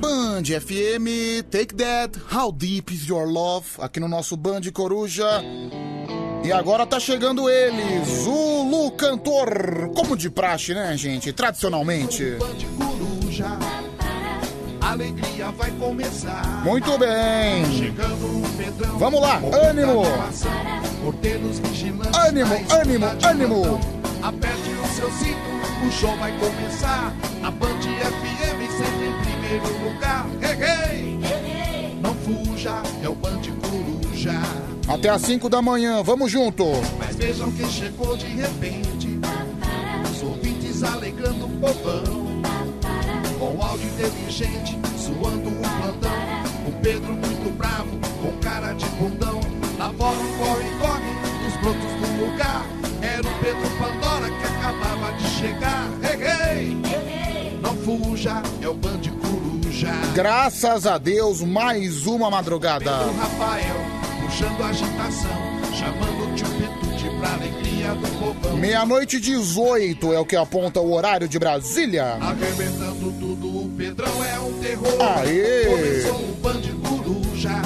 Band FM, Take That, How Deep Is Your Love, aqui no nosso Band Coruja. E agora tá chegando ele, Zulu Cantor, como de praxe, né, gente? Tradicionalmente. Coruja, a alegria vai começar. Muito bem. Pedrão. Vamos lá, ânimo. Ânimo, ânimo, ânimo. Aperte o seu cinto, o show vai começar. A Band FM primeiro lugar. Hey. Não fuja, é o Band Coruja. Até às 5 da manhã, vamos junto. Mas vejam quem chegou de repente. Os ouvintes alegrando o povão. Com áudio inteligente, suando o plantão. O Pedro muito bravo, com cara de bundão. Fora um corre, corre, os brotos do lugar. Era o Pedro Pandora que acabava de chegar. Hey. Não fuja, é o Band Coruja. Graças a Deus, mais uma madrugada. Pedro Rafael, puxando agitação. Chamando pra alegria do povão. Meia-noite e 18 é o que aponta o horário de Brasília. Arrebentando tudo, o Pedrão é um terror. Aê! Começou o Band Coruja.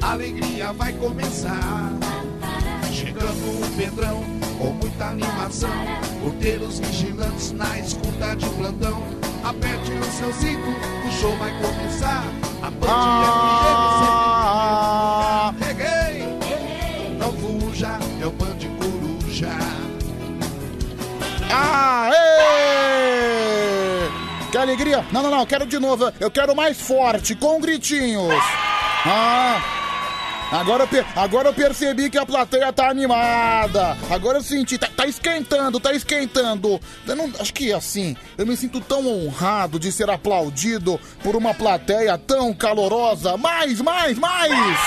A alegria vai começar. Chegando o Pedrão com muita animação. Porteiros vigilantes na escuta de plantão. Aperte o seu cinto, o show vai começar. A Band Ah, FM sempre. Reguei! Não fuja, é o Band Coruja. Aê! Que alegria! Não, não, não, quero de novo. Eu quero mais forte, com gritinhos. Ah! Agora eu, agora eu percebi que a plateia tá animada. Agora eu senti, tá, tá esquentando, tá esquentando. Não, acho que assim, eu me sinto tão honrado de ser aplaudido por uma plateia tão calorosa. Mais, mais, mais!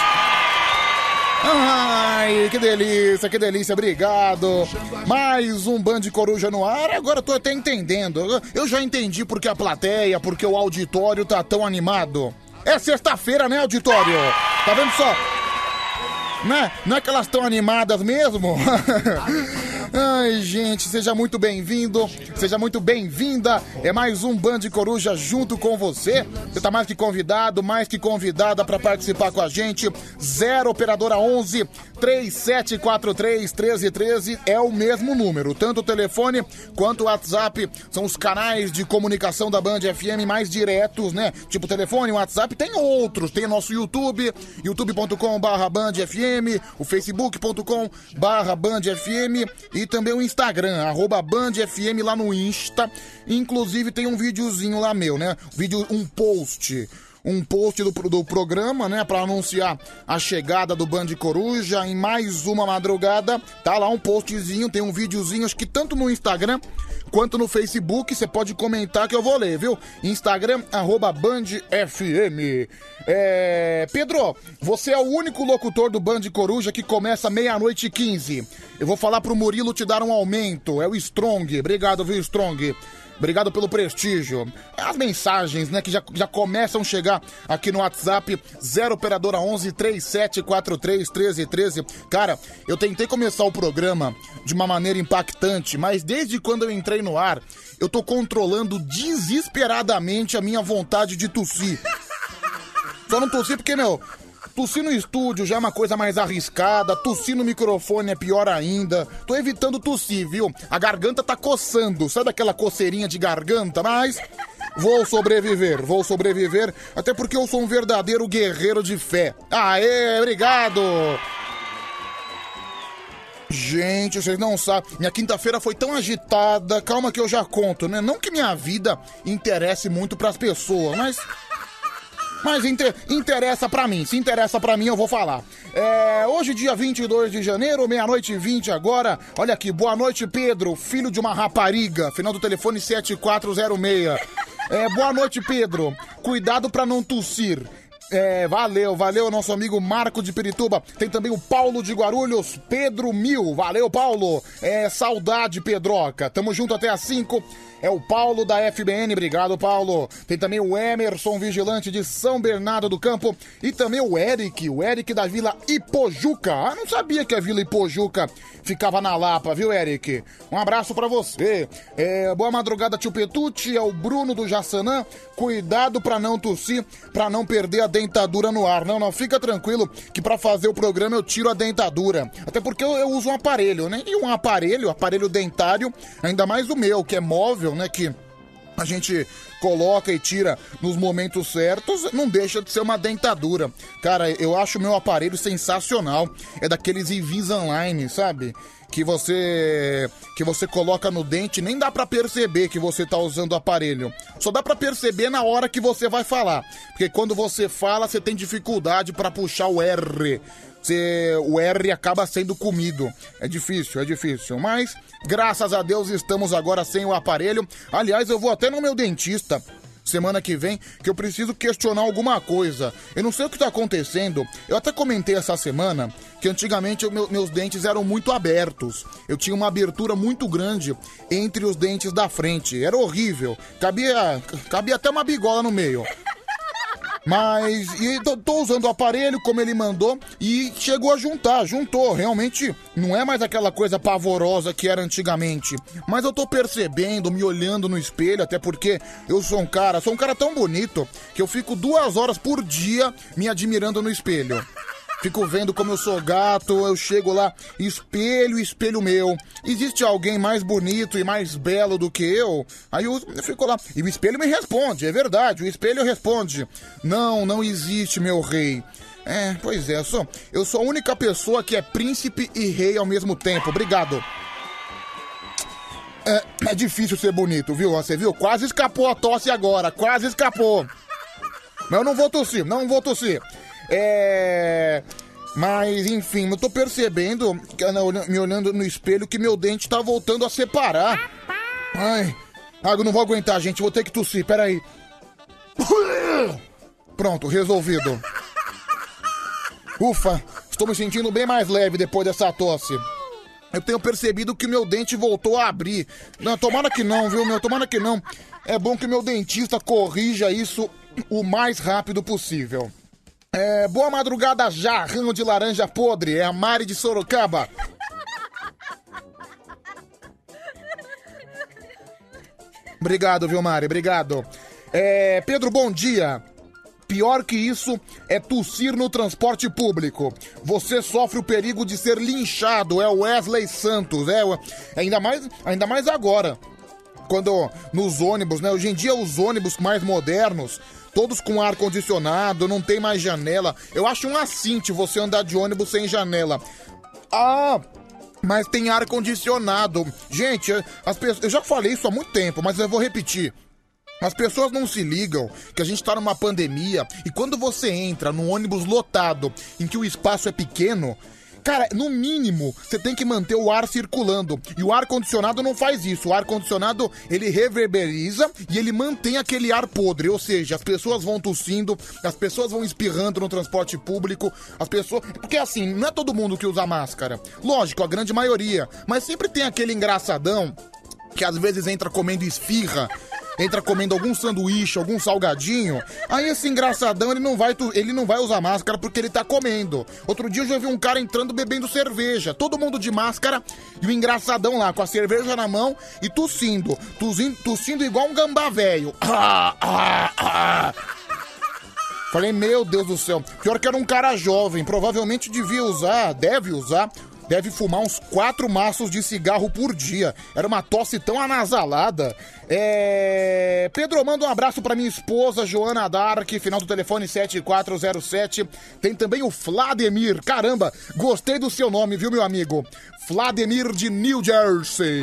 Ai, que delícia, que delícia, obrigado. Mais um Band Coruja no ar, agora eu tô até entendendo. Eu já entendi porque a plateia, porque o auditório tá tão animado. É sexta-feira, né, auditório? Tá vendo só? Né? Não é que elas estão animadas mesmo? Ai, gente, seja muito bem-vindo, seja muito bem-vinda. É mais um Band Coruja junto com você. Você tá mais que convidado, mais que convidada para participar com a gente. 0 operadora 11 3743 1313 é o mesmo número. Tanto o telefone quanto o WhatsApp são os canais de comunicação da Band FM mais diretos, né? Tipo telefone, WhatsApp, tem outros. Tem nosso YouTube, youtube.com/barra Band FM, o facebook.com/barra Band FM e também o Instagram, arroba Band FM lá no Insta. Inclusive tem um videozinho lá meu, né? Vídeo, um post um post do, do programa, né, para anunciar a chegada do Band Coruja em mais uma madrugada. Tá lá um postzinho, tem um videozinho, acho que tanto no Instagram quanto no Facebook, você pode comentar que eu vou ler, viu? Instagram, arroba Band FM. É... Pedro, você é o único locutor do Band Coruja que começa meia-noite e 15. Eu vou falar pro Murilo te dar um aumento, é o Strong. Obrigado, viu, Strong? Obrigado pelo prestígio. As mensagens, né, que já, já começam a chegar aqui no WhatsApp 0 operadora 11 3743 1313. Cara, eu tentei começar o programa de uma maneira impactante, mas desde quando eu entrei no ar, eu tô controlando desesperadamente a minha vontade de tossir. Só não tossi porque, meu, tossir no estúdio já é uma coisa mais arriscada, tossir no microfone é pior ainda. Tô evitando tossir, viu? A garganta tá coçando, sabe aquela coceirinha de garganta? Mas vou sobreviver, vou sobreviver, até porque eu sou um verdadeiro guerreiro de fé. Aê, obrigado! Gente, vocês não sabem. Minha quinta-feira foi tão agitada. Calma que eu já conto, né? Não que minha vida interesse muito pras pessoas, mas. Mas inter- interessa pra mim. Se interessa pra mim, eu vou falar. É, hoje, dia 22 de janeiro, meia-noite e 20 agora. Olha aqui, boa noite, Pedro, filho de uma rapariga. Final do telefone 7406. É, boa noite, Pedro. Cuidado pra não tossir. É, valeu, valeu, nosso amigo Marco de Pirituba. Tem também o Paulo de Guarulhos, Pedro Mil. Valeu, Paulo. É, saudade, Pedroca. Tamo junto até às 5 é o Paulo da FBN. Obrigado, Paulo. Tem também o Emerson Vigilante de São Bernardo do Campo e também o Eric, o Eric da Vila Ipojuca. Ah, não sabia que a Vila Ipojuca ficava na Lapa, viu, Eric? Um abraço para você. É, boa madrugada, tio Petucci. É o Bruno do Jaçanã. Cuidado para não tossir, para não perder a dentadura no ar. Não, não, fica tranquilo que para fazer o programa eu tiro a dentadura. Até porque eu, eu uso um aparelho, né? E um aparelho, aparelho dentário, ainda mais o meu, que é móvel, né? Que a gente coloca e tira nos momentos certos, não deixa de ser uma dentadura. Cara, eu acho meu aparelho sensacional. É daqueles Invisalign, sabe? Que você que você coloca no dente, nem dá para perceber que você tá usando o aparelho. Só dá para perceber na hora que você vai falar, porque quando você fala, você tem dificuldade para puxar o R. Você, o R acaba sendo comido. É difícil, é difícil, mas Graças a Deus estamos agora sem o aparelho. Aliás, eu vou até no meu dentista semana que vem que eu preciso questionar alguma coisa. Eu não sei o que está acontecendo. Eu até comentei essa semana que antigamente meu, meus dentes eram muito abertos. Eu tinha uma abertura muito grande entre os dentes da frente. Era horrível. Cabia, cabia até uma bigola no meio. Mas e tô, tô, usando o aparelho como ele mandou e chegou a juntar, juntou. Realmente não é mais aquela coisa pavorosa que era antigamente. Mas eu tô percebendo, me olhando no espelho, até porque eu sou um cara, sou um cara tão bonito que eu fico duas horas por dia me admirando no espelho. Fico vendo como eu sou gato, eu chego lá, espelho, espelho meu. Existe alguém mais bonito e mais belo do que eu? Aí eu, fico lá. E o espelho me responde, é verdade, o espelho responde. Não, não existe, meu rei. É, pois é, eu sou, eu sou a única pessoa que é príncipe e rei ao mesmo tempo. Obrigado. É, é difícil ser bonito, viu? Você viu? Quase escapou a tosse agora, quase escapou. Mas eu não vou tossir, não vou tossir. É. Mas, enfim, eu tô percebendo, me olhando no espelho, que meu dente tá voltando a separar. Ai, ah, eu não vou aguentar, gente, vou ter que tossir, peraí. Pronto, resolvido. Ufa, estou me sentindo bem mais leve depois dessa tosse. Eu tenho percebido que meu dente voltou a abrir. Não, tomara que não, viu, meu? Tomara que não. É bom que meu dentista corrija isso o mais rápido possível. É, boa madrugada, jarrão de laranja podre. É a Mari de Sorocaba. Obrigado, viu, Mari? Obrigado. É, Pedro, bom dia. Pior que isso é tossir no transporte público. Você sofre o perigo de ser linchado. É o Wesley Santos. É, ainda mais, ainda mais agora. Quando nos ônibus, né? Hoje em dia os ônibus mais modernos todos com ar condicionado, não tem mais janela. Eu acho um assinte você andar de ônibus sem janela. Ah, mas tem ar condicionado. Gente, as pessoas, eu já falei isso há muito tempo, mas eu vou repetir. As pessoas não se ligam que a gente tá numa pandemia e quando você entra num ônibus lotado em que o espaço é pequeno, Cara, no mínimo, você tem que manter o ar circulando. E o ar condicionado não faz isso. O ar condicionado, ele reverberiza e ele mantém aquele ar podre, ou seja, as pessoas vão tossindo, as pessoas vão espirrando no transporte público, as pessoas, porque assim, não é todo mundo que usa máscara. Lógico, a grande maioria, mas sempre tem aquele engraçadão que às vezes entra comendo esfirra entra comendo algum sanduíche, algum salgadinho, aí esse engraçadão ele não vai, ele não vai usar máscara porque ele tá comendo. Outro dia eu já vi um cara entrando bebendo cerveja, todo mundo de máscara e o engraçadão lá com a cerveja na mão e tossindo, tossindo, tossindo igual um gambá velho. Ah, ah, ah. Falei, meu Deus do céu. Pior que era um cara jovem, provavelmente devia usar, deve usar deve fumar uns quatro maços de cigarro por dia. Era uma tosse tão anasalada. É... Pedro, manda um abraço para minha esposa, Joana Dark, final do telefone 7407. Tem também o Vladimir. Caramba, gostei do seu nome, viu, meu amigo? Vladimir de New Jersey.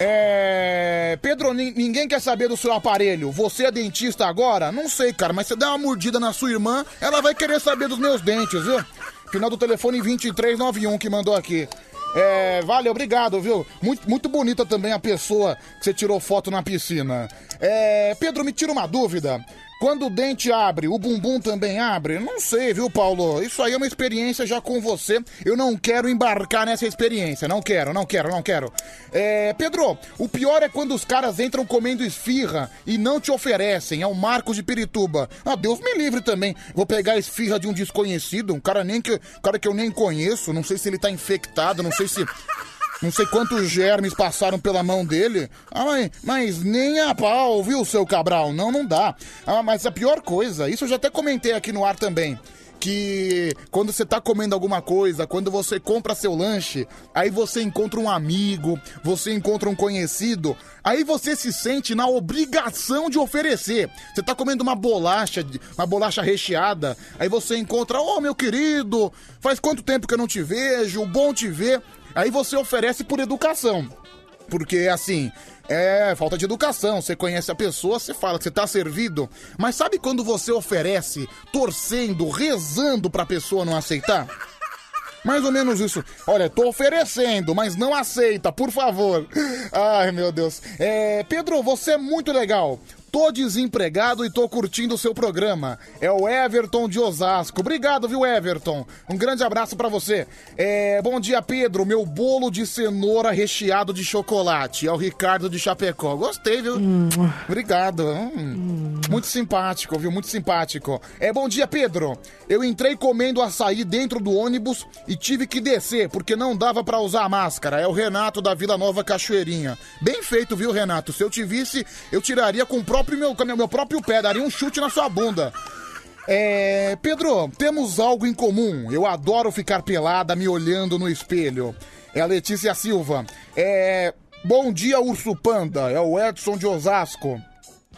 É. Pedro, ninguém quer saber do seu aparelho. Você é dentista agora? Não sei, cara, mas você dá uma mordida na sua irmã, ela vai querer saber dos meus dentes, viu? Final do telefone 2391 que mandou aqui. É, vale, obrigado, viu? Muito, muito bonita também a pessoa que você tirou foto na piscina. É, Pedro, me tira uma dúvida. Quando o dente abre, o bumbum também abre? Não sei, viu, Paulo? Isso aí é uma experiência já com você. Eu não quero embarcar nessa experiência. Não quero, não quero, não quero. É, Pedro, o pior é quando os caras entram comendo esfirra e não te oferecem. É o Marcos de Pirituba. Ah, Deus me livre também. Vou pegar a esfirra de um desconhecido, um cara nem que, cara que eu nem conheço. Não sei se ele tá infectado, não sei se não sei quantos germes passaram pela mão dele. Ah, mas, mas nem a pau, viu, seu Cabral? Não, não dá. Ah, mas a pior coisa, isso eu já até comentei aqui no ar também que quando você tá comendo alguma coisa, quando você compra seu lanche, aí você encontra um amigo, você encontra um conhecido, aí você se sente na obrigação de oferecer. Você tá comendo uma bolacha, uma bolacha recheada, aí você encontra, ô oh, meu querido, faz quanto tempo que eu não te vejo, bom te ver. Aí você oferece por educação. Porque assim, é falta de educação. Você conhece a pessoa, você fala que você tá servido. Mas sabe quando você oferece torcendo, rezando pra pessoa não aceitar? Mais ou menos isso. Olha, tô oferecendo, mas não aceita, por favor. Ai, meu Deus. É, Pedro, você é muito legal. Tô desempregado e tô curtindo o seu programa. É o Everton de Osasco. Obrigado, viu, Everton? Um grande abraço para você. É, bom dia, Pedro. Meu bolo de cenoura recheado de chocolate. É o Ricardo de Chapecó. Gostei, viu? Obrigado. Hum. Muito simpático, viu? Muito simpático. É, bom dia, Pedro. Eu entrei comendo açaí dentro do ônibus e tive que descer porque não dava para usar a máscara. É o Renato da Vila Nova Cachoeirinha. Bem feito, viu, Renato? Se eu te visse, eu tiraria com o próprio próprio meu, com meu próprio pé, daria um chute na sua bunda. É, Pedro, temos algo em comum. Eu adoro ficar pelada me olhando no espelho. É a Letícia Silva. É, bom dia, Urso Panda. É o Edson de Osasco.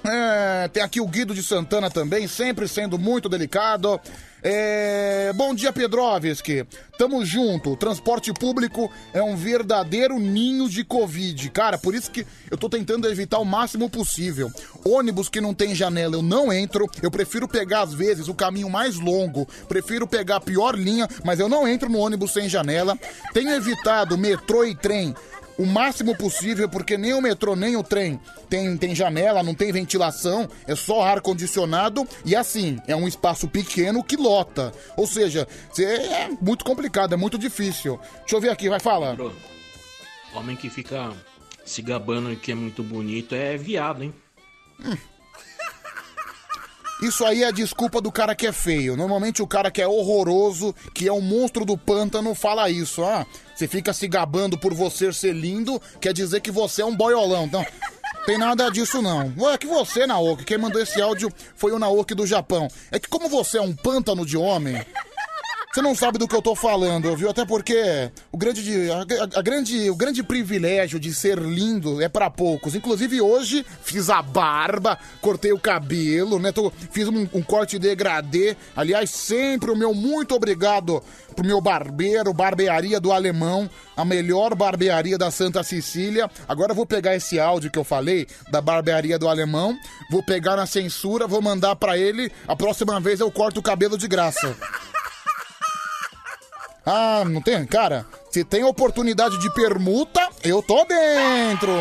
É, tem aqui o Guido de Santana também, sempre sendo muito delicado. É... Bom dia, Pedrovski. Tamo junto. Transporte público é um verdadeiro ninho de Covid. Cara, por isso que eu tô tentando evitar o máximo possível. Ônibus que não tem janela eu não entro. Eu prefiro pegar, às vezes, o caminho mais longo. Prefiro pegar a pior linha, mas eu não entro no ônibus sem janela. Tenho evitado metrô e trem o máximo possível, porque nem o metrô nem o trem tem, tem janela, não tem ventilação, é só ar condicionado e assim, é um espaço pequeno que lota. Ou seja, é muito complicado, é muito difícil. Deixa eu ver aqui, vai falar. Homem que fica se gabando que é muito bonito é viado, hein? Hum. Isso aí é a desculpa do cara que é feio. Normalmente o cara que é horroroso, que é um monstro do pântano, fala isso. Ah, você fica se gabando por você ser lindo, quer dizer que você é um boiolão. Então, tem nada disso não. É que você, Naoki, quem mandou esse áudio foi o Naoki do Japão. É que como você é um pântano de homem, você não sabe do que eu tô falando, viu? Até porque o grande, a, a, grande, o grande privilégio de ser lindo é para poucos. Inclusive hoje fiz a barba, cortei o cabelo, né? Tô, fiz um, um corte degradê. Aliás, sempre o meu muito obrigado pro meu barbeiro, barbearia do Alemão, a melhor barbearia da Santa Cecília. Agora eu vou pegar esse áudio que eu falei da barbearia do Alemão, vou pegar na censura, vou mandar para ele. A próxima vez eu corto o cabelo de graça. Ah, não tem? Cara, se tem oportunidade de permuta, eu tô dentro.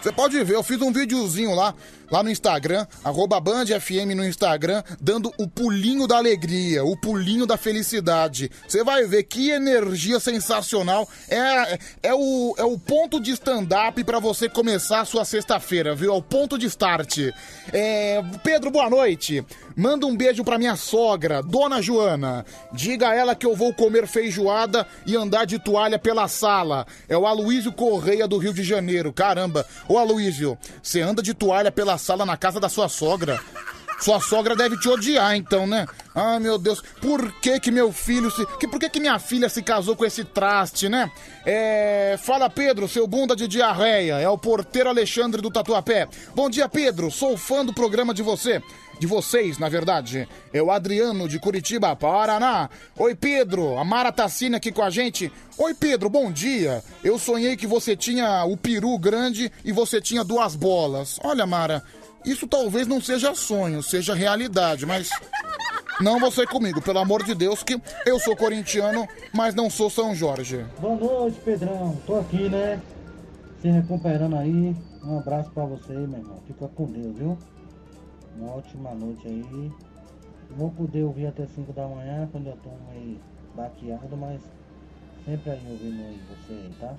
Você pode ver, eu fiz um videozinho lá lá no Instagram, arroba BandFM no Instagram, dando o pulinho da alegria, o pulinho da felicidade. Você vai ver que energia sensacional. É, é, o, é o ponto de stand-up para você começar a sua sexta-feira, viu? É o ponto de start. É, Pedro, boa noite. Manda um beijo pra minha sogra, Dona Joana. Diga a ela que eu vou comer feijoada e andar de toalha pela sala. É o Aloísio Correia do Rio de Janeiro. Caramba. Ô Aloísio, você anda de toalha pela sala na casa da sua sogra. Sua sogra deve te odiar, então, né? Ai, meu Deus, por que que meu filho se... Que, por que que minha filha se casou com esse traste, né? É... Fala, Pedro, seu bunda de diarreia. É o porteiro Alexandre do Tatuapé. Bom dia, Pedro. Sou fã do programa de você de vocês, na verdade. É o Adriano de Curitiba, Paraná. Oi, Pedro. A Mara Tassina aqui com a gente. Oi, Pedro, bom dia. Eu sonhei que você tinha o peru grande e você tinha duas bolas. Olha, Mara, isso talvez não seja sonho, seja realidade, mas. Não você comigo, pelo amor de Deus, que eu sou corintiano, mas não sou São Jorge. Boa noite, Pedrão. Tô aqui, né? Se recuperando aí. Um abraço pra você meu irmão. Fica com Deus, viu? Uma ótima noite aí. Vou poder ouvir até 5 da manhã, quando eu tô meio baqueado, mas sempre aí ouvindo aí você aí, tá?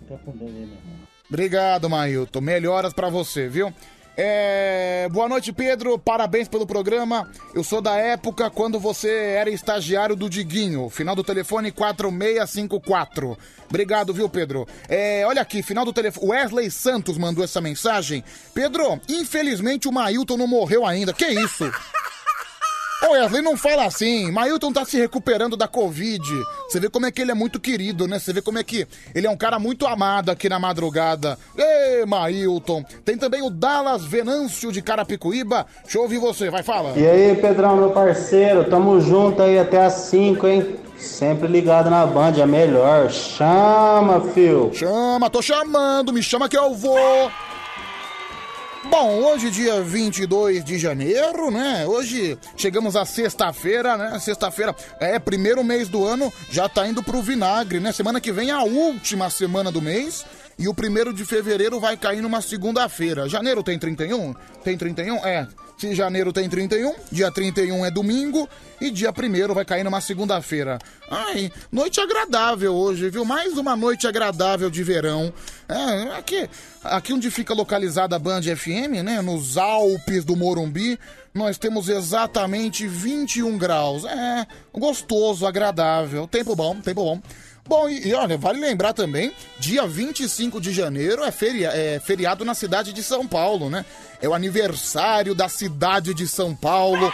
Fica com Deus aí, meu irmão. Obrigado, Mailton. Melhoras pra você, viu? É... Boa noite, Pedro. Parabéns pelo programa. Eu sou da época quando você era estagiário do Diguinho. Final do telefone 4654. Obrigado, viu, Pedro? É, olha aqui, final do telefone. Wesley Santos mandou essa mensagem. Pedro, infelizmente o Mailton não morreu ainda. Que isso? Ô Wesley, não fala assim. Mailton tá se recuperando da Covid. Você vê como é que ele é muito querido, né? Você vê como é que ele é um cara muito amado aqui na madrugada. Ê, Mailton. Tem também o Dallas Venâncio de Carapicuíba. Deixa eu ouvir você, vai, fala. E aí, Pedrão, meu parceiro, tamo junto aí até as 5, hein? Sempre ligado na Band, é melhor. Chama, fio. Chama, tô chamando, me chama que eu vou. Bom, hoje dia 22 de janeiro, né? Hoje chegamos à sexta-feira, né? Sexta-feira é primeiro mês do ano, já tá indo pro vinagre, né? Semana que vem é a última semana do mês. E o primeiro de fevereiro vai cair numa segunda-feira. Janeiro tem 31? Tem 31? É. Se janeiro tem 31, dia 31 é domingo e dia 1 vai cair numa segunda-feira. Ai, noite agradável hoje, viu? Mais uma noite agradável de verão. É, aqui, aqui onde fica localizada a Band FM, né? Nos Alpes do Morumbi, nós temos exatamente 21 graus. É, gostoso, agradável. Tempo bom, tempo bom. Bom, e, e, olha, vale lembrar também, dia 25 de janeiro é, é feriado na cidade de São Paulo, né? É o aniversário da cidade de São Paulo.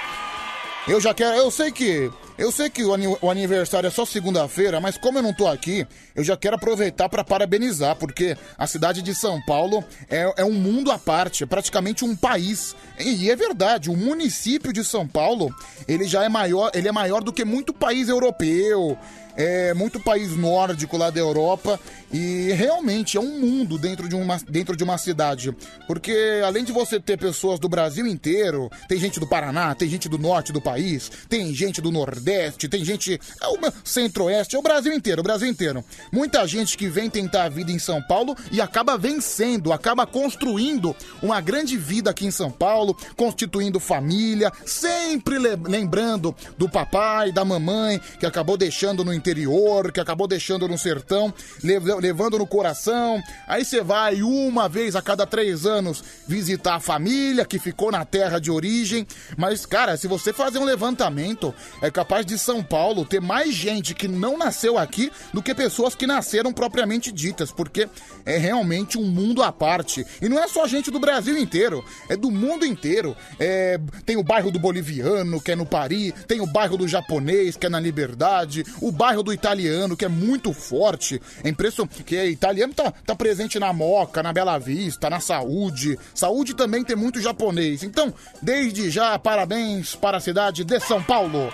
Eu já quero, eu sei que eu sei que o, aniversário é só segunda-feira, mas como eu não tô aqui, eu já quero aproveitar para parabenizar, porque a cidade de São Paulo é, é, um mundo à parte, é praticamente um país. E é verdade, o município de São Paulo, ele já é maior, ele é maior do que muito país europeu, é muito país nórdico lá da Europa e realmente é um mundo dentro de uma, dentro de uma cidade. Porque além de você ter pessoas do Brasil inteiro, tem gente do Paraná, tem gente do norte do país, tem gente do Nordeste, tem gente. É o centro-oeste, é o Brasil inteiro, o Brasil inteiro. Muita gente que vem tentar a vida em São Paulo e acaba vencendo, acaba construindo uma grande vida aqui em São Paulo, constituindo família, sempre lembrando do papai, da mamãe, que acabou deixando no interior, que acabou deixando no sertão, levando no coração. Aí você vai uma vez a cada três anos visitar a família que ficou na terra de origem. Mas, cara, se você fazer um levantamento, é capaz de São Paulo ter mais gente que não nasceu aqui do que pessoas que nasceram propriamente ditas, porque é realmente um mundo à parte. E não é só gente do Brasil inteiro, é do mundo inteiro. É, tem o bairro do boliviano, que é no Paris, tem o bairro do japonês, que é na Liberdade, o bairro do italiano, que é muito forte. É impressionante que é italiano tá, tá presente na Moca, na Bela Vista, na Saúde. Saúde também tem muito japonês. Então, desde já, parabéns para a cidade de São Paulo.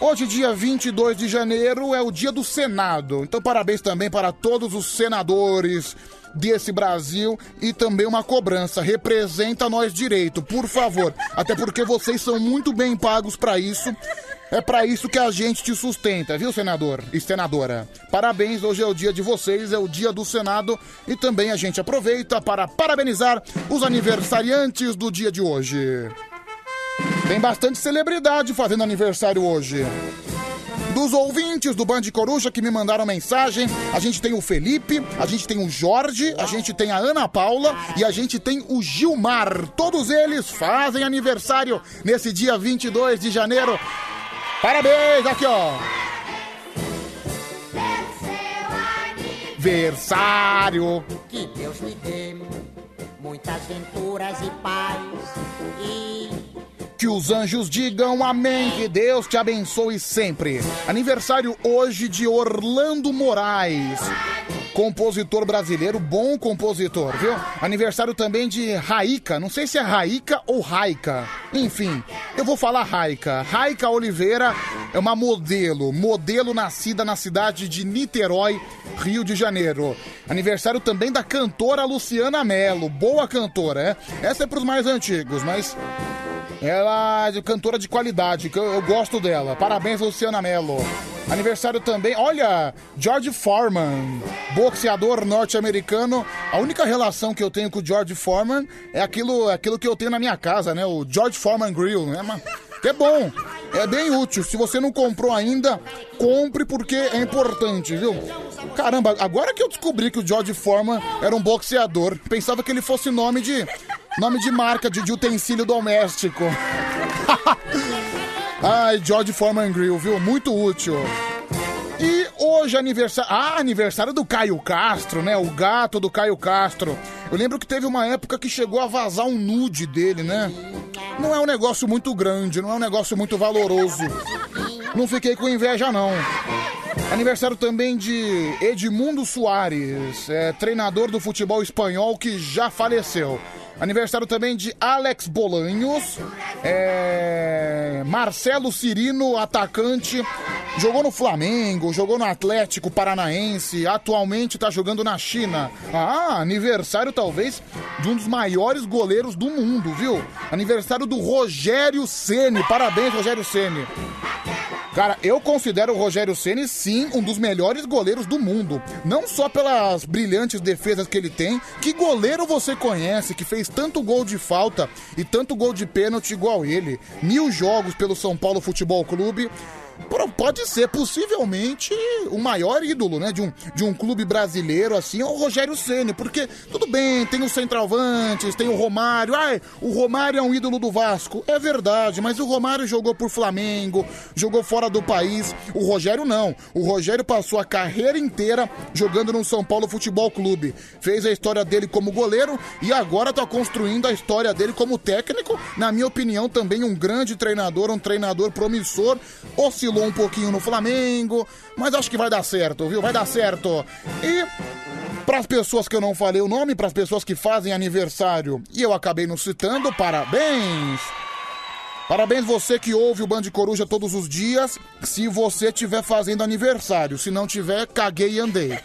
Hoje, dia 22 de janeiro, é o dia do Senado. Então, parabéns também para todos os senadores desse Brasil e também uma cobrança. Representa nós direito, por favor. Até porque vocês são muito bem pagos para isso. É para isso que a gente te sustenta, viu, senador e senadora? Parabéns, hoje é o dia de vocês, é o dia do Senado e também a gente aproveita para parabenizar os aniversariantes do dia de hoje. Tem bastante celebridade fazendo aniversário hoje. Dos ouvintes do Band Coruja que me mandaram mensagem, a gente tem o Felipe, a gente tem o Jorge, a gente tem a Ana Paula e a gente tem o Gilmar. Todos eles fazem aniversário nesse dia 22 de janeiro. Parabéns, aqui ó. Versário. Que Deus me dê muitas venturas e paz e que os anjos digam amém, que Deus te abençoe sempre. Aniversário hoje de Orlando Moraes, compositor brasileiro, bom compositor, viu? Aniversário também de Raika, não sei se é Raika ou Raika. Enfim, eu vou falar Raika. Raika Oliveira é uma modelo, modelo nascida na cidade de Niterói, Rio de Janeiro. Aniversário também da cantora Luciana Mello, boa cantora, é? Essa é para os mais antigos, mas Ela é cantora de qualidade, que eu, eu gosto dela. Parabéns, Luciana Mello. Aniversário também, olha, George Foreman, boxeador norte-americano. A única relação que eu tenho com o George Foreman é aquilo, aquilo que eu tenho na minha casa, né? O George Foreman Grill, né? Que é bom, é bem útil. Se você não comprou ainda, compre porque é importante, viu? Caramba, agora que eu descobri que o George Foreman era um boxeador, pensava que ele fosse nome de nome de marca de, de utensílio doméstico. Ai, George Foreman Grill, viu? Muito útil. E hoje aniversário. Ah, aniversário do Caio Castro, né? O gato do Caio Castro. Eu lembro que teve uma época que chegou a vazar um nude dele, né? Não é um negócio muito grande, não é um negócio muito valoroso. Não fiquei com inveja, não. Aniversário também de Edmundo Soares, é, treinador do futebol espanhol que já faleceu. Aniversário também de Alex Bolanhos, é, Marcelo Cirino, atacante, jogou no Flamengo, jogou no Atlético Paranaense, atualmente está jogando na China. Ah, aniversário talvez de um dos maiores goleiros do mundo, viu? Aniversário do Rogério Ceni. Parabéns, Rogério Ceni. Cara, eu considero o Rogério Ceni sim um dos melhores goleiros do mundo. Não só pelas brilhantes defesas que ele tem, que goleiro você conhece que fez tanto gol de falta e tanto gol de pênalti igual ele? Mil jogos pelo São Paulo Futebol Clube. Pode ser, possivelmente, o maior ídolo, né? De um, de um clube brasileiro, assim, é o Rogério Ceni Porque, tudo bem, tem os centroavantes, tem o Romário. Ai, o Romário é um ídolo do Vasco. É verdade, mas o Romário jogou por Flamengo, jogou fora do país. O Rogério não. O Rogério passou a carreira inteira jogando no São Paulo Futebol Clube. Fez a história dele como goleiro e agora tá construindo a história dele como técnico. Na minha opinião, também um grande treinador, um treinador promissor. Oscilou um pouquinho no Flamengo, mas acho que vai dar certo, viu? Vai dar certo. E para as pessoas que eu não falei o nome, para as pessoas que fazem aniversário e eu acabei não citando, parabéns! Parabéns você que ouve o Band Coruja todos os dias, se você estiver fazendo aniversário. Se não tiver, caguei e andei.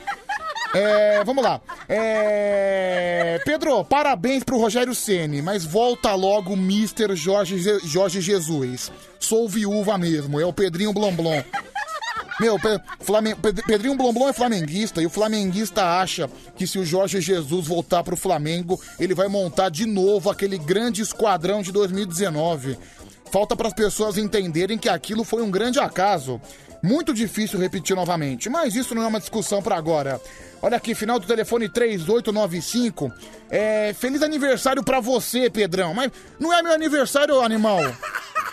É, vamos lá. É, Pedro, parabéns pro Rogério Ceni, mas volta logo Mr. Jorge, Jorge Jesus. Sou viúva mesmo, é o Pedrinho Blomblom. Meu, Pedrinho Blomblom é flamenguista e o flamenguista acha que se o Jorge Jesus voltar pro Flamengo, ele vai montar de novo aquele grande esquadrão de 2019. Falta para as pessoas entenderem que aquilo foi um grande acaso. Muito difícil repetir novamente, mas isso não é uma discussão para agora. Olha aqui, final do telefone 3895. É, feliz aniversário para você, Pedrão. Mas não é meu aniversário, animal.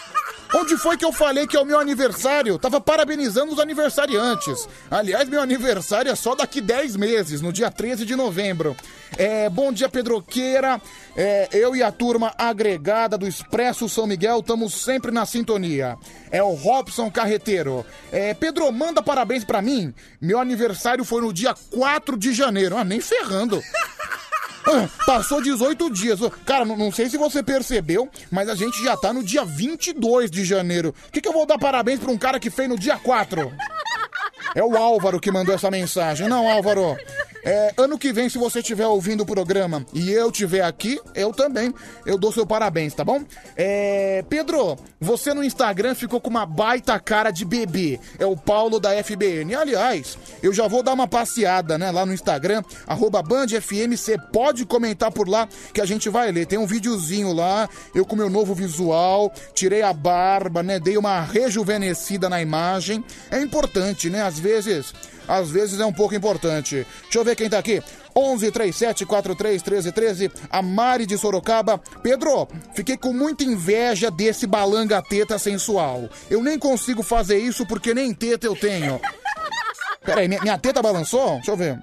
Onde foi que eu falei que é o meu aniversário? Tava parabenizando os aniversariantes. Aliás, meu aniversário é só daqui 10 meses, no dia 13 de novembro. É, bom dia, Pedroqueira. É, eu e a turma agregada do Expresso São Miguel estamos sempre na sintonia. É o Robson Carreteiro. É, Pedro, manda parabéns pra mim. Meu aniversário foi no dia 4 de janeiro. Ah, nem ferrando. Ah, Passou 18 dias. Cara, não, não sei se você percebeu, mas a gente já tá no dia 22 de janeiro. O que, que eu vou dar parabéns pra um cara que fez no dia 4? É o Álvaro que mandou essa mensagem. Não, Álvaro. É, ano que vem, se você estiver ouvindo o programa e eu estiver aqui, eu também. Eu dou seu parabéns, tá bom? É, Pedro, você no Instagram ficou com uma baita cara de bebê. É o Paulo da FBN. Aliás, eu já vou dar uma passeada, né? Lá no Instagram, arroba BandFM. Você pode comentar por lá que a gente vai ler. Tem um videozinho lá, eu com meu novo visual, tirei a barba, né? Dei uma rejuvenescida na imagem. É importante, né? Às vezes às vezes é um pouco importante. Deixa eu ver quem tá aqui. 11 37 43 13 13. A Mari de Sorocaba. Pedro, fiquei com muita inveja desse balanga teta sensual. Eu nem consigo fazer isso porque nem teta eu tenho. Peraí, minha, minha teta balançou? Deixa eu ver.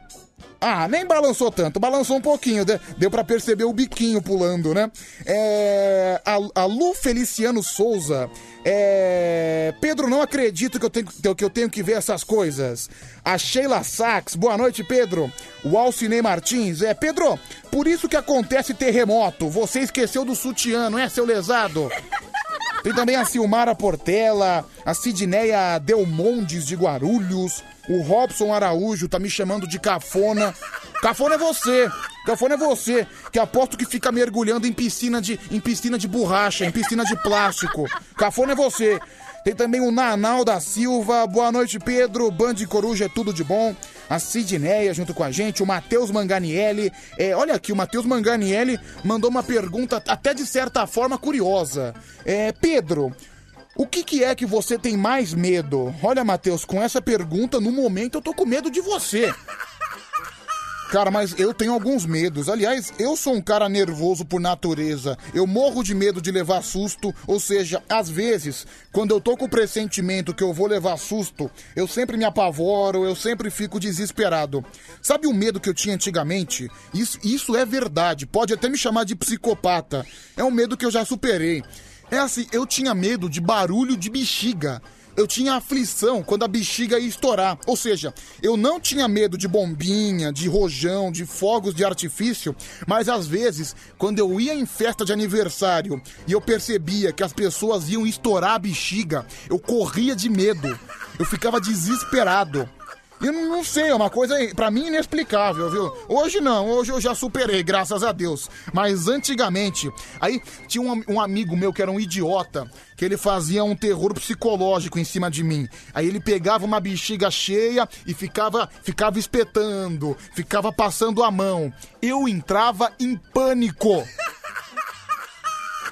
Ah, nem balançou tanto, balançou um pouquinho, de- deu pra perceber o biquinho pulando, né? É, a, a Lu Feliciano Souza. É, Pedro, não acredito que eu, tenho, que eu tenho que ver essas coisas. A Sheila Sachs, boa noite, Pedro. O Alcinei Martins, é, Pedro, por isso que acontece terremoto. Você esqueceu do sutiã, não é, seu lesado? Tem também a Silmara Portela, a Sidneia Delmondes de Guarulhos, o Robson Araújo tá me chamando de cafona. Cafona é você. Cafona é você, que aposto que fica mergulhando em piscina de, em piscina de borracha, em piscina de plástico. Cafona é você. Tem também o Nanal da Silva. Boa noite, Pedro. Band Coruja é tudo de bom. A Sidneia junto com a gente. O Matheus Manganielli. É, olha aqui, o Matheus Manganielli mandou uma pergunta até de certa forma curiosa. É, Pedro, o que, que é que você tem mais medo? Olha, Matheus, com essa pergunta, no momento eu tô com medo de você. Cara, mas eu tenho alguns medos. Aliás, eu sou um cara nervoso por natureza. Eu morro de medo de levar susto. Ou seja, às vezes, quando eu tô com o pressentimento que eu vou levar susto, eu sempre me apavoro, eu sempre fico desesperado. Sabe o medo que eu tinha antigamente? Isso, isso é verdade. Pode até me chamar de psicopata. É um medo que eu já superei. É assim, eu tinha medo de barulho de bexiga eu tinha aflição quando a bexiga ia estourar. Ou seja, eu não tinha medo de bombinha, de rojão, de fogos de artifício, mas às vezes, quando eu ia em festa de aniversário e eu percebia que as pessoas iam estourar a bexiga, eu corria de medo. Eu ficava desesperado. Eu não sei, é uma coisa para mim inexplicável, viu? Hoje não, hoje eu já superei, graças a Deus. Mas antigamente, aí tinha um, um, amigo meu que era um idiota, que ele fazia um terror psicológico em cima de mim. Aí ele pegava uma bexiga cheia e ficava, ficava espetando, ficava passando a mão. Eu entrava em pânico.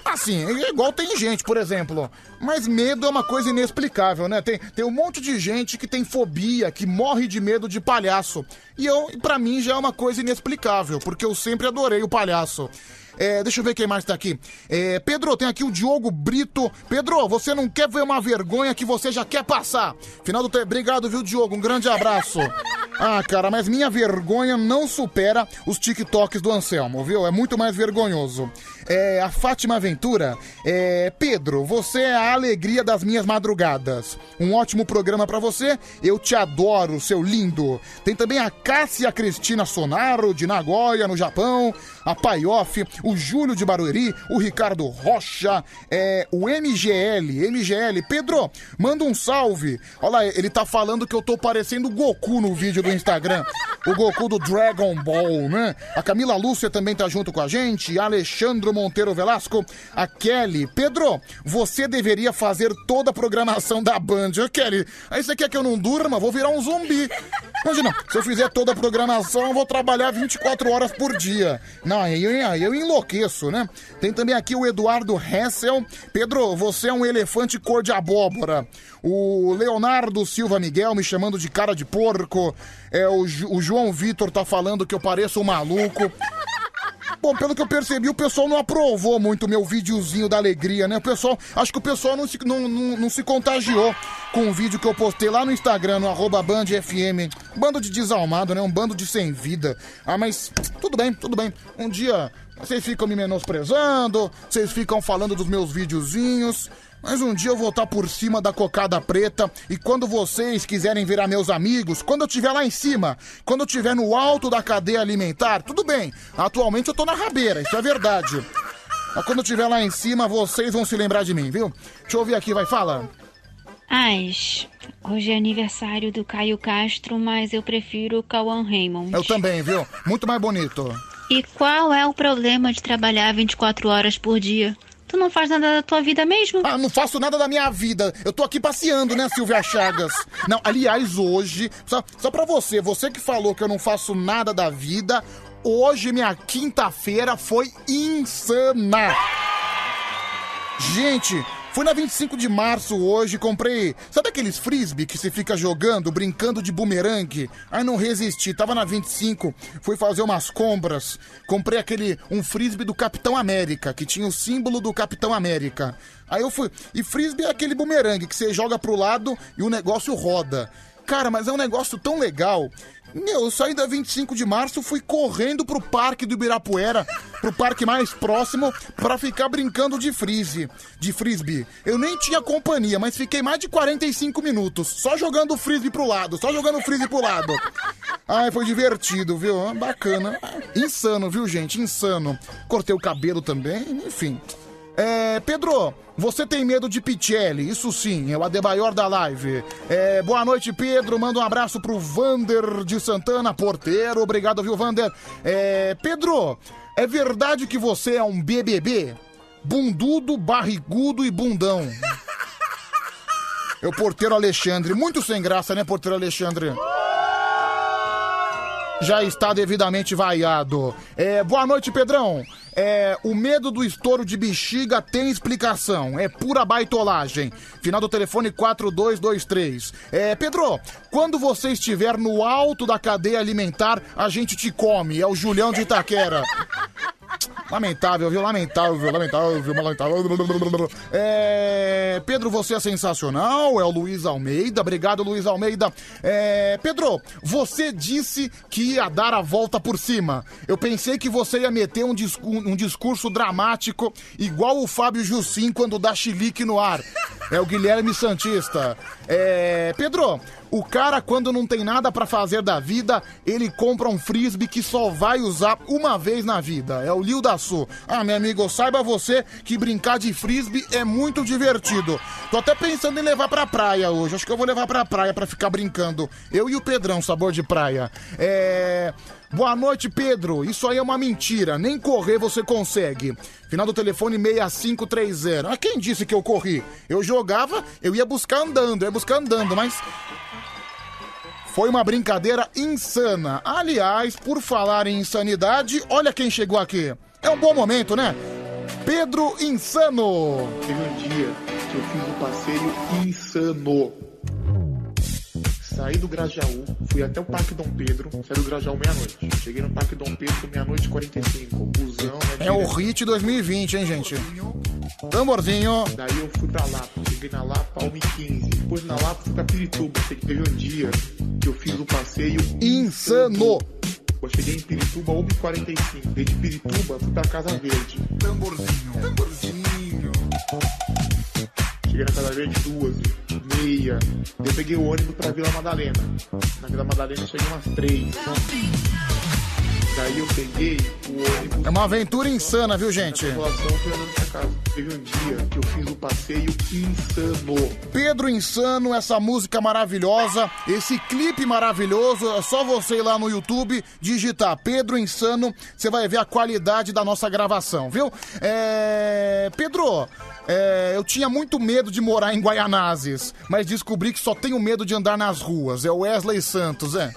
Assim, é igual tem gente, por exemplo. Mas medo é uma coisa inexplicável, né? Tem, tem um monte de gente que tem fobia, que morre de medo de palhaço. E eu, para mim, já é uma coisa inexplicável, porque eu sempre adorei o palhaço. É, deixa eu ver quem mais tá aqui. É, Pedro, tem aqui o Diogo Brito. Pedro, você não quer ver uma vergonha que você já quer passar. Final do tempo. Obrigado, viu, Diogo? Um grande abraço. Ah, cara, mas minha vergonha não supera os TikToks do Anselmo, viu? É muito mais vergonhoso. É, a Fátima Ventura. É, Pedro, você é a alegria das minhas madrugadas. Um ótimo programa para você. Eu te adoro, seu lindo. Tem também a Cássia Cristina Sonaro, de Nagoya, no Japão. A Paioff, o Júlio de Barueri, o Ricardo Rocha, é, o MGL. MGL. Pedro, manda um salve. Olha lá, ele tá falando que eu tô parecendo Goku no vídeo do Instagram. O Goku do Dragon Ball, né? A Camila Lúcia também tá junto com a gente. Alexandre Monteiro Velasco, a Kelly. Pedro, você deveria fazer toda a programação da Band. Kelly, aí você quer que eu não durma? Vou virar um zumbi. Imagina, se eu fizer toda a programação, eu vou trabalhar 24 horas por dia. Não, aí eu, eu enlouqueço, né? Tem também aqui o Eduardo Hessel. Pedro, você é um elefante cor de abóbora. O Leonardo Silva Miguel me chamando de cara de porco. É, o, o João Vitor tá falando que eu pareço um maluco. Bom, pelo que eu percebi, o pessoal não aprovou muito meu videozinho da alegria, né? O pessoal, acho que o pessoal não se, não, não, não se contagiou com o vídeo que eu postei lá no Instagram, no arroba BandFM. Bando de desalmado, né? Um bando de sem vida. Ah, mas tudo bem, tudo bem. Um dia vocês ficam me menosprezando, vocês ficam falando dos meus videozinhos. Mas um dia eu vou estar por cima da cocada preta e quando vocês quiserem virar meus amigos, quando eu estiver lá em cima, quando eu estiver no alto da cadeia alimentar, tudo bem. Atualmente eu tô na rabeira, isso é verdade. Mas quando eu estiver lá em cima, vocês vão se lembrar de mim, viu? Deixa eu ouvir aqui, vai, fala. Ais, hoje é aniversário do Caio Castro, mas eu prefiro o Cauã Raymond. Eu também, viu? Muito mais bonito. E qual é o problema de trabalhar 24 horas por dia? Tu não faz nada da tua vida mesmo? Ah, não faço nada da minha vida. Eu tô aqui passeando, né, Silvia Chagas? Não, aliás, hoje, só, só pra você, você que falou que eu não faço nada da vida, hoje minha quinta-feira foi insana. Gente, Fui na 25 de março hoje, comprei. Sabe aqueles frisbee que você fica jogando, brincando de bumerangue? Aí não resisti, tava na 25, fui fazer umas compras. Comprei aquele. um frisbee do Capitão América, que tinha o símbolo do Capitão América. Aí eu fui. E frisbee é aquele bumerangue que você joga pro lado e o negócio roda. Cara, mas é um negócio tão legal meu, eu saí da 25 de março, fui correndo pro parque do Ibirapuera, pro parque mais próximo, para ficar brincando de freeze, de frisbee. Eu nem tinha companhia, mas fiquei mais de 45 minutos, só jogando frisbee pro lado, só jogando frisbee pro lado. Ai, foi divertido, viu? Bacana. Insano, viu, gente? Insano. Cortei o cabelo também, enfim. É, Pedro, você tem medo de Pichelli? Isso sim, é o Adebayor da live. É, boa noite, Pedro. Manda um abraço pro Vander de Santana, porteiro. Obrigado, viu, Vander? É, Pedro, é verdade que você é um BBB? Bundudo, barrigudo e bundão. É o porteiro Alexandre. Muito sem graça, né, porteiro Alexandre? Já está devidamente vaiado. É, boa noite, Pedrão. É, o medo do estouro de bexiga tem explicação. É pura baitolagem. Final do telefone 4223. É, Pedro, quando você estiver no alto da cadeia alimentar, a gente te come. É o Julião de Itaquera. Lamentável, viu? Lamentável, lamentável, lamentável. É... Pedro, você é sensacional. É o Luiz Almeida. Obrigado, Luiz Almeida. É... Pedro, você disse que ia dar a volta por cima. Eu pensei que você ia meter um, um discurso dramático, igual o Fábio Jussim quando dá chilique no ar. É o Guilherme Santista. É... Pedro, o cara, quando não tem nada pra fazer da vida, ele compra um frisbee que só vai usar uma vez na vida. É o Liu da Sul. Ah, meu amigo, saiba você que brincar de frisbee é muito divertido. Tô até pensando em levar pra praia hoje. Acho que eu vou levar pra praia pra ficar brincando. Eu e o Pedrão, sabor de praia. É. Boa noite, Pedro. Isso aí é uma mentira. Nem correr você consegue. Final do telefone 6530. Ah, quem disse que eu corri? Eu jogava, eu ia buscar andando, eu ia buscar andando, mas foi uma brincadeira insana. Aliás, por falar em insanidade, olha quem chegou aqui. É um bom momento, né? Pedro Insano. Teve um dia que eu fiz um passeio insano. Saí do Grajaú, fui até o Parque Dom Pedro, saí do Grajaú meia-noite. Cheguei no Parque Dom Pedro meia-noite e 45. Busão, né, É o Hit 2020, hein, gente? Tamborzinho. Daí eu fui pra Lapa, cheguei na Lapa 1h15. Depois na Lapa fui pra Pirituba. Teve um dia que eu fiz um passeio insano. Eu cheguei em Pirituba 1h45. Daí de Pirituba fui pra Casa Verde. Tamborzinho, tamborzinho. Cheguei na Casa Verde duas, meia. Eu peguei o ônibus pra Vila Madalena. Na Vila Madalena eu cheguei umas três. Daí eu peguei o ônibus. É uma aventura insana, viu, gente? População fui andando pra casa. Teve um dia que eu fiz passeio insano. Pedro Insano, essa música maravilhosa, esse clipe maravilhoso, é só você ir lá no YouTube, digitar Pedro Insano, você vai ver a qualidade da nossa gravação, viu? É... Pedro, é, eu tinha muito medo de morar em Guaianazes, mas descobri que só tenho medo de andar nas ruas. É o Wesley Santos, é.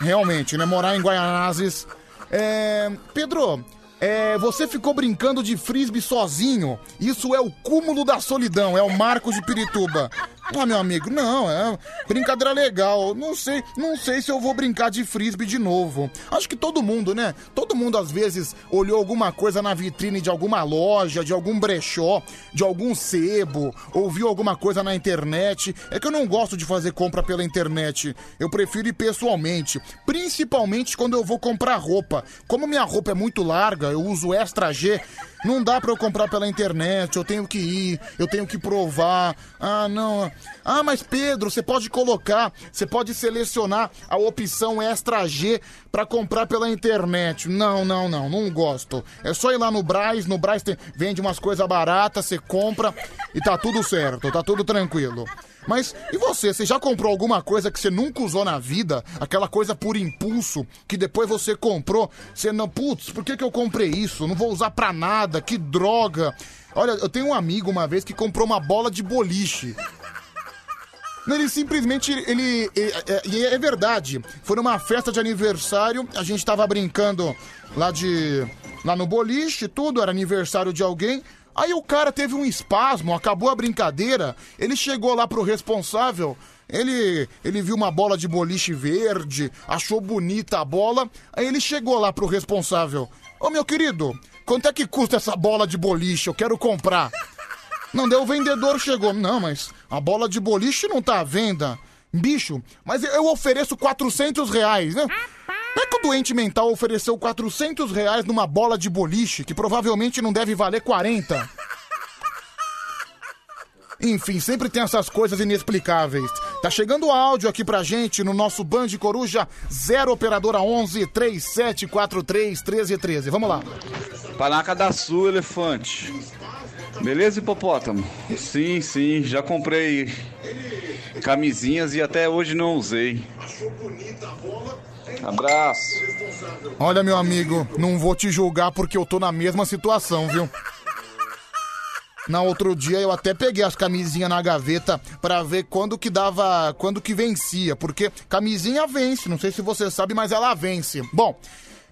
Realmente, né? Morar em Guaianazes. É, Pedro, é, você ficou brincando de frisbee sozinho. Isso é o cúmulo da solidão, é o Marcos de Pirituba. Ah, meu amigo, não, é brincadeira legal. Não sei, não sei se eu vou brincar de frisbee de novo. Acho que todo mundo, né? Todo mundo às vezes olhou alguma coisa na vitrine de alguma loja, de algum brechó, de algum sebo, ouviu alguma coisa na internet. É que eu não gosto de fazer compra pela internet. Eu prefiro ir pessoalmente, principalmente quando eu vou comprar roupa. Como minha roupa é muito larga, eu uso extra G. Não dá pra eu comprar pela internet, eu tenho que ir, eu tenho que provar. Ah, não. Ah, mas Pedro, você pode colocar, você pode selecionar a opção Extra G pra comprar pela internet. Não, não, não, não gosto. É só ir lá no Braz, no Braz tem, vende umas coisas baratas, você compra e tá tudo certo, tá tudo tranquilo. Mas e você? Você já comprou alguma coisa que você nunca usou na vida? Aquela coisa por impulso que depois você comprou? Você não, putz, por que, que eu comprei isso? Não vou usar pra nada, que droga. Olha, eu tenho um amigo uma vez que comprou uma bola de boliche. Ele simplesmente, ele, ele- é, e é, verdade. Foi numa festa de aniversário, a gente tava brincando lá de lá no boliche, e tudo, era aniversário de alguém. Aí o cara teve um espasmo, acabou a brincadeira. Ele chegou lá pro responsável, ele, ele viu uma bola de boliche verde, achou bonita a bola. Aí ele chegou lá pro responsável: Ô meu querido, quanto é que custa essa bola de boliche? Eu quero comprar. Não, daí o vendedor chegou. Não, mas a bola de boliche não tá à venda. Bicho, mas eu ofereço 400 reais, né? Não é que o doente mental ofereceu 400 reais numa bola de boliche, que provavelmente não deve valer 40. Enfim, sempre tem essas coisas inexplicáveis. Tá chegando áudio aqui pra gente no nosso Band Coruja 0 Operadora 11 3743 1313. Vamos lá. Panaca da Sul, elefante. Beleza, hipopótamo? Sim, sim, já comprei camisinhas e até hoje não usei. Abraço. Olha, meu amigo, não vou te julgar porque eu tô na mesma situação, viu? Na outro dia eu até peguei as camisinhas na gaveta pra ver quando que dava, quando que vencia, porque camisinha vence, não sei se você sabe, mas ela vence. Bom,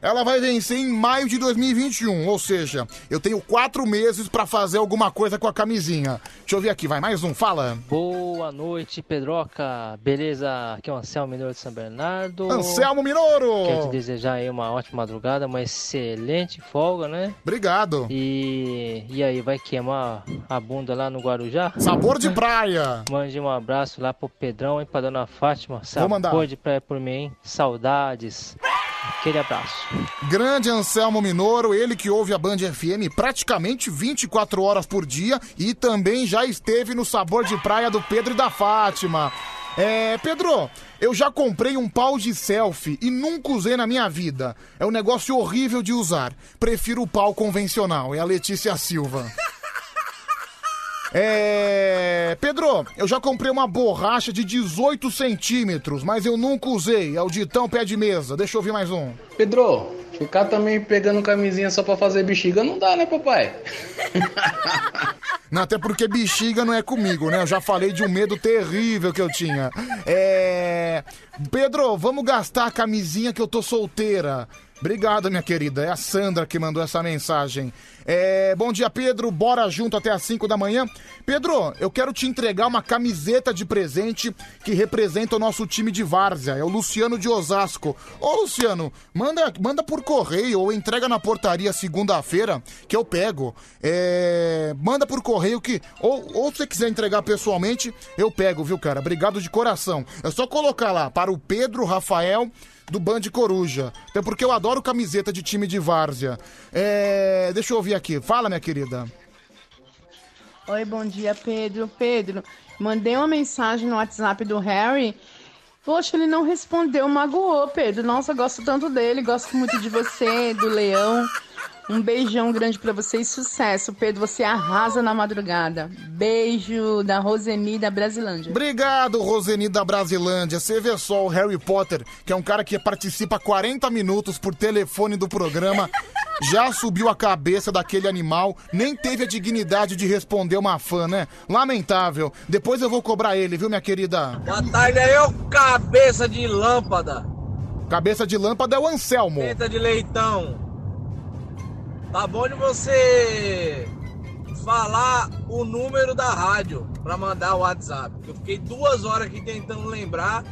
ela vai vencer em maio de 2021, ou seja, eu tenho quatro meses pra fazer alguma coisa com a camisinha. Deixa eu ver aqui, vai mais um, fala. Boa noite, Pedroca. Beleza? Aqui é o Anselmo Minoro de São Bernardo. Anselmo Minoro! Quero te desejar aí uma ótima madrugada, uma excelente folga, né? Obrigado. E, e aí, vai queimar a bunda lá no Guarujá? Sabor de praia. Mande um abraço lá pro Pedrão e pra Dona Fátima. Sabor mandar. de praia por mim, hein? Saudades. Aquele abraço. Grande Anselmo Minoro, ele que ouve a Band FM praticamente 24 horas por dia e também já esteve no Sabor de Praia do Pedro e da Fátima. É, Pedro, eu já comprei um pau de selfie e nunca usei na minha vida. É um negócio horrível de usar. Prefiro o pau convencional. É a Letícia Silva. É. Pedro, eu já comprei uma borracha de 18 centímetros, mas eu nunca usei. É o Ditão Pé de Mesa. Deixa eu ouvir mais um. Pedro, ficar também pegando camisinha só pra fazer bexiga não dá, né, papai? Não, até porque bexiga não é comigo, né? Eu já falei de um medo terrível que eu tinha. É. Pedro, vamos gastar a camisinha que eu tô solteira. Obrigado, minha querida. É a Sandra que mandou essa mensagem. É, bom dia, Pedro. Bora junto até às 5 da manhã. Pedro, eu quero te entregar uma camiseta de presente que representa o nosso time de várzea. É o Luciano de Osasco. Ô, Luciano, manda, manda por correio ou entrega na portaria segunda-feira que eu pego. É, manda por correio que. Ou, ou se você quiser entregar pessoalmente, eu pego, viu, cara? Obrigado de coração. É só colocar lá para o Pedro Rafael do Band Coruja. Até porque eu adoro camiseta de time de várzea. É, deixa eu ouvir aqui. Fala, minha querida. Oi, bom dia, Pedro. Pedro, mandei uma mensagem no WhatsApp do Harry. Poxa, ele não respondeu, magoou, Pedro. Nossa, gosto tanto dele, gosto muito de você, do Leão. Um beijão grande pra você e sucesso, Pedro. Você arrasa na madrugada. Beijo da Roseni da Brasilândia. Obrigado, Roseni da Brasilândia. Você vê só o Harry Potter, que é um cara que participa 40 minutos por telefone do programa, já subiu a cabeça daquele animal, nem teve a dignidade de responder uma fã, né? Lamentável. Depois eu vou cobrar ele, viu, minha querida? Boa tarde aí, ô cabeça de lâmpada. Cabeça de lâmpada é o Anselmo. Tenta de leitão. Tá bom de você falar o número da rádio pra mandar o WhatsApp. Eu fiquei duas horas aqui tentando lembrar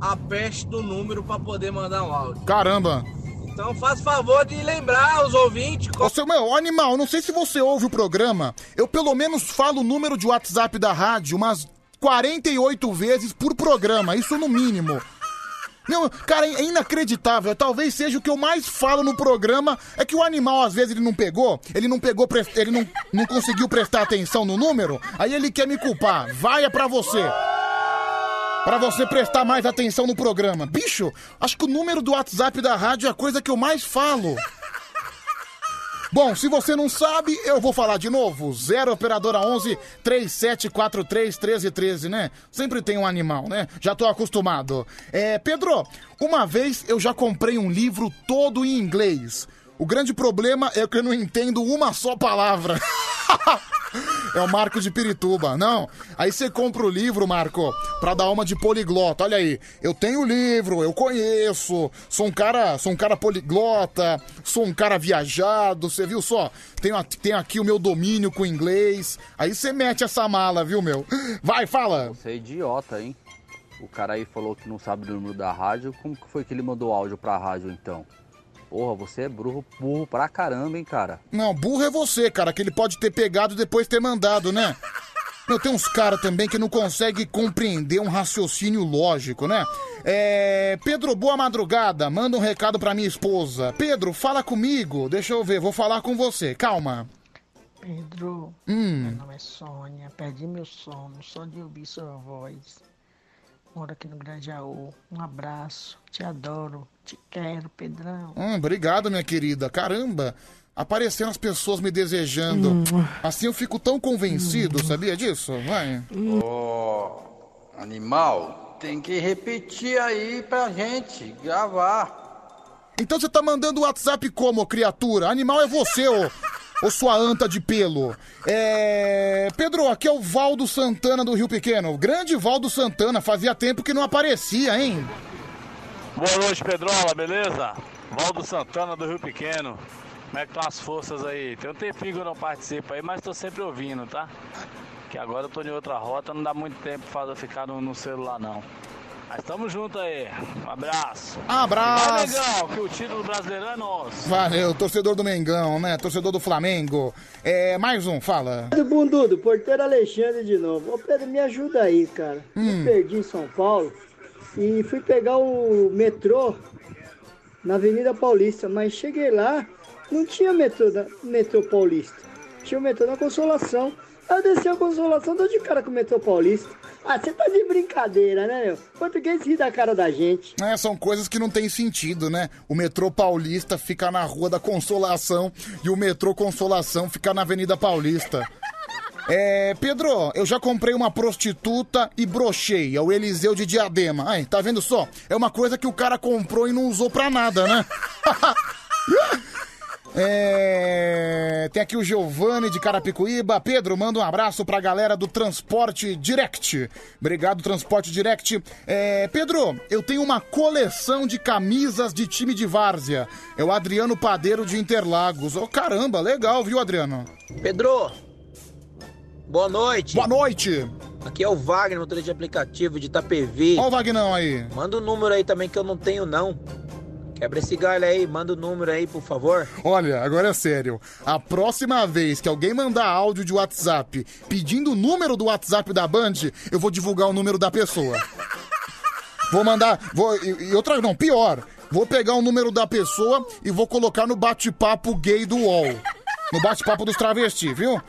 a peste do número pra poder mandar um áudio. Caramba. Então faz favor de lembrar os ouvintes. Ô, seu meu, animal, não sei se você ouve o programa. Eu pelo menos falo o número de WhatsApp da rádio umas 48 vezes por programa, isso no mínimo. Meu, cara, é inacreditável. Talvez seja o que eu mais falo no programa. É que o animal, às vezes, ele não pegou. Ele não pegou, ele não, não conseguiu prestar atenção no número. Aí ele quer me culpar. Vai é pra você. Pra você prestar mais atenção no programa. Bicho, acho que o número do WhatsApp da rádio é a coisa que eu mais falo. Bom, se você não sabe, eu vou falar de novo. 0 operadora 11 3743 1313, né? Sempre tem um animal, né? Já tô acostumado. É, Pedro, uma vez eu já comprei um livro todo em inglês. O grande problema é que eu não entendo uma só palavra. É o Marco de Pirituba. Não. Aí você compra o livro, Marco, pra dar uma de poliglota. Olha aí, eu tenho o livro, eu conheço, sou um cara, sou um cara poliglota, sou um cara viajado, você viu só? Tenho, tenho aqui o meu domínio com inglês. Aí você mete essa mala, viu, meu? Vai, fala. Você é idiota, hein? O cara aí falou que não sabe o número da rádio. Como que foi que ele mandou áudio pra rádio então? Porra, você é burro, burro pra caramba, hein, cara? Não, burro é você, cara, que ele pode ter pegado e depois ter mandado, né? Meu, tem uns caras também que não conseguem compreender um raciocínio lógico, né? É. Pedro, boa madrugada. Manda um recado pra minha esposa. Pedro, fala comigo. Deixa eu ver, vou falar com você. Calma. Pedro, Hum. meu nome é Sônia, perdi meu sono só de ouvir sua voz. Moro aqui no Granjaú. Um abraço, te adoro, te quero, Pedrão. Hum, obrigado, minha querida. Caramba. aparecendo as pessoas me desejando. Assim eu fico tão convencido, sabia disso? Vai. Ô, animal, tem que repetir aí pra gente gravar. Então você tá mandando o WhatsApp como, criatura? Animal é você, ô, ô sua anta de pelo. É. Pedro, aqui é o Valdo Santana do Rio Pequeno. Grande Valdo Santana, fazia tempo que não aparecia, hein? Boa noite, Pedrola, beleza? Valdo Santana do Rio Pequeno. Como é que estão as forças aí? Tem um tempinho que eu não participo aí, mas tô sempre ouvindo, tá? Que agora eu tô em outra rota, não dá muito tempo pra ficar no, no celular não. Mas tamo junto aí. Um abraço. Abraço. Vai, Negão, que o título brasileiro é nosso. Valeu, torcedor do Mengão, né? Torcedor do Flamengo. É, mais um, fala. Do Bundudo, porteiro Alexandre de novo. Ô Pedro, me ajuda aí, cara. Hum. Me perdi em São Paulo e fui pegar o metrô na Avenida Paulista, mas cheguei lá, não tinha metrô, na, metrô Paulista. Tinha o metrô na Consolação. Aí eu desci a Consolação, dou de cara com o metrô Paulista. Ah, você tá de brincadeira, né, meu? Português ri da cara da gente. É, são coisas que não tem sentido, né? O metrô paulista fica na Rua da Consolação e o metrô Consolação fica na Avenida Paulista. É, Pedro, eu já comprei uma prostituta e brochei, é o Eliseu de Diadema. Ai, tá vendo só? É uma coisa que o cara comprou e não usou pra nada, né? É, tem aqui o Giovanni de Carapicuíba. Pedro, manda um abraço pra galera do Transporte Direct. Obrigado, Transporte Direct. É, Pedro, eu tenho uma coleção de camisas de time de várzea. É o Adriano Padeiro de Interlagos. Ô, caramba, legal, viu, Adriano? Pedro, boa noite. Boa noite. Aqui é o Wagner, motorista de aplicativo de Itapevi. Ó o Vagnão aí. Manda o número aí também que eu não tenho não. Quebra esse galho aí, manda o número aí, por favor. Olha, agora é sério. A próxima vez que alguém mandar áudio de WhatsApp pedindo o número do WhatsApp da Band, eu vou divulgar o número da pessoa. Vou mandar. Vou, e, e outra. Não, pior. Vou pegar o número da pessoa e vou colocar no bate-papo gay do UOL. No bate-papo dos travestis, viu?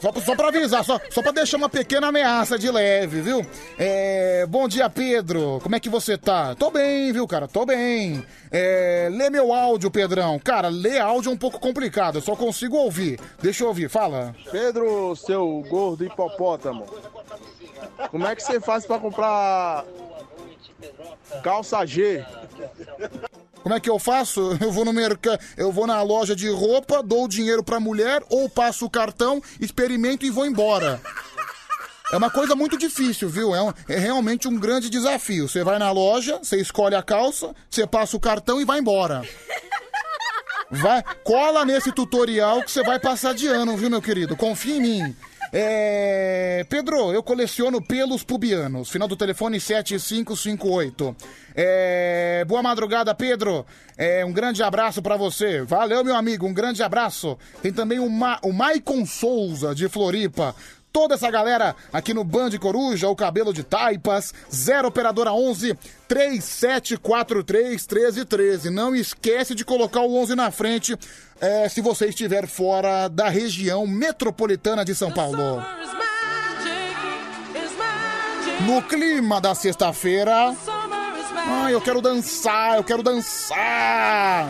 Só, só pra avisar, só, só pra deixar uma pequena ameaça de leve, viu? É, bom dia, Pedro. Como é que você tá? Tô bem, viu, cara? Tô bem. É, lê meu áudio, Pedrão. Cara, ler áudio é um pouco complicado, eu só consigo ouvir. Deixa eu ouvir, fala. Pedro, seu gordo hipopótamo, como é que você faz pra comprar calça G? Como é que eu faço? Eu vou no mercado, eu vou na loja de roupa, dou o dinheiro pra mulher ou passo o cartão, experimento e vou embora. É uma coisa muito difícil, viu? É, um- é realmente um grande desafio. Você vai na loja, você escolhe a calça, você passa o cartão e vai embora. Vai, cola nesse tutorial que você vai passar de ano, viu, meu querido? Confia em mim. É... Pedro, eu coleciono pelos pubianos. Final do telefone 7558. É... Boa madrugada, Pedro. É... Um grande abraço pra você. Valeu, meu amigo. Um grande abraço. Tem também o, Ma... o Maicon Souza, de Floripa. Toda essa galera aqui no Band Coruja, o cabelo de taipas, 0 operadora 11 3743 1313. Não esquece de colocar o 11 na frente é, se você estiver fora da região metropolitana de São Paulo. No clima da sexta-feira. Ai, eu quero dançar, eu quero dançar.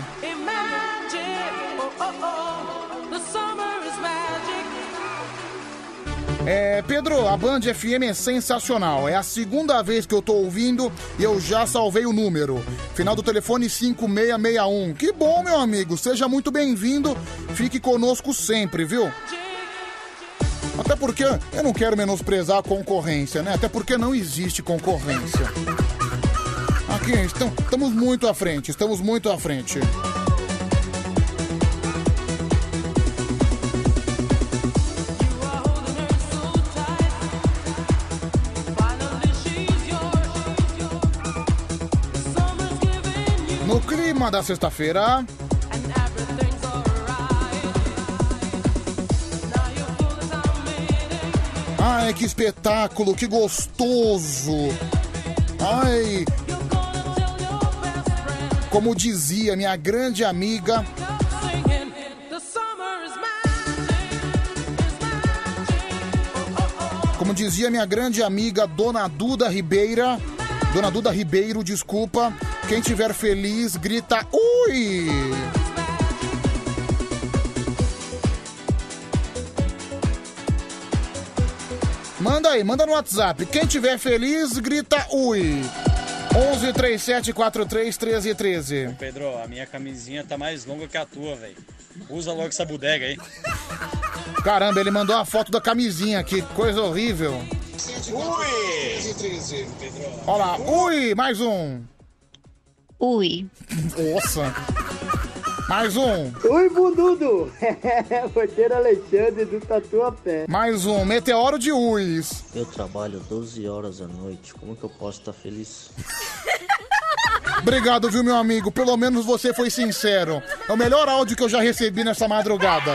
É, Pedro, a Band FM é sensacional. É a segunda vez que eu tô ouvindo e eu já salvei o número. Final do telefone 5661. Que bom, meu amigo. Seja muito bem-vindo. Fique conosco sempre, viu? Até porque eu não quero menosprezar a concorrência, né? Até porque não existe concorrência. Aqui, estam- estamos muito à frente, estamos muito à frente. Clima da sexta-feira. Ai, que espetáculo, que gostoso. Ai. Como dizia minha grande amiga. Como dizia minha grande amiga Dona Duda Ribeira. Dona Duda Ribeiro, desculpa. Quem tiver feliz, grita ui! Manda aí, manda no WhatsApp. Quem tiver feliz, grita ui. 11 37 13 Pedro, a minha camisinha tá mais longa que a tua, velho. Usa logo essa bodega aí. Caramba, ele mandou a foto da camisinha aqui, coisa horrível. Ui! Olha lá, ui, mais um. Ui. Nossa. Mais um. Oi, bundudo! Porteiro Alexandre do Tatuapé. Mais um, meteoro de uis. Eu trabalho 12 horas à noite. Como que eu posso estar feliz? Obrigado, viu, meu amigo? Pelo menos você foi sincero. É o melhor áudio que eu já recebi nessa madrugada.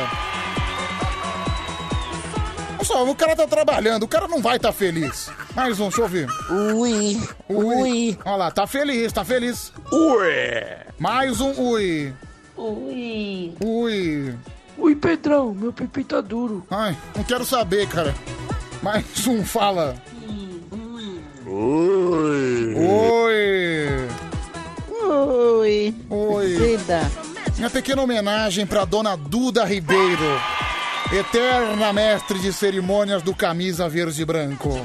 Olha só, o cara tá trabalhando, o cara não vai estar feliz. Mais um, deixa eu ouvir. Ui. Ui. Olha lá, tá feliz, tá feliz. Ui. Mais um ui. Ui. Ui. Ui, Pedrão, meu pipi tá duro. Ai, não quero saber, cara. Mais um, fala. Ui. Oi. Oi. Oi. Zeda. Minha pequena homenagem pra dona Duda Ribeiro, eterna mestre de cerimônias do camisa verde e branco.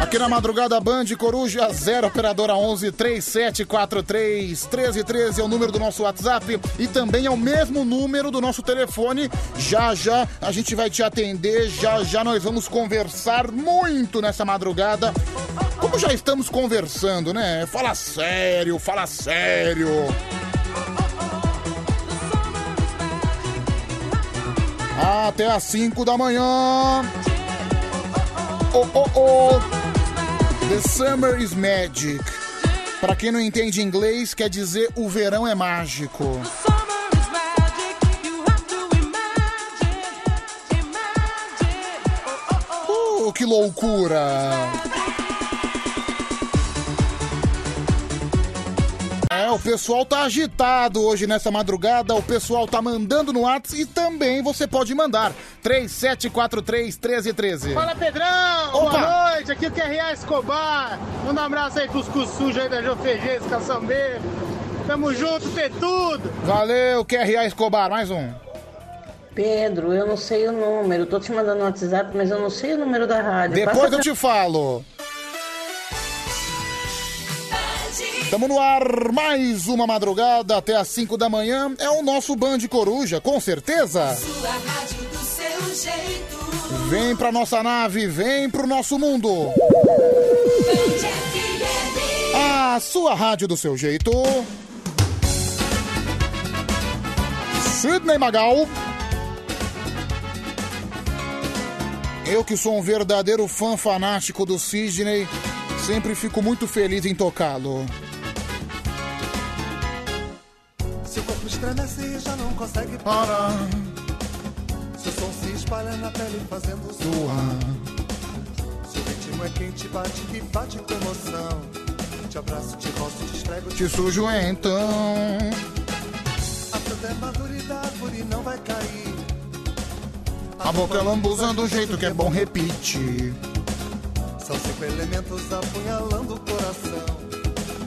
Aqui na madrugada Band Coruja 0 operadora 11 3743 1313 é o número do nosso WhatsApp e também é o mesmo número do nosso telefone. Já já a gente vai te atender, já já nós vamos conversar muito nessa madrugada. Como já estamos conversando, né? Fala sério, fala sério. Até às 5 da manhã. Oh, oh, oh. The summer is magic. Pra quem não entende inglês, quer dizer o verão é mágico. Uh, que loucura! O pessoal tá agitado hoje nessa madrugada, o pessoal tá mandando no WhatsApp e também você pode mandar 3743 1313. Fala Pedrão! Opa! Boa noite, aqui é o QRA Escobar. Manda um abraço aí pros cuscujos aí da Jofegês, Caçambeiro. Tamo junto, tudo! Valeu, QRA Escobar, mais um. Pedro, eu não sei o número. Tô te mandando no WhatsApp, mas eu não sei o número da rádio. Depois Passa eu te falo. Tamo no ar, mais uma madrugada até às 5 da manhã. É o nosso Band Coruja, com certeza. Sua rádio do seu jeito. Vem pra nossa nave, vem pro nosso mundo. A sua rádio do seu jeito. Sidney Magal. Eu que sou um verdadeiro fã fanático do Sidney, sempre fico muito feliz em tocá-lo. Estremece e já não consegue parar. Seu som se espalha na pele fazendo Zoar. Seu ritmo é quente, bate que bate com emoção. Te abraço, te roço, te esfrego, Te sujo então. A fruta é madura e da árvore não vai cair. A boca é lambuza do jeito que é bom, repite. São cinco elementos apunhalando o coração.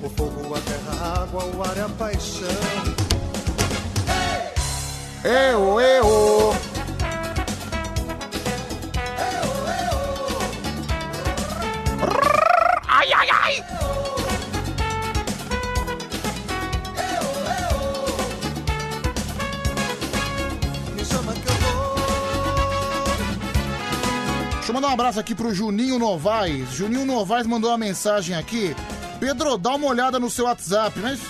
O fogo, a terra, a água, o ar e a paixão. Eu, eu. Ai, ai, ai. Deixa eu mandar um abraço aqui pro Juninho Novaes. Juninho Novaes mandou uma mensagem aqui. Pedro, dá uma olhada no seu WhatsApp, mas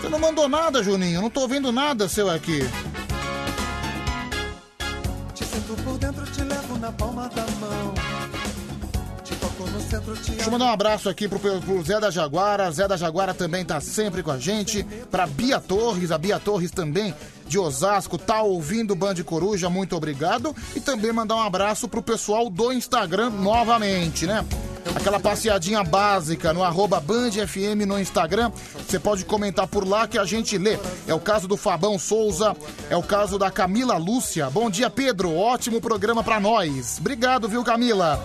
você não mandou nada, Juninho. Eu não tô vendo nada seu aqui. Palma da mão. Centro, Deixa eu mandar um abraço aqui pro, pro Zé da Jaguara. Zé da Jaguara também tá sempre com a gente. Pra Bia Torres, a Bia Torres também de Osasco, tá ouvindo o Band Coruja, muito obrigado. E também mandar um abraço pro pessoal do Instagram novamente, né? Aquela passeadinha básica no arroba Band FM no Instagram. Você pode comentar por lá que a gente lê. É o caso do Fabão Souza, é o caso da Camila Lúcia. Bom dia, Pedro. Ótimo programa pra nós. Obrigado, viu, Camila?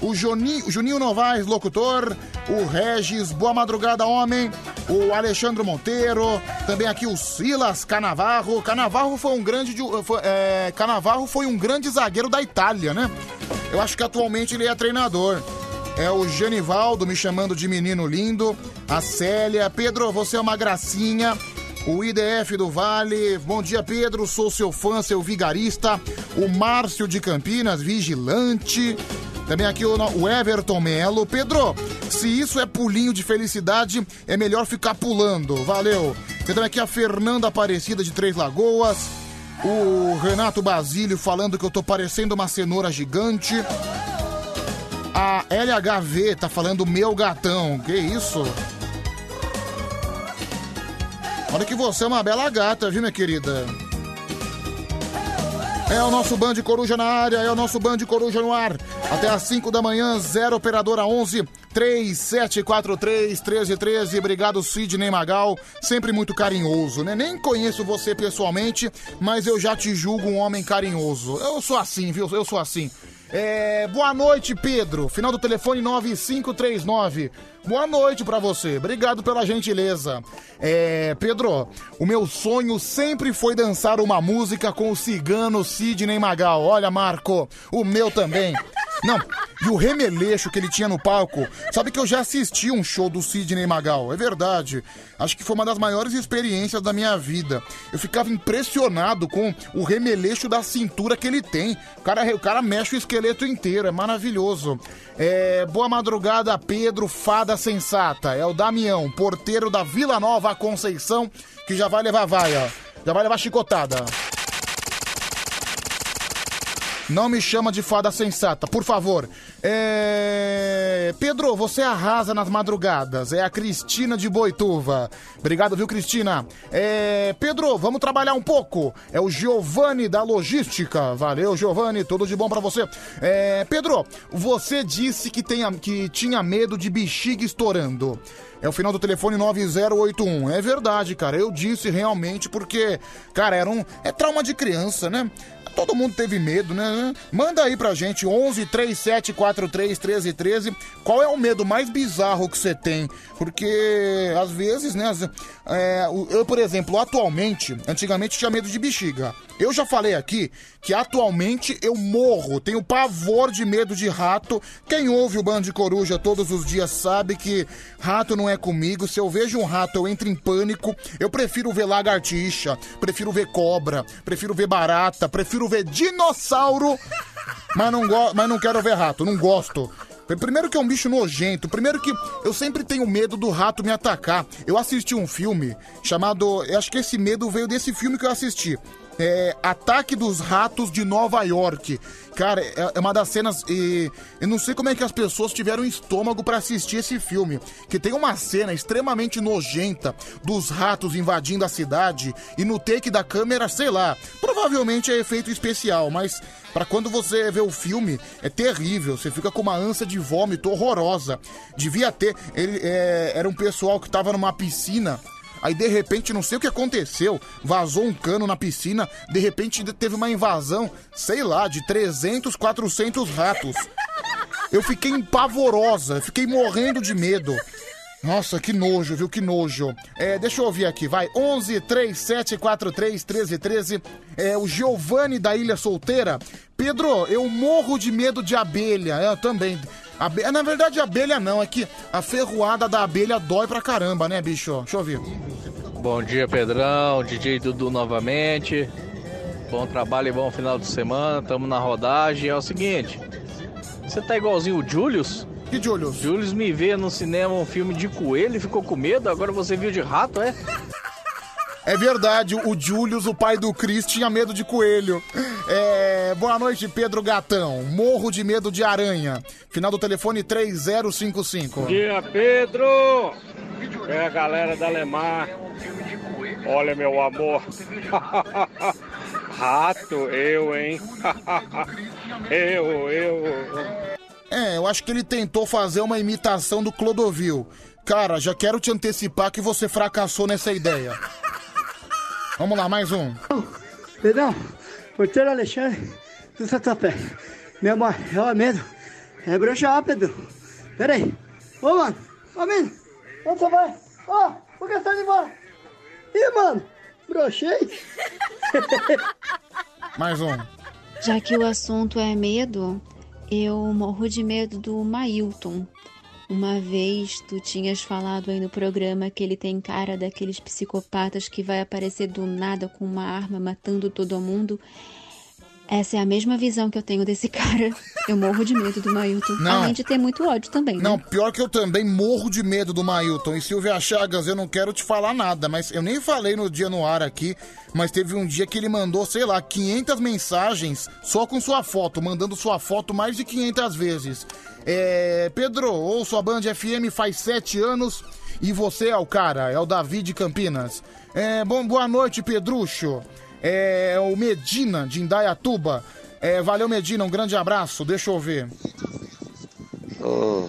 o, Joni, o Juninho Novaes, locutor, o Regis, boa madrugada, homem, o Alexandre Monteiro, também aqui o Silas Canavarro. Canavarro foi um grande. de- Foi, é, Canavarro foi um grande zagueiro da Itália, né? Eu acho que atualmente ele é treinador. É o Genivaldo me chamando de menino lindo. A Célia. Pedro, você é uma gracinha. O IDF do Vale. Bom dia, Pedro. Sou seu fã, seu vigarista. O Márcio de Campinas, vigilante. Também aqui o, Everton Melo. Pedro, se isso é pulinho de felicidade, é melhor ficar pulando. Valeu. Também aqui a Fernanda Aparecida de Três Lagoas. O Renato Basílio falando que eu tô parecendo uma cenoura gigante. A LHV tá falando meu gatão. Que isso? Olha que você é uma bela gata, viu, minha querida? É o nosso Band Coruja na área, é o nosso Band Coruja no ar. Até às 5 da manhã, 0 operadora 11 3743 1313. Obrigado, Sidney Magal. Sempre muito carinhoso, né? Nem conheço você pessoalmente, mas eu já te julgo um homem carinhoso. Eu sou assim, viu? Eu sou assim. É, boa noite, Pedro. Final do telefone 9539. Boa noite pra você. Obrigado pela gentileza. É, Pedro, o meu sonho sempre foi dançar uma música com o cigano Sidney Magal. Olha, Marco, o meu também. Não, e o remeleixo que ele tinha no palco. Sabe que eu já assisti um show do Sidney Magal, é verdade. Acho que foi uma das maiores experiências da minha vida. Eu ficava impressionado com o remeleixo da cintura que ele tem. O cara, o cara mexe o esqueleto inteiro, é maravilhoso. É, boa madrugada, Pedro, fada sensata. É o Damião, porteiro da Vila Nova Conceição, que já vai levar vaia. Já vai levar chicotada. Não me chama de fada sensata, por favor. É... Pedro, você arrasa nas madrugadas. É a Cristina de Boituva. Obrigado, viu, Cristina? É... Pedro, vamos trabalhar um pouco. É o Giovanni da Logística. Valeu, Giovanni, tudo de bom pra você. É... Pedro, você disse que, tenha... que tinha medo de bexiga estourando. É o final do telefone 9081. É verdade, cara. Eu disse realmente porque, cara, era um. É trauma de criança, né? Todo mundo teve medo, né? Manda aí pra gente, 11 3743 1313. Qual é o medo mais bizarro que você tem? Porque, às vezes, né? é, eu, por exemplo, atualmente, antigamente tinha medo de bexiga. Eu já falei aqui que atualmente eu morro, tenho pavor de medo de rato. Quem ouve o Band de Coruja todos os dias sabe que rato não é comigo. Se eu vejo um rato, eu entro em pânico. Eu prefiro ver lagartixa, prefiro ver cobra, prefiro ver barata, prefiro ver dinossauro, mas não, go mas não quero ver rato, não gosto. Primeiro que é um bicho nojento, primeiro que eu sempre tenho medo do rato me atacar. Eu assisti um filme chamado. Eu acho que esse medo veio desse filme que eu assisti. É, Ataque dos Ratos de Nova York. Cara, é é uma das cenas. E eu não sei como é que as pessoas tiveram estômago pra assistir esse filme. Que tem uma cena extremamente nojenta dos ratos invadindo a cidade. E no take da câmera, sei lá. Provavelmente é efeito especial, mas Pra quando você vê o filme, é terrível. Você fica com uma ânsia de vômito horrorosa. Devia ter. Ele, é, era um pessoal que tava numa piscina. Aí de repente, não sei o que aconteceu, vazou um cano na piscina, de repente teve uma invasão, sei lá, de 300, 400 ratos. Eu fiquei empavorosa, fiquei morrendo de medo. Nossa, que nojo, viu? Que nojo. É, deixa eu ouvir aqui, vai. 11 3743 1313. É o Giovanni da Ilha Solteira. Pedro, eu morro de medo de abelha. Eu também. Abe... Na verdade, abelha não, é que a ferroada da abelha dói pra caramba, né, bicho? Deixa eu ouvir. Bom dia, Pedrão, DJ Dudu novamente. Bom trabalho e bom final de semana. Tamo na rodagem. É o seguinte, você tá igualzinho o Julius? Que Julius? Julius me vê no cinema um filme de coelho e ficou com medo. Agora você viu de rato, é? É verdade, o Julius, o pai do Chris, tinha medo de coelho. É, boa noite, Pedro Gatão. Morro de medo de aranha. Final do telefone 3055. Bom dia, Pedro! É a galera da Lemar. Olha, meu amor. Rato, eu, hein? eu, eu. É, eu acho que ele tentou fazer uma imitação do Clodovil. Cara, já quero te antecipar que você fracassou nessa ideia. Vamos lá, mais um. Pedrão, porteiro Alexandre do Santapé. Meu maior medo É broxar, Pedro. Pera aí. Ô, mano. Ô, menino. Onde você vai? Ó, por que você tá indo embora? Ih, mano. Brochei. Mais um. Já que o assunto é medo, eu morro de medo do Mailton. Uma vez tu tinhas falado aí no programa que ele tem cara daqueles psicopatas que vai aparecer do nada com uma arma matando todo mundo. Essa é a mesma visão que eu tenho desse cara. Eu morro de medo do Mailton. Não. Além de ter muito ódio também, né? Não, pior que eu também morro de medo do Mailton. E Silvia Chagas, eu não quero te falar nada, mas eu nem falei no dia no ar aqui, mas teve um dia que ele mandou, sei lá, 500 mensagens só com sua foto, mandando sua foto mais de 500 vezes. É, Pedro, ouço a Band FM faz sete anos e você é o cara, é o Davi de Campinas. É, bom, boa noite, Pedrucho. É o Medina de Indaiatuba. É, valeu, Medina, um grande abraço. Deixa eu ver. Ô,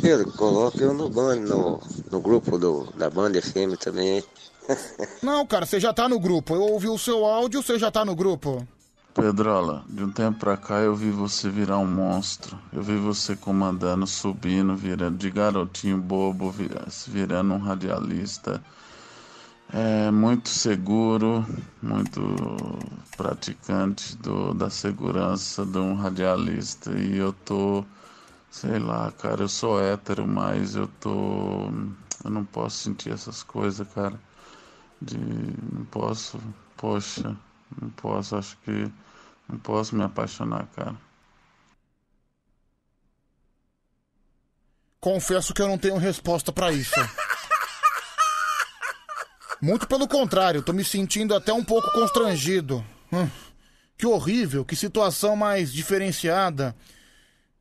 Pedro, coloca eu no Band, no, no grupo do, da Band FM também. Não, cara, você já tá no grupo. Eu ouvi o seu áudio, você já tá no grupo. Pedrola, de um tempo pra cá eu vi você virar um monstro. Eu vi você comandando, subindo, virando de garotinho bobo, virando um radialista. É muito seguro, muito praticante do, da segurança de um radialista. E eu tô, sei lá, cara, eu sou hétero, mas eu tô. Eu não posso sentir essas coisas, cara. De. Não posso. Poxa, não posso, acho que. Não posso me apaixonar, cara. Confesso que eu não tenho resposta pra isso. Muito pelo contrário, tô me sentindo até um pouco constrangido. Hum, que horrível, que situação mais diferenciada.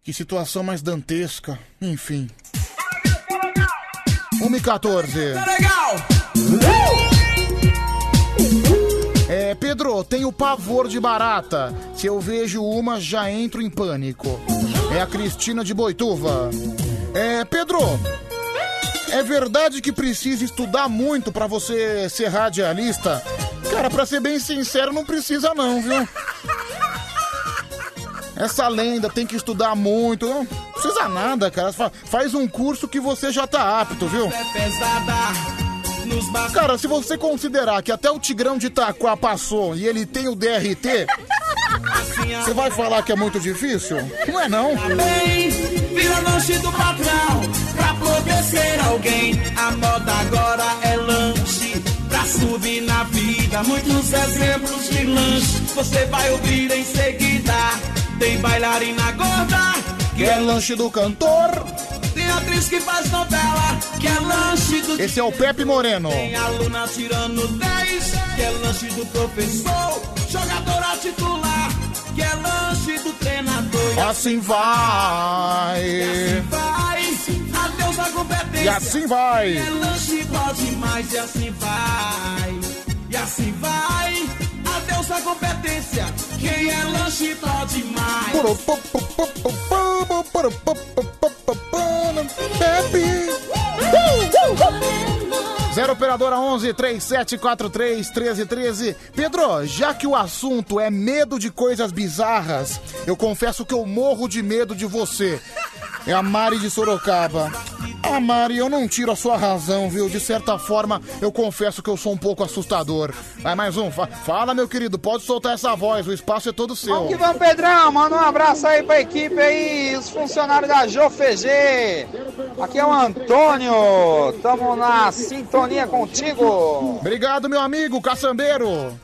Que situação mais dantesca. Enfim. 1 e 14. É, Pedro, tenho pavor de barata. Se eu vejo uma, já entro em pânico. É a Cristina de Boituva. É, Pedro, é verdade que precisa estudar muito pra você ser radialista? Cara, pra ser bem sincero, não precisa não, viu? Essa lenda tem que estudar muito. Não precisa nada, cara. Fa- Faz um curso que você já tá apto, viu? Cara, se você considerar que até o Tigrão de Itaquá passou e ele tem o DRT, você vai falar que é muito difícil? Não é não. Bem, vira lanche do patrão pra poder ser alguém. A moda agora é lanche pra subir na vida. Muitos exemplos de lanche você vai ouvir em seguida. Tem bailarina gorda Que é lanche do cantor. Tem atriz que faz novela que é lanche do Esse é o Pepe Moreno. Tem aluna tirando 10, que é lanche do professor. Jogadora titular, que é lanche do treinador. E Assim vai. vai, adeus competência. E assim vai. É lanche bom demais, e assim vai. E assim vai, adeus a competência. Quem é lanche bom demais. Zero operadora 11 3743 1313. Pedro, já que o assunto é medo de coisas bizarras, eu confesso que eu morro de medo de você. É a Mari de Sorocaba. Ah, Mari, eu não tiro a sua razão, viu? De certa forma, eu confesso que eu sou um pouco assustador. Vai mais um. Fa- Fala, meu querido, pode soltar essa voz, o espaço é todo seu. Vamos que vamos, Pedrão. Manda um abraço aí pra equipe aí, os funcionários da JoFG. Aqui é o Antônio. Tamo na sintonia contigo. Obrigado, meu amigo, caçambeiro.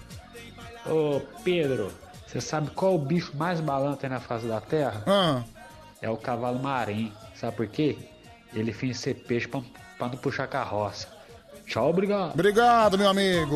Ô, Pedro, você sabe qual o bicho mais balança aí na face da Terra? Ah. É o cavalo marinho. Sabe por quê? Ele finge ser peixe pra não puxar carroça. Tchau, obrigado. Obrigado, meu amigo.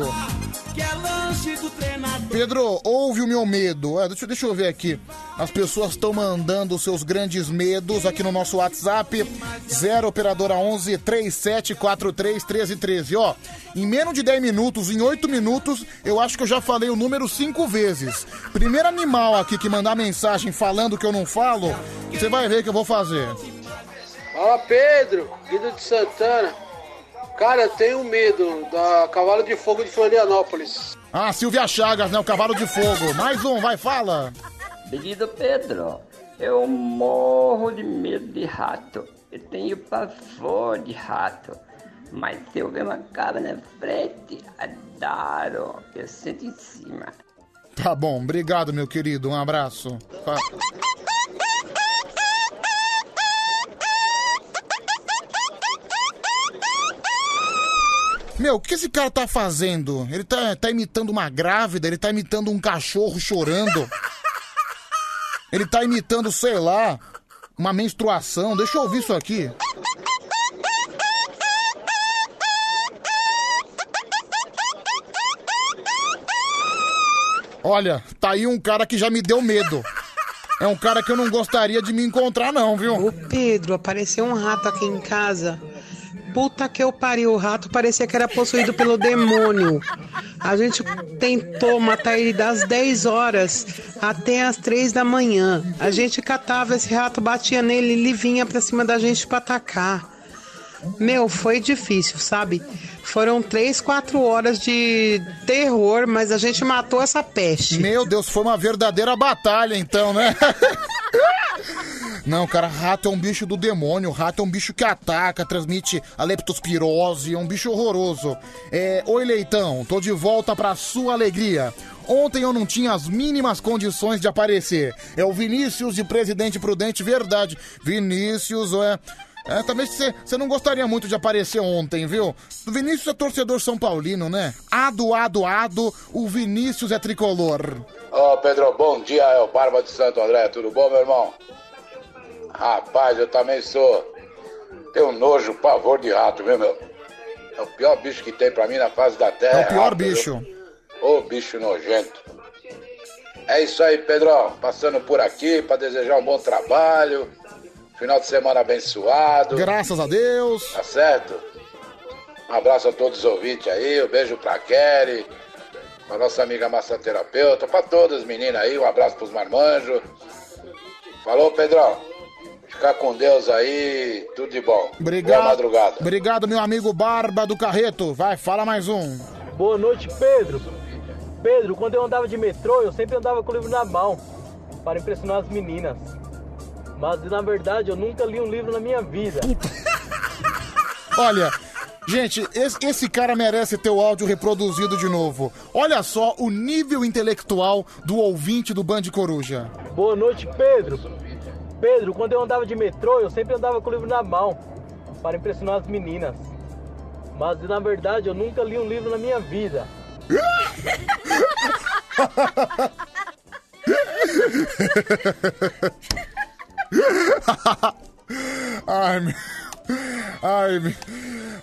Que é lanche do treinador. Pedro, ouve o meu medo. É, deixa, deixa eu ver aqui. As pessoas estão mandando os seus grandes medos aqui no nosso WhatsApp. 0 operadora 11 3743 1313. Ó, em menos de 10 minutos, em 8 minutos, eu acho que eu já falei o número 5 vezes. Primeiro animal aqui que mandar mensagem falando que eu não falo, você vai ver que eu vou fazer. Fala Pedro, Guido de Santana. Cara, eu tenho medo da Cavalo de Fogo de Florianópolis. Ah, Silvia Chagas, né? O cavalo de fogo. Mais um, vai, fala. Menino Pedro, Eu morro de medo de rato. Eu tenho pavor de rato. Mas se eu ver uma cabra na frente, adoro. Eu sento em cima. Tá bom, obrigado, meu querido. Um abraço. Meu, o que esse cara tá fazendo? Ele tá, tá imitando uma grávida, ele tá imitando um cachorro chorando. Ele tá imitando, sei lá, uma menstruação. Deixa eu ouvir isso aqui. Olha, tá aí um cara que já me deu medo. É um cara que eu não gostaria de me encontrar, não, viu? Ô Pedro, apareceu um rato aqui em casa. Puta que eu pariu, o rato parecia que era possuído pelo demônio. A gente tentou matar ele das 10 horas até as 3 da manhã. A gente catava esse rato, batia nele e ele vinha pra cima da gente pra atacar. Meu, foi difícil, sabe? Foram três, quatro horas de terror, mas a gente matou essa peste. Meu Deus, foi uma verdadeira batalha, então, né? Não, cara, rato é um bicho do demônio. Rato é um bicho que ataca, transmite a leptospirose, é um bicho horroroso. É, Oi, Leitão, tô de volta pra sua alegria. Ontem eu não tinha as mínimas condições de aparecer. É o Vinícius de Presidente Prudente, verdade. Vinícius, é. É, também você você não gostaria muito de aparecer ontem, viu? O Vinícius é torcedor São Paulino, né? Ado, ado, ado, o Vinícius é tricolor. Ô Pedro, bom dia, é o Barba de Santo André, tudo bom, meu irmão? Rapaz, eu também sou. Tenho nojo, pavor de rato, viu, meu? É o pior bicho que tem pra mim na face da terra. É o pior rato, viu? bicho. Ô bicho nojento. É isso aí, Pedrão. Passando por aqui pra desejar um bom trabalho. Final de semana abençoado. Graças a Deus. Tá certo? Um abraço a todos os ouvintes aí. Um beijo pra Kelly. Pra nossa amiga massoterapeuta. Pra todas as meninas aí. Um abraço pros marmanjos. Falou, Pedrão. Ficar com Deus aí. Tudo de bom. Obrigado. Boa madrugada. Obrigado, meu amigo Barba do Carreto. Vai, fala mais um. Boa noite, Pedro. Pedro, quando eu andava de metrô, eu sempre andava com o livro na mão para impressionar as meninas. Mas na verdade, eu nunca li um livro na minha vida. Olha, gente, esse, esse cara merece ter o áudio reproduzido de novo. Olha só o nível intelectual do ouvinte do Band Coruja. Boa noite, Pedro. Pedro, quando eu andava de metrô, eu sempre andava com o livro na mão para impressionar as meninas. Mas na verdade, eu nunca li um livro na minha vida. Ai, meu... Ai, meu...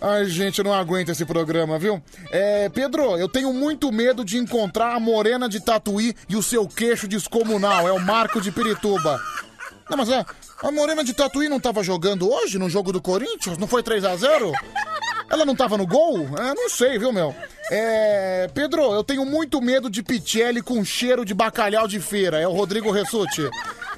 Ai, gente, eu não aguento esse programa, viu? É, Pedro, eu tenho muito medo de encontrar a morena de Tatuí e o seu queixo descomunal. É o Marco de Pirituba. Não, mas é, a morena de Tatuí não tava jogando hoje no jogo do Corinthians? Não foi 3 a 0 Ela não tava no gol? É, não sei, viu, meu? É, Pedro, eu tenho muito medo de Pichelli com cheiro de bacalhau de feira. É o Rodrigo Ressuti.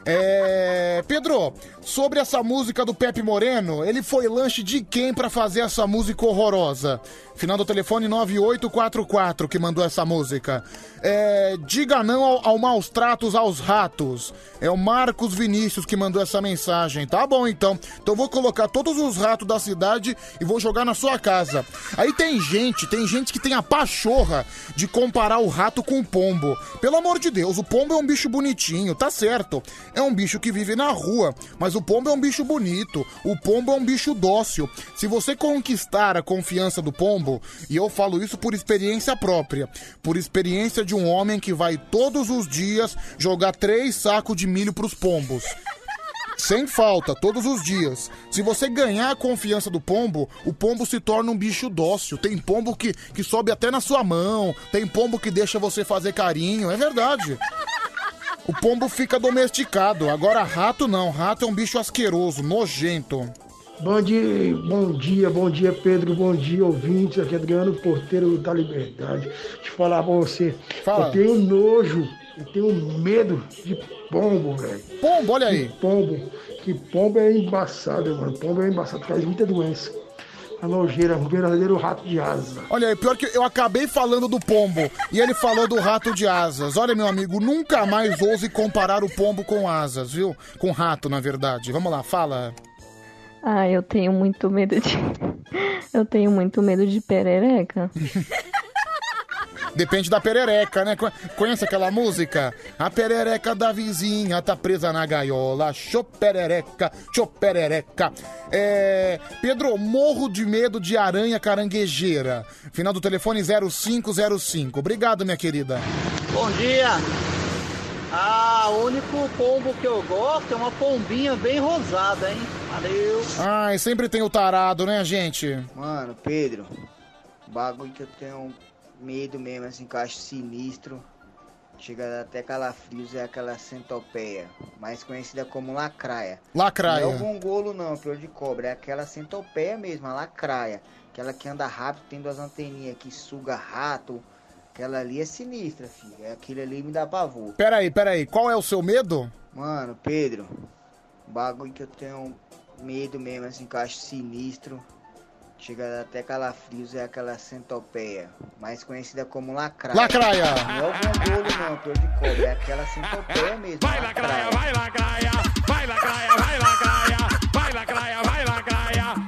É, Pedro, sobre essa música do Pepe Moreno, ele foi lanche de quem pra fazer essa música horrorosa? Final do telefone 9844 que mandou essa música. É, diga não ao, ao maus tratos aos ratos. É o Marcos Vinícius que mandou essa mensagem. Tá bom então. Então vou colocar todos os ratos da cidade e vou jogar na sua casa. Aí tem gente, tem gente que tem a pachorra de comparar o rato com o pombo. Pelo amor de Deus, o pombo é um bicho bonitinho, tá certo. É um bicho que vive na rua, mas o pombo é um bicho bonito. O pombo é um bicho dócil. Se você conquistar a confiança do pombo, e eu falo isso por experiência própria, por experiência de um homem que vai todos os dias jogar três sacos de milho pros pombos. Sem falta, todos os dias. Se você ganhar a confiança do pombo, o pombo se torna um bicho dócil. Tem pombo que, que sobe até na sua mão, tem pombo que deixa você fazer carinho, é verdade. O pombo fica domesticado. Agora rato não, rato é um bicho asqueroso, nojento. Bom dia, bom dia, bom dia, Pedro, bom dia, ouvintes. Aqui é Adriano Porteiro da Liberdade. Deixa eu falar pra você. Fala. Eu tenho nojo, eu tenho medo de pombo, velho. Pombo, olha aí. Que pombo, que pombo é embaçado, mano. Pombo é embaçado, traz muita doença. a nojeira, um verdadeiro rato de asa. Olha aí, pior que eu acabei falando do pombo e ele falou do rato de asas. Olha, meu amigo, nunca mais ouse comparar o pombo com asas, viu? Com rato, na verdade. Vamos lá, fala. Ah, eu tenho muito medo de. Eu tenho muito medo de perereca. Depende da perereca, né? Co- Conhece aquela música? A perereca da vizinha tá presa na gaiola. Chô perereca, chô perereca. É... Pedro, morro de medo de aranha caranguejeira. Final do telefone 0505. Obrigado, minha querida. Bom dia. Ah, o único pombo que eu gosto é uma pombinha bem rosada, hein? Valeu. Ai, sempre tem o tarado, né, gente? Mano, Pedro, bagulho que eu tenho medo mesmo, assim, que eu acho sinistro, chega até calafrios, é aquela centopeia, mais conhecida como lacraia. Lacraia. Não é o gongolo não, pior de cobra, é aquela centopeia mesmo, a lacraia. Aquela que anda rápido, tem duas anteninhas que suga rato. Aquela ali é sinistra, filho. É Aquilo ali me dá pavor. Peraí, peraí. Qual é o seu medo? Mano, Pedro, bagulho que eu tenho medo mesmo, assim, que eu acho sinistro, chega até calafrios, é aquela centopeia, mais conhecida como lacraia. Lacraia. Não é o gongolo não, pior de cobra, é aquela centopeia mesmo. Vai lacraia, vai lacraia, vai lacraia, vai lacraia, vai lacraia, vai lacraia.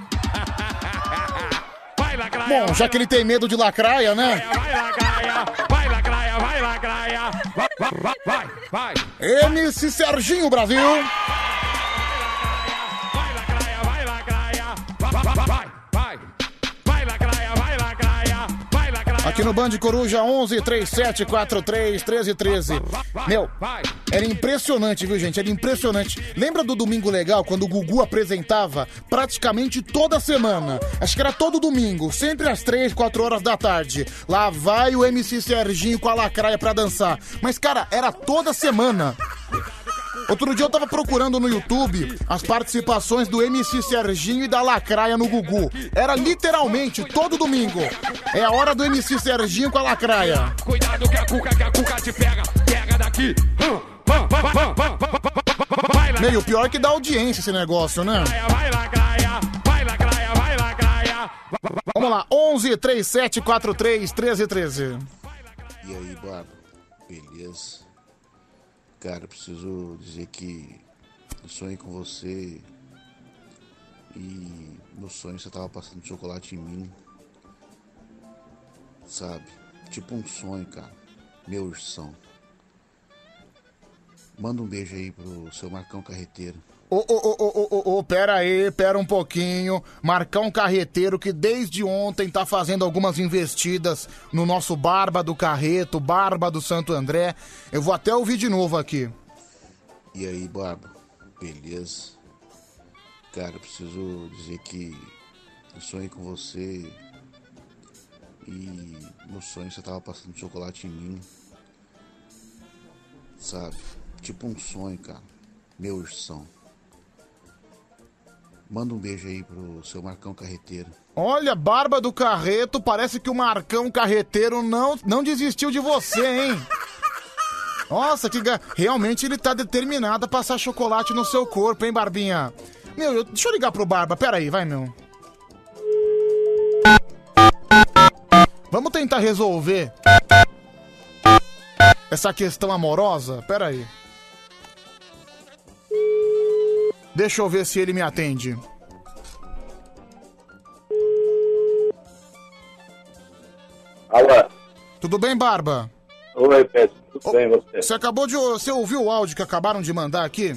Vai lacraia, Bom, já que ele tem medo de lacraia, né? vai lacraia, vai lacraia, vai lacraia. Vai, vai, vai, vai. MC Serginho Brasil. Aqui no Band Coruja 11 37 43 13 13. Meu, era impressionante, viu, gente? Era impressionante. Lembra do Domingo Legal, quando o Gugu apresentava praticamente toda semana? Acho que era todo domingo, sempre às 3, 4 horas da tarde. Lá vai o MC Serginho com a lacraia pra dançar. Mas, cara, era toda semana. Outro dia eu tava procurando no YouTube as participações do MC Serginho e da Lacraia no Gugu. Era literalmente todo domingo. É a hora do MC Serginho com a Lacraia. Cuidado que a cuca, que a cuca te pega, pega daqui. Hum, Meio pior que dá audiência esse negócio, né? vai lacraia, vai lacraia, vai lacraia. Vamos lá, 11 37 43 13 13. E aí, Barba? Cara, preciso dizer que eu sonhei com você e no sonho você tava passando chocolate em mim. Sabe? Tipo um sonho, cara. Meu ursão. Manda um beijo aí pro seu Marcão Carreteiro. Ô, ô, ô, ô, pera aí, pera um pouquinho. Marcão Carreteiro, que desde ontem tá fazendo algumas investidas no nosso Barba do Carreto, Barba do Santo André. Eu vou até ouvir de novo aqui. E aí, Barba? Beleza? Cara, preciso dizer que eu sonhei com você e no sonho você tava passando chocolate em mim. Sabe? Tipo um sonho, cara. Meu ursão. Manda um beijo aí pro seu Marcão Carreteiro. Olha, Barba do Carreto, parece que o Marcão Carreteiro não, não desistiu de você, hein? Nossa, que ga... realmente ele tá determinado a passar chocolate no seu corpo, hein, Barbinha? Meu, eu- deixa eu ligar pro Barba, pera aí, vai, meu. Vamos tentar resolver essa questão amorosa? Pera aí. Deixa eu ver se ele me atende. Alô? Tudo bem, Barba? Oi, Pedro. Tudo bem você? Você acabou de. Você ouviu o áudio que acabaram de mandar aqui?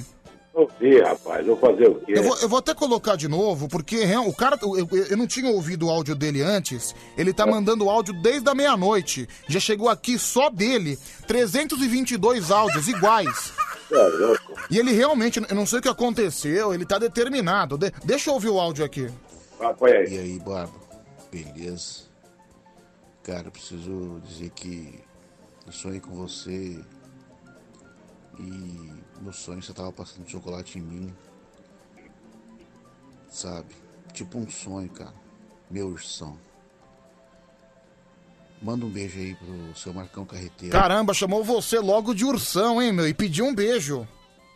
Ouvi, rapaz. Vou fazer o quê? Eu vou, eu vou até colocar de novo, porque o cara. Eu, eu- eu não tinha ouvido o áudio dele antes. Ele tá mandando áudio desde a meia-noite. Já chegou aqui só dele 322 áudios iguais. Louco. E ele realmente, eu não sei o que aconteceu, ele tá determinado. De- deixa eu ouvir o áudio aqui. E aí, Barba? Beleza? Cara, eu preciso dizer que eu sonhei com você e no sonho você tava passando chocolate em mim. Sabe? Tipo um sonho, cara. Meu ursão. Manda um beijo aí pro seu Marcão Carreteiro. Caramba, chamou você logo de ursão, hein, meu? E pediu um beijo.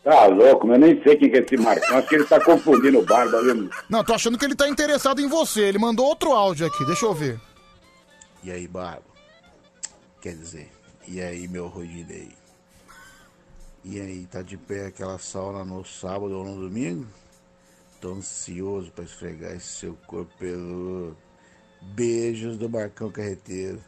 Tá louco, mas eu nem sei quem que é esse Marcão. Acho que ele tá confundindo o Barba, viu? Não, tô achando que ele tá interessado em você. Ele mandou outro áudio aqui, deixa eu ver. E aí, Barba? Quer dizer, e aí, meu Rodinei? E aí, tá de pé aquela sauna no sábado ou no domingo? Tô ansioso pra esfregar esse seu corpo peludo. Beijos do Marcão Carreteiro.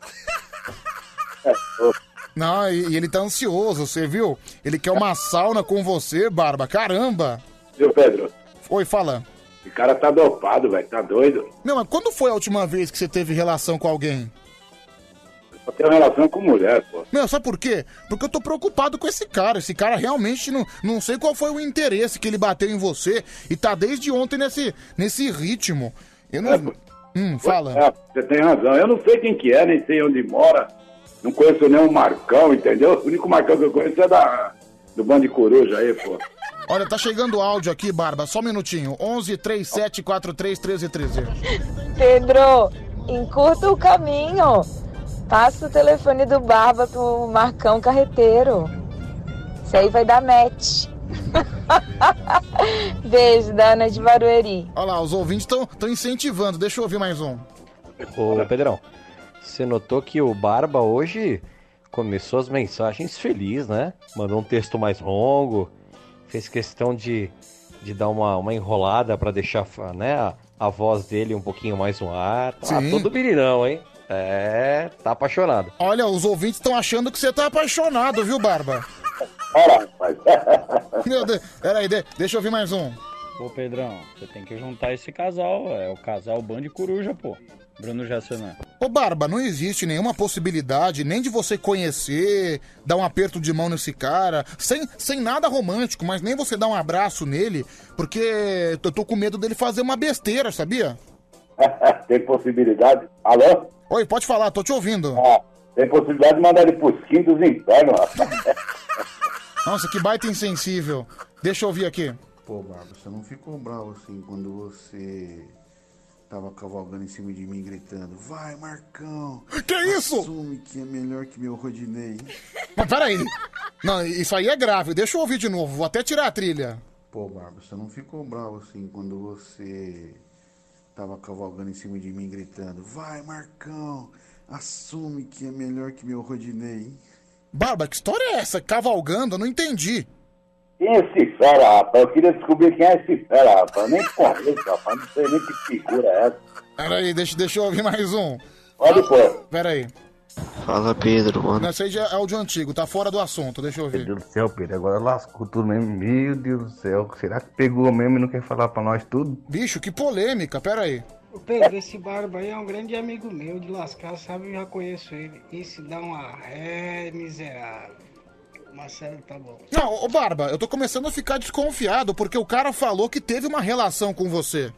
Não, e, e ele tá ansioso, você viu? Ele quer uma sauna com você, Barba. Caramba! Viu, Pedro? Oi, fala. Esse cara tá dopado, velho. Tá doido. Não, mas quando foi a última vez que você teve relação com alguém? Só tem relação com mulher, pô. Meu, sabe por quê? Porque eu tô preocupado com esse cara. Esse cara realmente não, não sei qual foi o interesse que ele bateu em você e tá desde ontem nesse, nesse ritmo. Eu não. Hum, fala. É, você tem razão. Eu não sei quem que é, nem sei onde mora. Não conheço nem o Marcão, entendeu? O único Marcão que eu conheço é da, do Bando de Coruja aí, pô. Olha, tá chegando áudio aqui, Barba. Só um minutinho. 11 37 43 13 13. Pedro, encurta o caminho. Passa o telefone do Barba pro Marcão Carreteiro. Isso aí vai dar match. Beijo, da Ana de Barueri. Olha lá, os ouvintes estão incentivando. Deixa eu ouvir mais um. Ô, Pedrão, você notou que o Barba hoje começou as mensagens feliz, né? Mandou um texto mais longo, fez questão de, de dar uma, uma enrolada pra deixar né, a, a voz dele um pouquinho mais no ar. Tá Sim. todo birirão, hein? É, tá apaixonado. Olha, os ouvintes estão achando que você tá apaixonado, viu, Barba? Olha, rapaz. Meu Deus. Peraí, de- deixa eu ouvir mais um. Ô Pedrão, você tem que juntar esse casal, é o casal Band de Coruja, pô. Bruno Jassanã. Ô, Barba, não existe nenhuma possibilidade nem de você conhecer, dar um aperto de mão nesse cara, sem, sem nada romântico, mas nem você dar um abraço nele, porque eu tô com medo dele fazer uma besteira, sabia? tem possibilidade. Alô? Oi, pode falar, tô te ouvindo. Ah, tem possibilidade de mandar ele pros quintos infernos, rapaz. Nossa, que baita insensível. Deixa eu ouvir aqui. Pô, Barba, você não ficou bravo assim quando você tava cavalgando em cima de mim gritando: Vai, Marcão! Que isso? Assume que é melhor que meu Rodinei. Mas peraí. Não, isso aí é grave. Deixa eu ouvir de novo. Vou até tirar a trilha. Pô, Barba, você não ficou bravo assim quando você tava cavalgando em cima de mim gritando: Vai, Marcão! Assume que é melhor que meu Rodinei. Barba, que história é essa? Cavalgando? Eu não entendi. Quem é esse fera, rapaz? Eu queria descobrir quem é esse fera, rapaz. Eu nem conheço, rapaz. Não sei nem que figura é essa. Peraí, deixa, deixa eu ouvir mais um. Pode pôr. Peraí. Fala, Pedro, mano. Não, esse aí já é áudio antigo, tá fora do assunto. Deixa eu Meu ouvir. Deus do céu, Pedro, agora lascou tudo mesmo. Meu Deus do céu, será que pegou mesmo e não quer falar pra nós tudo? Bicho, que polêmica, peraí. Ô Pedro, esse barba aí é um grande amigo meu de lascar, sabe? Eu já conheço ele. Esse dá uma ré miserável. Marcelo tá bom. Não, ô Barba, eu tô começando a ficar desconfiado porque o cara falou que teve uma relação com você.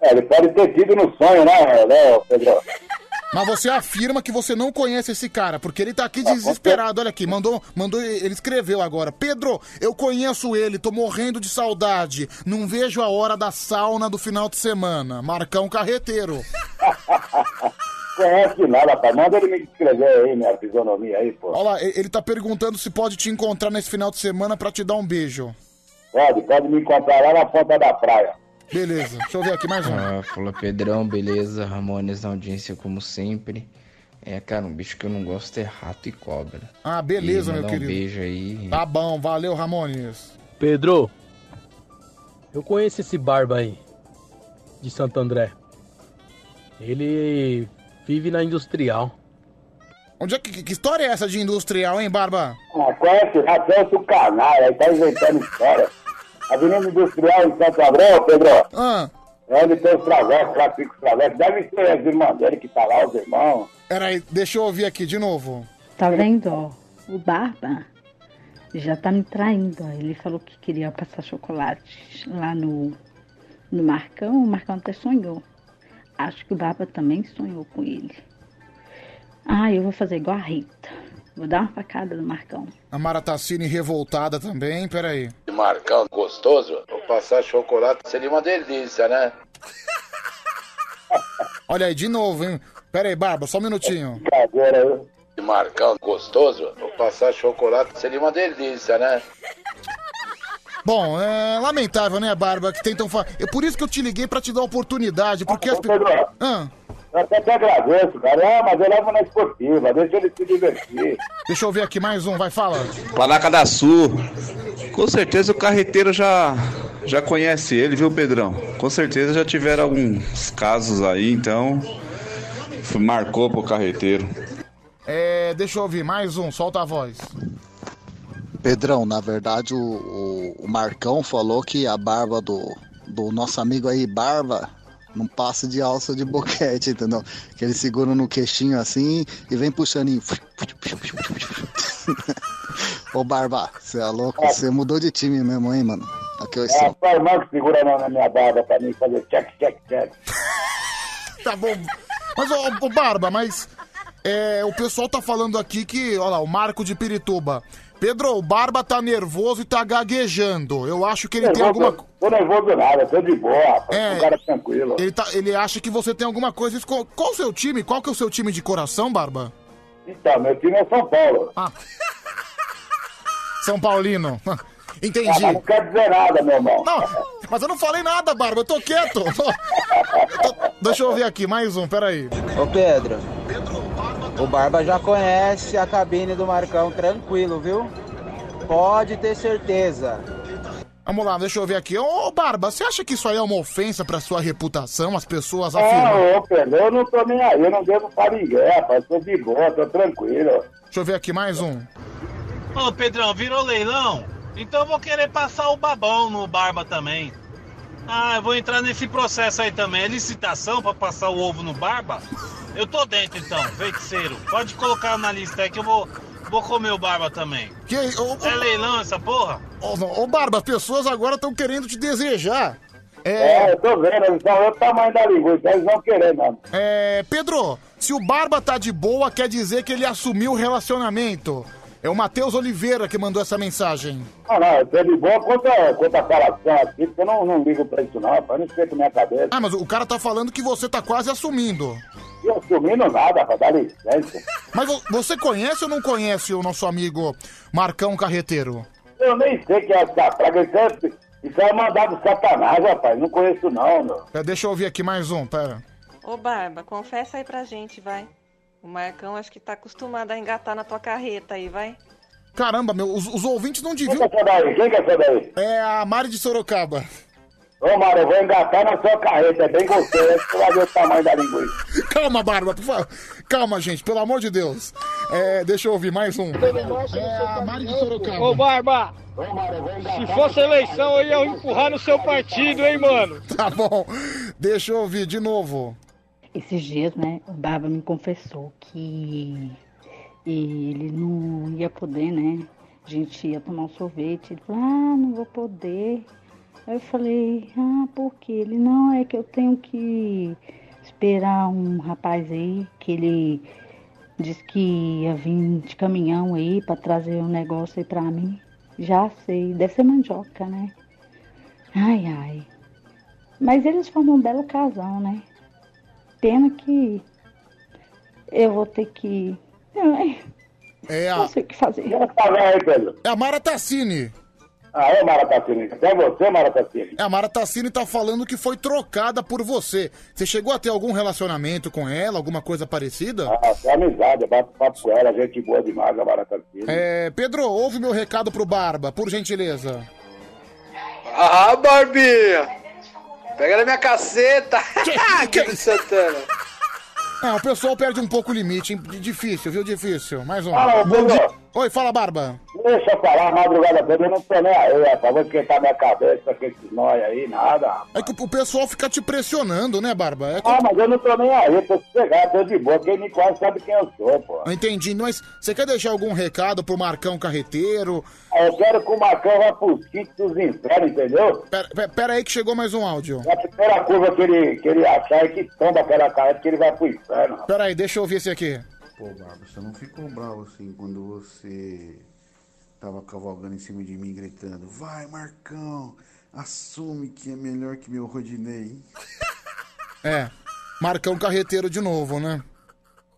É, ele pode ter tido no sonho, né, né, Pedro? Mas você afirma que você não conhece esse cara, porque ele tá aqui desesperado. Olha aqui, mandou, mandou, ele escreveu agora. Pedro, eu conheço ele, tô morrendo de saudade. Não vejo a hora da sauna do final de semana. Marcão Carreteiro. Conhece nada, rapaz. Manda ele me escrever aí, minha fisionomia aí, pô. Olha lá, ele tá perguntando se pode te encontrar nesse final de semana pra te dar um beijo. Pode, pode me encontrar lá na ponta da praia. Beleza, deixa eu ver aqui mais um. Ah, fala Pedrão, beleza? Ramones na audiência como sempre. É, cara, um bicho que eu não gosto é rato e cobra. Ah, beleza, E meu mandar querido. Um beijo aí. Tá bom, valeu, Ramones. Pedro, eu conheço esse barba aí, de Santo André. Ele vive na industrial. Onde é que, que história é essa de industrial, hein, Barba? Ah, conhece o canalha, aí tá inventando história. Avenida Industrial em Santo André, Pedro. Ah. É onde tem os travessos, lá fica os travessos. Deve ser as irmãs dele que tá lá, os irmãos. Peraí, deixa eu ouvir aqui de novo. Tá vendo, ó? O Barba já tá me traindo, ó. Ele falou que queria passar chocolate lá no, no Marcão. O Marcão até sonhou. Acho que o Barba também sonhou com ele. Ah, eu vou fazer igual a Rita. Vou dar uma facada no Marcão. A Maratacine revoltada também, peraí. Marcão gostoso, vou passar chocolate. Seria uma delícia, né? Olha aí, de novo, hein? Peraí, Barba, só um minutinho. Marcão gostoso, vou passar chocolate. Seria uma delícia, né? Bom, é lamentável, né, Barba, que tentam falar. É por isso que eu te liguei pra te dar a oportunidade, porque as pessoas. Ah, eu até te agradeço, cara. Ah, mas eu levo na esportiva, deixa ele se divertir. deixa eu ver aqui mais um, vai, fala. Placa da Sul. Com certeza o carreteiro já, já conhece ele, viu, Pedrão? Com certeza já tiveram alguns casos aí, então. Marcou pro carreteiro. É, deixa eu ouvir, mais um, solta a voz. Pedrão, na verdade o, o- o Marcão falou que a barba do, do nosso amigo aí, Barba, não passa de alça de boquete, entendeu? Que ele segura no queixinho assim e vem puxando. Ô Barba, você é louco? Você mudou de time mesmo, hein, mano? Aqui eu É a sua irmã que segura na minha barba pra mim fazer check, check, check. Tá bom. Mas, ô, ô, Barba, mas. é, o pessoal tá falando aqui que, olha lá, o Marco de Pirituba. Pedro, o Barba tá nervoso e tá gaguejando. Eu acho que ele tem alguma. Tô nervoso nada, tô de boa, rapaz. É. Um cara tranquilo. Ele, tá, ele acha que você tem alguma coisa. esco- Qual o seu time? Qual que é o seu time de coração, Barba? Então, meu time é São Paulo. Ah. São Paulino. Entendi. Ah, mas não quer dizer nada, meu irmão. Não, mas eu não falei nada, Barba, eu tô quieto. Eu tô- Deixa eu ver aqui, mais um, peraí. Ô Pedro, o Barba já conhece a cabine do Marcão tranquilo, viu? Pode ter certeza. Vamos lá, deixa eu ver aqui. Ô, Barba, você acha que isso aí é uma ofensa pra sua reputação? As pessoas afirmam. Não, ô, Pedro, eu não tô nem aí, eu não devo pra ninguém, rapaz. Tô de boa, tô tranquilo. Deixa eu ver aqui mais um. Ô Pedrão, virou leilão? Então eu vou querer passar o babão no Barba também. Ah, eu vou entrar nesse processo aí também. É licitação pra passar o ovo no Barba? Eu tô dentro então, feiticeiro. Pode colocar na lista aí que eu vou, vou comer o Barba também. Que, ô, É leilão essa porra? Ô, Barba, as pessoas agora estão querendo te desejar. É, eu tô vendo, eles só é o tamanho da linguiça, eles não querem, não. É, Pedro, se o Barba tá de boa, quer dizer que ele assumiu o relacionamento. É o Matheus Oliveira que mandou essa mensagem. Não, não, eu tô de boa contra, contra a falação aqui, porque eu não, não ligo pra isso não, rapaz, não esquenta minha cabeça. Ah, mas o cara tá falando que você tá quase assumindo. E assumindo nada, rapaz, dá licença. Mas vo- você conhece ou não conhece o nosso amigo Marcão Carreteiro? Eu nem sei que é essa praga, isso é, isso é mandado de satanás, rapaz, não conheço não, meu. É, deixa eu ouvir aqui mais um, pera. Ô Barba, confessa aí pra gente, vai. O Marcão acho que tá acostumado a engatar na tua carreta aí, vai. Caramba, meu, os, os ouvintes não deviam. Quem que é essa daí? Quem que é essa daí? É a Mari de Sorocaba. Ô, Mário, eu vou engatar na sua carreta, é bem gostoso, você vai ver o tamanho da linguiça. Calma, Barba, por favor. Calma, gente, pelo amor de Deus. É, deixa eu ouvir mais um. É a Mari de Sorocaba. Ô Barba, se fosse eleição eu ia empurrar no seu partido, hein, mano? Tá bom, deixa eu ouvir de novo. Esses dias, né, o Barba me confessou que ele não ia poder, né? A gente ia tomar um sorvete. Ele falou, ah, não vou poder. Aí eu falei, ah, por quê? Ele, não, é que eu tenho que esperar um rapaz aí, que ele disse que ia vir de caminhão aí pra trazer um negócio aí pra mim. Já sei, deve ser mandioca, né? Ai, ai. Mas eles formam um belo casal, né? Pena que eu vou ter que. Ai, É a. Não sei o que fazer. aí, Pedro? É a Mara Tassini. Ah, é Mara Tassini. É você, Mara Tassini? É, a Mara Tassini tá falando que foi trocada por você. Você chegou a ter algum relacionamento com ela, alguma coisa parecida? Ah, é amizade, eu bato papo com ela, gente boa demais, a Mara Tassini. É, Pedro, ouve meu recado pro Barba, por gentileza. Ah, Barbinha! Pega na minha caceta! Que, que... Santana! É, o pessoal perde um pouco o limite, hein? Difícil, viu? Difícil. Mais um. Pedro. dia. Oi, fala, Barba. Deixa eu falar, madrugada toda, eu não tô nem aí, rapaz. Vou esquentar minha cabeça com esse nóia aí, nada. É que o pessoal fica te pressionando, né, Barba? É que- Ah, mas eu não tô nem aí, tô sossegado, tô de boa. Quem me conhece sabe quem eu sou, pô. Entendi, mas você quer deixar algum recado pro Marcão Carreteiro? Eu quero que o Marcão vá pros quintos dos infernos, entendeu? Pera, pera- pera aí que chegou mais um áudio. A primeira curva que ele, que ele achar é que tomba aquela carreta que ele vai pro inferno. Pera aí, deixa eu ouvir esse aqui. Pô, Barba, você não ficou bravo assim quando você tava cavalgando em cima de mim gritando: Vai, Marcão, assume que é melhor que meu Rodinei. É, Marcão Carreteiro de novo, né?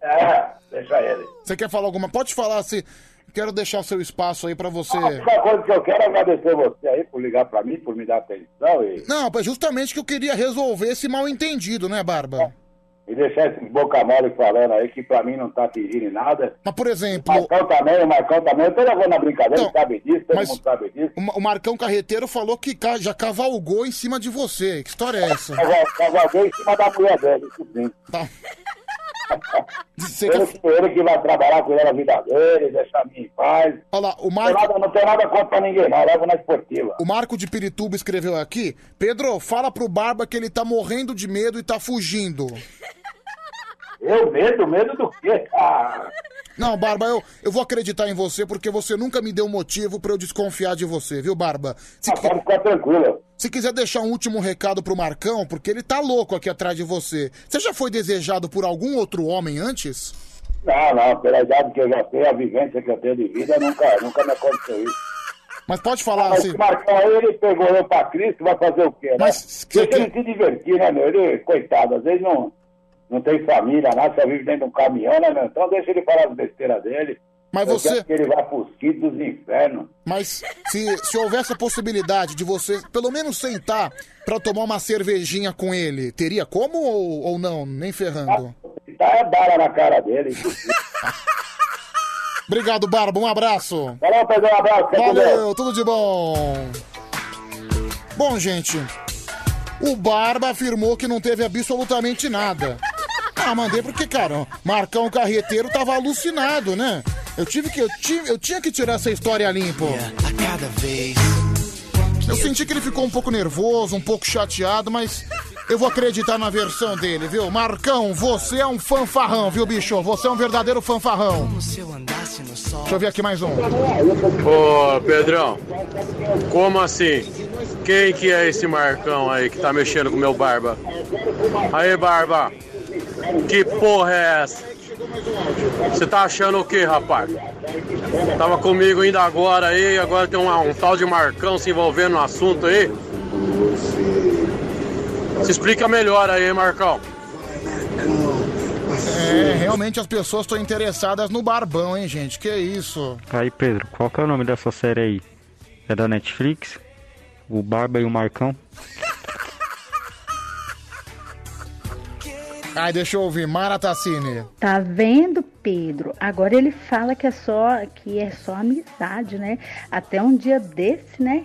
É, deixa ele. Você quer falar alguma? Pode falar se quero deixar seu espaço aí pra você. A única coisa que eu quero é agradecer você aí por ligar pra mim, por me dar atenção e, Não, é justamente que eu queria resolver esse mal entendido, né, Barba? E deixar esses boca mole falando aí que pra mim não tá atingindo em nada. Mas, por exemplo. O Marcão também, o Marcão também, eu tô levando na brincadeira, ele sabe disso, todo mundo sabe disso. O Ma- o Marcão Carreteiro falou que já cavalgou em cima de você. Que história é essa? Caval- Cavalguei em cima da mulher dele, isso sim. Tá. Ele, que- ele que vai trabalhar, cuidar da vida dele, deixar a mim em paz. Olha lá, o Não Marco. tem nada, não tem nada contra ninguém, não, levo na esportiva. O Marco de Pirituba escreveu aqui: Pedro, fala pro Barba que ele tá morrendo de medo e tá fugindo. Eu medo, medo do quê? Ah, Não, Barba, eu, eu vou acreditar em você porque você nunca me deu motivo pra eu desconfiar de você, viu, Barba? Se, pode ficar tranquilo. Se quiser deixar um último recado pro Marcão, porque ele tá louco aqui atrás de você. Você já foi desejado por algum outro homem antes? não, não, pela idade que eu já tenho, a vivência que eu tenho de vida, nunca, nunca me aconteceu isso. Mas pode falar Mas assim. Marcão ele pegou eu pra Cristo, vai fazer o quê, né? Mas Deixa ele se divertir, né, meu? Ele, coitado, às vezes não, não tem família, nada, só vive dentro de um caminhão, né, meu? Então deixa ele falar as besteiras dele. Mas Eu você- que ele vá pros kits dos infernos. Mas se, se houvesse a possibilidade de você, pelo menos sentar pra tomar uma cervejinha com ele, teria como ou, ou não? Nem ferrando. Tá é bala na cara dele. Obrigado, Barba. Um abraço. Valeu, Pedro, um abraço. Valeu, tudo de bom. Bom, gente, o Barba afirmou que não teve absolutamente nada. Ah, mandei porque, cara, Marcão Carreteiro tava alucinado, né? Eu tive que. Eu, tive, eu tinha que tirar essa história limpo. cada vez. Eu senti que ele ficou um pouco nervoso, um pouco chateado, mas eu vou acreditar na versão dele, viu? Marcão, você é um fanfarrão, viu, bicho? Você é um verdadeiro fanfarrão. Deixa eu ver aqui mais um. Ô, Pedrão, como assim? Quem que é esse Marcão aí que tá mexendo com o meu barba? Aí, barba, que porra é essa? Você tá achando o que, rapaz? Tava comigo ainda agora aí, agora tem um, um tal de Marcão se envolvendo no assunto aí. Se explica melhor aí, Marcão. É, realmente as pessoas estão interessadas no Barbão, hein, gente? Que isso? Aí, Pedro, qual que é o nome dessa série aí? É da Netflix? O Barba e o Marcão? Ai, deixa eu ouvir. Mara Tassini. Tá vendo, Pedro? Agora ele fala que é só que é só amizade, né? Até um dia desse, né?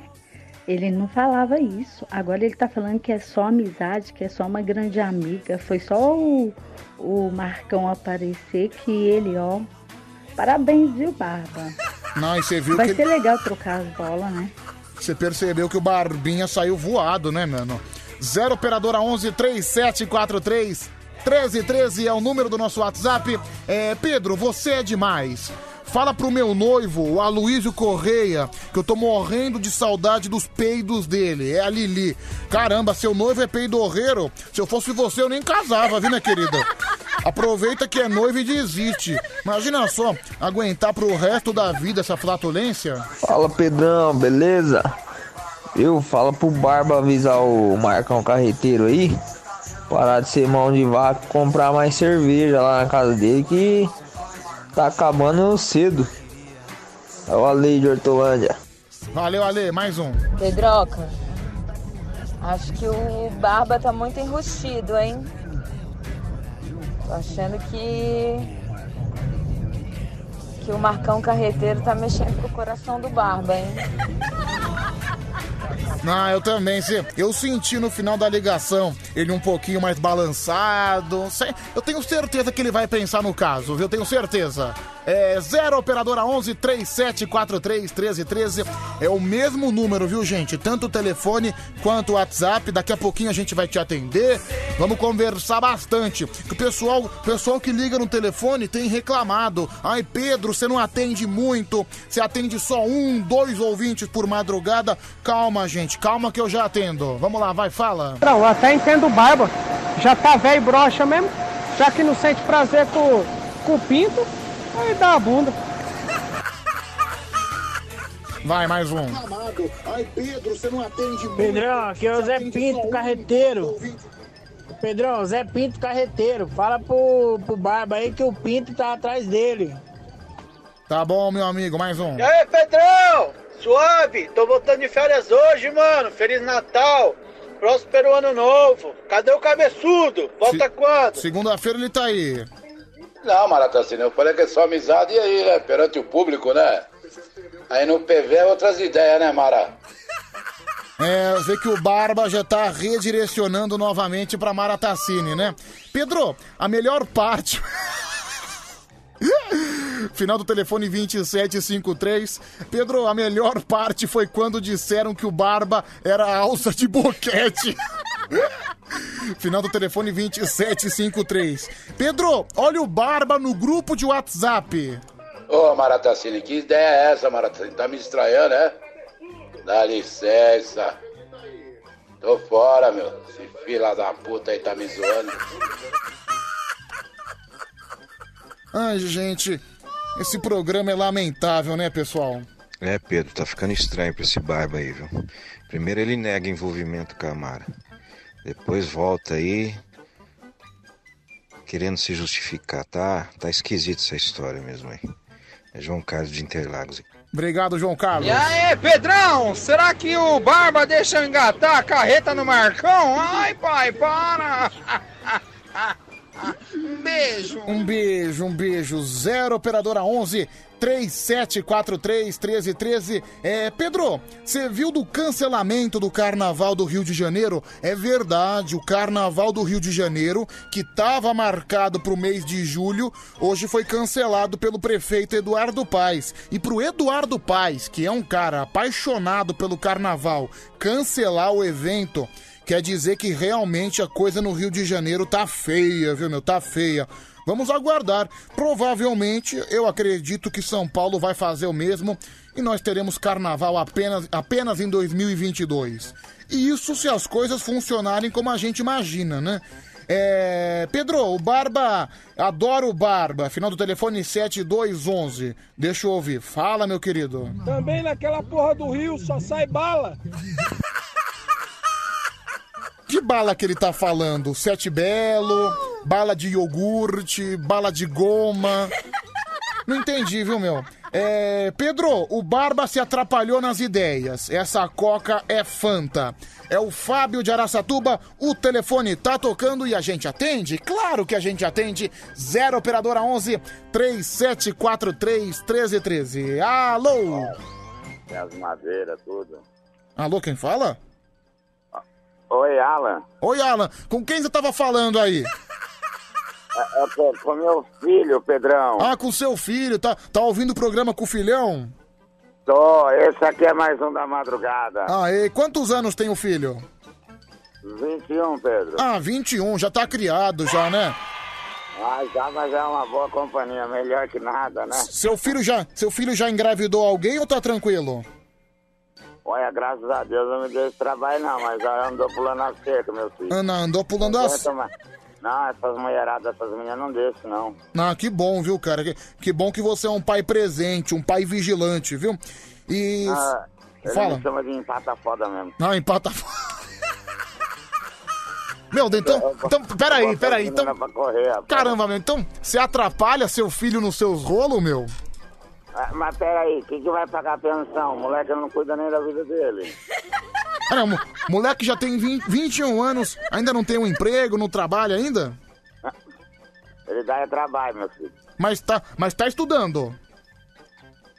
Ele não falava isso. Agora ele tá falando que é só amizade, que é só uma grande amiga. Foi só o, o Marcão aparecer que ele, ó. Parabéns, viu, Barba? Não, e você viu Vai que. ser legal trocar as bolas, né? Você percebeu que o Barbinha saiu voado, né, mano? 0 operadora 11 3743 1313 é o número do nosso WhatsApp. É, Pedro, você é demais. Fala pro meu noivo, o Aloysio Correia, que eu tô morrendo de saudade dos peidos dele. É a Lili. Caramba, seu noivo é peidorreiro. Se eu fosse você, eu nem casava, viu, minha querida? Aproveita que é noivo e desiste. Imagina só, aguentar pro resto da vida essa flatulência. Fala Pedrão, beleza? Eu falo pro Barba avisar o Marcão Carreteiro aí. Parar de ser mão de vaca e comprar mais cerveja lá na casa dele que tá acabando cedo. É o Ale de Hortolândia. Valeu, Ale, mais um. Pedroca, acho que o Barba tá muito enrustido, hein? Tô achando que. que o Marcão Carreteiro tá mexendo com o coração do Barba, hein? Não, eu também. Eu senti no final da ligação ele um pouquinho mais balançado. Eu tenho certeza que ele vai pensar no caso, viu? Tenho certeza. É 0 operadora 11 3743 1313. É o mesmo número, viu, gente? Tanto o telefone quanto o WhatsApp. Daqui a pouquinho a gente vai te atender. Vamos conversar bastante. O pessoal, pessoal que liga no telefone tem reclamado. Ai, Pedro, você não atende muito. Você atende só um, dois ouvintes por madrugada. Calma, gente. Calma que eu já atendo. Vamos lá, vai, fala. Não, eu até entendo o Barba. Já tá velho broxa mesmo. Já que não sente prazer com, com o pinto, aí dá a bunda. Vai, mais um. Ai, Pedro, você não atende Pedrão, aqui é o Zé Pinto, carreteiro. Pedrão, Zé Pinto, carreteiro. Fala pro, pro Barba aí que o Pinto tá atrás dele. Tá bom, meu amigo, mais um. E aí, Pedrão? Suave? Tô voltando de férias hoje, mano. Feliz Natal. Próspero ano novo. Cadê o cabeçudo? Volta quando? Segunda-feira ele tá aí. Não, Maratacina, eu falei que é só amizade e aí, né? Perante o público, né? Aí no PV é outras ideias, né, Mara? É, vê que o Barba já tá redirecionando novamente pra Maratacine, né? Pedro, a melhor parte. Final do telefone 2753. Pedro, a melhor parte foi quando disseram que o Barba era alça de boquete. Final do telefone 2753. Pedro, olha o Barba no grupo de WhatsApp. Ô, Maratacine, que ideia é essa, Maratacine? Tá me estranhando, é? Dá licença. Tô fora, meu. Esse filho da puta aí tá me zoando. Ai, gente, esse programa é lamentável, né, pessoal? É, Pedro, tá ficando estranho pra esse barba aí, viu? Primeiro ele nega envolvimento com a Mara. Depois volta aí. Querendo se justificar, tá? Tá esquisito essa história mesmo aí. É João Carlos de Interlagos. Obrigado, João Carlos. E aí, Pedrão? Será que o Barba deixa eu engatar a carreta no Marcão? Ai, pai, para! Um beijo. Um beijo, um beijo. Zero operadora 11 3743 1313. É, Pedro, você viu do cancelamento do Carnaval do Rio de Janeiro? É verdade, o Carnaval do Rio de Janeiro, que estava marcado para o mês de julho, hoje foi cancelado pelo prefeito Eduardo Paes. E pro Eduardo Paes, que é um cara apaixonado pelo Carnaval, cancelar o evento quer dizer que realmente a coisa no Rio de Janeiro tá feia, viu, meu? Tá feia. Vamos aguardar. Provavelmente, eu acredito que São Paulo vai fazer o mesmo e nós teremos carnaval apenas, apenas em 2022. E isso se as coisas funcionarem como a gente imagina, né? É... Pedro, o Barba, adoro o Barba. Final do telefone 7211. Deixa eu ouvir. Fala, meu querido. Também naquela porra do Rio só sai bala. Que bala que ele tá falando? Sete Belo, bala de iogurte, bala de goma. Não entendi, viu, meu? É, Pedro, o Barba se atrapalhou nas ideias. Essa coca é Fanta. É o Fábio de Araçatuba. O telefone tá tocando e a gente atende? Claro que a gente atende. 0 operadora 11 3743 1313. Alô? Tem as madeiras, tudo. Alô, quem fala? Oi, Alan. Oi, Alan. Com quem você tava falando aí? É, é com, com meu filho, Pedrão. Ah, com seu filho. Tá, tá ouvindo o programa com o filhão? Tô, esse aqui é mais um da madrugada. Ah, e quantos anos tem o filho? 21, Pedro. Ah, 21. Já tá criado já, né? Ah, já, mas é uma boa companhia, melhor que nada, né? Seu filho já, seu filho já engravidou alguém ou tá tranquilo? Olha, graças a Deus não me deu esse trabalho não, mas ela andou pulando a cerca, meu filho. Ana, andou pulando a mais. Não, essas mulheradas, essas meninas não deixam, não. Ah, que bom, viu, cara? Que, que bom que você é um pai presente, um pai vigilante, viu? E. Ah, Fala. me chama de empata foda mesmo. Não, empata. Meu, então, então, peraí, peraí, então, caramba, meu, então, você atrapalha seu filho nos seus rolos, meu? Ah, Mas peraí, quem que vai pagar a pensão? O moleque não cuida nem da vida dele. Ah, não, mo- moleque já tem 20, 21 anos, ainda não tem um emprego, não trabalha ainda? Ele dá é trabalho, meu filho. Mas tá, mas tá estudando.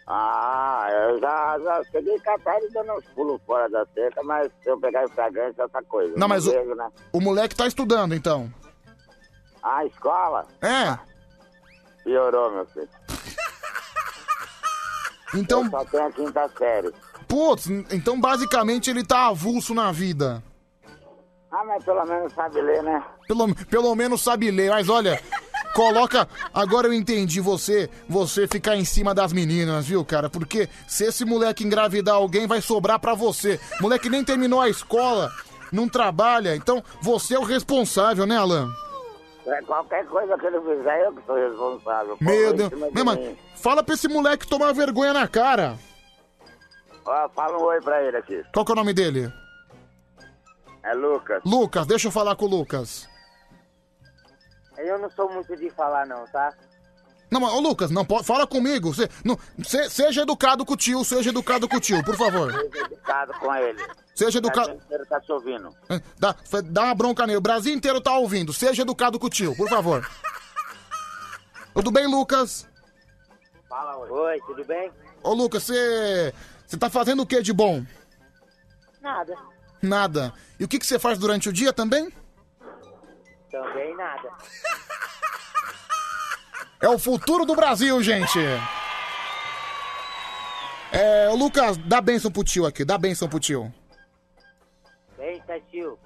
Ah, eu já, já cheguei catar ele dando uns pulos fora da cerca, mas se eu pegar em flagrante, essa coisa. Não, mas o, vejo, né? o moleque tá estudando, então. Ah, escola? É. Piorou, meu filho. Então, Eu só tenho a quinta série. putz, então basicamente ele tá avulso na vida. Ah, mas pelo menos sabe ler, né? Pelo, pelo menos sabe ler, mas olha, coloca. Agora eu entendi você, você ficar em cima das meninas, viu, cara? Porque se esse moleque engravidar alguém, vai sobrar pra você. Moleque nem terminou a escola, não trabalha, então você é o responsável, né, Alan? É, qualquer coisa que ele fizer, eu que sou responsável. Meu Deus. Meu, mano, fala pra esse moleque tomar vergonha na cara. Ó, fala um oi pra ele aqui. Qual que é o nome dele? É Lucas. Lucas, deixa eu falar com o Lucas. Eu não sou muito de falar não, tá? Não, mas, ô Lucas, não pode. Fala comigo. Cê- não- cê- seja educado com o tio, seja educado com o tio, por favor. Seja educado com ele. Seja educado. O Brasil inteiro tá te ouvindo. Dá, fa- dá uma bronca nele. O Brasil inteiro tá ouvindo. Seja educado com o tio, por favor. Tudo bem, Lucas? Fala, oi. Oi, tudo bem? Ô, Lucas, você. Você tá fazendo o que de bom? Nada. Nada. E o que que você faz durante o dia também? Também nada. É o futuro do Brasil, gente. É, Lucas, dá benção pro tio aqui, dá benção pro tio. Eita, tio.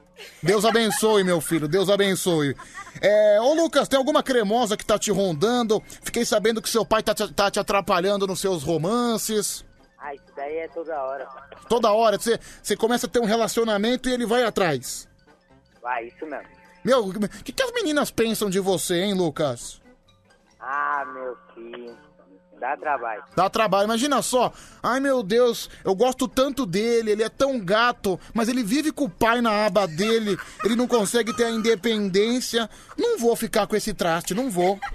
Deus abençoe, meu filho, Deus abençoe. É, ô Lucas, tem alguma cremosa que tá te rondando? Fiquei sabendo que seu pai tá te, tá te atrapalhando nos seus romances. Ah, isso daí é toda hora. Toda hora você, você começa a ter um relacionamento e ele vai atrás. Vai, isso mesmo. Meu, o que, que as meninas pensam de você, hein, Lucas? Ah, meu filho. Dá trabalho. Dá trabalho, imagina só. Ai meu Deus, eu gosto tanto dele, ele é tão gato, mas ele vive com o pai na aba dele, ele não consegue ter a independência. Não vou ficar com esse traste, não vou.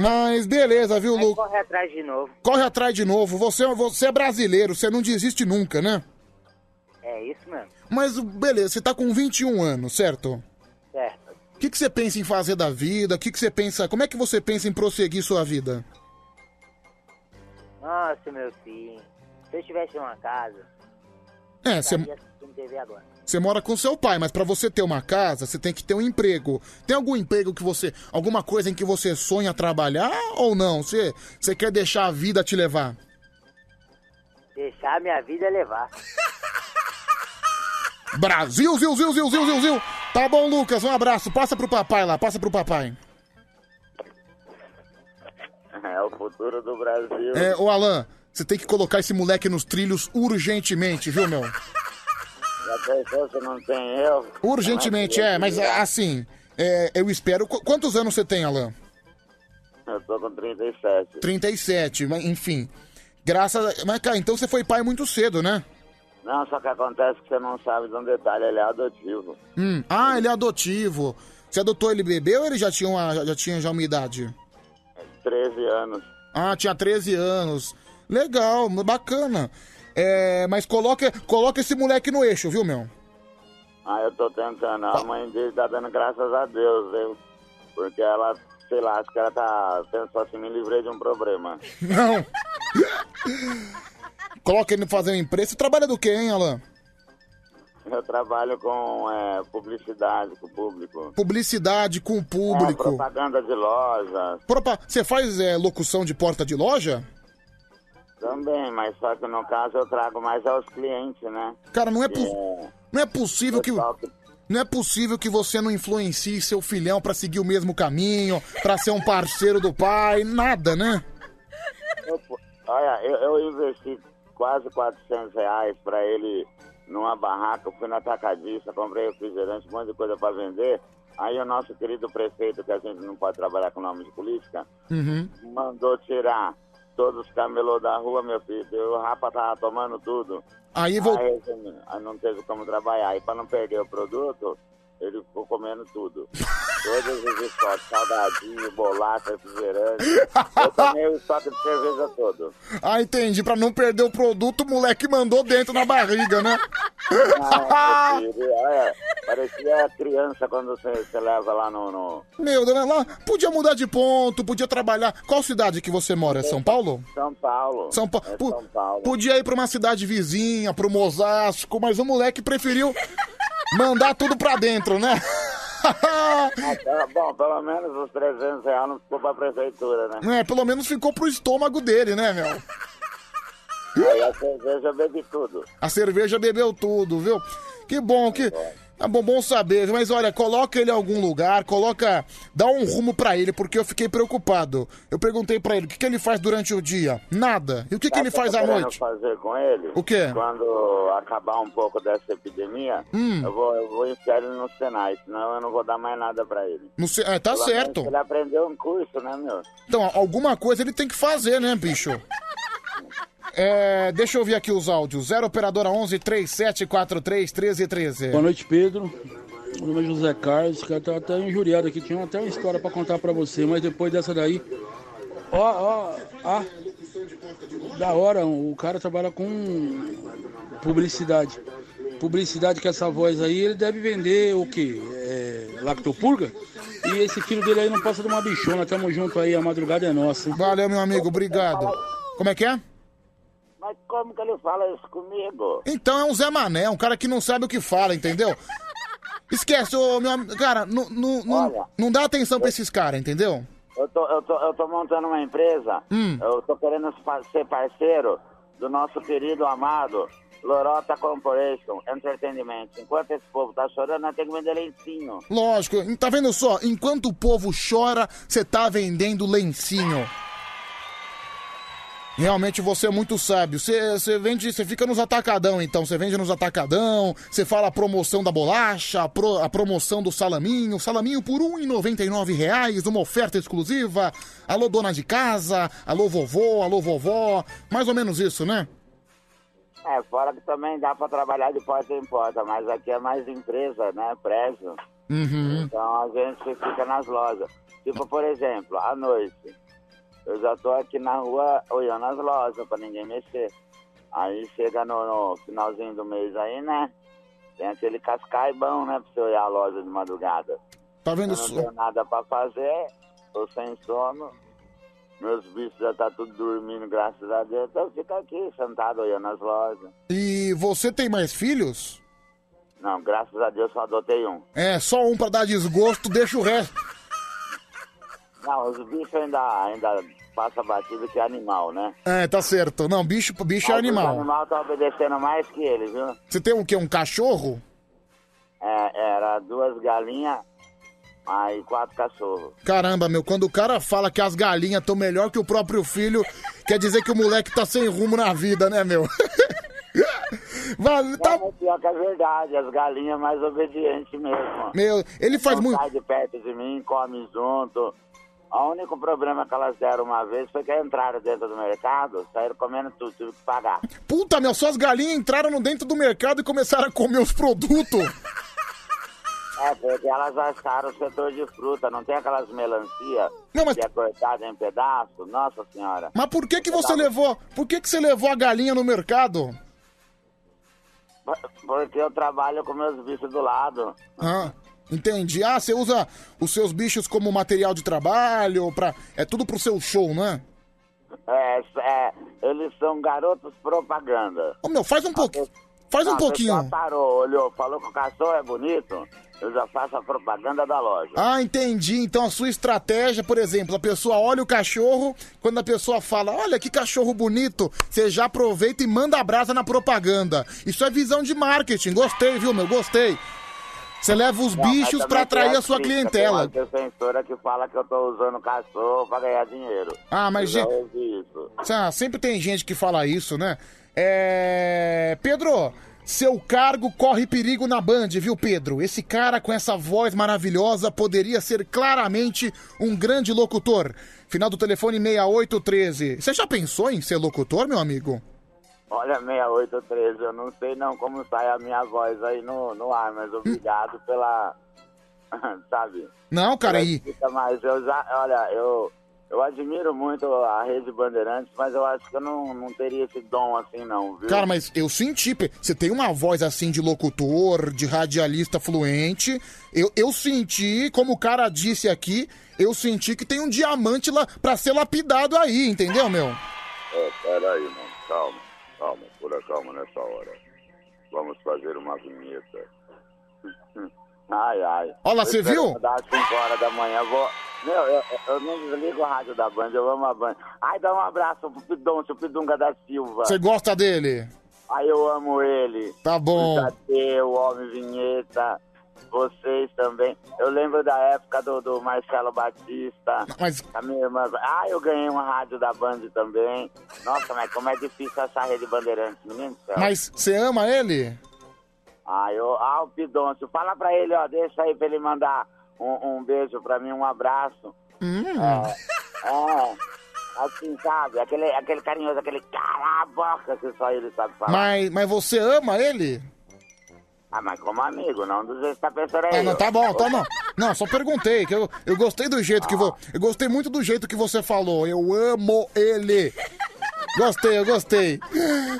Mas beleza, viu, Vai Lucas? correr atrás de novo. Corre atrás de novo. Você, você é brasileiro, você não desiste nunca, né? É isso mesmo. Mas beleza, você tá com 21 anos, certo? Certo. O que, que você pensa em fazer da vida? O que, que você pensa. Como é que você pensa em prosseguir sua vida? Nossa, meu filho. Se eu tivesse uma casa, É, você. Você mora com seu pai, mas pra você ter uma casa, você tem que ter um emprego. Tem algum emprego que você. alguma coisa em que você sonha trabalhar ou não? Você, você quer deixar a vida te levar? Deixar minha vida levar. Brasil, zil, zil, zil, zil, zil, zil. Tá bom, Lucas, um abraço. Passa pro papai lá, passa pro papai. É o futuro do Brasil. É, ô Alan, você tem que colocar esse moleque nos trilhos urgentemente, viu, meu? Já pensou se não tem eu? Urgentemente, é, mas assim, é, eu espero. Qu- Quantos anos você tem, Alan? Eu tô com 37. 37, mas enfim. Graças a. Mas, cara, então você foi pai muito cedo, né? Não, só que acontece que você não sabe de um detalhe, ele é adotivo. Hum. Ah, ele é adotivo. Você adotou ele bebê ou ele já tinha, uma, já- tinha já uma idade? 13 anos. Ah, tinha 13 anos. Legal, bacana. É, mas coloca, coloca esse moleque no eixo, viu, meu? Ah, eu tô tentando. A mãe dele tá dando graças a Deus, viu? Porque ela, sei lá, acho que ela tá pensando assim, me livrei de um problema. Não. Coloca ele fazer um emprego. Você trabalha do quê, hein, Alan? Eu trabalho com é, publicidade com o público. Publicidade com o É, público. propaganda de lojas Propa- Você faz é, locução de porta de loja? também, mas só que no caso eu trago mais aos clientes, né? Cara, não é, po- É, não é possível que. Não é possível que você não influencie seu filhão pra seguir o mesmo caminho, pra ser um parceiro do pai, nada, né? eu- olha, eu, eu investi quase 400 reais pra ele numa barraca, eu fui na atacadista, comprei refrigerante, um monte de coisa pra vender. Aí o nosso querido prefeito, que a gente não pode trabalhar com nome de política, Uhum. mandou tirar todos os camelôs da rua, meu filho. O rapa tava tomando tudo. Aí vou- Aí, assim, aí não teve como trabalhar. E pra não perder o produto, ele ficou comendo tudo. Todos os estoques, salgadinho, bolacha, refrigerante. Eu tomei o estoque de cerveja todo. Ah, entendi. Pra não perder o produto, o moleque mandou dentro na barriga, né? Filho, olha, parecia criança quando você, você leva lá no... no Meu Deus, lá podia mudar de ponto, podia trabalhar. Qual cidade que você mora? É São Paulo? São Paulo. São, Pa- É São Paulo. Podia ir pra uma cidade vizinha, pro Mosasco, mas o moleque preferiu mandar tudo pra dentro, né? Ah, bom, pelo menos os 300 reais não ficou pra prefeitura, né? É, pelo menos ficou pro estômago dele, né, meu? Aí a cerveja bebe tudo. A cerveja bebeu tudo, viu? Que bom, que. É bom, bom saber, mas olha, coloca ele em algum lugar, coloca. Dá um rumo pra ele, porque eu fiquei preocupado. Eu perguntei pra ele o que, que ele faz durante o dia. Nada. E o que, que ele faz à noite? fazer com ele? O quê? Quando acabar um pouco dessa epidemia, Hum. eu, vou, eu vou enfiar ele no Senai, senão eu não vou dar mais nada pra ele. Não sei- é, tá Pelo menos certo. Ele aprendeu um curso, né, meu? Então, alguma coisa ele tem que fazer, né, bicho? É, deixa eu ver aqui os áudios. 0 operadora 11 3743 1313. Boa noite, Pedro. Meu nome é José Carlos, que tá até injuriado aqui. Tinha até uma história pra contar pra você, mas depois dessa daí. Ó, ó, ah, da hora, o cara trabalha com publicidade. Publicidade com essa voz aí, ele deve vender o quê? É, lactopurga? E esse filho dele aí não passa de uma bichona. Tamo junto aí, a madrugada é nossa. Valeu, meu amigo, obrigado. Como é que é? Mas como que ele fala isso comigo? Então é um Zé Mané, um cara que não sabe o que fala, entendeu? Esquece, ô, meu amigo. Cara, não, não, não, Olha, não dá atenção pra esses caras, entendeu? Eu tô, eu, tô, eu tô montando uma empresa, Hum. eu tô querendo ser parceiro do nosso querido amado Lorota Corporation Entertainment. Enquanto esse povo tá chorando, nós temos que vender lencinho. Lógico, tá vendo só? Enquanto o povo chora, você tá vendendo lencinho. Realmente você é muito sábio. Você, você vende, você fica nos atacadão, então. Você vende nos atacadão, você fala a promoção da bolacha, a, pro- a promoção do salaminho, salaminho por 1,99 reais, uma oferta exclusiva. Alô, dona de casa, alô, vovô, alô, vovó. Mais ou menos isso, né? É, fora que também dá pra trabalhar de porta em porta, mas aqui é mais empresa, né? Prédio. Uhum. Então a gente fica nas lojas. Tipo, por exemplo, à noite, eu já tô aqui na rua olhando as lojas pra ninguém mexer. Aí chega no, no finalzinho do mês aí, né? Tem aquele cascai bom, né? Pra você olhar a loja de madrugada. Tá vendo Eu não tenho nada pra fazer, tô sem sono. Meus bichos já tá tudo dormindo, graças a Deus. Então eu fico aqui, sentado olhando as lojas. E você tem mais filhos? Não, graças a Deus só adotei um. É, só um pra dar desgosto, deixa o resto. Não, os bichos ainda, ainda passa batido que é animal, né? É, tá certo. Não, bicho, bicho é Mas Os animal. animais tá obedecendo mais que eles, viu? Você tem o quê? Um cachorro? É, era duas galinhas, aí quatro cachorros. Caramba, meu, quando o cara fala que as galinhas estão melhor que o próprio filho, quer dizer que o moleque tá sem rumo na vida, né, meu? Vale, tá... Mas pior que é verdade, as galinhas mais obedientes mesmo. Meu, ele faz Não muito. sai de perto de mim, come junto. O único problema que elas deram uma vez foi que entraram dentro do mercado, saíram comendo tudo, tive que pagar. Puta, meu, suas galinhas entraram no dentro do mercado e começaram a comer os produtos. É, porque elas acharam o setor de fruta, não tem aquelas melancia Não, mas- que é cortada em pedaço? Nossa senhora. Mas por que que você levou? Por que que você levou a galinha no mercado? Porque eu trabalho com meus bichos do lado. Ah, entendi. Ah, você usa os seus bichos como material de trabalho, pra... é tudo pro seu show, né? É, é, eles são garotos propaganda. Ô, meu, faz um pouquinho. Faz um a pouquinho. parou, olhou, falou que o cachorro é bonito, eu já faço a propaganda da loja. Ah, entendi. Então a sua estratégia, por exemplo, a pessoa olha o cachorro, quando a pessoa fala, olha que cachorro bonito, você já aproveita e manda a brasa na propaganda. Isso é visão de marketing. Gostei, viu, meu? Gostei. Você leva os Não, bichos tem atrair a sua clientela. Tem uma defensora que fala que eu tô usando cachorro pra ganhar dinheiro. Ah, mas gente-. Ah, sempre tem gente que fala isso, né? É. Pedro, seu cargo corre perigo na Band, viu, Pedro? Esse cara com essa voz maravilhosa poderia ser claramente um grande locutor. Final do telefone 6813. Você já pensou em ser locutor, meu amigo? Olha, 6813, eu não sei não como sai a minha voz aí no, no ar, mas obrigado pela. Sabe? Não, cara, aí. Mas eu já. Olha, eu. Eu admiro muito a Rede Bandeirantes, mas eu acho que eu não, não teria esse dom assim, não, viu? Cara, mas eu senti. Você tem uma voz assim de locutor, de radialista fluente. Eu, eu senti, como o cara disse aqui, eu senti que tem um diamante lá pra ser lapidado aí, entendeu, meu? É, peraí, mano, calma, calma, pura calma nessa hora. Vamos fazer uma vinheta. Ai, ai. Olha você viu? Das 5 horas da manhã, eu vou. Meu, eu, eu não desligo a rádio da Band, eu amo a Band. Ai, dá um abraço pro Pidoncio, Pidunga da Silva. Você gosta dele? Ai, eu amo ele. Tá bom. O Tadeu, o Homem Vinheta, vocês também. Eu lembro da época do, do Marcelo Batista. Mas- A minha irmã. Ah, eu ganhei uma rádio da Band também. Nossa, mas como é difícil essa rede Bandeirantes, menino do céu. Mas você ama ele? Ah, eu, ah, o Pidoncio, fala pra ele, ó, deixa aí pra ele mandar um, um beijo pra mim, um abraço. Hum. É, é, assim, sabe? Aquele, aquele carinhoso, aquele cala a boca que só ele sabe falar. Mas, mas você ama ele? Ah, mas como amigo, não do jeito que tá pensando aí. Ah, não, tá bom, tá não. Não, só perguntei, que eu, eu gostei do jeito que vo... Eu gostei muito do jeito que você falou. Eu amo ele. Gostei, eu gostei.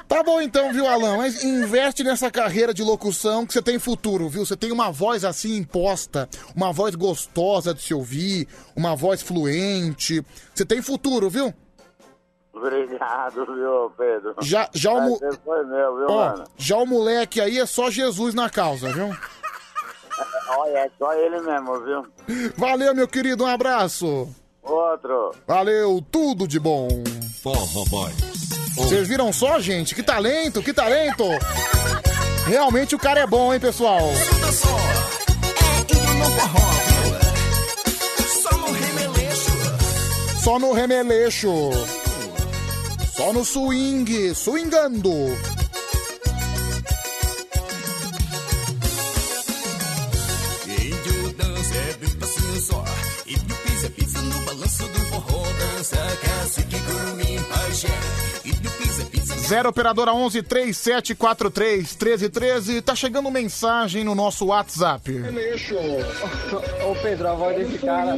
Tá bom então, viu, Alan? Mas investe nessa carreira de locução que você tem futuro, viu? Você tem uma voz assim imposta, uma voz gostosa de se ouvir, uma voz fluente. Você tem futuro, viu? Obrigado, viu, Pedro? Já, já o, mo- meu, viu, Ó, mano? já o moleque aí é só Jesus na causa, viu? Olha, é só ele mesmo, viu? Valeu, meu querido, um abraço. Outro. Valeu, tudo de bom. Forró Boy. Vocês viram só, gente? Que talento, que talento! Realmente o cara é bom, hein, pessoal? Só, é no forró, viu? Só no remeleixo. Só no remeleixo. Só no swing, swingando. Índio dança é bem passinho só. Índio pisa, pisa no balanço do forró. Dança, cacique, curumim, pajé. Índio pisa, pisa. Zero operadora 11 3743 1313. Tá chegando mensagem no nosso WhatsApp. Ô Pedro, a voz desse cara.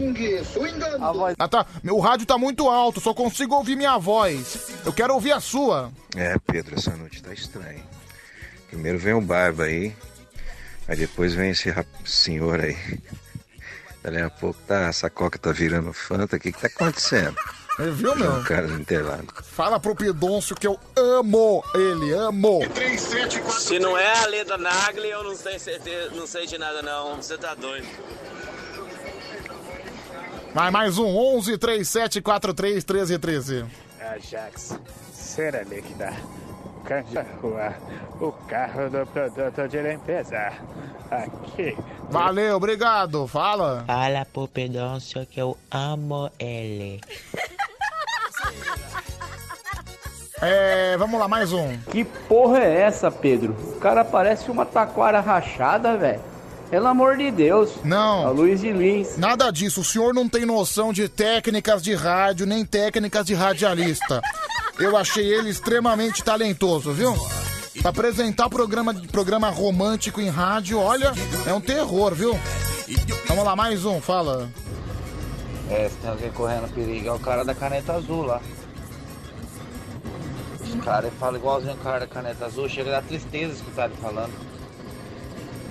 A voz. Ah, tá. Meu rádio tá muito alto, só consigo ouvir minha voz. Eu quero ouvir a sua. É, Pedro, essa noite tá estranha. Primeiro vem o Barba aí, aí depois vem esse rap- senhor aí. Dali a pouco tá, essa coca tá virando Fanta, o que que tá acontecendo? Viu, meu? Cara do interlado. Fala pro Pidoncio que eu amo ele, amo. Se não é a Leda Nagli, eu não tenho certeza, não sei de nada não. Você tá doido. Vai mais um, 11 3743 1313. Ajax, será que dá? Rua, o carro do produto de limpeza. Aqui. Valeu, obrigado. Fala. Fala pro Pedôncio que eu amo ele. É, vamos lá, mais um. Que porra é essa, Pedro? O cara parece uma taquara rachada, velho. Pelo amor de Deus. Não. A Luiz de Lins. Nada disso. O senhor não tem noção de técnicas de rádio, nem técnicas de radialista. Eu achei ele extremamente talentoso, viu? Pra apresentar programa, programa romântico em rádio, olha, é um terror, viu? Vamos lá, mais um, fala. É, se tem alguém correndo perigo, é o cara da caneta azul lá. Os caras falam igualzinho o cara da caneta azul, chega a dar tristeza escutar ele falando.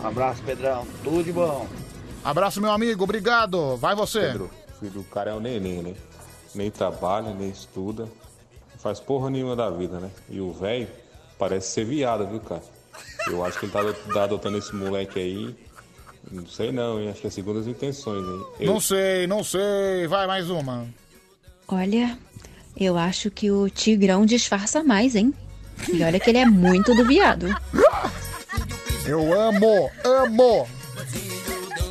Um abraço, Pedrão. Tudo de bom. Abraço, meu amigo, obrigado. Vai você. Pedro, filho do cara é um neném, né? Nem trabalha, nem estuda. Não faz porra nenhuma da vida, né? E o velho parece ser viado, viu, cara? Eu acho que ele tá, tá adotando esse moleque aí. Não sei não, hein? Acho que é segundo as intenções, hein? Eu- Não sei, não sei. Vai, mais uma. Olha, eu acho que o Tigrão disfarça mais, hein? E olha que ele é muito do viado. Eu amo, amo.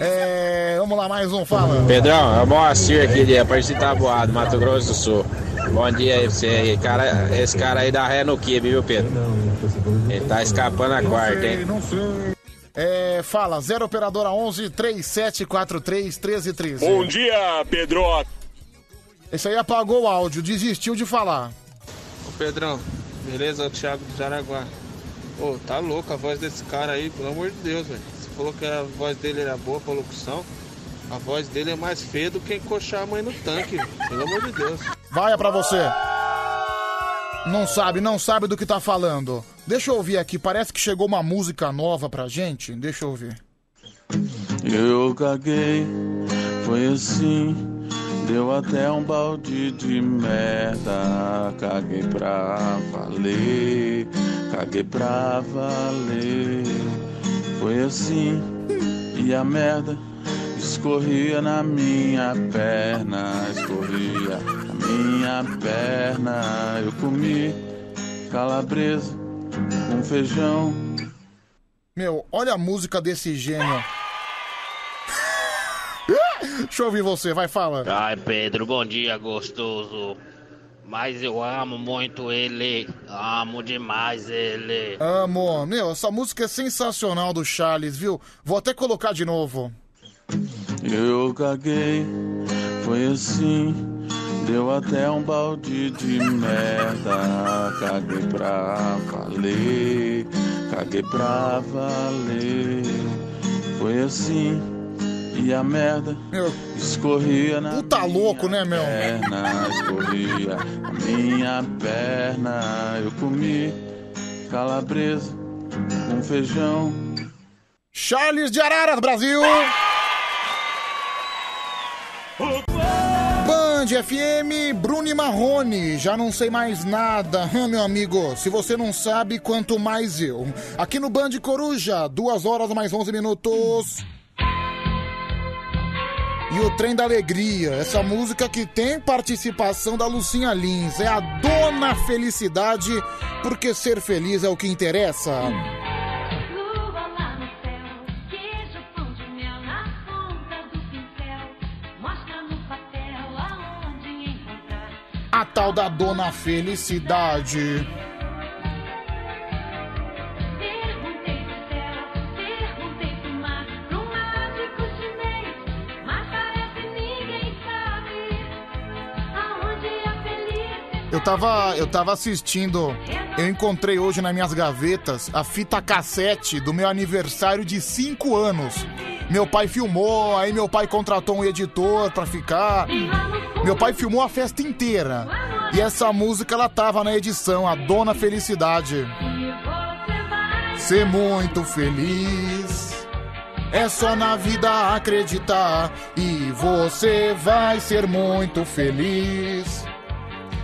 É, vamos lá, mais um, fala. Pedrão, é o Moacir aqui de Aparecida Taboado, Mato Grosso do Sul. Bom dia aí pra você aí. Cara, esse cara aí dá ré no kibe, viu, Pedro? Ele tá escapando a quarta, hein? Não sei. É, fala, 0 operadora 11 3743 1313. Bom dia, Pedro. Esse aí apagou o áudio, desistiu de falar. Ô Pedrão, beleza? É o Thiago do Jaraguá. Ô, tá louco a voz desse cara aí, pelo amor de Deus, velho. Você falou que a voz dele era boa pra locução. A voz dele é mais feia do que encoxar a mãe no tanque, velho. pelo amor de Deus. Vai é pra você. Não sabe, não sabe do que tá falando. Deixa eu ouvir aqui, parece que chegou uma música nova pra gente. Deixa eu ouvir. Eu caguei, foi assim. Deu até um balde de merda. Caguei pra valer, caguei pra valer. Foi assim, e a merda escorria na minha perna, escorria na minha perna. Eu comi calabresa com feijão. Meu, olha a música desse gênio. Deixa eu ouvir você, vai, fala. Ai, Pedro, bom dia, gostoso. Mas eu amo muito ele. Amo demais ele. Amo. Meu, essa música é sensacional do Charles, viu? Vou até colocar de novo. Eu caguei, foi assim. Deu até um balde de merda. Caguei pra valer, caguei pra valer. Foi assim, e a merda escorria na Puta louco, né, meu? perna, escorria na minha perna. Eu comi calabresa com feijão. Charles de Araras, Brasil! Band FM, Bruno e Marrone, já não sei mais nada. Meu amigo, se você não sabe, quanto mais eu. Aqui no Band Coruja, duas horas mais 11 minutos. E o Trem da Alegria, essa música que tem participação da Lucinha Lins. É a Dona Felicidade, porque ser feliz é o que interessa. A tal da Dona Felicidade. Eu tava, eu tava assistindo, eu encontrei hoje nas minhas gavetas a fita cassete do meu aniversário de 5 anos. Meu pai filmou, aí meu pai contratou um editor pra ficar. Meu pai filmou a festa inteira. E essa música ela tava na edição, a Dona Felicidade. Ser muito feliz. É só na vida acreditar e você vai ser muito feliz.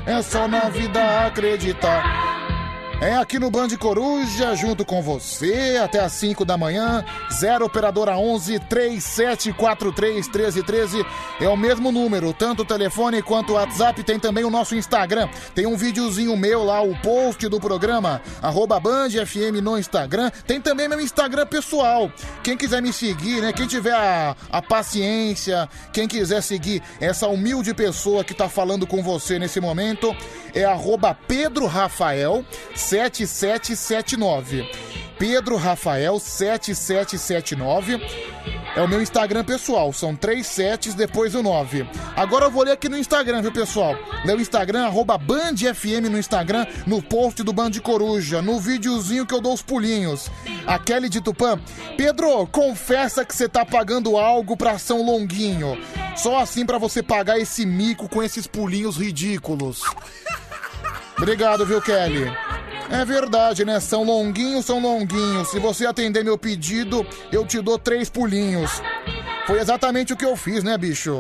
É só na vida acreditar. É aqui no Band Coruja, junto com você, até às 5 da manhã. 0 Operadora 11 3743 1313. É o mesmo número, tanto o telefone quanto o WhatsApp. Tem também o nosso Instagram. Tem um videozinho meu lá, o post do programa, arroba Band FM no Instagram. Tem também meu Instagram pessoal. Quem quiser me seguir, né? Quem tiver a, a paciência, quem quiser seguir essa humilde pessoa que tá falando com você nesse momento, é arroba Pedro Rafael 7779. Pedro Rafael 7779. É o meu Instagram pessoal, são três setes depois o 9. Agora eu vou ler aqui no Instagram, viu, pessoal? Meu Instagram, arroba Band FM no Instagram, no post do Band Coruja, no videozinho que eu dou os pulinhos. A Kelly de Tupã. Pedro, confessa que você tá pagando algo pra São Longuinho. Só assim pra você pagar esse mico com esses pulinhos ridículos. Obrigado, viu, Kelly? É verdade, né? São longuinhos, são longuinhos. Se você atender meu pedido, eu te dou três pulinhos. Foi exatamente o que eu fiz, né, bicho?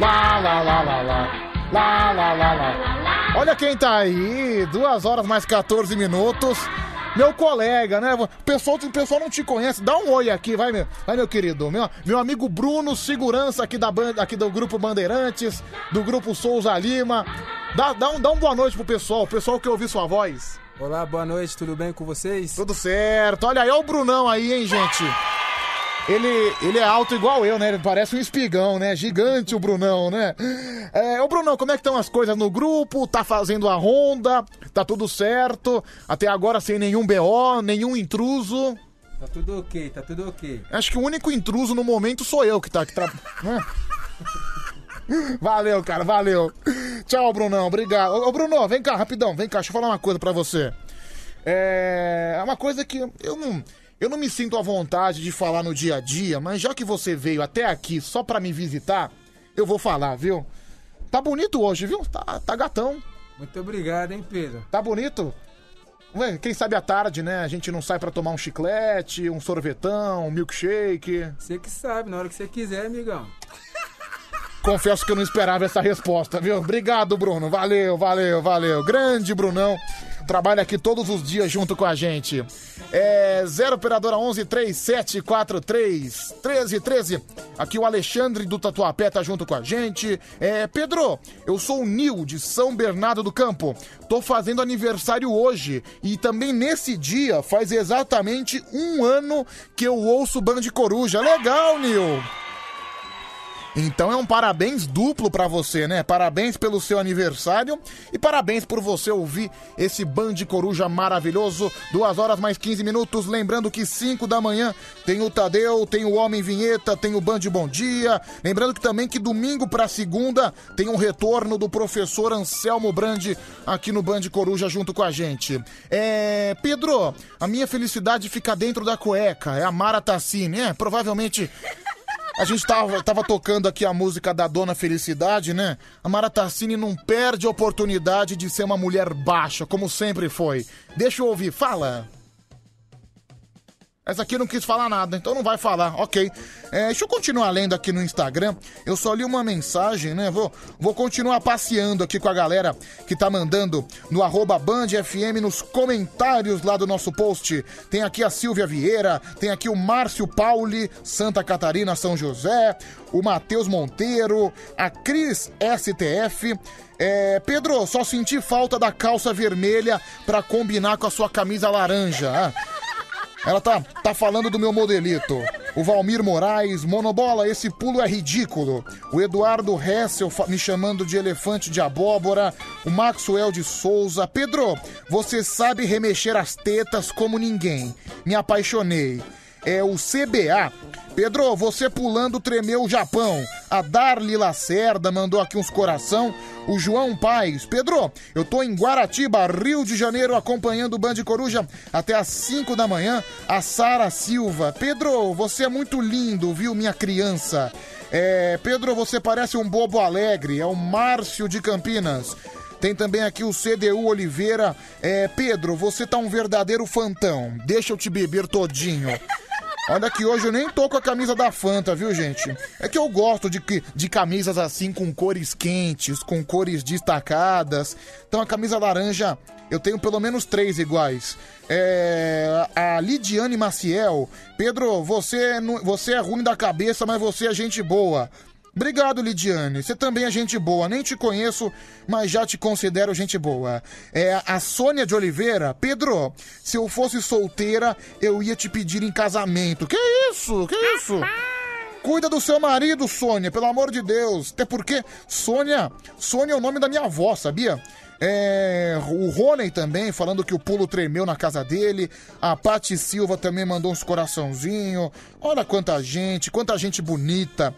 Lá, lá, lá, lá, lá. Lá, lá, lá, lá. Olha quem tá aí. Duas horas mais 14 minutos. Meu colega, né? O pessoal, o pessoal não te conhece. Dá um oi aqui, vai, meu, vai, meu querido. Meu, meu amigo Bruno, segurança aqui, da, ban- aqui do Grupo Bandeirantes, do Grupo Souza Lima. Dá, dá, um, dá um boa noite pro pessoal, o pessoal que ouviu sua voz. Olá, boa noite, tudo bem com vocês? Tudo certo. Olha aí, olha o Brunão aí, hein, gente. Ele, ele é alto igual eu, né? Ele parece um espigão, né? Gigante o Brunão, né? É, ô Brunão, como é que estão as coisas no grupo? Tá fazendo a ronda? Tá tudo certo? Até agora sem nenhum BO, nenhum intruso? Tá tudo ok, tá tudo ok. Acho que o único intruso no momento sou eu que tá aqui. Tra... né? Valeu, cara, valeu. Tchau, Brunão, obrigado. Ô, ô, Bruno, vem cá, rapidão, vem cá, deixa eu falar uma coisa pra você. É é uma coisa que eu não, eu não me sinto à vontade de falar no dia a dia, mas já que você veio até aqui só pra me visitar, eu vou falar, viu? Tá bonito hoje, viu? Tá, tá gatão. Muito obrigado, hein, Pedro? Tá bonito? Ué, quem sabe à tarde, né? A gente não sai pra tomar um chiclete, um sorvetão, um milkshake. Você que sabe, na hora que você quiser, amigão. Confesso que eu não esperava essa resposta, viu? Obrigado, Bruno. Valeu, valeu, valeu. Grande Brunão. Trabalha aqui todos os dias junto com a gente. É 0 operadora 11 3743 1313. Aqui o Alexandre do Tatuapé tá junto com a gente. É, Pedro, eu sou o Nil de São Bernardo do Campo. Tô fazendo aniversário hoje e também nesse dia faz exatamente um ano que eu ouço Band Coruja. Legal, Nil. Então é um parabéns duplo pra você, né? Parabéns pelo seu aniversário e parabéns por você ouvir esse Band Coruja maravilhoso. Duas horas mais 15 minutos. Lembrando que 5 da manhã tem o Tadeu, tem o Homem Vinheta, tem o Band Bom Dia. Lembrando que também que domingo pra segunda tem um retorno do professor Anselmo Brandi aqui no Band Coruja junto com a gente. É, Pedro, a minha felicidade fica dentro da cueca. É a Mara Tassini, é? Provavelmente a gente tava, tava tocando aqui a música da Dona Felicidade, né? A Mara Tassini não perde a oportunidade de ser uma mulher baixa, como sempre foi. Deixa eu ouvir, fala. Essa aqui não quis falar nada, então não vai falar, ok. É, deixa eu continuar lendo aqui no Instagram. Eu só li uma mensagem, né? Vou, vou continuar passeando aqui com a galera que tá mandando no arroba Band FM nos comentários lá do nosso post. Tem aqui a Silvia Vieira, tem aqui o Márcio Pauli, Santa Catarina, São José, o Matheus Monteiro, a Cris STF. É, Pedro, só senti falta da calça vermelha pra combinar com a sua camisa laranja. ah. Ela tá, tá falando do meu modelito. O Valmir Moraes, monobola, esse pulo é ridículo. O Eduardo Hessel me chamando de elefante de abóbora. O Maxwell de Souza. Pedro, você sabe remexer as tetas como ninguém. Me apaixonei. É o CBA. Pedro, você pulando tremeu o Japão. A Darly Lacerda mandou aqui uns coração. O João Paz. Pedro, eu tô em Guaratiba, Rio de Janeiro, acompanhando o Band Coruja até às 5 da manhã. A Sara Silva. Pedro, você é muito lindo, viu, minha criança? É, Pedro, você parece um bobo alegre. É o Márcio de Campinas. Tem também aqui o CDU Oliveira. É, Pedro, você tá um verdadeiro fantão. Deixa eu te beber todinho. Olha que hoje eu nem tô com a camisa da Fanta, viu, gente? É que eu gosto de, de camisas assim com cores quentes, com cores destacadas. Então a camisa laranja eu tenho pelo menos três iguais. É, a Lidiane Maciel. Pedro, você, não- você é ruim da cabeça, mas você é gente boa. Obrigado, Lidiane. Você também é gente boa. Nem te conheço, mas já te considero gente boa. É a Sônia de Oliveira. Pedro, se eu fosse solteira, eu ia te pedir em casamento. Que isso? Que isso? Cuida do seu marido, Sônia, pelo amor de Deus. Até porque Sônia, Sônia é o nome da minha avó, sabia? É, o Rony também, falando que o pulo tremeu na casa dele. A Pati Silva também mandou uns coraçãozinho. Olha quanta gente, quanta gente bonita.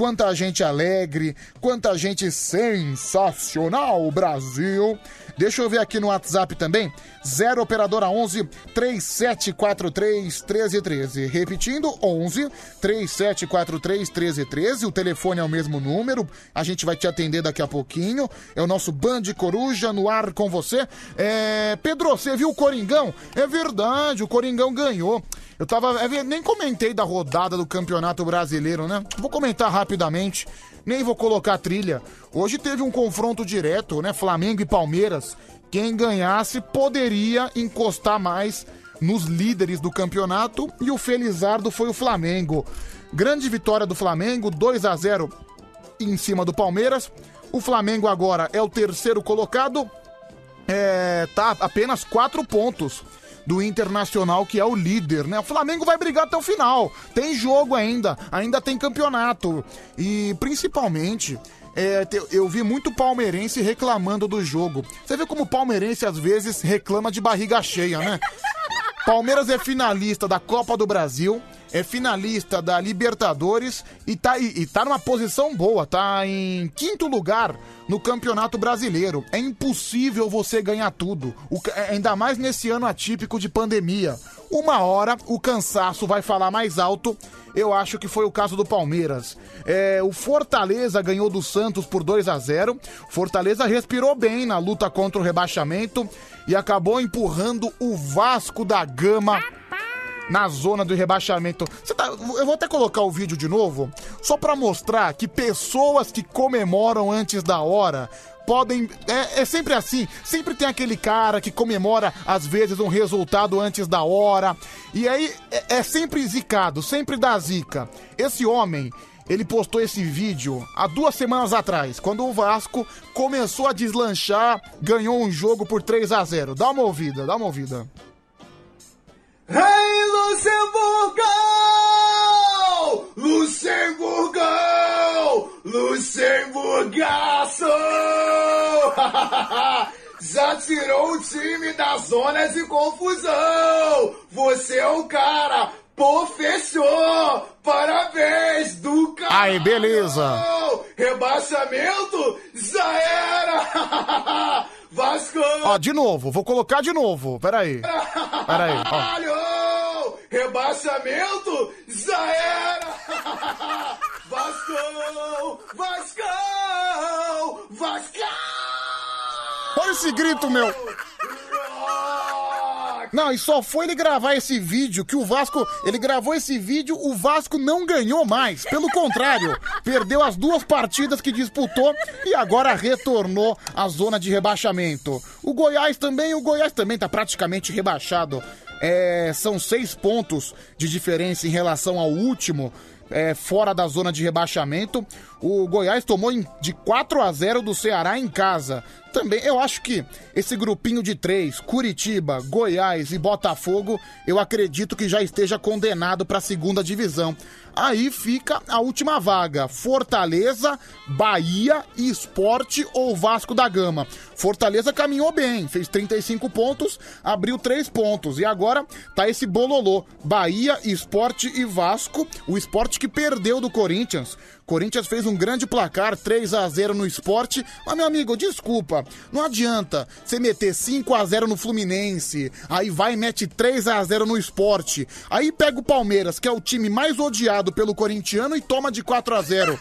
Quanta gente alegre, quanta gente sensacional, Brasil. Deixa eu ver aqui no WhatsApp também. 0 operadora 11 3743 1313. Repetindo, 11 3743 1313. O telefone é o mesmo número. A gente vai te atender daqui a pouquinho. É o nosso Band Coruja no ar com você. É... Pedro, você viu o Coringão? É verdade, o Coringão ganhou. Eu tava. é, Nem comentei da rodada do Campeonato Brasileiro, né? Vou comentar rapidamente. Nem vou colocar trilha. Hoje teve um confronto direto, né? Flamengo e Palmeiras. Quem ganhasse poderia encostar mais nos líderes do campeonato. E o Felizardo foi o Flamengo. Grande vitória do Flamengo, 2 a 0 em cima do Palmeiras. O Flamengo agora é o terceiro colocado. É, tá apenas quatro pontos do Internacional, que é o líder, né? O Flamengo vai brigar até o final. Tem jogo ainda, ainda tem campeonato. E principalmente. é, eu vi muito palmeirense reclamando do jogo. Você vê como palmeirense às vezes reclama de barriga cheia, né? Palmeiras é finalista da Copa do Brasil, é finalista da Libertadores e tá, e, e tá numa posição boa, tá em quinto lugar no Campeonato Brasileiro. É impossível você ganhar tudo, o ca- ainda mais nesse ano atípico de pandemia. Uma hora o cansaço vai falar mais alto. Eu acho que foi o caso do Palmeiras. É, o Fortaleza ganhou do Santos por 2 a 0 Fortaleza respirou bem na luta contra o rebaixamento e acabou empurrando o Vasco da Gama na zona do rebaixamento. Tá- eu vou até colocar o vídeo de novo, só pra mostrar que pessoas que comemoram antes da hora podem. É, é sempre assim. Sempre tem aquele cara que comemora, às vezes, um resultado antes da hora. E aí é, é sempre zicado, sempre dá zica. Esse homem. Ele postou esse vídeo há duas semanas atrás, quando o Vasco começou a deslanchar, ganhou um jogo por 3 a 0 Dá uma ouvida, dá uma ouvida. Rei Luxemburgão! Luxemburgão! Luxemburgaço! Já tirou o time da zona de confusão! Você é o cara! Fechou! Parabéns, do cara! Aí, beleza. Rebaixamento? Já era! Vasco! Ó, de novo, vou colocar de novo. Peraí. Peraí, ó. Rebaixamento? Já era! Vascão! Vascão! Vascão! Olha esse grito, meu! Não, e só foi ele gravar esse vídeo que o Vasco. Ele gravou esse vídeo, o Vasco não ganhou mais. Pelo contrário, perdeu as duas partidas que disputou e agora retornou à zona de rebaixamento. O Goiás também, o Goiás também tá praticamente rebaixado. É, são seis pontos de diferença em relação ao último. é, fora da zona de rebaixamento. O Goiás tomou de 4 a 0 do Ceará em casa. Também, eu acho que esse grupinho de três, Curitiba, Goiás e Botafogo, eu acredito que já esteja condenado para a segunda divisão. Aí fica a última vaga: Fortaleza, Bahia, Esporte ou Vasco da Gama. Fortaleza caminhou bem, fez 35 pontos, abriu 3 pontos. E agora tá esse bololô: Bahia, Esporte e Vasco. O Esporte que perdeu do Corinthians. Corinthians fez um grande placar, 3 a 0 no esporte. Mas, meu amigo, desculpa, não adianta você meter 5 a 0 no Fluminense, aí vai e mete 3 a 0 no esporte. Aí pega o Palmeiras, que é o time mais odiado pelo corintiano, e toma de 4 a 0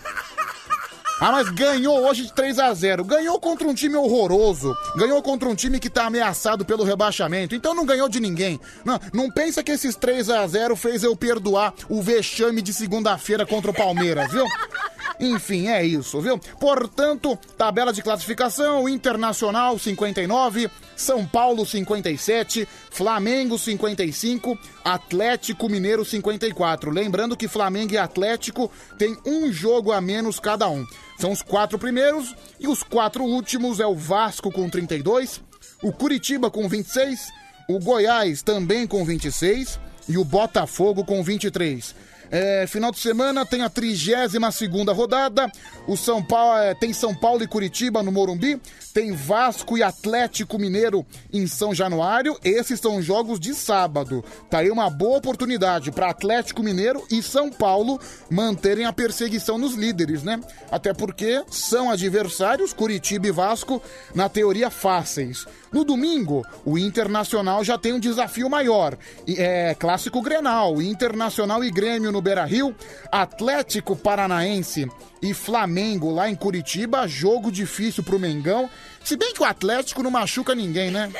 ah, mas ganhou hoje de 3 a 0 Ganhou contra um time horroroso. Ganhou contra um time que tá ameaçado pelo rebaixamento. Então não ganhou de ninguém. Não, não pensa que esses 3 a 0 fez eu perdoar o vexame de segunda-feira contra o Palmeiras, viu? Enfim, é isso, viu? Portanto, tabela de classificação: Internacional 59, São Paulo 57, Flamengo 55, Atlético Mineiro 54. Lembrando que Flamengo e Atlético têm um jogo a menos cada um. São os quatro primeiros e os quatro últimos é o Vasco com 32, o Curitiba com 26, o Goiás também com 26 e o Botafogo com 23. É, final de semana tem a 32 segunda rodada. O São Paulo é, tem São Paulo e Curitiba no Morumbi. Tem Vasco e Atlético Mineiro em São Januário. Esses são jogos de sábado. Tá aí uma boa oportunidade para Atlético Mineiro e São Paulo manterem a perseguição nos líderes, né? Até porque são adversários Curitiba e Vasco na teoria fáceis. No domingo, o Internacional já tem um desafio maior. É clássico Grenal, Internacional e Grêmio no Beira-Rio, Atlético Paranaense e Flamengo lá em Curitiba, jogo difícil pro Mengão. Se bem que o Atlético não machuca ninguém, né?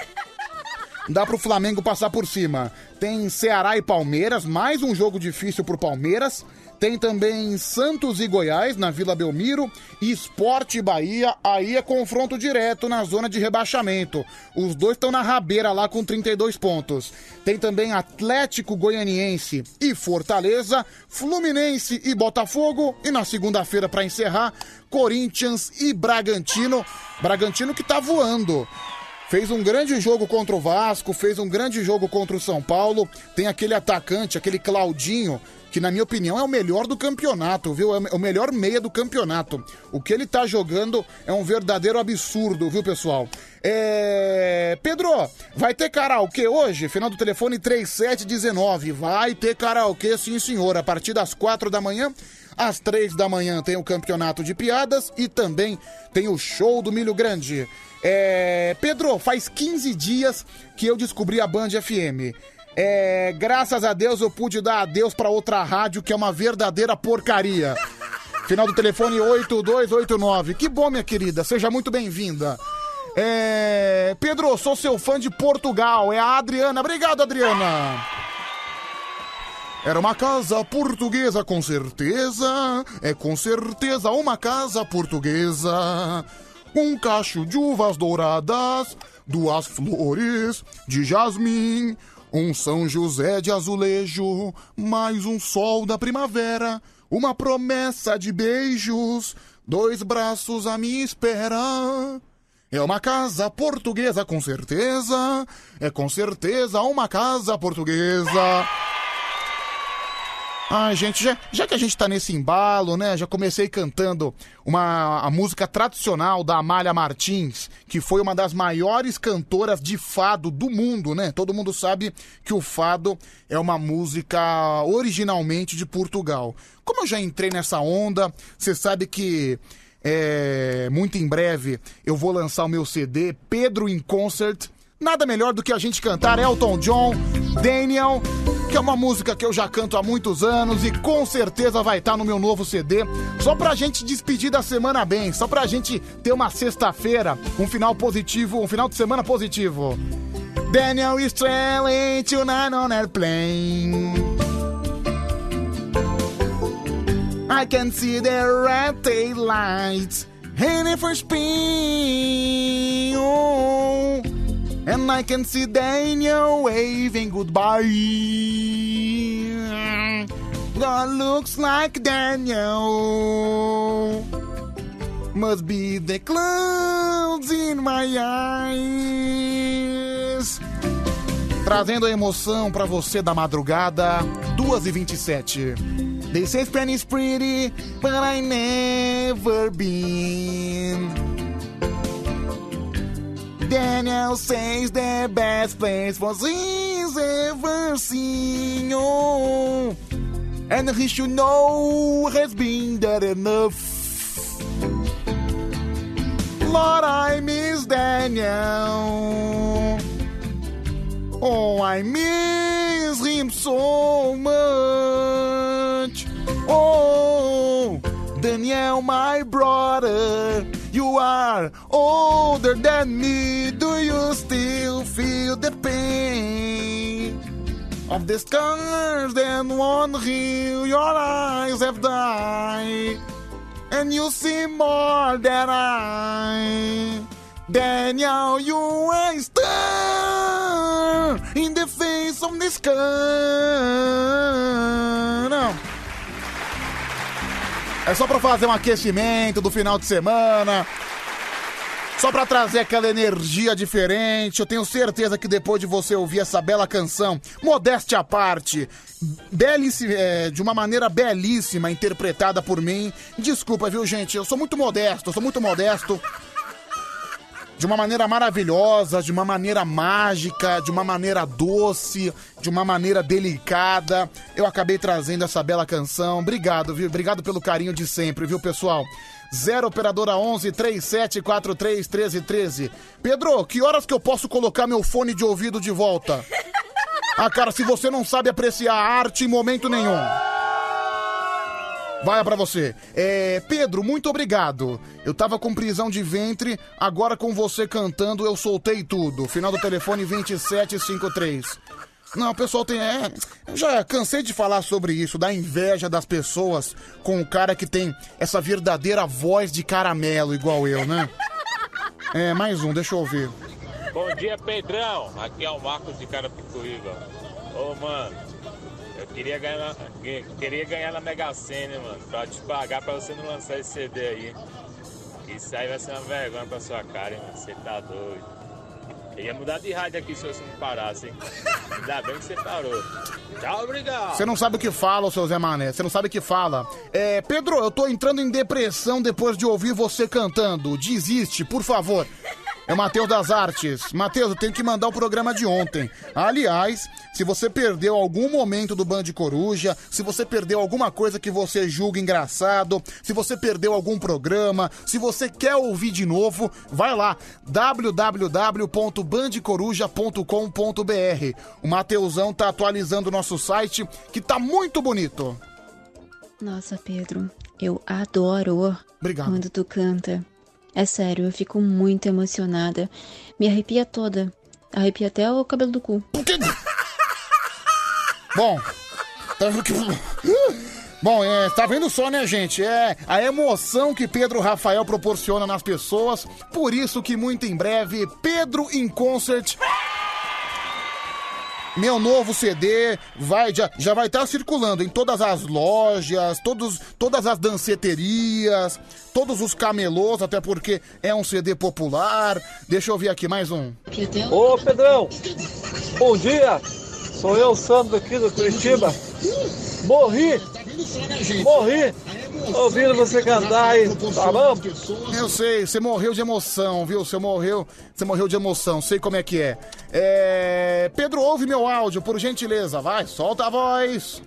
Dá pro Flamengo passar por cima. Tem Ceará e Palmeiras, mais um jogo difícil pro Palmeiras. Tem também Santos e Goiás na Vila Belmiro. E Esporte Bahia, aí é confronto direto na zona de rebaixamento. Os dois estão na rabeira lá com 32 pontos. Tem também Atlético Goianiense e Fortaleza, Fluminense e Botafogo. E na segunda-feira, para encerrar, Corinthians e Bragantino. Bragantino que tá voando. Fez um grande jogo contra o Vasco, fez um grande jogo contra o São Paulo. Tem aquele atacante, aquele Claudinho, que na minha opinião é o melhor do campeonato, viu? É o melhor meia do campeonato. O que ele tá jogando é um verdadeiro absurdo, viu, pessoal? É... Pedro, vai ter karaokê hoje? Final do telefone 3719. Vai ter karaokê, sim, senhor. A partir das quatro da manhã. Às três da manhã tem o campeonato de piadas e também tem o show do Milho Grande. É... Pedro, faz 15 dias que eu descobri a Band FM. É... Graças a Deus eu pude dar adeus pra outra rádio que é uma verdadeira porcaria. Final do telefone 8289. Que bom, minha querida. Seja muito bem-vinda. É... Pedro, sou seu fã de Portugal. É a Adriana. Obrigado, Adriana. Era uma casa portuguesa, com certeza. É com certeza uma casa portuguesa. Um cacho de uvas douradas, duas flores de jasmim, um São José de azulejo, mais um sol da primavera, uma promessa de beijos, dois braços à minha espera. É uma casa portuguesa, com certeza. É com certeza uma casa portuguesa. Ai, gente, já, já que a gente tá nesse embalo, né? Já comecei cantando uma a música tradicional da Amália Martins, que foi uma das maiores cantoras de fado do mundo, né? Todo mundo sabe que o fado é uma música originalmente de Portugal. Como eu já entrei nessa onda, você sabe que é, muito em breve eu vou lançar o meu CD Pedro in Concert. Nada melhor do que a gente cantar Elton John, Daniel, que é uma música que eu já canto há muitos anos e com certeza vai estar no meu novo CD. Só pra gente despedir da semana bem, só pra gente ter uma sexta-feira, um final positivo, um final de semana positivo. Daniel is traveling tonight on airplane. I can see the red tail lights heading for Spain. Oh, and I can see Daniel waving goodbye. God looks like Daniel. Must be the clouds in my eyes. Trazendo a emoção pra você da madrugada, 2h27. They say Spain is pretty, but I never been. Daniel says the best place for he's ever seen. Oh, and he should know has been there enough. Lord, I miss Daniel. Oh, I miss him so much. Oh, Daniel, my brother, you are older than me. Do you still feel the pain of the scars that won't heal? Your eyes have died, and you see more than I. Daniel, you are a in the face of the sky. É só pra fazer um aquecimento do final de semana. Só pra trazer aquela energia diferente. Eu tenho certeza que depois de você ouvir essa bela canção, modéstia à parte, belíssima, é, de uma maneira belíssima, interpretada por mim. Desculpa, viu, gente? Eu sou muito modesto, eu sou muito modesto de uma maneira maravilhosa, de uma maneira mágica, de uma maneira doce, de uma maneira delicada. Eu acabei trazendo essa bela canção. Obrigado, viu? Obrigado pelo carinho de sempre, viu, pessoal? 0 operadora 11 3743 1313. Pedro, que horas que eu posso colocar meu fone de ouvido de volta? Ah, cara, se você não sabe apreciar a arte em momento nenhum. Vai pra você. É, Pedro, muito obrigado. Eu tava com prisão de ventre, agora com você cantando eu soltei tudo. Final do telefone 2753. Não, o pessoal tem. É, eu já cansei de falar sobre isso, da inveja das pessoas com o cara que tem essa verdadeira voz de caramelo, igual eu, né? É, mais um, deixa eu ver. Bom dia, Pedrão. Aqui é o Marcos de Carapicuíba. Ô, mano, queria ganhar, queria ganhar na Mega Sena, mano, pra te pagar pra você não lançar esse CD aí. Isso aí vai ser uma vergonha pra sua cara, hein, mano. Você tá doido. Eu ia mudar de rádio aqui se você não parasse, hein? Ainda bem que você parou. Tchau, obrigado. Você não sabe o que fala, seu Zé Mané. Você não sabe o que fala. É, Pedro, eu tô entrando em depressão depois de ouvir você cantando. Desiste, por favor. É o Matheus das Artes. Matheus, eu tenho que mandar o programa de ontem. Aliás, se você perdeu algum momento do Band Coruja, se você perdeu alguma coisa que você julga engraçado, se você perdeu algum programa, se você quer ouvir de novo, vai lá www.bandecoruja.com.br. O Mateusão tá atualizando o nosso site, que tá muito bonito. Nossa, Pedro, eu adoro Obrigado. quando tu canta. É sério, eu fico muito emocionada. Me arrepia toda. Arrepia até o cabelo do cu. Bom, tá. Bom, é, tá vendo só, né, gente? É a emoção que Pedro Rafael proporciona nas pessoas. Por isso que muito em breve, Pedro em Concert. Meu novo CD vai, já, já vai estar circulando em todas as lojas, todos, todas as danceterias, todos os camelôs, até porque é um CD popular. Deixa eu ver aqui mais um. Ô Pedrão, bom dia! Sou eu, Sandro, aqui do Curitiba. Morri! Morri! Ouvindo você cantar aí, tá bom? Eu sei, você morreu de emoção, viu? Você morreu, você morreu de emoção, sei como é que é. É, Pedro, ouve meu áudio, por gentileza, vai, solta a voz.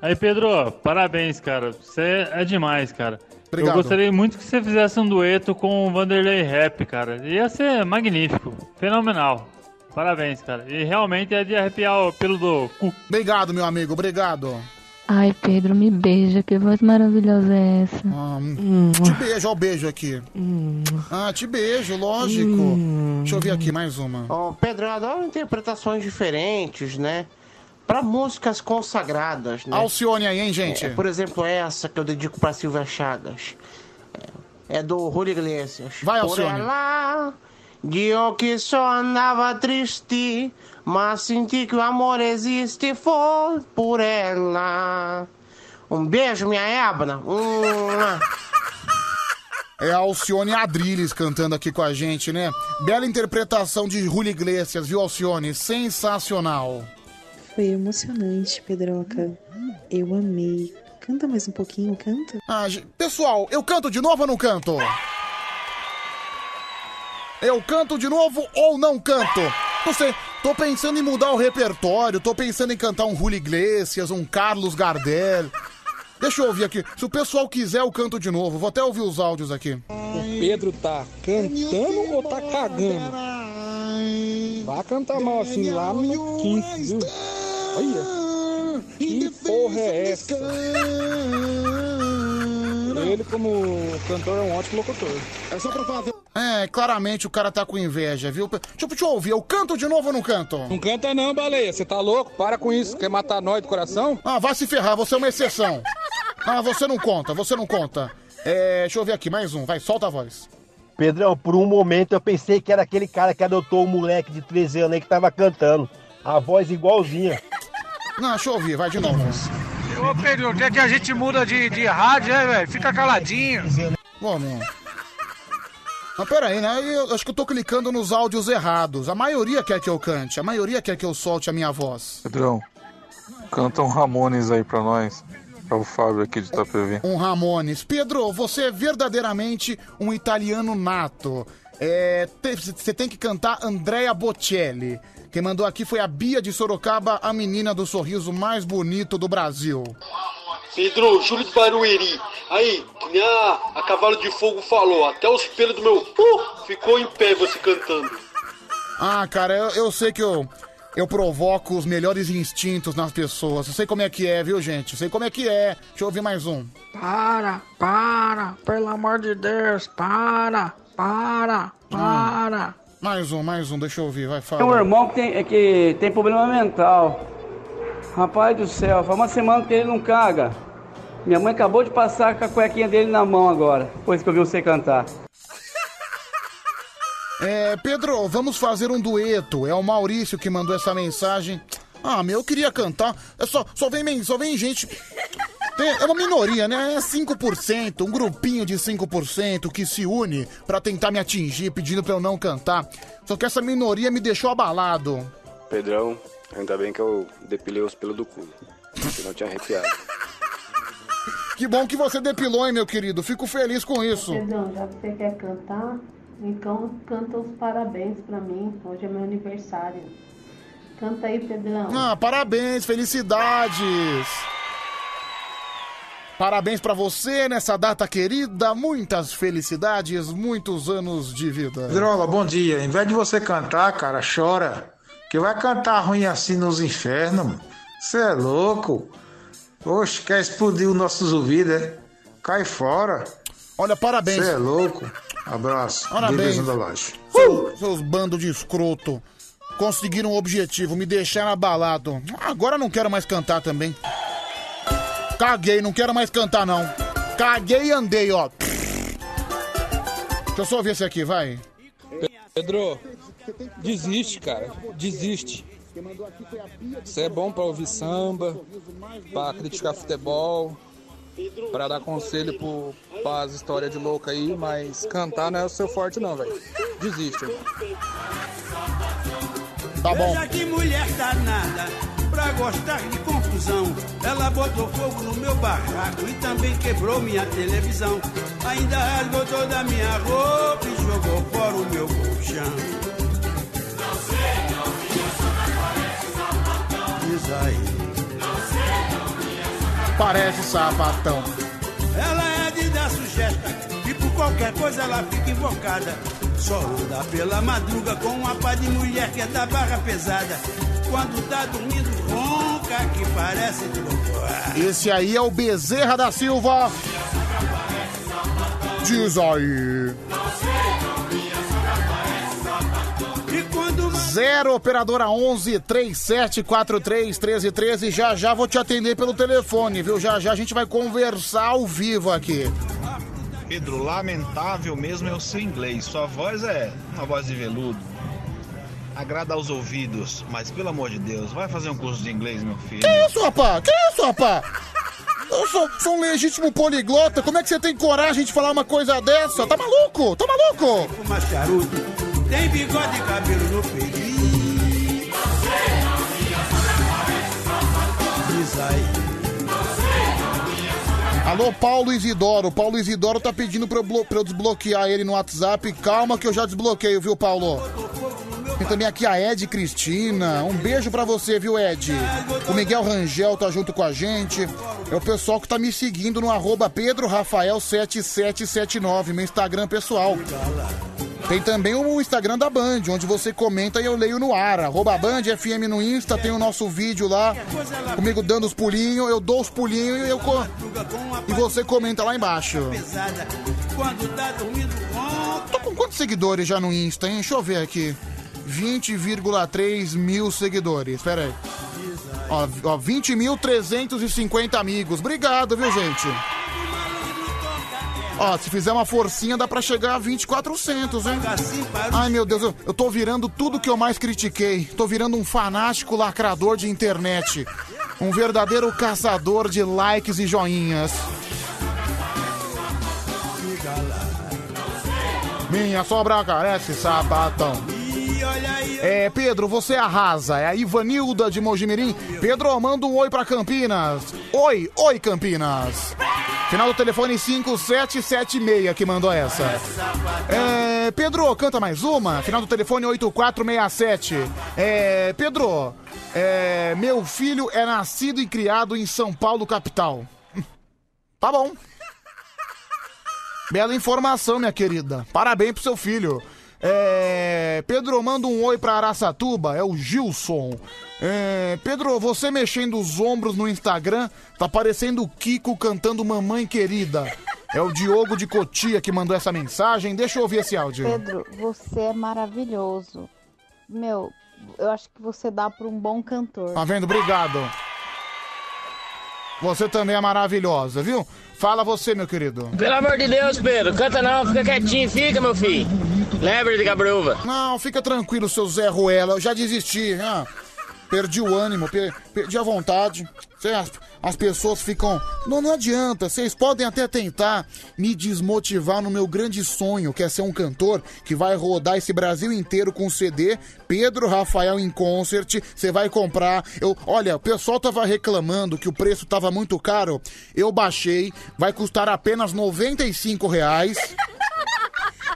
Aí, Pedro, parabéns, cara. Você é demais, cara. Obrigado. Eu gostaria muito que você fizesse um dueto com o Vanderlei Rap, cara. Ia ser magnífico, fenomenal. Parabéns, cara. E realmente é de arrepiar o pelo do cu. Obrigado, meu amigo, obrigado. Ai, Pedro, me beija, que voz maravilhosa é essa? Te beijo, ó o beijo aqui. Ah, te beijo, lógico. Deixa eu ver aqui mais uma. Ó, Pedro, eu adoro interpretações diferentes, né? Pra músicas consagradas, né? Alcione aí, hein, gente? É, por exemplo, essa que eu dedico pra Silvia Chagas. É, é do Julio Iglesias. Vai, Por Alcione. ela, digo que só andava triste, mas senti que o amor existe, foi por ela. Um beijo, minha ébana. Mua. É a Alcione Adriles cantando aqui com a gente, né? Bela interpretação de Julio Iglesias, viu, Alcione? Sensacional. Foi emocionante, Pedroca. Eu amei. Canta mais um pouquinho, canta. Ah, pessoal, eu canto de novo ou não canto? Eu canto de novo ou não canto? Não sei, tô pensando em mudar o repertório, tô pensando em cantar um Julio Iglesias, um Carlos Gardel. Deixa eu ouvir aqui. Se o pessoal quiser, eu canto de novo. Vou até ouvir os áudios aqui. O Pedro tá cantando ou tá cagando? Vai cantar mal assim lá no quinto, viu? Olha, que porra é essa? Ele, como cantor, é um ótimo locutor. É só pra fazer. É, claramente o cara tá com inveja, viu? Deixa, eu- deixa eu ouvir, eu canto de novo ou não canto? Não canta não, baleia. Você tá louco? Para com isso. Quer matar nós do coração? Ah, vai se ferrar, você é uma exceção. Ah, você não conta, você não conta. É, deixa eu ver aqui, mais um, vai, solta a voz. Pedrão, por um momento eu pensei que era aquele cara que adotou o moleque de 13 anos aí que tava cantando. A voz igualzinha. Não, deixa eu ouvir, vai de novo. Ô Pedro, quer que a gente muda de, de rádio, né, velho? Fica caladinho. Bom, meu. Mas peraí, né? Eu acho que eu tô clicando nos áudios errados. A maioria quer que eu cante, a maioria quer que eu solte a minha voz. Pedrão, canta um Ramones aí pra nós. Pra o Fábio aqui de Itapevi. Um Ramones. Pedro, você é verdadeiramente um italiano nato. É, te- Você tem que cantar Andrea Bocelli. Quem mandou aqui foi a Bia de Sorocaba, a menina do sorriso mais bonito do Brasil. Pedro, Júlio de Barueri. Aí, que nem a, a Cavalo de Fogo falou, até os pelos do meu uh, ficou em pé você cantando. Ah, cara, eu, eu sei que eu, eu provoco os melhores instintos nas pessoas. Eu sei como é que é, viu, gente? Eu sei como é que é. Deixa eu ouvir mais um. Para, para, pelo amor de Deus, para, para, para. Mais um, mais um, deixa eu ouvir, vai, fala. Tem um irmão que tem, é que tem problema mental. Rapaz do céu, faz uma semana que ele não caga. Minha mãe acabou de passar com a cuequinha dele na mão agora, depois que eu vi você cantar. É, Pedro, vamos fazer um dueto. É o Maurício que mandou essa mensagem. Ah, meu, eu queria cantar. É só, só vem, só vem gente. Tem- é uma minoria, né? É 5%, um grupinho de 5% que se une pra tentar me atingir, pedindo pra eu não cantar. Só que essa minoria me deixou abalado. Pedrão, ainda bem que eu depilei os pelos do cu. Senão eu tinha arrepiado. Que bom que você depilou, hein, meu querido. Fico feliz com isso. Pedrão, já que você quer cantar, então canta os parabéns pra mim. Hoje é meu aniversário. Canta aí, Pedrão. Ah, parabéns, felicidades. Parabéns pra você nessa data querida. Muitas felicidades, muitos anos de vida. Droga, bom dia. Em vez de você cantar, cara, chora. Que vai cantar ruim assim nos infernos, mano. Você é louco. Oxe, quer explodir os nossos ouvidos, é? Cai fora. Olha, parabéns. Você é louco. Abraço. Parabéns. Da Laje. Seus, seus bandos de escroto. Conseguiram o objetivo, me deixaram abalado. Agora não quero mais cantar também. Caguei, não quero mais cantar não. Caguei e andei, ó. Deixa eu só ouvir esse aqui, vai. Pedro, desiste, cara. Desiste. Isso é bom pra ouvir samba, pra criticar futebol, pra dar conselho pro, pras histórias de louco aí, mas cantar não é o seu forte não, velho. Desiste. Tá bom. Veja que mulher danada, pra gostar de confusão. Ela botou fogo no meu barraco e também quebrou minha televisão. Ainda rasgou toda a minha roupa e jogou fora o meu colchão. Diz aí. Parece sapatão. Ela é de dar sugesta e por qualquer coisa ela fica invocada. Só anda pela madruga com uma pá de mulher que é da barra pesada. Quando tá dormindo, que parece. Esse aí é o Bezerra da Silva. Diz aí. Zero operadora 11 3743 1313. Já já vou te atender pelo telefone, viu? Já já a gente vai conversar ao vivo aqui. Pedro, lamentável mesmo é o seu inglês. Sua voz é uma voz de veludo. Agrada aos ouvidos, mas pelo amor de Deus, vai fazer um curso de inglês, meu filho. Que isso, rapá? Que isso, rapá? Eu sou, sou um legítimo poliglota. Como é que você tem coragem de falar uma coisa dessa? Tá maluco? Tá maluco? Fuma charuto, tem bigode e cabelo no peito. Alô, Paulo Isidoro. Paulo Isidoro tá pedindo pra eu, pra eu desbloquear ele no WhatsApp. Calma que eu já desbloqueio, viu, Paulo? Tem também aqui a Ed Cristina. Um beijo pra você, viu, Ed? O Miguel Rangel tá junto com a gente. É o pessoal que tá me seguindo no arroba pedrorafael7779, meu Instagram pessoal. Tem também o Instagram da Band, onde você comenta e eu leio no ar. Arroba Band FM no Insta, tem o nosso vídeo lá, comigo dando os pulinhos, eu dou os pulinhos e eu e você comenta lá embaixo. Tô com quantos seguidores já no Insta, hein? Deixa eu ver aqui. 20,3 mil seguidores. Pera aí. Ó, ó 20.350 amigos. Obrigado, viu, gente? Ó, se fizer uma forcinha, dá pra chegar a 20,400, hein? Ai, meu Deus, eu, eu tô virando tudo que eu mais critiquei. Tô virando um fanático lacrador de internet. Um verdadeiro caçador de likes e joinhas. Minha sobra carece sapatão. É, Pedro, você arrasa. É a Ivanilda de Mojimirim. Pedro, manda um oi pra Campinas. Oi, oi, Campinas. Final do telefone 5776 que mandou essa. É, Pedro, canta mais uma. Final do telefone 8467. É, Pedro, é, meu filho é nascido e criado em São Paulo, capital. Tá bom. Bela informação, minha querida. Parabéns pro seu filho. É, Pedro, manda um oi pra Araçatuba, é o Gilson. É, Pedro, você mexendo os ombros no Instagram, tá parecendo o Kiko cantando Mamãe Querida. É o Diogo de Cotia que mandou essa mensagem. Deixa eu ouvir esse áudio. Pedro, você é maravilhoso. Meu, eu acho que você dá pra um bom cantor. Tá vendo? Obrigado. Você também é maravilhosa, viu? Fala você, meu querido. Pelo amor de Deus, Pedro, canta não, fica quietinho, fica, meu filho. Lembra de Gabruva. Não, fica tranquilo, seu Zé Ruela. Eu já desisti. Ah, perdi o ânimo, per- perdi a vontade. Cê- As, as pessoas ficam. Não, não adianta. Vocês podem até tentar me desmotivar no meu grande sonho, que é ser um cantor que vai rodar esse Brasil inteiro com CD. Pedro Rafael em concert. Você vai comprar. Eu, olha, o pessoal tava reclamando que o preço tava muito caro. Eu baixei. Vai custar apenas 95 reais.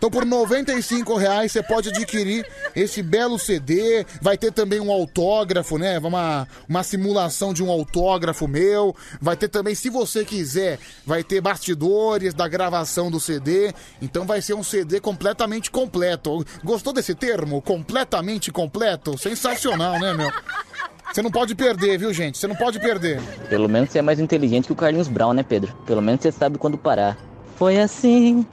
Então por 95 reais você pode adquirir esse belo CD. Vai ter também um autógrafo, né? Uma, uma simulação de um autógrafo meu. Vai ter também, se você quiser, vai ter bastidores da gravação do CD. Então vai ser um CD completamente completo. Gostou desse termo? Completamente completo? Sensacional, né, meu? Você não pode perder, viu, gente? Você não pode perder. Pelo menos você é mais inteligente que o Carlinhos Brown, né, Pedro? Pelo menos você sabe quando parar. Foi assim,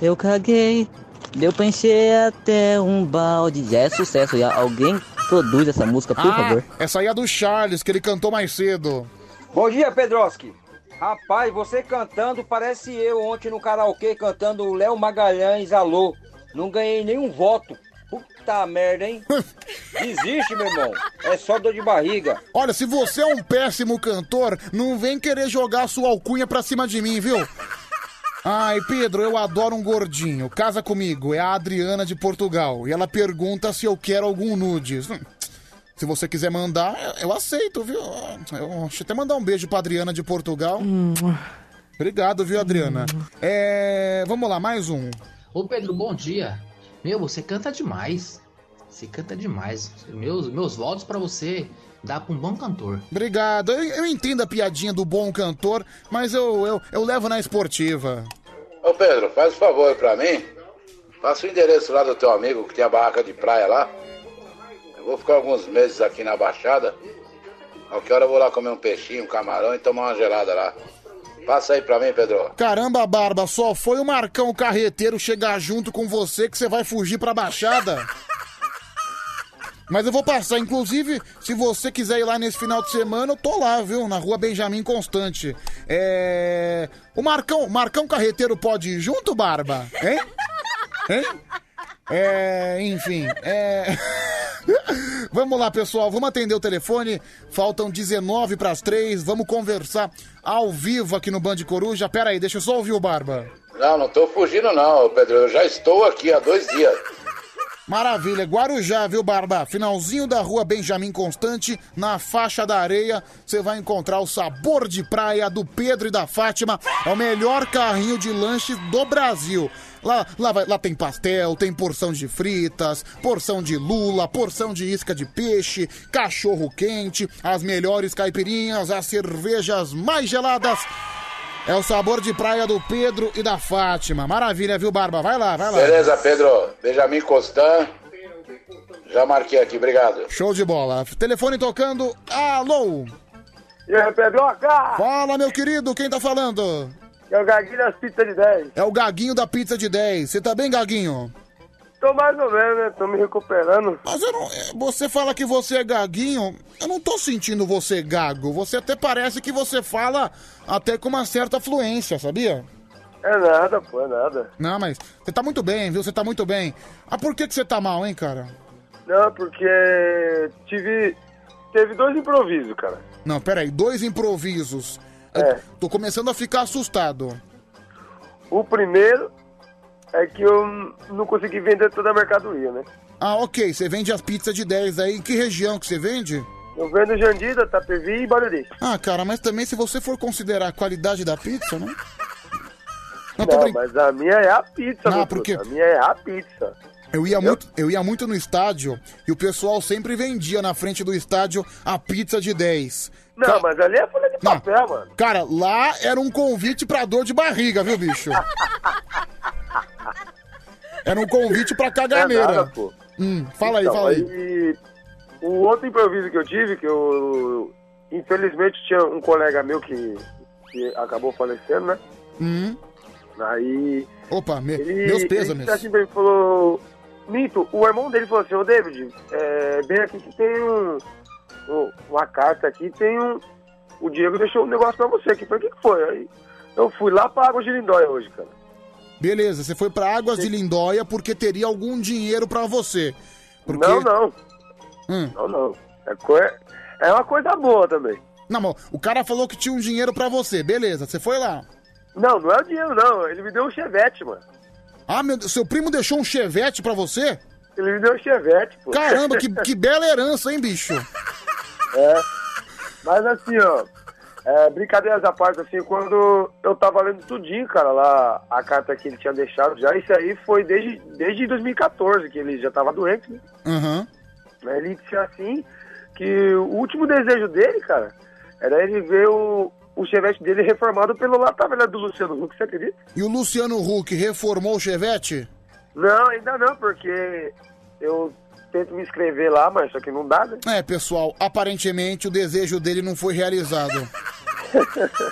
eu caguei, deu pra encher até um balde. Já é sucesso, já. Alguém produz essa música, por Ah, favor. essa aí é do Charles, que ele cantou mais cedo. Bom dia, Pedroski. Rapaz, você cantando parece eu ontem no karaokê cantando o Léo Magalhães Alô. Não ganhei nenhum voto. Puta merda, hein? Desiste, meu irmão. É só dor de barriga. Olha, se você é um péssimo cantor, não vem querer jogar sua alcunha pra cima de mim, viu? Ai, Pedro, eu adoro um gordinho. Casa comigo, é a Adriana de Portugal. E ela pergunta se eu quero algum nudes. Hum, Se você quiser mandar, eu- eu aceito, viu? Eu, deixa eu até mandar um beijo pra Adriana de Portugal. Obrigado, viu, Adriana? É, vamos lá, mais um. Ô Pedro, bom dia. Meu, você canta demais. Você canta demais. Meus, meus votos pra você dá pra um bom cantor. Obrigado. Eu, eu entendo a piadinha do bom cantor, mas eu, eu, eu levo na esportiva. Ô Pedro, faz um favor aí pra mim. Passa o endereço lá do teu amigo que tem a barraca de praia lá. Eu vou ficar alguns meses aqui na Baixada. Qualquer hora eu vou lá comer um peixinho, um camarão e tomar uma gelada lá. Passa aí pra mim, Pedro. Caramba, Barba, só foi o Marcão Carreteiro chegar junto com você que você vai fugir pra Baixada. Mas eu vou passar, inclusive, se você quiser ir lá nesse final de semana, eu tô lá, viu? Na rua Benjamin Constante. É. O Marcão, Marcão Carreteiro pode ir junto, Barba? Hein? Hein? É. Enfim, é. Vamos lá, pessoal, vamos atender o telefone. Faltam 19 para as 3. Vamos conversar ao vivo aqui no Band Coruja. Pera aí, deixa eu só ouvir o Barba. Não, não tô fugindo não, Pedro. Eu já estou aqui há dois dias. Maravilha, Guarujá, viu, Barba? Finalzinho da rua Benjamin Constante, na faixa da areia, você vai encontrar o sabor de praia do Pedro e da Fátima. É o melhor carrinho de lanche do Brasil. Lá, lá, vai- lá tem pastel, tem porção de fritas, porção de lula, porção de isca de peixe, cachorro quente, as melhores caipirinhas, as cervejas mais geladas. É o sabor de praia do Pedro e da Fátima. Maravilha, viu, Barba? Vai lá, vai lá. Beleza, Pedro. Benjamin Constant. Já marquei aqui, obrigado. Show de bola. Telefone tocando. Alô? E aí, Pedroca? Fala, meu querido, quem tá falando? É o Gaguinho das pizzas de 10. É o Gaguinho da Pizza de 10. Você tá bem, Gaguinho? Tô mais ou menos, né? Tô me recuperando. Mas eu não, é, você fala que você é gaguinho, eu não tô sentindo você gago. Você até parece que você fala até com uma certa fluência, sabia? É nada, pô, é nada. Não, mas você tá muito bem, viu? Você tá muito bem. Ah, por que, que você tá mal, hein, cara? Não, porque tive. Teve dois improvisos, cara. Não, peraí, dois improvisos. Eu É. tô começando a ficar assustado. O primeiro é que eu não consegui vender toda a mercadoria, né? Ah, ok, você vende as pizzas de 10 aí. Em que região que você vende? Eu vendo Jandira, Tapevi e Barueri. Ah, cara, mas também se você for considerar a qualidade da pizza, né? Não, Não, brin- mas a minha é a pizza, Ah, porque- truta. A minha é a pizza. Eu ia, muito, eu ia muito no estádio e o pessoal sempre vendia na frente do estádio a pizza de 10. Não, mas ali é folha de papel, mano. Cara, lá era um convite pra dor de barriga, viu, bicho? Era um convite pra É caganeira. nada, pô. Hum, fala aí, Então, fala aí. aí, O outro improviso que eu tive, que eu. Infelizmente tinha um colega meu que, que acabou falecendo, né? Hum. Aí. Opa, me- Ele, meus ele pêsames. assim pra mim, falou. Mito, o irmão dele falou assim, ô David, é, bem aqui que tem um, um- uma carta aqui, tem um. O Diego deixou um negócio pra você aqui. Falei, o que, que foi? Aí eu fui lá pra Água de Lindóia hoje, cara. Beleza, você foi pra Águas de Lindóia porque teria algum dinheiro pra você. Porque... Não, não. Hum. Não, não. É, coi- é uma coisa boa também. Não, mas o cara falou que tinha um dinheiro pra você. Beleza, você foi lá. Não, não é o dinheiro, não. Ele me deu um chevette, mano. Ah, meu Deus, seu primo deixou um chevette pra você? Ele me deu um chevette, pô. Caramba, que, que bela herança, hein, bicho? É. Mas assim, ó. É, brincadeiras à parte, assim, quando eu tava lendo tudinho, cara, lá, a carta que ele tinha deixado já, isso aí foi desde, desde 2014, que ele já tava doente, né? Mas Ele disse assim, que o último desejo dele, cara, era ele ver o, o chevette dele reformado pelo tá vendo, do Luciano Huck, você acredita? E o Luciano Huck reformou o chevette? Não, ainda não, porque eu tento me inscrever lá, mas só que não dá, né? É, pessoal, aparentemente o desejo dele não foi realizado.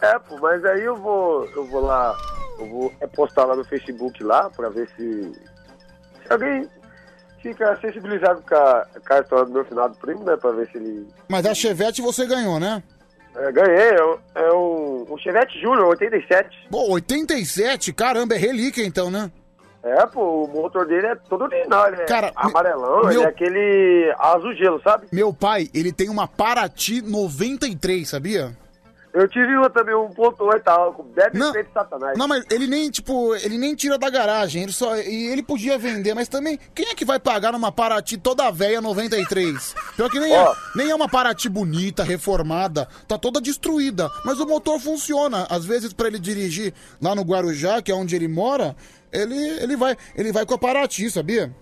É, pô, mas aí eu vou, eu vou lá, eu vou postar lá no Facebook lá pra ver se, se alguém fica sensibilizado com a, com a história do meu finado primo, né? Pra ver se ele. Mas a chevette você ganhou, né? É, ganhei, é, um- é um, um Chevette Júnior 87. Pô, 87? Caramba, é relíquia então, né? É, pô, o motor dele é todo original, ele é Cara, amarelão, meu- ele é aquele azul gelo, sabe? Meu pai, ele tem uma Paraty 93, sabia? Eu tive uma também, 1.8 álcool. Deve ser de satanás. Não, mas ele nem, tipo, ele nem tira da garagem, ele só. E ele podia vender, mas também, quem é que vai pagar numa Paraty toda velha 93? Pior que nem, Ó. é, nem é uma Paraty bonita, reformada, tá toda destruída, mas o motor funciona. Às vezes, pra ele dirigir lá no Guarujá, que é onde ele mora, ele, ele, vai, ele vai com a Paraty, sabia?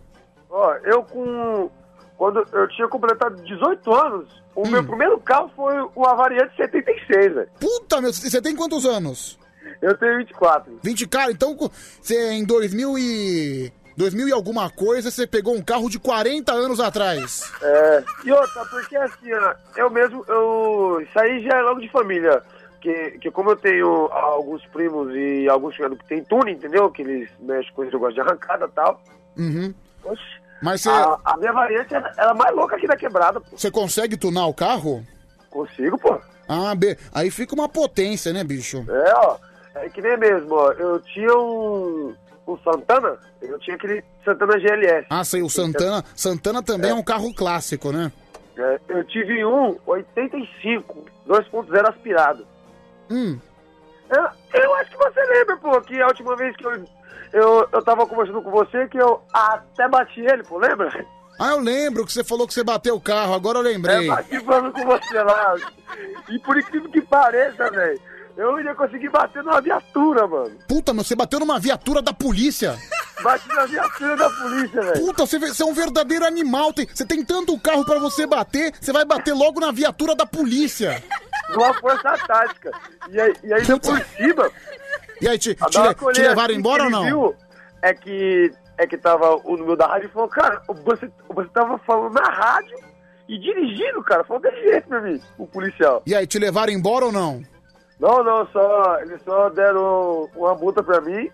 Ó, eu com. Quando eu tinha completado 18 anos, o meu primeiro carro foi uma variante 76, velho. Puta, meu, você tem quantos anos? Eu tenho 24. 20, cara, então você em 2000 e... 2000 e alguma coisa, você pegou um carro de 40 anos atrás. É, e outra, porque assim, ó, eu mesmo, eu. Isso aí já é logo de família. Que, que como eu tenho alguns primos e alguns que tem tuning, entendeu? Que eles mexem com esse negócio de arrancada e tal. Uhum. Oxe, Mas você, a, a minha variante era, era mais louca aqui da quebrada, pô. você consegue tunar o carro? Consigo, pô. Ah, B. Aí fica uma potência, né, bicho? É, ó. É que nem mesmo, ó. Eu tinha um. Um Santana, eu tinha aquele Santana GLS. Ah, sei, o Santana. Santana também é, um carro clássico, né? É, eu tive um 85, 2.0 aspirado. Hum. Eu, eu acho que você lembra, pô, que a última vez que eu, eu, eu tava conversando com você, que eu até bati ele, pô, lembra? Ah, eu lembro que você falou que você bateu o carro, agora eu É, lembrei. bati falando com você lá. E por incrível que pareça, velho, eu ainda consegui bater numa viatura, mano. Puta, meu, você bateu numa viatura da polícia. Bati na viatura da polícia, velho. Puta, você, você é um verdadeiro animal. Tem- você tem tanto carro pra você bater, você vai bater logo na viatura da polícia. Numa força tática. E aí, e aí por cima. E aí, te, a te, le- te levaram assim embora que ou não? viu é que, é que tava o número da rádio e falou, cara, você, você tava falando na rádio e dirigindo, cara. Falou desse jeito pra mim, o policial. E aí, te levaram embora ou não? Não, não, só, eles só deram uma multa pra mim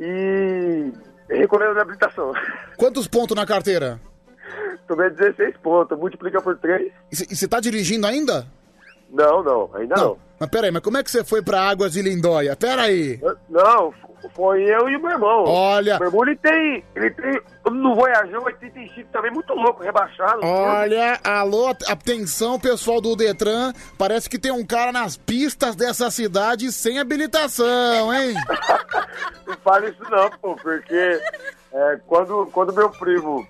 e recolheram minha habilitação. Quantos pontos na carteira? Tomei 16 pontos, multiplica por 3. E você- e você tá dirigindo ainda? Não, não, ainda não. Mas peraí, mas como é que você foi pra Águas de Lindóia? Pera aí. Não, foi eu e o meu irmão. Olha. Meu irmão, ele tem, ele tem no Voyageur 85 também, muito louco, rebaixado. Olha, alô, at- atenção pessoal do Detran, parece que tem um cara nas pistas dessa cidade sem habilitação, hein? Não fale isso não, pô, porque é, quando, quando meu primo,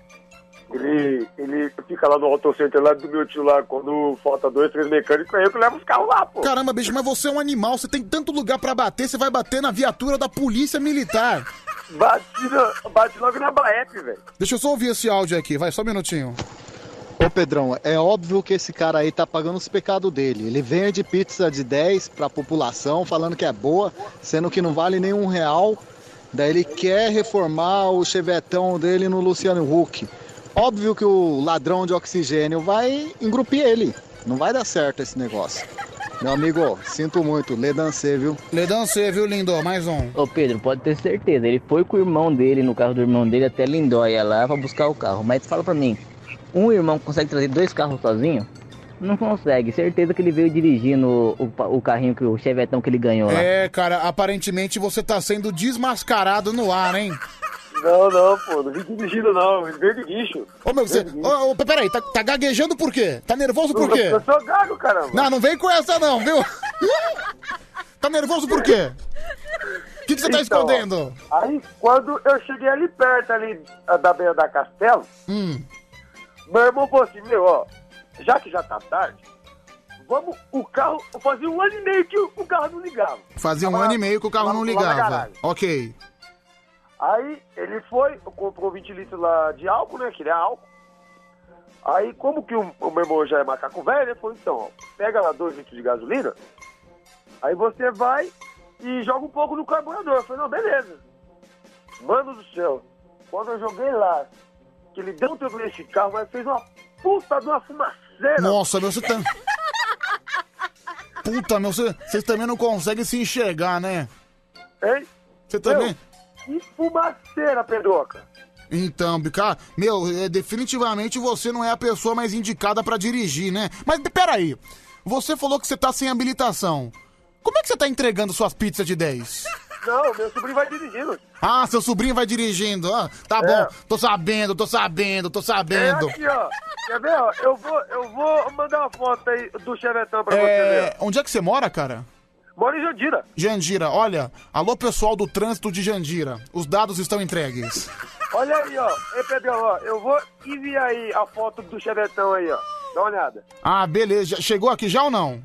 ele, ele fica lá no autocenter lá do meu tio lá, quando falta dois, três mecânicos, é eu que levo os carros lá, pô. Caramba, bicho, mas você é um animal, você tem tanto lugar pra bater, você vai bater na viatura da polícia militar. Bati, na, bati logo na Baep, velho. Deixa eu só ouvir esse áudio aqui, vai, só um minutinho. Ô Pedrão, é óbvio que esse cara aí tá pagando os pecados dele. Ele vende pizza de 10 pra população, falando que é boa, sendo que não vale nenhum real. Daí ele quer reformar o chevetão dele no Luciano Huck. Óbvio que o ladrão de oxigênio vai engrupir ele. Não vai dar certo esse negócio. Meu amigo, sinto muito, lê dancê, viu? Lê dancê, viu, lindo? Mais um. Ô Pedro, pode ter certeza, ele foi com o irmão dele, no carro do irmão dele, até Lindóia lá pra buscar o carro. Mas fala pra mim, um irmão consegue trazer dois carros sozinho? Não consegue, certeza que ele veio dirigindo o, o, o carrinho, que o chevetão que ele ganhou lá. É, cara, aparentemente você tá sendo desmascarado no ar, hein? Não, não, pô, não vim dirigindo não, veio de guicho. Ô, meu, você. Ô, ô, peraí, tá, tá gaguejando por quê? Tá nervoso por quê? Eu sou gago, caramba. Não, não vem com essa não, viu? tá nervoso por quê? O que, que você tá Então, escondendo? Aí, quando eu cheguei ali perto, ali da beira da Castelo, Hum. meu irmão falou assim, meu, ó, já que já tá tarde, vamos, o carro, fazia um ano e meio que o, o carro não ligava. Fazia um Tava ano e meio que o carro não lá na ligava. garagem. Ok. Aí ele foi, comprou 20 litros lá de álcool, né? Que ele é álcool. Aí, como que o, o meu irmão já é macaco velho, ele falou, então, ó, pega lá 2 litros de gasolina, aí você vai e joga um pouco no carburador. Eu falei, não, beleza. Mano do céu, quando eu joguei lá, que ele deu um tempo nesse carro, mas fez uma puta de uma fumaceira. Nossa, meu, você tá. Puta, meu, você- vocês também não conseguem se enxergar, né? Hein? Você também. Que fumaceira, Pedroca. Então, cara, meu, é, definitivamente você não é a pessoa mais indicada pra dirigir, né? Mas peraí, você falou que você tá sem habilitação. Como é que você tá entregando suas pizzas de 10? Não, meu sobrinho vai dirigindo. Ah, seu sobrinho vai dirigindo. Ah, tá É. bom, tô sabendo, tô sabendo, tô sabendo. É aqui, ó. Quer ver, ó? Eu vou, eu vou mandar uma foto aí do Chevetão pra você É, ver. onde é que você mora, cara? Mora em Jandira. Jandira, olha, alô pessoal do trânsito de Jandira, os dados estão entregues. Olha aí, ó. Ei, Pedrão, ó. Eu vou enviar aí a foto do Chevetão aí, ó. Dá uma olhada. Ah, beleza, chegou aqui já ou não?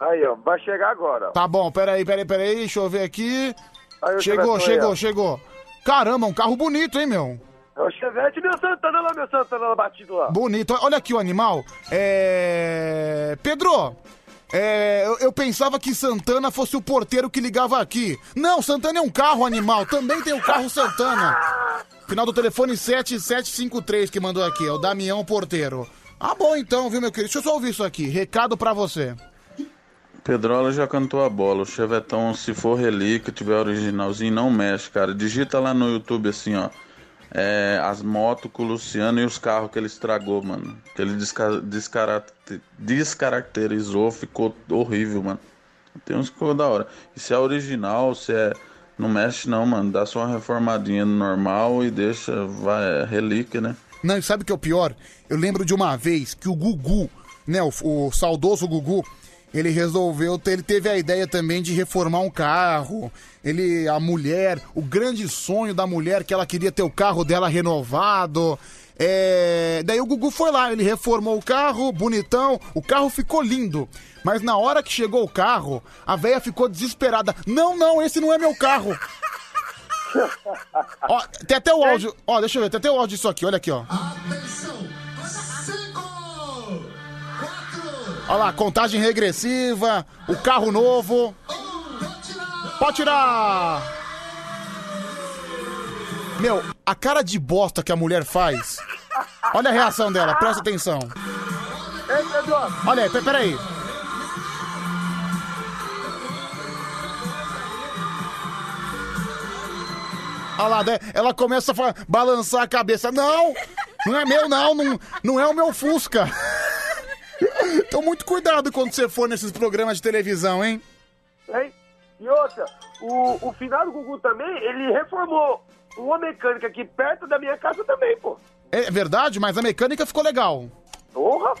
Aí, ó. Vai chegar agora, ó. Tá bom, peraí, peraí, peraí, deixa eu ver aqui. Aí Chegou, aí, chegou, ó. chegou. Caramba, um carro bonito, hein, meu? É o Chevette meu Santana lá, meu Santana lá batido lá. Bonito. Olha aqui o animal. É. Pedro! É, eu, eu pensava que Santana fosse o porteiro que ligava aqui. Não, Santana é um carro animal. Também tem o carro Santana. Final do telefone 7753 que mandou aqui. É o Damião Porteiro. Ah, bom então, viu, meu querido? Deixa eu só ouvir isso aqui. Recado pra você. Pedrola já cantou a bola. O Chevetão, se for relíquia, tiver originalzinho, não mexe, cara. Digita lá no YouTube assim, ó. É, as motos com o Luciano e os carros que ele estragou, mano. Que ele desca- descaracte- descaracterizou, ficou horrível, mano. Tem uns que ficou da hora. E se é original, se é. Não mexe não, mano. Dá só uma reformadinha no normal e deixa. Vai, é relíquia, né? Não, e sabe o que é o pior? Eu lembro de uma vez que o Gugu, né, o, o saudoso Gugu, ele resolveu, ele teve a ideia também de reformar um carro. Ele, a mulher, o grande sonho da mulher que ela queria ter o carro dela renovado. É, daí o Gugu foi lá, ele reformou o carro, bonitão, o carro ficou lindo. Mas na hora que chegou o carro, a velha ficou desesperada. Não, não, esse não é meu carro. Ó, tem até o áudio. Ó, deixa eu ver, tem até o áudio disso aqui, olha aqui, ó. Olha lá, contagem regressiva, o carro novo. Pode tirar! Meu, a cara de bosta que a mulher faz. Olha a reação dela, presta atenção. Olha aí, pe- peraí. Olha lá, né? ela começa a balançar a cabeça. Não! Não é meu, não! Não, não é o meu Fusca! Então, muito cuidado quando você for nesses programas de televisão, hein? Hein? E outra, o, o final do Gugu também, ele reformou uma mecânica aqui perto da minha casa também, pô. É verdade, mas a mecânica ficou legal. Porra!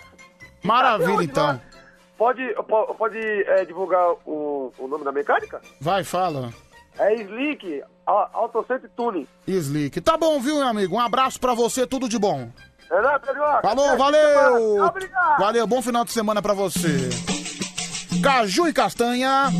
Maravilha, Onde então. Pode, po- pode é, divulgar o, o nome da mecânica? Vai, fala. É Slick A- Autocenter Tuning. Slick. Tá bom, viu, meu amigo? Um abraço pra você, tudo de bom. Falou, valeu! Obrigado. Valeu, bom final de semana pra você. Caju e castanha.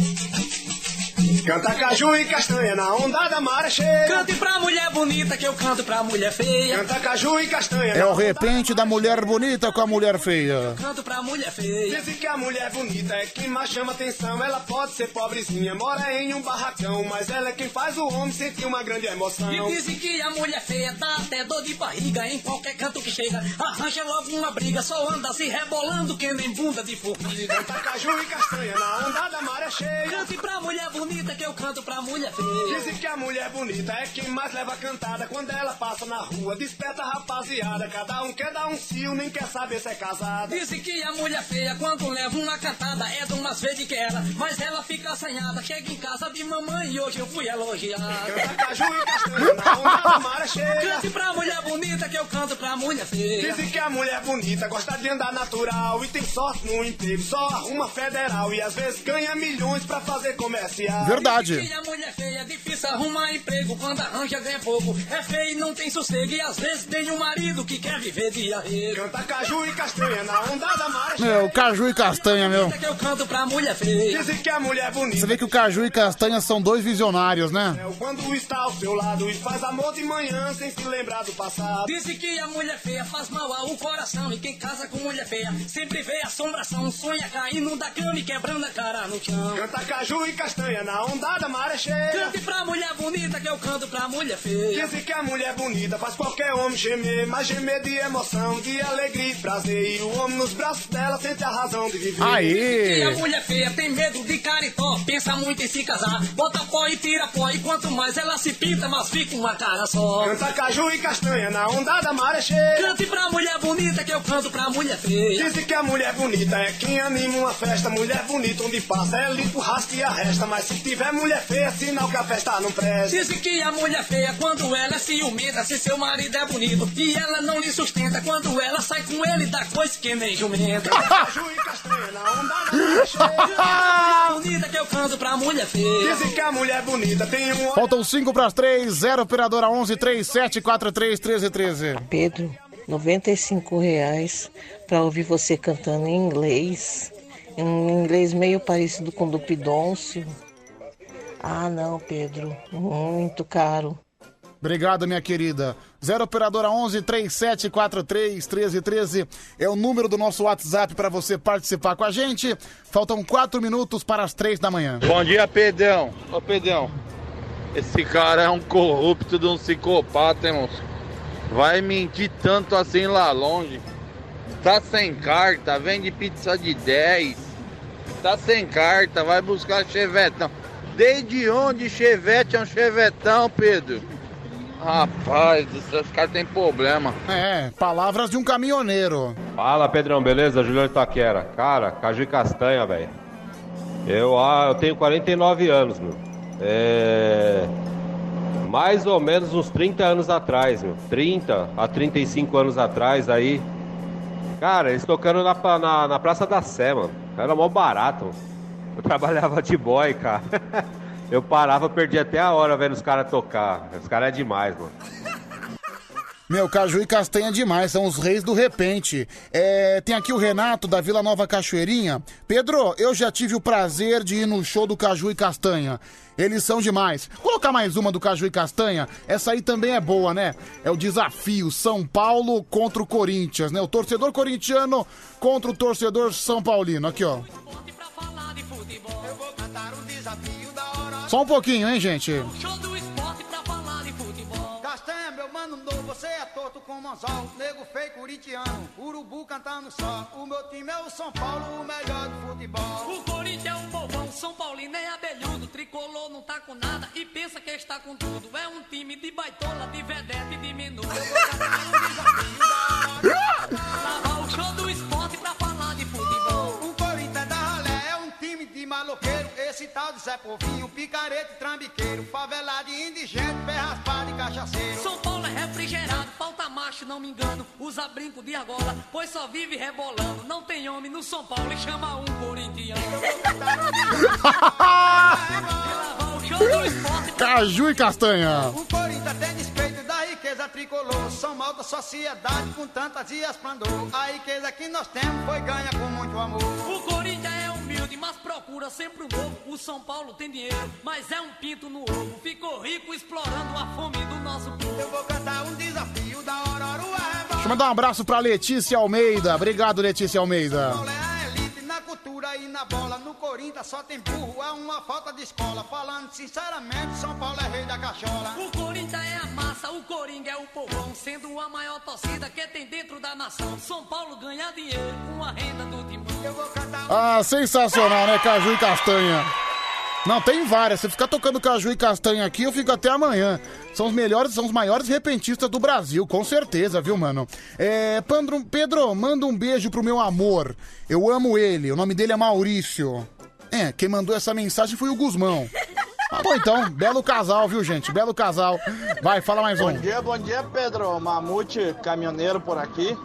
Canta caju e castanha na onda da maré cheia. Cante pra mulher bonita que eu canto pra mulher feia. Canta caju e castanha É o repente da mulher bonita com a mulher feia. Canto pra mulher feia. Dizem que a mulher bonita é quem mais chama atenção. Ela pode ser pobrezinha, mora em um barracão. Mas ela é quem faz o homem sentir uma grande emoção. E dizem que a mulher feia dá até dor de barriga em qualquer canto que chega. Arranja logo uma briga, só anda se rebolando que nem bunda de formiga. Canta caju e castanha na onda da maré cheia. Cante pra mulher bonita que eu canto pra mulher feia. Dizem que a mulher bonita é quem mais leva cantada quando ela passa na rua. Desperta a rapaziada, cada um quer dar um cio, nem quer saber se é casada. Dizem que a mulher feia, quando leva uma cantada, é do mais verde que ela. Mas ela fica assanhada, chega em casa de mamãe e hoje eu fui elogiada. Canta caju e castanha na onda da maré cheia. Cante pra mulher bonita que eu canto pra mulher feia. Dizem que a mulher bonita gosta de andar natural e tem sorte no emprego, só arruma federal e às vezes ganha milhões pra fazer comercial. Verdade. A mulher feia é difícil arrumar emprego, quando arranja ganha pouco. É feio e não tem sossego e às vezes tem um marido que quer viver de arrego. Canta caju e castanha na onda da maré Meu, caju e castanha, meu. que eu canto pra mulher feia. Dizem que a mulher bonita Você vê que o caju e castanha são dois visionários, né? é o quando está ao seu lado e faz amor de manhã sem se lembrar do passado. Dizem que a mulher feia faz mal ao coração E quem casa com mulher feia sempre vê assombração Sonha caindo da cama e quebrando a cara no chão Canta caju e castanha na onda da maré cheia. Cante pra mulher bonita que eu canto pra mulher feia Dizem que a mulher bonita faz qualquer homem gemer, mas gemer de emoção, de alegria e prazer. E o homem nos braços dela sente a razão de viver. E a mulher feia tem medo de caritó Pensa muito em se casar Bota pó e tira pó E quanto mais ela se pinta, mais fica uma cara só Canta caju e castanha na onda da maré cheia. Cante pra mulher bonita que eu canto pra mulher feia Dizem que a mulher bonita é quem anima uma festa. Mulher bonita onde passa é limpo, rasca e arresta. Mas se tiver tiver mulher feia, sinal que a festa não presta. Dizem que a mulher feia quando ela é ciumenta, se seu marido é bonito e ela não lhe sustenta, quando ela sai com ele dá coisa que nem jumenta. bonita que eu canto pra mulher feia. Dizem que a mulher bonita tem um Faltam 5 para as 3, 0 operadora 11 37 43 13 13. Pedro, 95 reais pra ouvir você cantando em inglês. Em inglês meio parecido com o do Pidôncio. Ah, não, Pedro. Muito caro. Obrigado, minha querida. 0 operadora 11 37 43 13 13 é o número do nosso WhatsApp para você participar com a gente. Faltam 4 minutos para as 3 da manhã. Bom dia, Pedrão. Ô, Pedrão, esse cara é um corrupto de um psicopata, hein, moço? Vai mentir tanto assim lá longe. Tá sem carta, vende pizza de 10. Tá sem carta, vai buscar chevetão. Desde onde chevette é um chevetão, Pedro? Rapaz, os caras têm problema. É, palavras de um caminhoneiro. Fala, Pedrão, beleza? Juliano Taquera. Cara, caju e castanha, velho. Eu, ah, eu tenho 49 anos, meu. É. Mais ou menos uns 30 anos atrás, meu. 30 a 35 anos atrás aí. Cara, eles tocando na, na, na Praça da Sé, mano. Era mó barato. Eu trabalhava de boy, cara. Eu parava, perdia até a hora vendo os caras tocar. Os caras é demais, mano. Meu, Caju e Castanha é demais, são os reis do repente. É, tem aqui o Renato da Vila Nova Cachoeirinha. Pedro, eu já tive o prazer de ir no show do Caju e Castanha. Eles são demais. Colocar mais uma do Caju e Castanha. Essa aí também é boa, né? É o desafio São Paulo contra o Corinthians, né? O torcedor corintiano contra o torcedor São Paulino. Aqui, ó. Só um pouquinho, hein, gente? Castanha, meu mano novo, você é torto como anzol. Nego feio corintiano, urubu cantando só. O meu time é o São Paulo, o melhor do futebol. O Corinthians é um povão, São Paulino é abelhudo, tricolor não tá com nada e pensa que está com tudo. É um time de baitola, de vedete e de menudo. Eu vou cantar um desafio da Esse tal de Zé Povinho, picareta e trambiqueiro. Favelado e indigente, pé raspado e cachaceiro. São Paulo é refrigerado, falta macho, não me engano. Usa brinco de argola, pois só vive rebolando. Não tem homem no São Paulo e chama um corintiano. Caju e Castanha. O Corinthians tem despeito da riqueza tricolor. São mal da sociedade com tantas dias plandor. A riqueza que nós temos foi ganha com muito amor. O Corinthians é humilde, mas procura sempre o novo. O São Paulo tem dinheiro, mas é um pinto no ovo. Ficou rico explorando a fome do nosso povo. Eu vou cantar um desafio da Aurora Deixa eu mandar um abraço pra Letícia Almeida. Obrigado, Letícia Almeida. Na cultura e na bola, no Corinthians só tem burro, é uma falta de escola. Falando sinceramente, São Paulo é rei da cachola. O Corinthians é a massa, o Coringa é o povão, sendo a maior torcida que tem dentro da nação. São Paulo ganha dinheiro com a renda do timão. Eu vou cantar Ah, sensacional, né? Caju e Castanha. Não, tem várias. Se ficar tocando caju e castanha aqui, eu fico até amanhã. São os melhores, são os maiores repentistas do Brasil, com certeza, viu, mano? É, Pandro, Pedro, manda um beijo pro meu amor. Eu amo ele. O nome dele é Maurício. É, quem mandou essa mensagem foi o Guzmão. Ah, bom, então, belo casal, viu, gente? Belo casal. Vai, fala mais um. Bom dia, bom dia, Pedro. Mamute, caminhoneiro por aqui.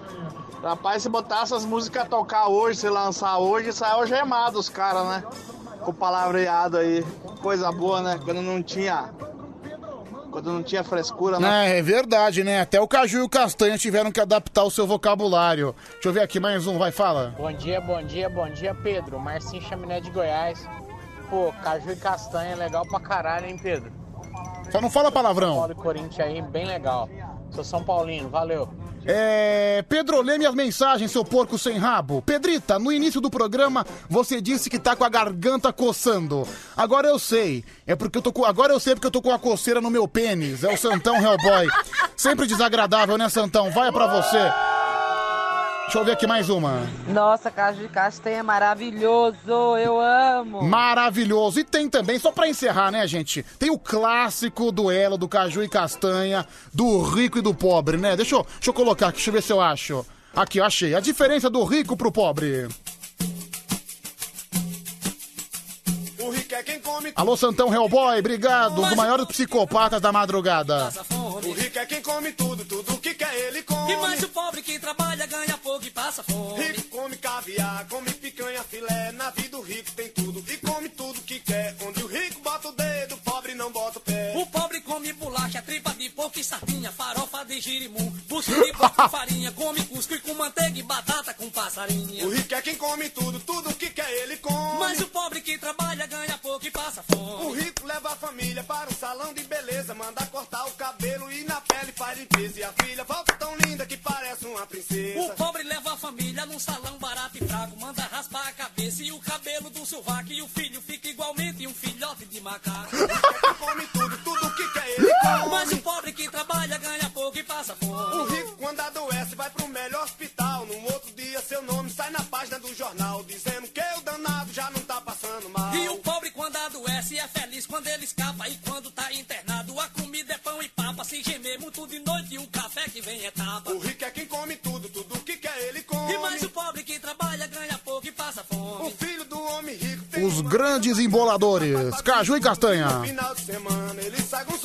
Rapaz, se botar essas músicas a tocar hoje, se lançar hoje, sai algemado os caras, né? Com palavreado aí. Coisa boa, né? Quando não tinha. Quando não tinha frescura, né? É, é verdade, né? Até o Caju e o Castanha tiveram que adaptar o seu vocabulário. Deixa eu ver aqui mais um, vai, fala. Bom dia, bom dia, bom dia, Pedro. Marcinho Chaminé de Goiás. Pô, caju e castanha é legal pra caralho, hein, Pedro? Só não fala palavrão. Paulo e Corinthians aí, bem legal. Sou São Paulino, valeu. É. Pedro, lê minhas mensagens, seu porco sem rabo. Pedrita, no início do programa você disse que tá com a garganta coçando. Agora eu sei. É porque eu tô com. Agora eu sei porque eu tô com a coceira no meu pênis. É o Santão Hellboy. Sempre desagradável, né, Santão? Vai pra você. Deixa eu ver aqui mais uma. Nossa, caju de castanha é maravilhoso, eu amo. Maravilhoso. E tem também, só pra encerrar, né, gente? Tem o clássico duelo do caju e castanha, do rico e do pobre, né? Deixa eu, deixa eu colocar aqui, deixa eu ver se eu acho. Aqui, eu achei. A diferença do rico pro pobre. Alô, Santão Hellboy, obrigado. Um dos maiores psicopatas da madrugada. O rico é quem come tudo, tudo que quer ele come. E mais o pobre que trabalha ganha pouco e passa fome. Rico come caviar, come picanha, filé. Na de sardinha, farofa de girimum, bucho de porco com farinha, come cusco e com manteiga e batata com passarinha. O rico é quem come tudo, tudo que quer ele come. Mas o pobre que trabalha ganha pouco e passa O fome. rico leva a família para um salão de beleza, manda cortar o cabelo e na pele faz limpeza. E a filha volta tão linda que parece uma princesa. O pobre leva a família num salão barato e fraco, manda raspar a cabeça e o cabelo do sovaco e o filho fica igualmente um filhote de macaco. come tudo, tudo Mas o pobre que trabalha ganha pouco e passa fome. O rico quando adoece vai pro melhor hospital. Num outro dia seu nome sai na página do jornal dizendo que o danado já não tá passando mal. E o pobre quando adoece é feliz quando ele escapa E quando tá internado a comida é pão e papa Se gemer muito de noite e o café que vem é tapa O rico é quem come tudo, tudo que quer ele come. E mais o pobre que trabalha ganha pouco e passa fome O filho do homem rico Os grandes emboladores, Caju e Castanha. no final de semana ele sai com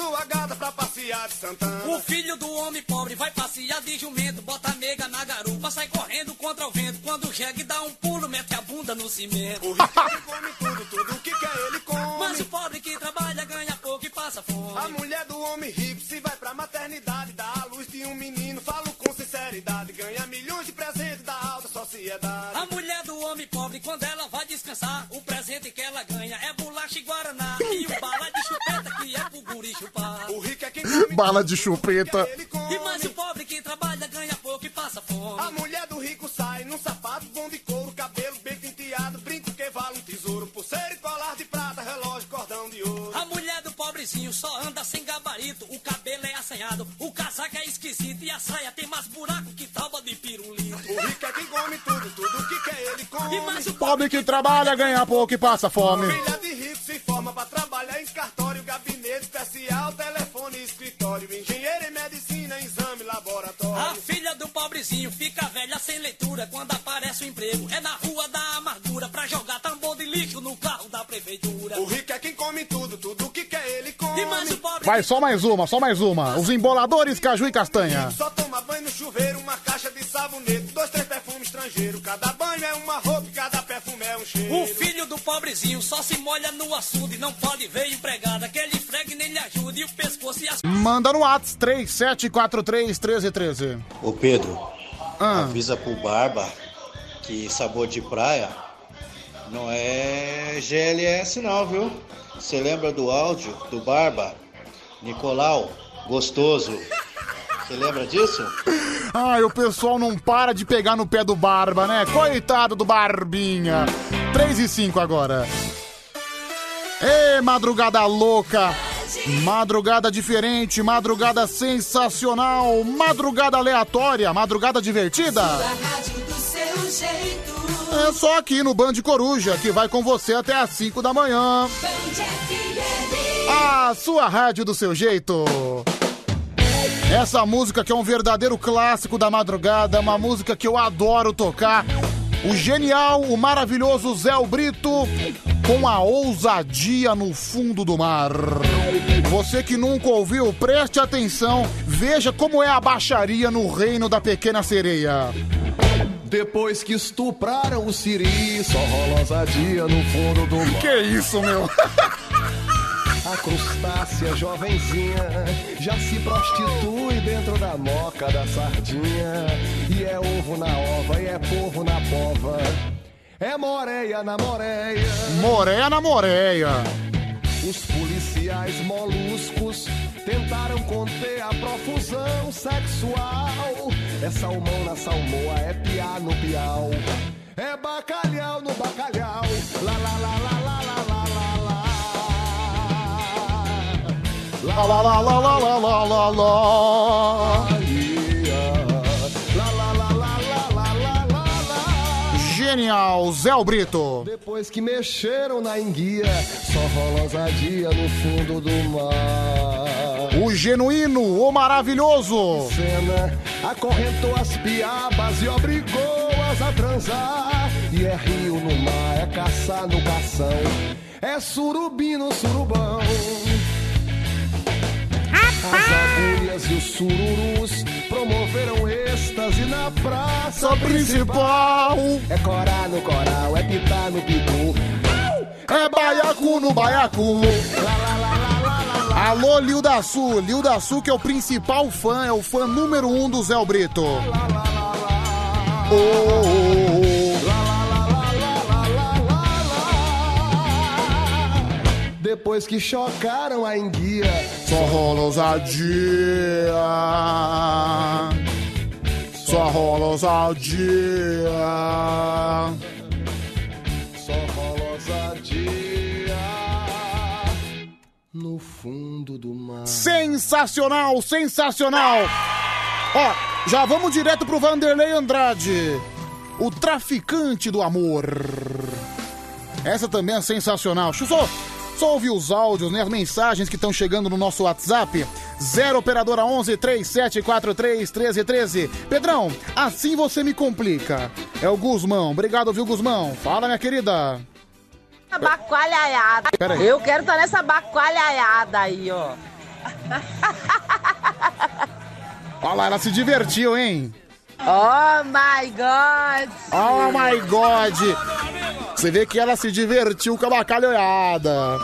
de Santana. O filho do homem pobre vai passear de jumento Bota a nega na garupa, sai correndo contra o vento Quando chega e dá um pulo, mete a bunda no cimento O rico come tudo, tudo que quer ele come. Mas o pobre que trabalha ganha pouco e passa fome A mulher do homem rico se vai pra maternidade, dá a luz de um menino, falo com sinceridade, ganha milhões de presentes da alta sociedade. A mulher do homem pobre, quando ela vai descansar, o presente que ela ganha é bolacha e guaraná. E o bala de chupeta que é pro guri chupar. Bala de chupeta. E mais o pobre que trabalha ganha pouco e passa fome. A mulher do rico sai num sapato bom de couro, cabelo bem penteado, brinco que vale um tesouro, pulseira e colar de prata, relógio, cordão de ouro. A mulher do pobrezinho só anda sem gabarito, o cabelo é assanhado, o casaco é esquisito e a saia tem mais buraco que tábua de pirulito. O rico é quem come tudo, tudo que quer ele come. E mais o Pobre que trabalha ganha pouco e passa fome. Filha de rico se forma pra trabalhar em cartório, gabinete especial, telefone, pobrezinho fica velha sem leitura quando aparece o emprego. É na rua da amargura pra jogar tambor de lixo no carro da prefeitura. O rico é quem come tudo, tudo que quer ele come. E mais o pobre Vai, só mais uma, só mais uma. Os emboladores, Caju e Castanha. Só toma banho no chuveiro, uma caixa sabonete, dois, três perfumes estrangeiros. Cada banho é uma roupa, e cada perfume é um cheiro. O filho do pobrezinho só se molha no açude, não pode ver empregada que ele fregue nem lhe ajude. E o pescoço e as Manda no Whats 3743 1313. Ô Pedro, Ah. avisa pro Barba que sabor de praia não é GLS não, viu? Você lembra do áudio do Barba? Nicolau, gostoso. Você lembra disso? Ai, o pessoal não para de pegar no pé do Barba, né? Coitado do Barbinha. 3 e 5 agora. Ê, madrugada louca. Madrugada diferente, madrugada sensacional, madrugada aleatória, madrugada divertida. É só aqui no Band Coruja, que vai com você até às 5 da manhã. A sua rádio do seu jeito. Essa música que é um verdadeiro clássico da madrugada, uma música que eu adoro tocar. O genial, o maravilhoso Zé Brito com a ousadia no fundo do mar. Você que nunca ouviu, preste atenção, veja como é a baixaria no reino da pequena sereia. Depois que estupraram o Siri, só rola ousadia no fundo do mar. Que isso, meu? A crustácea jovenzinha já se prostitui dentro da moca da sardinha. E é ovo na ova, e é povo na pova. É moreia na moreia. Moreia na moreia. Os policiais moluscos tentaram conter a profusão sexual. É salmão na salmoa, é piá no piau. É bacalhau no bacalhau. Lá, lá, lá, lá, lá, lá, lá, lá, lá, lá, lá, lá, lá, lá. Genial, Zé Brito. Depois que mexeram na enguia, só rola ousadia no fundo do mar. O genuíno, o maravilhoso. Cena, acorrentou as piabas e obrigou-as a transar. E é rio no mar, é caçar no cação, é surubim no surubão. As agulhas e os sururus promoveram êxtase na praça principal. É corar no coral, é pitar no pitu. É baiacu no baiacu. Alô, Lil da Sul. Lil da Sul, que é o principal fã, é o fã número um do Zé Brito. Oh, oh, oh. Depois que chocaram a enguia, Só rola ousadia. Só rola ousadia. só rola ousadia no fundo do mar. Sensacional, sensacional. Ó, já vamos direto pro Vanderlei Andrade. O traficante do amor. Essa também é sensacional. Deixa só ouvir os áudios, né? As mensagens que estão chegando no nosso WhatsApp. 0 operadora 11 3743 1313. Pedrão, assim você me complica. É o Guzmão. Obrigado, viu, Guzmão? Fala, minha querida. Aí. Eu quero estar nessa bacalhaiada aí, ó. Olha lá, ela se divertiu, hein? Oh my god! Oh my god! Você vê que ela se divertiu com a bacalhauada.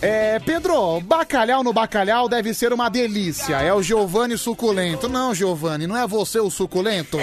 É, Pedro, bacalhau no bacalhau deve ser uma delícia. É o Giovanni suculento. Não, Giovanni, não é você o suculento?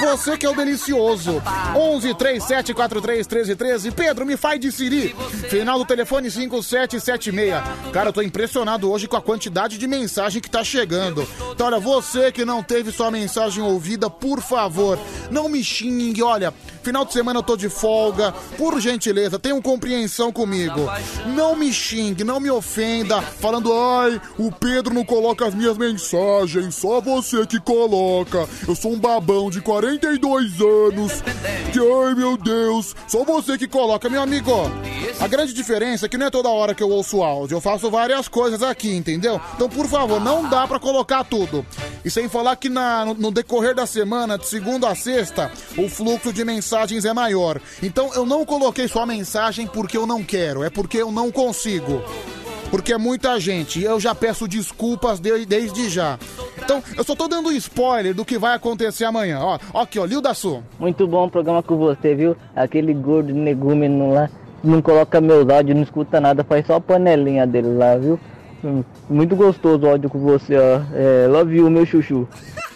Você que é o delicioso. 11 37 43 13 13. Pedro, me faz de Siri. Final do telefone 5776. Cara, eu tô impressionado hoje com a quantidade de mensagem que tá chegando. Então, olha, você que não teve sua mensagem ouvida, por favor, não me xingue. Olha, final de semana eu tô de folga. Por gentileza, tenham compreensão comigo. Não me xingue, não me ofenda, falando, ai, o Pedro não coloca as minhas mensagens, só você que coloca. Eu sou um babão de 42 anos. Que, ai, meu Deus, só você que coloca, meu amigo. A grande diferença é que não é toda hora que eu ouço áudio, eu faço várias coisas aqui, entendeu? Então, por favor, não dá pra colocar tudo. E sem falar que na- no decorrer da semana, de segunda a sexta, o fluxo de mensagens é maior. Então, eu não coloquei sua mensagem porque eu não quero, é porque eu não consigo. Porque é muita gente eu já peço desculpas de- desde já. Então, eu só tô dando spoiler do que vai acontecer amanhã. Ó, ó aqui, ó, Lil da Sul. Muito bom o programa com você, viu? Aquele gordo negúmeno lá, não coloca meus áudios, não escuta nada, faz só a panelinha dele lá, viu? Hum, Muito gostoso o áudio com você, ó. É, love you, meu chuchu.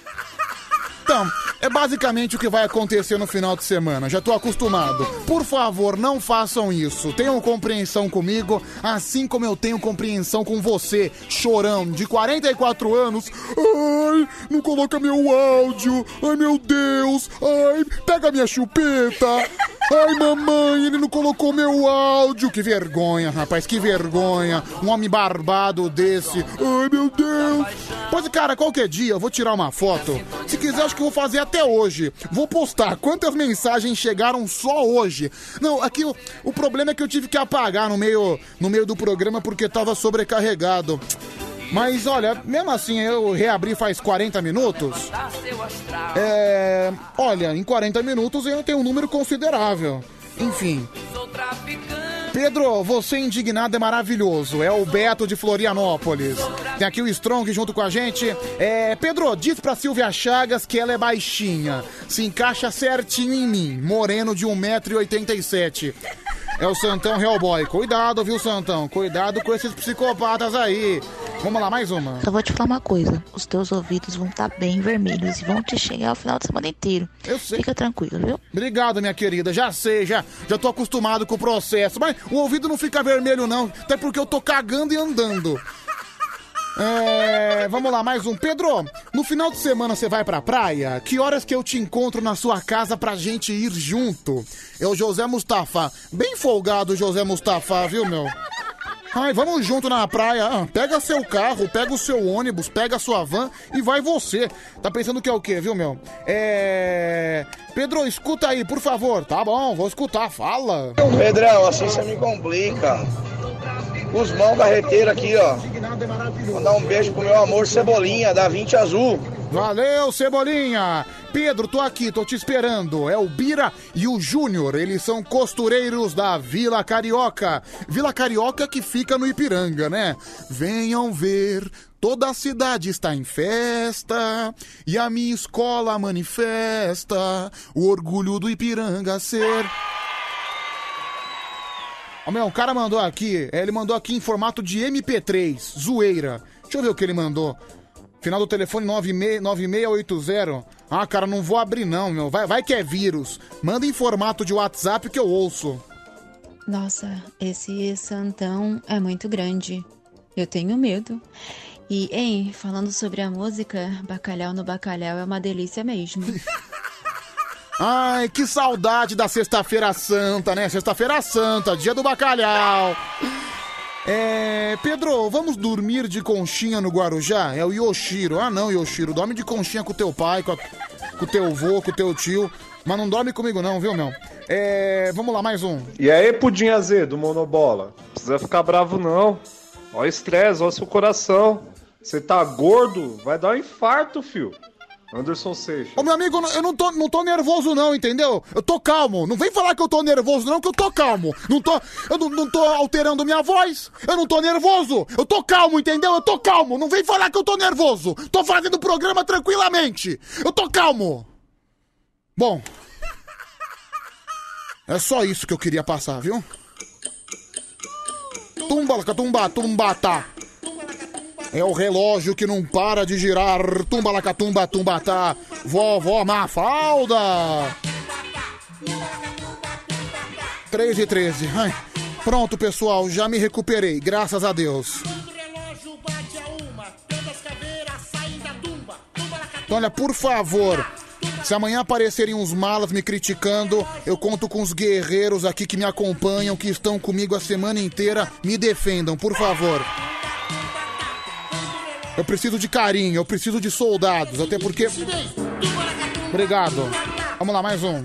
Então, é basicamente o que vai acontecer no final de semana. Já tô acostumado. Por favor, não façam isso. Tenham compreensão comigo, assim como eu tenho compreensão com você, chorão, de 44 anos. Ai, não coloca meu áudio. Ai, meu Deus. Ai, pega minha chupeta. Ai, mamãe, ele não colocou meu áudio. Que vergonha, rapaz, que vergonha. Um homem barbado desse. Ai, meu Deus. Pois, cara, qualquer dia eu vou tirar uma foto. Se quiser, acho que eu vou fazer até hoje. Vou postar quantas mensagens chegaram só hoje. Não, aqui o, o problema é que eu tive que apagar no meio, no meio do programa porque tava sobrecarregado. Mas olha, mesmo assim eu reabri faz 40 minutos. É. Olha, em 40 minutos eu tenho um número considerável. Enfim. Pedro, você indignado é maravilhoso. É o Beto de Florianópolis. Tem aqui o Strong junto com a gente. É, Pedro, diz pra Silvia Chagas que ela é baixinha. Se encaixa certinho em mim. Moreno de 1,87m. É o Santão Hellboy. Cuidado, viu, Santão? Cuidado com esses psicopatas aí. Vamos lá, mais uma. Só vou te falar uma coisa: os teus ouvidos vão estar bem vermelhos e vão te xingar o final de semana inteiro. Eu sei. Fica tranquilo, viu? Obrigado, minha querida. Já sei, já, já tô acostumado com o processo. Mas o ouvido não fica vermelho, não. Até porque eu tô cagando e andando. É, vamos lá, mais um. Pedro, no final de semana você vai pra praia? Que horas que eu te encontro na sua casa pra gente ir junto? É o José Mustafa. Bem folgado, José Mustafa, viu, meu? Ai, vamos junto na praia. Ah, pega seu carro, pega o seu ônibus, pega a sua van e vai você. Tá pensando que é o quê, viu, meu? É. Pedro, escuta aí, por favor. Tá bom, vou escutar, fala. Pedrão, assim você me complica. Guzmão Carreteiro aqui, ó. Mandar um beijo pro meu amor Cebolinha, da 20 Azul. Valeu, Cebolinha! Pedro, tô aqui, tô te esperando. É o Bira e o Júnior, eles são costureiros da Vila Carioca. Vila Carioca que fica no Ipiranga, né? Venham ver, toda a cidade está em festa e a minha escola manifesta o orgulho do Ipiranga ser. Ó, meu, o cara mandou aqui, é, ele mandou aqui em formato de MP3, zoeira. Deixa eu ver o que ele mandou. Final do telefone 96 9680. Ah, cara, não vou abrir não, meu. Vai, vai que é vírus. Manda em formato de WhatsApp que eu ouço. Nossa, esse Santão é muito grande. Eu tenho medo. E, hein, falando sobre a música, bacalhau no bacalhau é uma delícia mesmo. Ai, que saudade da Sexta-feira Santa, né? Sexta-feira Santa, dia do bacalhau. É, Pedro, vamos dormir de conchinha no Guarujá? É o Yoshiro. Ah, não, Yoshiro, dorme de conchinha com teu pai, com, a- com teu avô, com teu tio. Mas não dorme comigo não, viu, meu? É, vamos lá, mais um. E aí, pudim azedo, monobola? Precisa ficar bravo, não. Ó estresse, ó seu coração. Você tá gordo, vai dar um infarto, fio. Anderson Seixas. Ô, meu amigo, eu não tô, não tô nervoso não, entendeu? Eu tô calmo. Não vem falar que eu tô nervoso não, que eu tô calmo. Não tô, eu não, não tô alterando minha voz. Eu não tô nervoso. Eu tô calmo, entendeu? Eu tô calmo. Não vem falar que eu tô nervoso. Tô fazendo o programa tranquilamente. Eu tô calmo. Bom. É só isso que eu queria passar, viu? Tumba, tumba, tumbata. É o relógio que não para de girar. Tumba, lacatumba, tumbatá. Vovó Mafalda. 3 e 13. Ai, pronto, pessoal. Já me recuperei. Graças a Deus. Então, olha, por favor. Se amanhã aparecerem uns malas me criticando, eu conto com os guerreiros aqui que me acompanham, que estão comigo a semana inteira. Me defendam, por favor. Eu preciso de carinho, eu preciso de soldados, até porque. Obrigado. Vamos lá, mais um.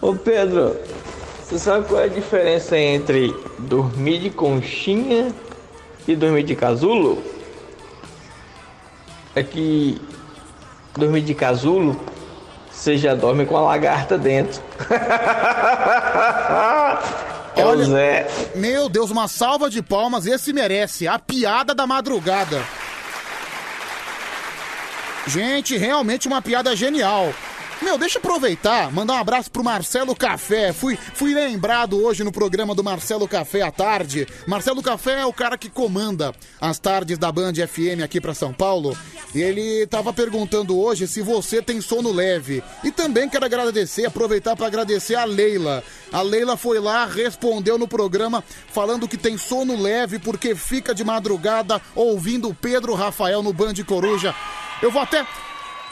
Ô Pedro, você sabe qual é a diferença entre dormir de conchinha e dormir de casulo? É que dormir de casulo você já dorme com a lagarta dentro. É o Zé. Meu Deus, uma salva de palmas, esse merece. A piada da madrugada. Gente, realmente uma piada genial. Meu, deixa eu aproveitar, mandar um abraço pro Marcelo Café. Fui, fui lembrado hoje no programa do Marcelo Café à tarde. Marcelo Café é o cara que comanda as tardes da Band FM aqui pra São Paulo. E ele tava perguntando hoje se você tem sono leve. E também quero agradecer, aproveitar para agradecer a Leila. A Leila foi lá, respondeu no programa falando que tem sono leve porque fica de madrugada ouvindo o Pedro Rafael no Band Coruja. Eu vou até.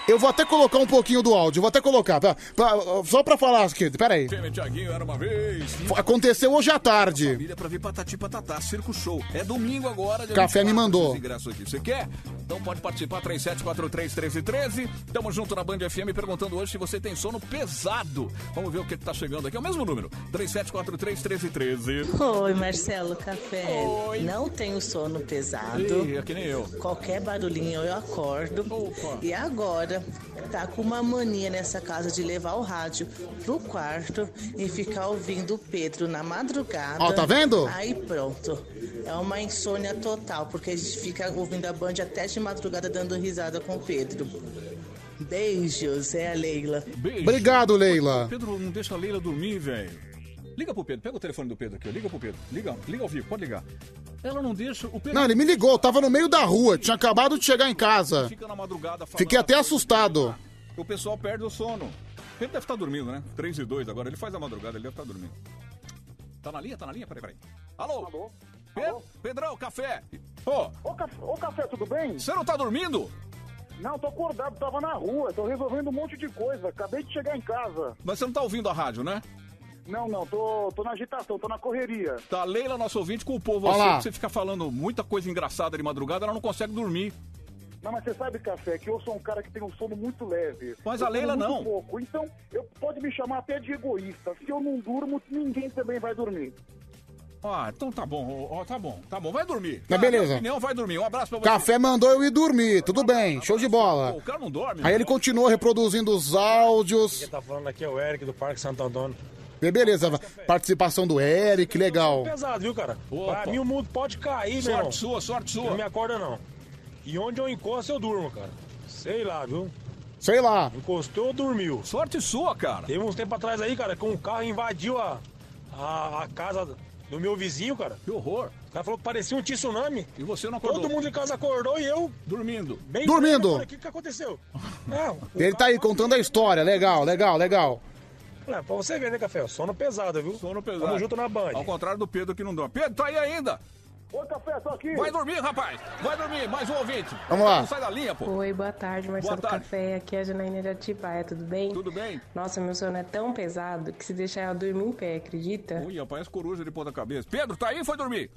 Eu vou até colocar um pouquinho do áudio, vou até colocar, pra- pra- só pra falar aqui, pera aí. Time Tiaguinho era uma vez. Aconteceu hoje à tarde. Família pra ver Patati Patatá, Circo Show. É domingo agora. dia Café me 24, mandou. esse ingresso aqui. Você quer? Então pode participar, 37431313. Tamo junto na Band FM perguntando hoje se você tem sono pesado. Vamos ver o que que tá chegando aqui. É o mesmo número, 37431313. Oi, Marcelo Café. Não tenho sono pesado. Ih, é que nem eu. Qualquer barulhinho eu acordo. E agora, tá com uma mania nessa casa de levar o rádio pro quarto e ficar ouvindo o Pedro na madrugada. Ó, tá vendo? Aí pronto. É uma insônia total, porque a gente fica ouvindo a Band até de madrugada dando risada com o Pedro. Beijos, é a Leila. Beijo. Obrigado, Leila. Pedro, não deixa a Leila dormir, velho. Liga pro Pedro, pega o telefone do Pedro aqui, ó. liga pro Pedro. Liga, liga ao vivo, pode ligar. Ela não deixa o Pedro. Não, ele me ligou, eu tava no meio da rua, tinha acabado de chegar em casa. Fica na madrugada falando Fiquei até assustado. O pessoal perde o sono. O Pedro deve estar dormindo, né? 3 e 2 agora. Ele faz a madrugada, ele deve estar dormindo. Tá na linha? Tá na linha? Peraí, peraí. Alô? Alô? Pedrão, café! Ô! Ô, café, ô, café, tudo bem? Você não tá dormindo? Não, tô acordado, tava na rua, tô resolvendo um monte de coisa. Acabei de chegar em casa. Mas você não tá ouvindo a rádio, né? Não, não, tô, tô na agitação, tô na correria. Tá, a Leila, nosso ouvinte, culpou você, lá. que você fica falando muita coisa engraçada de madrugada, ela não consegue dormir. Não, mas você sabe, café, que eu sou um cara que tem um sono muito leve. Mas Eu a Leila não. pouco, então eu pode me chamar até de egoísta. Se eu não durmo, ninguém também vai dormir. Ah, então tá bom, ó, tá bom, tá bom. Vai dormir. Ah, beleza. opinião, vai dormir. Um abraço pra você. Café mandou eu ir dormir, tudo bem, show de bola. O cara não dorme. Aí ele continuou reproduzindo os áudios. Quem tá falando aqui é o Eric do Parque Santo Antônio. E Beleza, participação do Eric, legal. Pesado, viu, cara? Opa. Pra mim o mundo pode cair, meu Sorte irmão. sua, sorte sua. Não me acorda, não. E onde eu encosto, eu durmo, cara. Sei lá, viu? Sei lá. Encostou, dormiu. Sorte sua, cara. Teve uns tempos atrás aí, cara, que um carro invadiu a, a, a casa do meu vizinho, cara. Que horror. O cara falou que parecia um tsunami. E você não acordou? Todo mundo em casa acordou e eu... Dormindo. Bem Dormindo. O que, que aconteceu? É, o Ele tá aí contando a história, legal, legal, legal. É, pra você ver, né, Café? Sono pesado, viu? Sono pesado. Tamo junto na Band. Ao contrário do Pedro que não dorme. Pedro, tá aí ainda. Oi, café, tô aqui. Vai dormir, rapaz. Vai dormir. Mais um ouvinte. Vamos lá. Não sai da linha, pô. Oi, boa tarde, Marcelo Boa tarde. Café. Aqui é a Janaína de Atibaia, tudo bem? Tudo bem. Nossa, meu sono é tão pesado que se deixar eu dormir em pé, acredita? Ui, parece coruja de ponta cabeça. Pedro, tá aí? Foi dormir?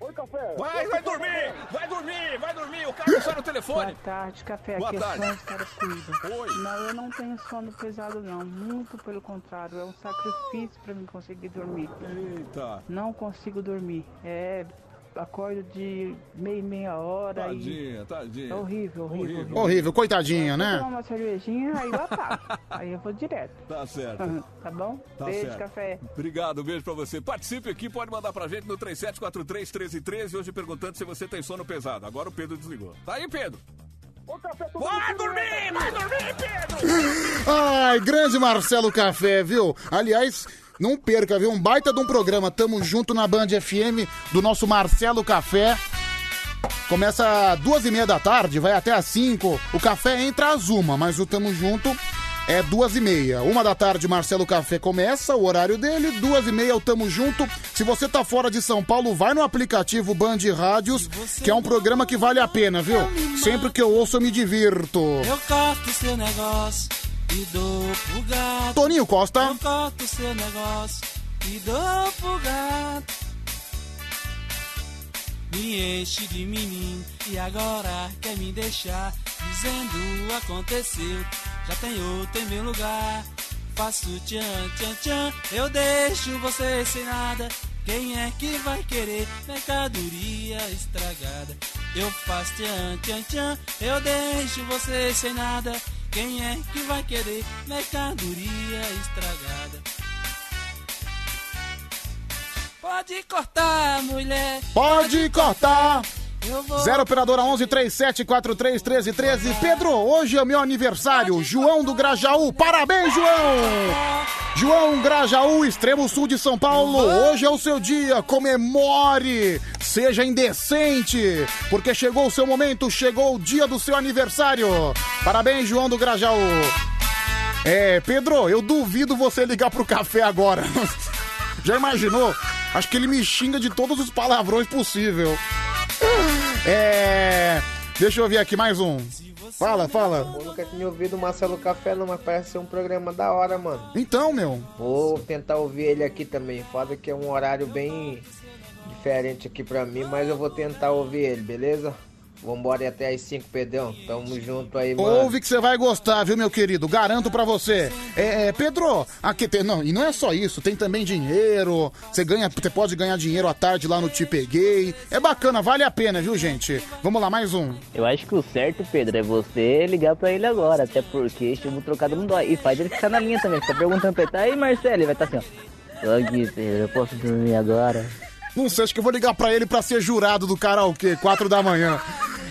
Oi, café. Vai, vai dormir. Vai dormir, vai dormir. O cara não sai no telefone. Boa tarde, café. Boa Aqui tarde. é Sônia Caracuíba. Oi. Não, eu não tenho sono pesado, não. Muito pelo contrário. É um sacrifício pra mim conseguir dormir. Eita. Não consigo dormir. É. Acordo de meia e meia hora Tadinha, e. tadinha. É horrível, horrível. horrível. Horrível, coitadinha, Vou né? tomar uma cervejinha, aí eu apago. aí eu vou direto. Tá certo. Tá bom? Tá Beijo, certo. café. Obrigado, um beijo pra você. Participe aqui, pode mandar pra gente no 3743-1313, hoje perguntando se você tem sono pesado. Agora o Pedro desligou. Tá aí, Pedro? Ô, café, tô Vai dormir, vai dormir, Pedro! Ai, grande Marcelo Café, viu? Aliás, não perca, viu? Um baita de um programa. Tamo junto na Band FM do nosso Marcelo Café. Começa às duas e meia da tarde, vai até às cinco. O café entra às uma, mas o Tamo Junto é duas e meia. Uma da tarde, Marcelo Café começa, o horário dele. Duas e meia, o Tamo Junto. Se você tá fora de São Paulo, vai no aplicativo Band Rádios, que é um programa que vale a pena, viu? Sempre que eu ouço, eu me divirto. Eu corto seu negócio e dou pro gato. Toninho Costa. Eu corto seu negócio e dou pro gato. Me enche de menino e agora quer me deixar dizendo aconteceu. Já tem outro em meu lugar. Faço tchan, tchan, tchan. Eu deixo você sem nada. Quem é que vai querer mercadoria estragada? Eu faço tchan, tchan, tchan. Eu deixo você sem nada. Quem é que vai querer mercadoria estragada? Pode cortar, mulher. Pode cortar. Vou. Zero operadora 11 3743 1313. Pedro, hoje é o meu aniversário. João do Grajaú. Parabéns, João! João Grajaú, extremo sul de São Paulo. Hoje é o seu dia. Comemore. Seja indecente. Porque chegou o seu momento. Chegou o dia do seu aniversário. Parabéns, João do Grajaú. É, Pedro, eu duvido você ligar pro café agora. Já imaginou? Acho que ele me xinga de todos os palavrões possível. É. Deixa eu ver aqui mais um. Fala, fala. Eu nunca tinha ouvido o Marcelo Café, não, mas parece ser um programa da hora, mano. Então, meu. Vou tentar ouvir ele aqui também. Foda que é um horário bem diferente aqui pra mim, mas eu vou tentar ouvir ele, beleza? Vambora ir até as 5, Pedrão. Tamo junto aí, mano. Ouve que você vai gostar, viu, meu querido? Garanto pra você. É, é, Pedro, aqui tem. Não, e não é só isso, tem também dinheiro. Você ganha, você pode ganhar dinheiro à tarde lá no Te Peguei. É bacana, vale a pena, viu, gente? Vamos lá, mais um. Eu acho que o certo, Pedro, é você ligar pra ele agora, até porque chumbo trocado não dói. E faz ele ficar na linha também, fica perguntando pra ele, tá aí, Marcelo? Ele vai estar assim, ó. Aqui, Pedro, eu posso dormir agora? Não sei, acho que eu vou ligar pra ele pra ser jurado do karaokê, 4 da manhã.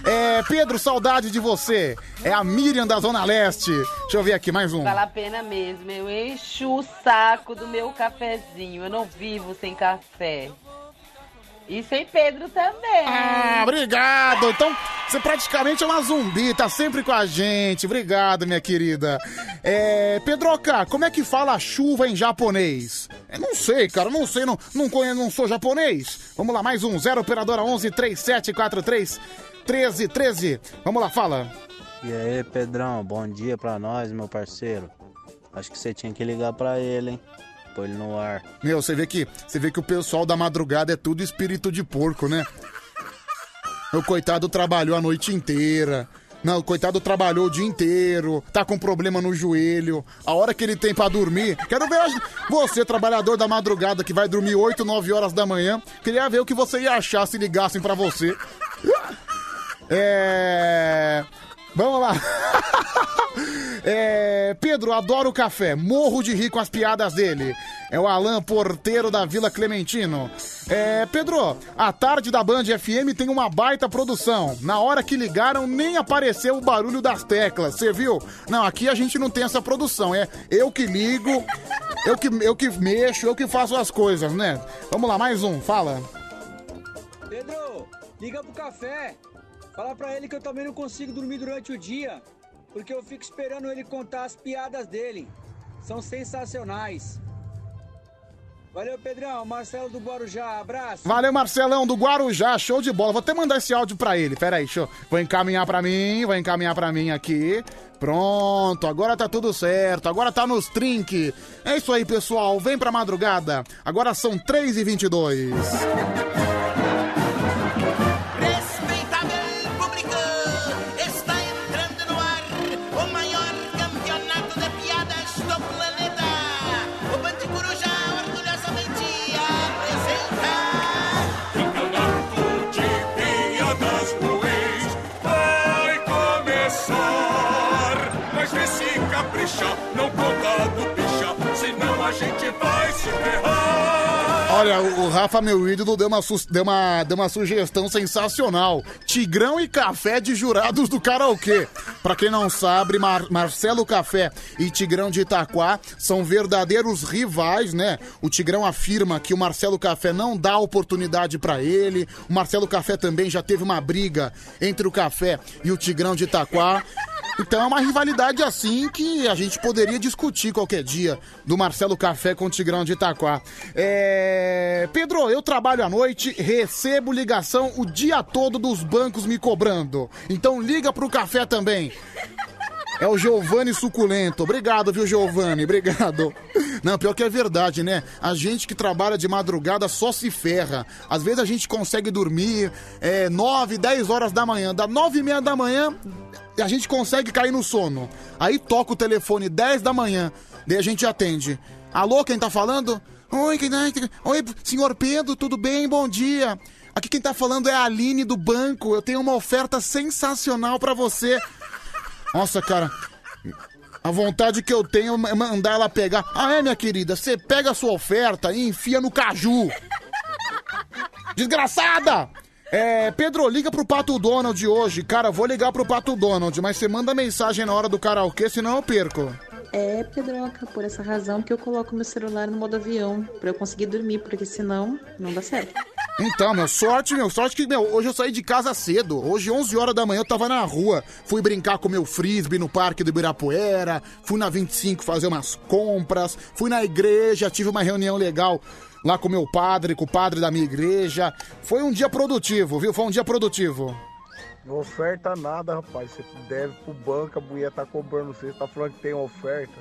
É, Pedro, saudade de você. É a Miriam da Zona Leste. Deixa eu ver aqui mais um. Vale a pena mesmo. Eu encho o saco do meu cafezinho. Eu não vivo sem café. E sem Pedro também. Ah, obrigado. Então, você praticamente é uma zumbi, tá sempre com a gente. Obrigado, minha querida. É, Pedroca, como é que fala chuva em japonês? Eu não sei, cara, não sei, não, não, conheço, não sou japonês. Vamos lá, mais um, 0 operadora 11 3743 1313. Vamos lá, fala. E aí, Pedrão, bom dia pra nós, meu parceiro. Acho que você tinha que ligar pra ele, hein? Pôr ele no ar. Meu, você vê que você vê que o pessoal da madrugada é tudo espírito de porco, né? O coitado trabalhou a noite inteira, Não, o coitado trabalhou o dia inteiro, tá com problema no joelho. A hora que ele tem pra dormir. Quero ver você, trabalhador da madrugada, que vai dormir 8, 9 horas da manhã. Queria ver o que você ia achar se ligassem pra você. É. Vamos lá. É, Pedro, adoro café. Morro de rir com as piadas dele. É o Alan Porteiro da Vila Clementino. É, Pedro, a tarde da Band FM tem uma baita produção. Na hora que ligaram, nem apareceu o barulho das teclas. Você viu? Não, aqui a gente não tem essa produção. É eu que ligo, eu que, eu que mexo, eu que faço as coisas, né? Vamos lá, mais um, fala. Pedro, liga pro café. Fala pra ele que eu também não consigo dormir durante o dia, porque eu fico esperando ele contar as piadas dele. São sensacionais. Valeu, Pedrão. Marcelo do Guarujá, abraço. Valeu, Marcelão do Guarujá, show de bola. Vou até mandar esse áudio pra ele. Pera aí, show. Vou encaminhar pra mim, vou encaminhar pra mim aqui. Pronto, agora tá tudo certo. Agora tá nos trinque. É isso aí, pessoal. Vem pra madrugada. Agora são 3h22. Olha, o o Rafa, meu ídolo, deu uma, deu, uma, deu uma sugestão sensacional. Tigrão e café de jurados do karaokê. Pra quem não sabe, Mar- Marcelo Café e Tigrão de Itaquá são verdadeiros rivais, né? O Tigrão afirma que o Marcelo Café não dá oportunidade pra ele. O Marcelo Café também já teve uma briga entre o Café e o Tigrão de Itaquá. Então é uma rivalidade assim que a gente poderia discutir qualquer dia do Marcelo Café com o Tigrão de Itaquá. É... Pedro, eu trabalho à noite, recebo ligação o dia todo dos bancos me cobrando. Então liga pro café também. É o Giovanni Suculento. Obrigado, viu, Giovanni? Obrigado. Não, pior que é verdade, né? A gente que trabalha de madrugada só se ferra. Às vezes a gente consegue dormir é, 9, 10 horas da manhã. Da 9 e meia da manhã, a gente consegue cair no sono. Aí toca o telefone 10 da manhã, daí a gente atende. Alô, quem tá falando? Oi, quem tá... Oi, senhor Pedro, tudo bem? Bom dia. Aqui quem tá falando é a Aline do banco. Eu tenho uma oferta sensacional pra você. Nossa, cara. A vontade que eu tenho é mandar ela pegar. Ah, é, minha querida? Você pega a sua oferta e enfia no caju. Desgraçada! É, Pedro, liga pro Pato Donald hoje. Cara, vou ligar pro Pato Donald, mas você manda mensagem na hora do karaokê, senão eu perco. É, Pedroca, por essa razão que eu coloco meu celular no modo avião, pra eu conseguir dormir, porque senão não dá certo. Então, meu, sorte, meu, sorte que, meu, hoje eu saí de casa cedo. Hoje, 11 horas da manhã, eu tava na rua. Fui brincar com meu frisbee no Parque do Ibirapuera. Fui na 25 fazer umas compras. Fui na igreja, tive uma reunião legal lá com meu padre, com o padre da minha igreja. Foi um dia produtivo, viu? Foi um dia produtivo. Não oferta nada, rapaz. Você deve pro banco, a mulher tá cobrando você, tá falando que tem oferta.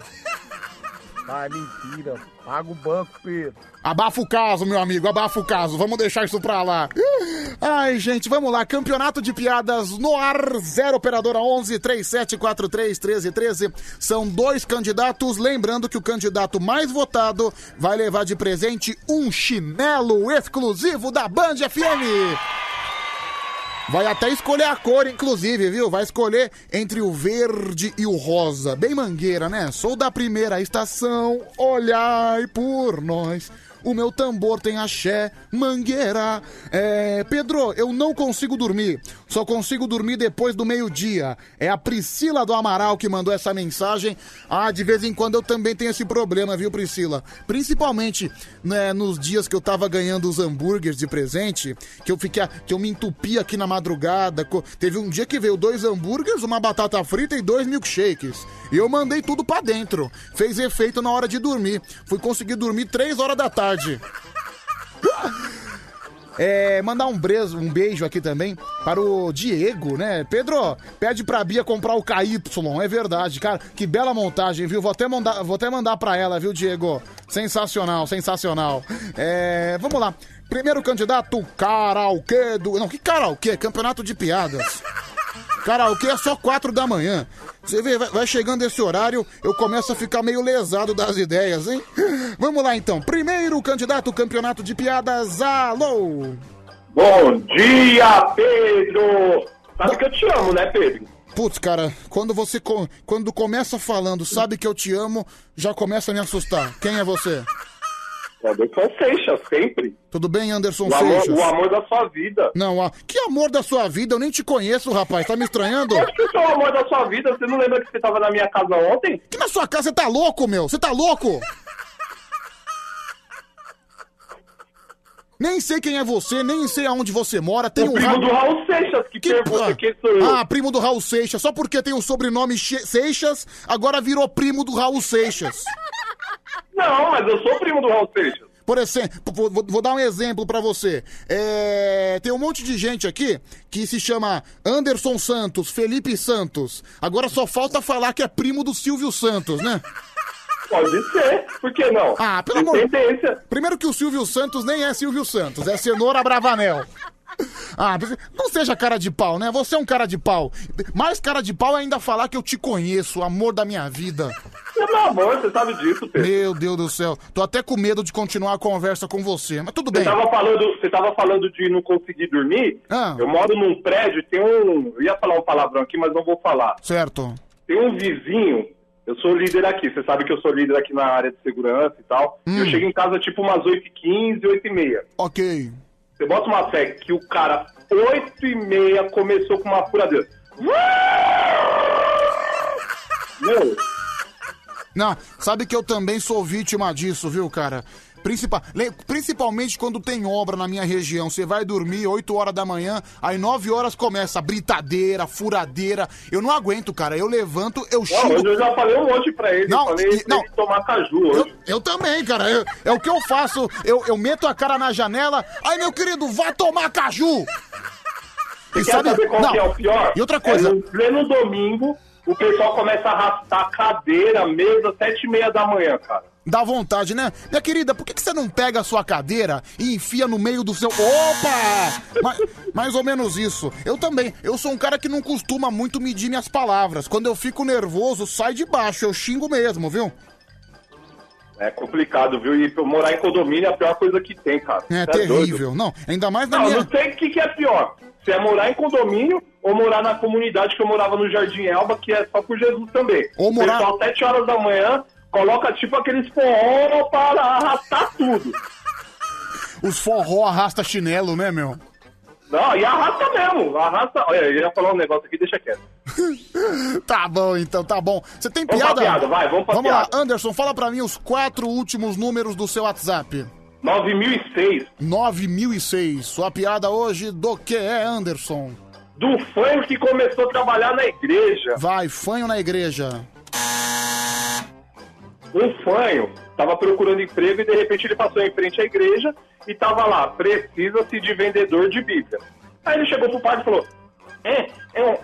É mentira. Paga o banco, Pedro. Abafa o caso, meu amigo, abafa o caso. Vamos deixar isso pra lá. Ai, gente, vamos lá. Campeonato de piadas no ar. Zero operadora 11 3743 1313. São dois candidatos. Lembrando que o candidato mais votado vai levar de presente um chinelo exclusivo da Band FM. Vai até escolher a cor, inclusive, viu? Vai escolher entre o verde e o rosa. Bem mangueira, né? Sou da primeira estação, olhai por nós. O meu tambor tem axé, mangueira. É, Pedro, eu não consigo dormir. Só consigo dormir depois do meio-dia. É a Priscila do Amaral que mandou essa mensagem. Ah, de vez em quando eu também tenho esse problema, viu, Priscila? Principalmente né, nos dias que eu tava ganhando os hambúrgueres de presente, que eu fiquei, que eu me entupi aqui na madrugada. Teve um dia que veio dois hambúrgueres, uma batata frita e dois milkshakes. E eu mandei tudo pra dentro. Fez efeito na hora de dormir. Fui conseguir dormir três horas da tarde. É, mandar um, brezo, um beijo aqui também para o Diego, né? Pedro, pede pra Bia comprar o KY, é verdade, cara. Que bela montagem, viu? Vou até mandar, vou até mandar pra ela, viu, Diego? Sensacional, sensacional. É, vamos lá. Primeiro candidato, karaokê do... Não, que karaokê? Campeonato de piadas. Karaokê é só quatro da manhã. Você vê, vai- chegando esse horário, eu começo a ficar meio lesado das ideias, hein? Vamos lá então. Primeiro candidato ao campeonato de piadas, alô! Bom dia, Pedro! Sabe que eu te amo, né, Pedro? Putz, cara, quando você co- quando começa falando, sabe que eu te amo, já começa a me assustar. Quem é você? Anderson Seixas, sempre. Tudo bem, Anderson O amor, Seixas? o amor da sua vida. Não, ah, que amor da sua vida? Eu nem te conheço, rapaz. Tá me estranhando? Eu acho que eu sou o amor da sua vida. Você não lembra que você tava na minha casa ontem? Que na sua casa você tá louco, meu? Você tá louco? Nem sei quem é você, nem sei aonde você mora. Tem O um primo ra- do Raul Seixas, que, pergunta ah, quem sou eu. Ah, primo do Raul Seixas. Só porque tem o sobrenome Seixas, agora virou primo do Raul Seixas. Não, mas eu sou primo do Raul Seixas. Por exemplo, vou, vou- dar um exemplo pra você. É, tem um monte de gente aqui que se chama Anderson Santos, Felipe Santos. Agora só falta falar que é primo do Silvio Santos, né? Pode ser, por que não? Ah, pelo amor... Primeiro que o Silvio Santos nem é Silvio Santos, é Cenoura Bravanel. Ah, não seja cara de pau, né? Você é um cara de pau. Mais cara de pau é ainda falar que eu te conheço, amor da minha vida. É meu amor, você sabe disso, Pedro. Meu Deus do céu. Tô até com medo de continuar a conversa com você, mas tudo Você bem. tava, falando, você tava falando de não conseguir dormir? Ah. Eu moro num prédio, tem um. Eu ia falar um palavrão aqui, mas não vou falar. Certo. Tem um vizinho, eu sou líder aqui, você sabe que eu sou líder aqui na área de segurança e tal. Hum. Eu chego em casa tipo umas 8h15, 8h30. Ok. Você bota uma fé que o cara, 8h30, começou com uma furadeira. Meu, Não, sabe que eu também sou vítima disso, viu, cara? Principal, principalmente quando tem obra na minha região. Você vai dormir 8 horas da manhã, aí 9 horas começa a britadeira, furadeira. Eu não aguento, cara. Eu levanto, eu não, xingo. eu já falei um monte pra ele. Não, falei e- ele tomar caju hoje. Eu também, cara. Eu- é o que eu faço. Eu, eu meto a cara na janela. Aí, meu querido, vá tomar caju! Você quer saber qual que é o pior? E outra coisa. É no pleno domingo, o pessoal começa a arrastar cadeira, mesa, sete e meia da manhã, cara. Dá vontade, né? Minha querida, por que, que você não pega a sua cadeira e enfia no meio do seu. Opa! Ma- mais ou menos isso. Eu também. Eu sou um cara que não costuma muito medir minhas palavras. Quando eu fico nervoso, sai de baixo. Eu xingo mesmo, viu? É complicado, viu? E morar em condomínio é a pior coisa que tem, cara. É Você terrível. doido? Não, ainda mais na Não, minha. não sei o que, que é pior. Se é morar em condomínio ou morar na comunidade que eu morava no Jardim Elba, que é só por Jesus também. Ou morar- O pessoal, sete horas da manhã, coloca tipo aqueles forró para arrastar tudo. Os forró arrasta chinelo, né, meu? Não, e arrasta mesmo. Arrasta. Olha, eu ia falar um negócio aqui, deixa quieto. Tá bom, então, tá bom. Você tem Vamos piada? piada, vai, vamos pra Vamos lá, piada. Anderson, fala pra mim os quatro últimos números do seu WhatsApp. 9006. 9006. Sua piada hoje do que é, Anderson? Do fã que começou a trabalhar na igreja. Vai, fanho na igreja. Um fanho tava procurando emprego e de repente ele passou em frente à igreja e tava lá, precisa-se de vendedor de Bíblia. Aí ele chegou pro padre e falou: É, é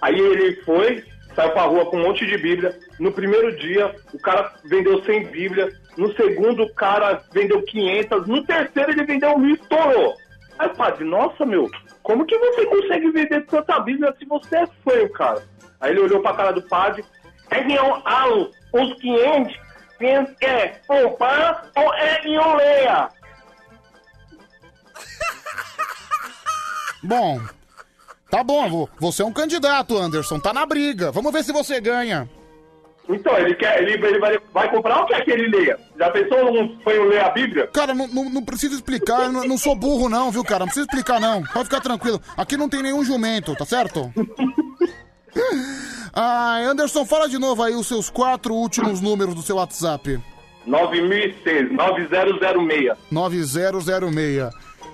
Aí ele foi, saiu pra rua com um monte de Bíblia. No primeiro dia, o cara vendeu 100 Bíblias. No segundo, o cara vendeu 500. No terceiro, ele vendeu mil e estourou. Aí o padre, nossa, meu, como que você consegue vender tanta Bíblia se você é fã, cara? Aí ele olhou pra cara do padre. É que eu alo os 500 pensa que é poupar ou é que eu leia? Bom, tá bom, vo- você é um candidato, Anderson, tá na briga. Vamos ver se você ganha. Então, ele quer, ele, ele vai, vai comprar ou quer que ele leia? Já pensou um fanho ler a Bíblia? Cara, não, não, não precisa explicar, eu não, não sou burro não, viu, cara? Não precisa explicar não, pode ficar tranquilo. Aqui não tem nenhum jumento, tá certo? Ah, Anderson, fala de novo aí os seus quatro últimos números do seu WhatsApp. 9006, 9006. 9006.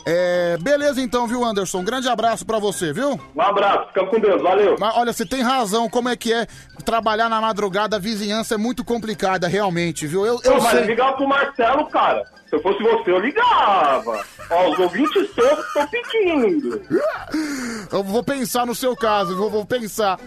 É, beleza então, viu, Anderson? Um grande abraço pra você, viu? Um abraço, fica com Deus, valeu. Mas olha, você tem razão, como é que é trabalhar na madrugada, a vizinhança é muito complicada, realmente, viu? Eu, eu Pô, mas sei. ligar pro Marcelo, cara. Se eu fosse você, eu ligava. Ó, os ouvintes todos estão pedindo. Eu vou pensar no seu caso, vou, vou pensar.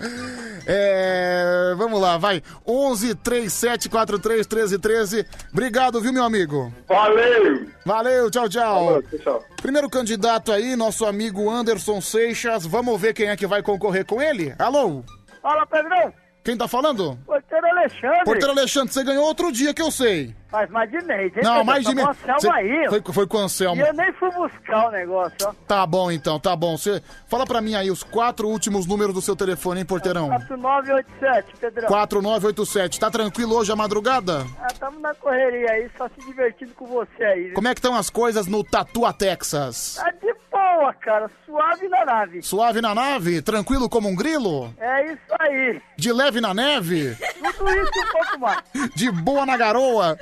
É, vamos lá, vai. 11 37 43 13 13. Obrigado, viu, meu amigo? Valeu! Valeu, tchau, tchau. Falou, tchau. Primeiro candidato aí, nosso amigo Anderson Seixas. Vamos ver quem é que vai concorrer com ele? Alô? Fala, Pedrão. Quem tá falando? Porteiro Alexandre. Porteiro Alexandre, você ganhou outro dia que eu sei. Faz mais de mês, hein, Não, mais de Tá mês. com o Anselmo Cê- aí. Foi, foi com o Anselmo. E eu nem fui buscar o negócio, ó. Tá bom então, tá bom. Você fala pra mim aí os quatro últimos números do seu telefone, hein, porteirão? 4987, Pedrão. 4987. Tá tranquilo hoje a madrugada? Ah, tamo na correria aí, só se divertindo com você aí. viu? Como é que estão as coisas no Tatua, Texas? Tá de boa, cara. Suave na nave. Suave na nave? Tranquilo como um grilo? É isso aí. De leve na neve? Tudo isso e um pouco mais. De boa na garoa?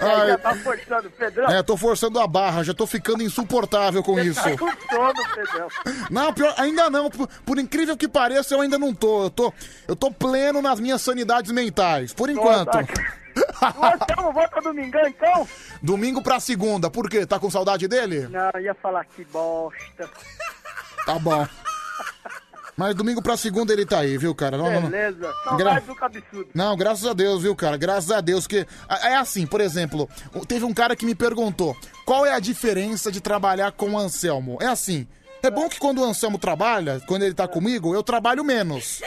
Aí já tá forçando, Pedrão. É, tô forçando a barra, já tô ficando insuportável com isso. Tá com sono, Pedrão. Não, pior, ainda não. Por, por incrível que pareça, eu ainda não tô. Eu tô, eu tô pleno nas minhas sanidades mentais, por enquanto. O Anselmo volta domingão, então? Domingo pra segunda, por quê? Tá com saudade dele? Não, eu ia falar que bosta. Tá bom. Mas domingo pra segunda ele tá aí, viu, cara? Não, não- Beleza. Gra- Saudade do cabeçudo. Não, graças a Deus, viu, cara? Graças a Deus que. É assim, por exemplo, teve um cara que me perguntou qual é a diferença de trabalhar com o Anselmo. É assim. É bom que quando o Anselmo trabalha, quando ele tá comigo, eu trabalho menos.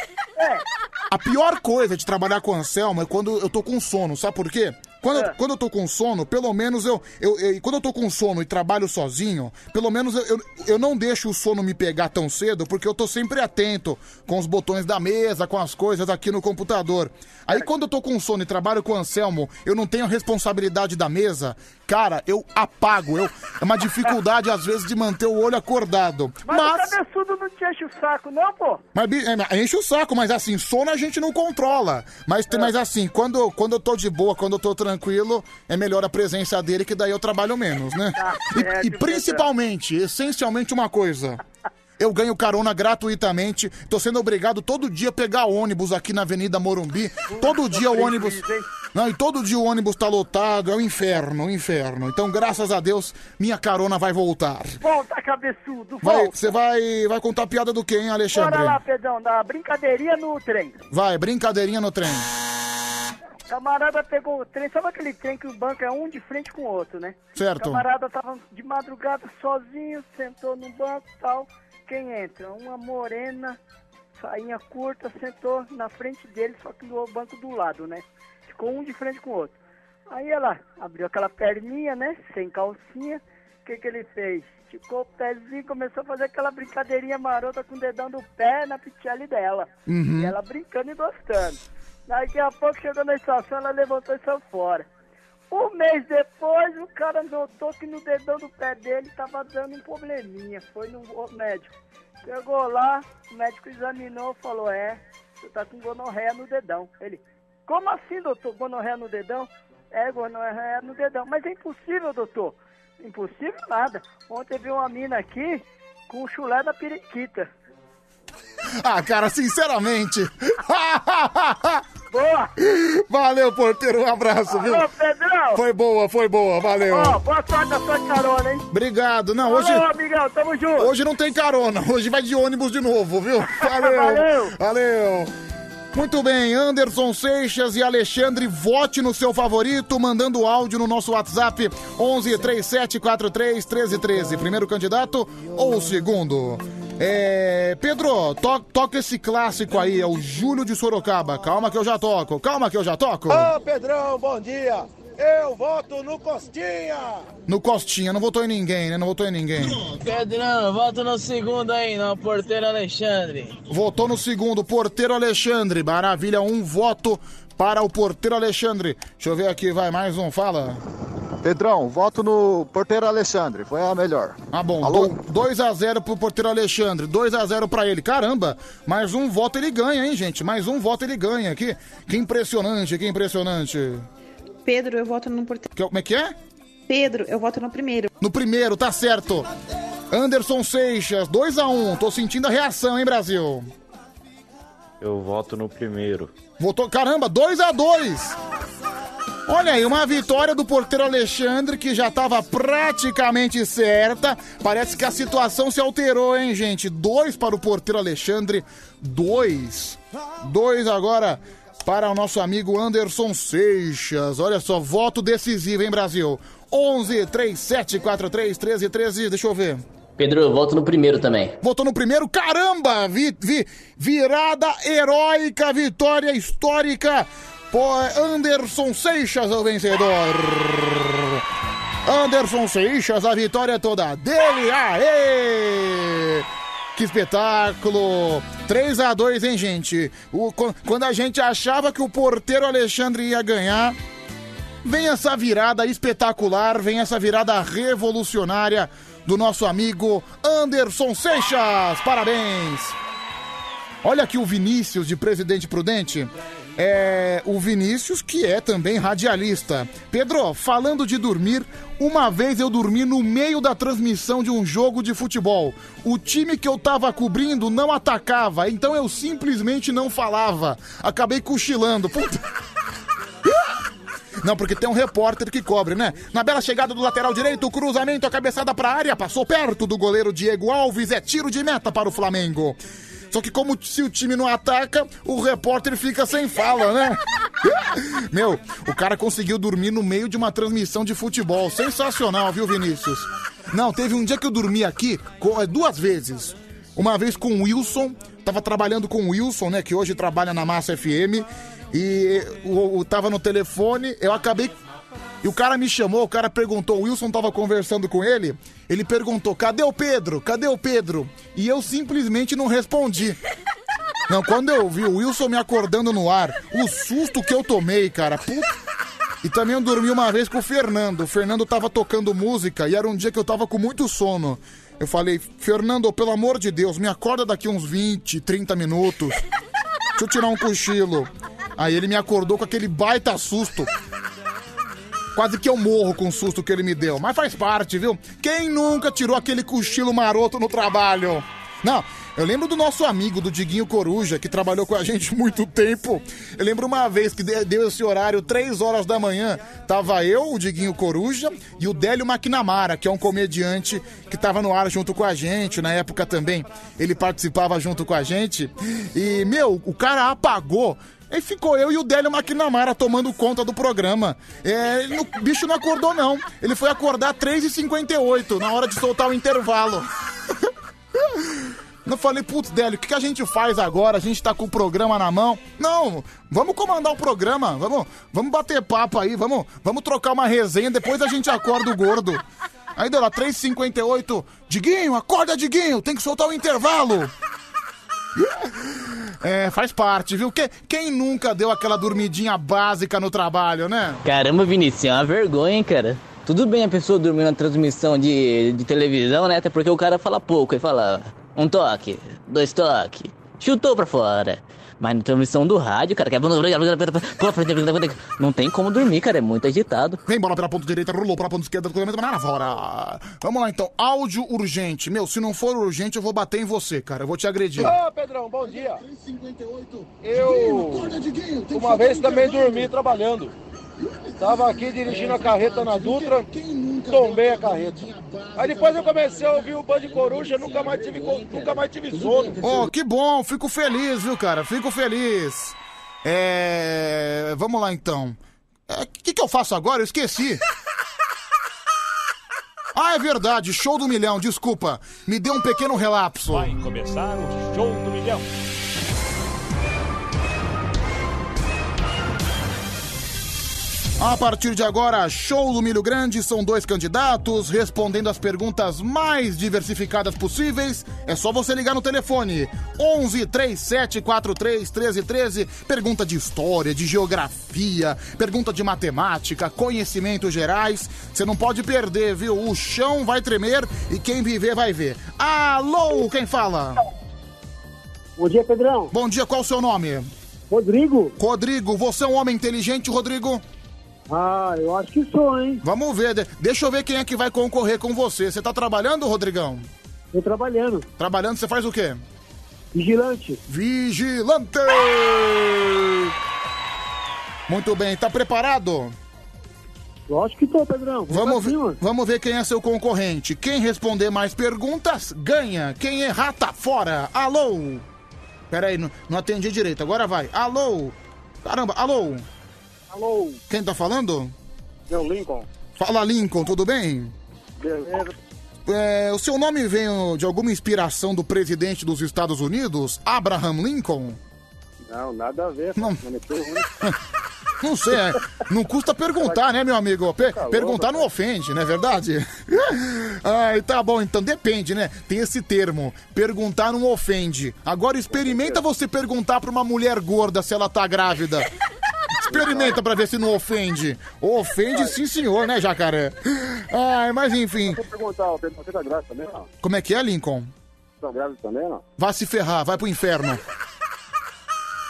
A pior coisa de trabalhar com o Anselmo é quando eu tô com sono, sabe por quê? Quando, eu, quando eu tô com sono, pelo menos eu, eu, eu- Quando eu tô com sono e trabalho sozinho, pelo menos eu, eu, eu não deixo o sono me pegar tão cedo, porque eu tô sempre atento com os botões da mesa, com as coisas aqui no computador. Aí quando eu tô com sono e trabalho com o Anselmo, eu não tenho a responsabilidade da mesa, cara, eu apago. Eu, é uma dificuldade, às vezes, de manter o olho acordado. Mas, Mas. o cabeçudo não te enche o saco, não, pô? Mas bi- é, enche o saco, mas assim, sono a gente não controla. Mas, tem- mas assim, quando, quando eu tô de boa, quando eu tô tranquilo, é melhor a presença dele, que daí eu trabalho menos, né? E- certo, e, principalmente, essencialmente uma coisa. Eu ganho carona gratuitamente. Tô sendo obrigado todo dia a pegar ônibus aqui na Avenida Morumbi. Todo dia o ônibus. Não, e todo dia o ônibus tá lotado. É o inferno, o inferno. Então, graças a Deus, minha carona vai voltar. Volta, cabeçudo, Vai, volta. você vai, vai contar piada do quê, hein, Alexandre? Bora lá, Pedrão, da brincadeirinha no trem. Vai, brincadeirinha no trem. Camarada pegou o trem, sabe aquele trem que o banco é um de frente com o outro, né? Certo. Camarada tava de madrugada sozinho, sentou no banco e tal. Quem entra? Uma morena, sainha curta, sentou na frente dele, só que no banco do lado, né? Ficou um de frente com o outro. Aí ela abriu aquela perninha, né? Sem calcinha. O que, que ele fez? Esticou o pezinho, começou a fazer aquela brincadeirinha marota com o dedão do pé na pitiale dela. Uhum. E ela brincando e gostando. Daqui a pouco chegou na estação, ela levantou e saiu fora. Um mês depois, o cara notou que no dedão do pé dele tava dando um probleminha. Foi no médico. Chegou lá, o médico examinou falou: É, você tá com gonorreia no dedão. Ele, como assim, doutor? Gonorreia no dedão? É, gonorreia no dedão. Mas é impossível, doutor. Impossível nada. Ontem veio uma mina aqui com o chulé da periquita. Ah, cara, sinceramente. Boa! Valeu, porteiro, um abraço, viu? Ô, Pedrão! Foi boa, foi boa, valeu. Ó, boa sorte da sua carona, hein? Obrigado. Não, hoje. Falou, amigão, tamo junto. Hoje não tem carona, hoje vai de ônibus de novo, viu? Valeu. Valeu. Valeu. Muito bem, Anderson Seixas e Alexandre, vote no seu favorito, mandando áudio no nosso WhatsApp 11 3743 1313. Primeiro candidato ou segundo? É. Pedro, to toca esse clássico aí, é o Júlio de Sorocaba. Calma que eu já toco, calma que eu já toco. Ô Pedrão, bom dia! Eu voto no Costinha! No Costinha, não votou em ninguém, né? Não votou em ninguém. Pedrão, volta no segundo aí, no porteiro Alexandre. Votou no segundo, porteiro Alexandre. Maravilha, um voto para o porteiro Alexandre. Deixa eu ver aqui, vai, mais um, fala. Pedrão, voto no porteiro Alexandre, foi a melhor. Ah, bom, Alô? 2x0 pro porteiro Alexandre, 2x0 pra ele. Caramba, mais um voto ele ganha, hein, gente? Mais um voto ele ganha. Que, que impressionante, que impressionante. Pedro, eu voto no porteiro. Que- como é que é? Pedro, eu voto no primeiro. No primeiro, tá certo. Anderson Seixas, 2x1. Tô sentindo a reação, hein, Brasil? Eu voto no primeiro. Votou, caramba, 2x2. Olha aí, uma vitória do porteiro Alexandre que já estava praticamente certa. Parece que a situação se alterou, hein, gente? Dois para o porteiro Alexandre, dois. Dois agora para o nosso amigo Anderson Seixas. Olha só, voto decisivo, hein, Brasil? 11 37 43 13 13. Deixa eu ver. Pedro, eu volto no primeiro também. Votou no primeiro, caramba! Vi, vi- virada heróica, vitória histórica. Pô, Anderson Seixas é o vencedor. Anderson Seixas, a vitória é toda dele. Aê! Que espetáculo! 3 a 2 hein, gente? O- qu- quando a gente achava que o porteiro Alexandre ia ganhar, Vem essa virada espetacular, vem essa virada revolucionária do nosso amigo Anderson Seixas. Parabéns! Olha aqui o Vinícius de Presidente Prudente. É o Vinícius que é também radialista. Pedro, falando de dormir, uma vez eu dormi no meio da transmissão de um jogo de futebol. O time que eu tava cobrindo não atacava, então eu simplesmente não falava. Acabei cochilando. Puta. Não, porque tem um repórter que cobre, né? Na bela chegada do lateral direito, cruzamento, a cabeçada pra área, passou perto do goleiro Diego Alves, é tiro de meta para o Flamengo. Só que como se o time não ataca, o repórter fica sem fala, né? Meu, o cara conseguiu dormir no meio de uma transmissão de futebol. Sensacional, viu, Vinícius? Não, teve um dia que eu dormi aqui é, duas vezes. Uma vez com o Wilson, tava trabalhando com o Wilson, né, que hoje trabalha na Massa FM, e o, o- tava no telefone, eu acabei e o cara me chamou, o cara perguntou, o Wilson tava conversando com ele, ele perguntou, cadê o Pedro? Cadê o Pedro? E eu simplesmente não respondi. Não, quando eu vi o Wilson me acordando no ar, o susto que eu tomei, cara, puta. E também eu dormi uma vez com o Fernando. O Fernando tava tocando música e era um dia que eu tava com muito sono. Eu falei, Fernando, pelo amor de Deus, me acorda daqui uns 20, 30 minutos. Deixa eu tirar um cochilo. Aí ele me acordou com aquele baita susto. Quase que eu morro com o susto que ele me deu. Mas faz parte, viu? Quem nunca tirou aquele cochilo maroto no trabalho? Não, eu lembro do nosso amigo, do Diguinho Coruja, que trabalhou com a gente muito tempo. Eu lembro uma vez que de- deu esse horário, 3 horas da manhã. Tava eu, o Diguinho Coruja, e o Délio McNamara, que é um comediante que tava no ar junto com a gente. Na época também, ele participava junto com a gente. E, meu, o cara apagou. Aí ficou eu e o Délio McNamara tomando conta do programa. É, o bicho não acordou, não. Ele foi acordar 3h58, na hora de soltar o intervalo. Não falei, putz, Délio, o que, que a gente faz agora? A gente tá com o programa na mão. Não, vamos comandar o programa, vamos, vamos bater papo aí, vamos, vamos trocar uma resenha, depois a gente acorda o gordo. Aí deu lá, 3h58. Diguinho, acorda, Diguinho, tem que soltar o intervalo. É, faz parte, viu? Que- quem nunca deu aquela dormidinha básica no trabalho, né? Caramba, Vinícius, é uma vergonha, hein, cara. Tudo bem a pessoa dormir na transmissão de, de televisão, né? Até porque o cara fala pouco, ele fala um toque, dois toques, chutou pra fora. Mas na transmissão do rádio, cara, que é- não tem como dormir, cara, é muito agitado. Vem bola pela ponta direita, rolou pela ponta esquerda, banana fora. Vamos lá então, áudio urgente. Meu, se não for urgente, eu vou bater em você, cara. Eu vou te agredir. Ô, Pedrão, bom dia. Eu uma vez também dormi trabalhando. Tava aqui dirigindo a carreta na Dutra, tombei a carreta. Aí depois eu comecei a ouvir o Band Coruja, nunca mais tive, nunca mais tive sono. Oh, que bom, fico feliz, viu, cara? Fico feliz. É. Vamos lá então. O que, que eu faço agora? Eu esqueci. Ah, é verdade, show do milhão, desculpa. Me deu um pequeno relapso. Vai começar o show do milhão. A partir de agora, show do Milho Grande, são dois candidatos respondendo as perguntas mais diversificadas possíveis. É só você ligar no telefone 11 37 43 13 13. Pergunta de história, de geografia, pergunta de matemática, conhecimentos gerais. Você não pode perder, viu? O chão vai tremer e quem viver vai ver. Alô, quem fala? Bom dia, Pedrão. Bom dia, qual o seu nome? Rodrigo. Rodrigo, você é um homem inteligente, Rodrigo? Ah, eu acho que sou, hein? Vamos ver, de- deixa eu ver quem é que vai concorrer com você. Você tá trabalhando, Rodrigão? Tô trabalhando. Trabalhando, você faz o quê? Vigilante. Vigilante! Muito bem, tá preparado? Lógico que tô, Pedrão. Vamos ver, vamos ver quem é seu concorrente. Quem responder mais perguntas, ganha. Quem errar, tá fora. Alô? Pera aí, não, não atendi direito. Agora vai. Alô? Caramba, alô? Alô? Quem tá falando? É o Lincoln. Fala, Lincoln, tudo bem? Beleza. É, o seu nome vem de alguma inspiração do presidente dos Estados Unidos, Abraham Lincoln? Não, nada a ver. Não. Não sei, é, não custa perguntar, né, meu amigo? Pe- Tá perguntar não ofende, não é verdade? Ai, tá bom, então depende, né? Tem esse termo, perguntar não ofende. Agora experimenta você perguntar pra uma mulher gorda se ela tá grávida. Experimenta pra ver se não ofende. Ofende sim, senhor, né, jacaré? Ai, mas enfim. Deixa eu perguntar, você tá grávida também, não? Como é que é, Lincoln? Tá grávida também, não? Vá se ferrar, vai pro inferno.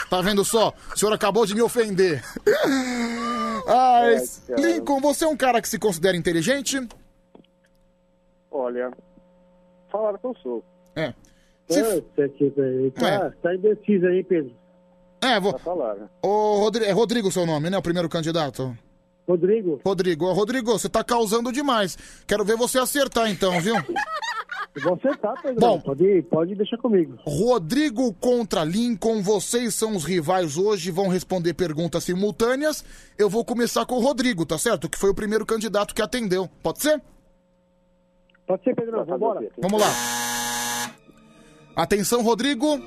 Tá vendo só? O senhor acabou de me ofender. Ai, cara. Lincoln, você é um cara que se considera inteligente? Olha, falaram que eu sou. É. Que pariu. Tá, É. tá indeciso aí, Pedro. É, vou. Tá falando. Ô, Rodrigo, é Rodrigo seu nome, né? O primeiro candidato. Rodrigo? Rodrigo. Ô, Rodrigo, você tá causando demais. Quero ver você acertar então, viu? Vou acertar, Pedro. Bom. Pode, pode deixar comigo. Rodrigo contra Lincoln, vocês são os rivais hoje, vão responder perguntas simultâneas. Eu vou começar com o Rodrigo, tá certo? Que foi o primeiro candidato que atendeu. Pode ser? Pode ser, Pedro. Vambora. Vamos lá. Atenção, Rodrigo.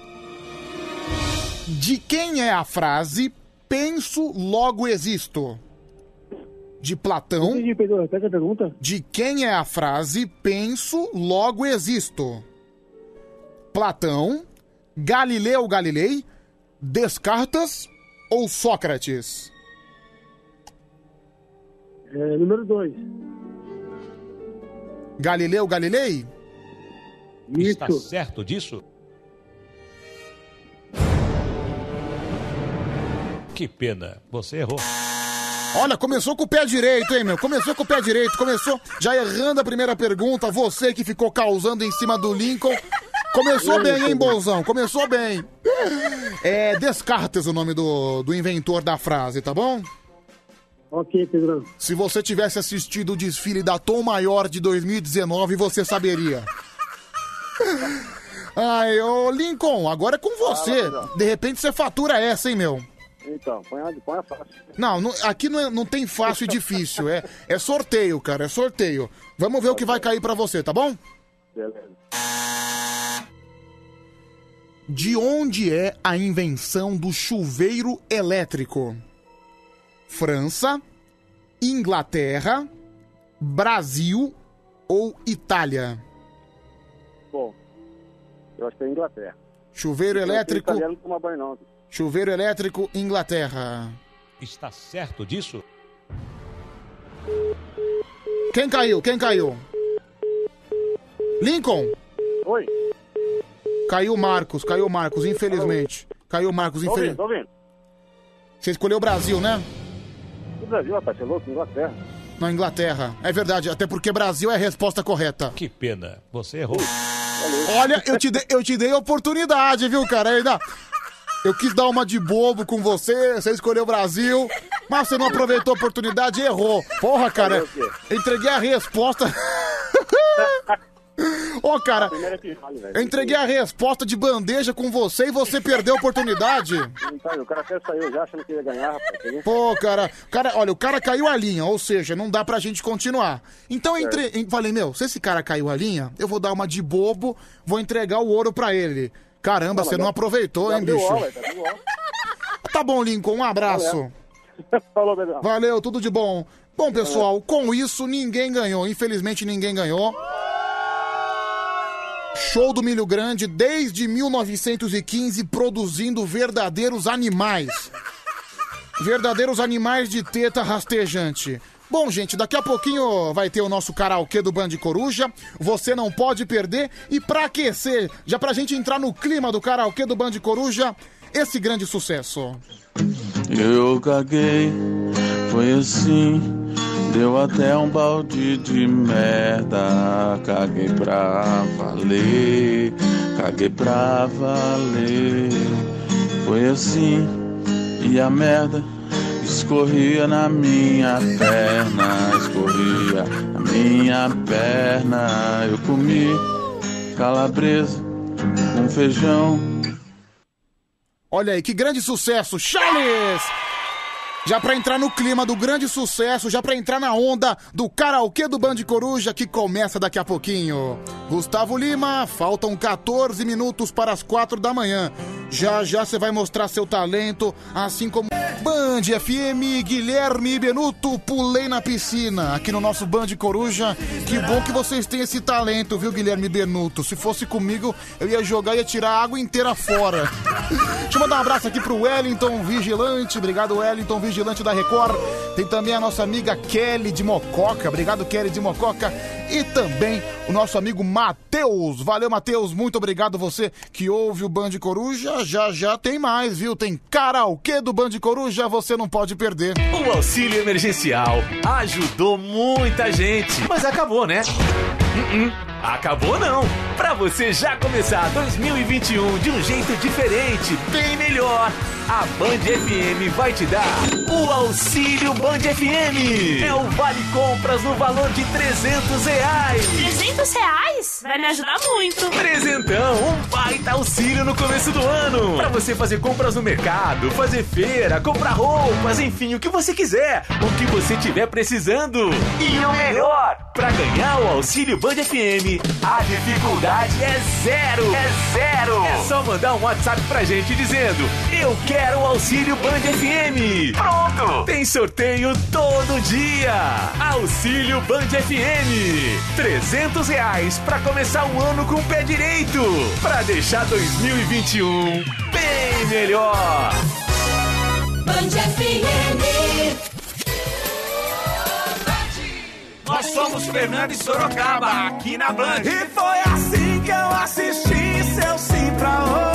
De quem é a frase penso, logo existo? De Platão. Entendi, Pedro. Repete a pergunta. De quem é a frase penso, logo existo? Platão, Galileu Galilei, Descartes ou Sócrates? É, número 2. Galileu Galilei? Está certo disso? Que pena, você errou. Olha, começou com o pé direito, hein, meu? Começou com o pé direito, começou já errando a primeira pergunta. Você que ficou causando em cima do Lincoln. Começou bem, hein, Bolzão? Começou bem. É Descartes o nome do, do inventor da frase, tá bom? Ok, Pedrão. Se você tivesse assistido o desfile da Tom Maior de 2019, você saberia. Ai, ô Lincoln, agora é com você. De repente você fatura essa, hein, meu? Então, põe a, põe a faixa. Não, não- aqui não, é- não tem fácil e difícil. É, é sorteio, cara, é sorteio. Vamos ver o que vai cair pra você, tá bom? Beleza. De onde é a invenção do chuveiro elétrico? França, Inglaterra, Brasil ou Itália? Bom, eu acho que é Inglaterra. Chuveiro elétrico, Italiano não toma banho, não. Chuveiro elétrico, Inglaterra. Está certo disso? Quem caiu? Quem caiu? Lincoln? Oi. Caiu o Marcos, caiu o Marcos, infelizmente. Caiu o Marcos, Tô ouvindo, infelizmente. tô ouvindo. Você escolheu o Brasil, né? O Brasil, rapaz, você é louco? Inglaterra. Na Inglaterra. É verdade, até porque Brasil é a resposta correta. Que pena, você errou. Olha, eu te dei, eu te dei a oportunidade, viu, cara? Ainda. Eu quis dar uma de bobo com você, você escolheu o Brasil, mas você não aproveitou a oportunidade e errou. Porra, cara, entreguei a resposta. Ô, cara, é eu entreguei a resposta de bandeja com você e você perdeu a oportunidade. Tá, o cara até saiu já achando que ia ganhar, rapaz. Pô, cara, cara, olha, o cara caiu a linha, ou seja, não dá pra gente continuar. Então eu entre... falei, meu, se esse cara caiu a linha, eu vou dar uma de bobo, vou entregar o ouro pra ele. Caramba, você não aproveitou, hein, bicho? Tá bom, Lincoln, um abraço. Falou, Pedrão. Valeu, tudo de bom. Bom, pessoal, com isso ninguém ganhou. Infelizmente ninguém ganhou. Show do Milho Grande desde 1915 produzindo verdadeiros animais. Verdadeiros animais de teta rastejante. Bom, gente, daqui a pouquinho vai ter o nosso karaokê do Band Coruja. Você não pode perder. E pra aquecer, já pra gente entrar no clima do karaokê do Band Coruja, esse grande sucesso. Eu caguei, foi assim. Deu até um balde de merda. Caguei pra valer, caguei pra valer. Foi assim, e a merda escorria na minha perna, escorria na minha perna. Eu comi calabresa com feijão. Olha aí, que grande sucesso, Charles! Já pra entrar no clima do grande sucesso, já pra entrar na onda do karaokê do Band Coruja que começa daqui a pouquinho. Gustavo Lima, faltam 14 minutos para as 4 da manhã. Já já você vai mostrar seu talento, assim como Band FM, Guilherme Benuto, pulei na piscina, aqui no nosso Band Coruja. Que bom que vocês têm esse talento, viu, Guilherme Benuto? Se fosse comigo, eu ia jogar e ia tirar a água inteira fora. Deixa eu mandar um abraço aqui pro Wellington Vigilante, obrigado Wellington Vigilante da Record. Tem também a nossa amiga Kelly de Mococa, obrigado Kelly de Mococa. E também o nosso amigo Matheus. Valeu, Matheus, muito obrigado você que ouve o Band Coruja. Já já tem mais, viu? Tem karaokê do Band Coruja, você não pode perder. O auxílio emergencial ajudou muita gente, mas acabou, né? Uh-uh. Acabou não! Pra você já começar 2021 de um jeito diferente, bem melhor, a Band FM vai te dar o Auxílio Band FM. É o Vale Compras no valor de 300 reais. 300 reais? Vai me ajudar muito. Presentão, um baita auxílio no começo do ano. Pra você fazer compras no mercado, fazer feira, comprar roupas, enfim, o que você quiser. O que você tiver precisando. E o melhor, pra ganhar o auxílio Band FM, a dificuldade é zero. É zero. É só mandar um WhatsApp pra gente dizendo: Eu quero o auxílio Band FM. Pronto! Tem sorteio todo dia. Auxílio Band FM. 300 reais pra começar o ano com o pé direito. Pra deixar 2021 bem melhor. Band FM. Nós somos Fernando e Sorocaba, aqui na Band. E foi assim que eu assisti seu sim pra outro.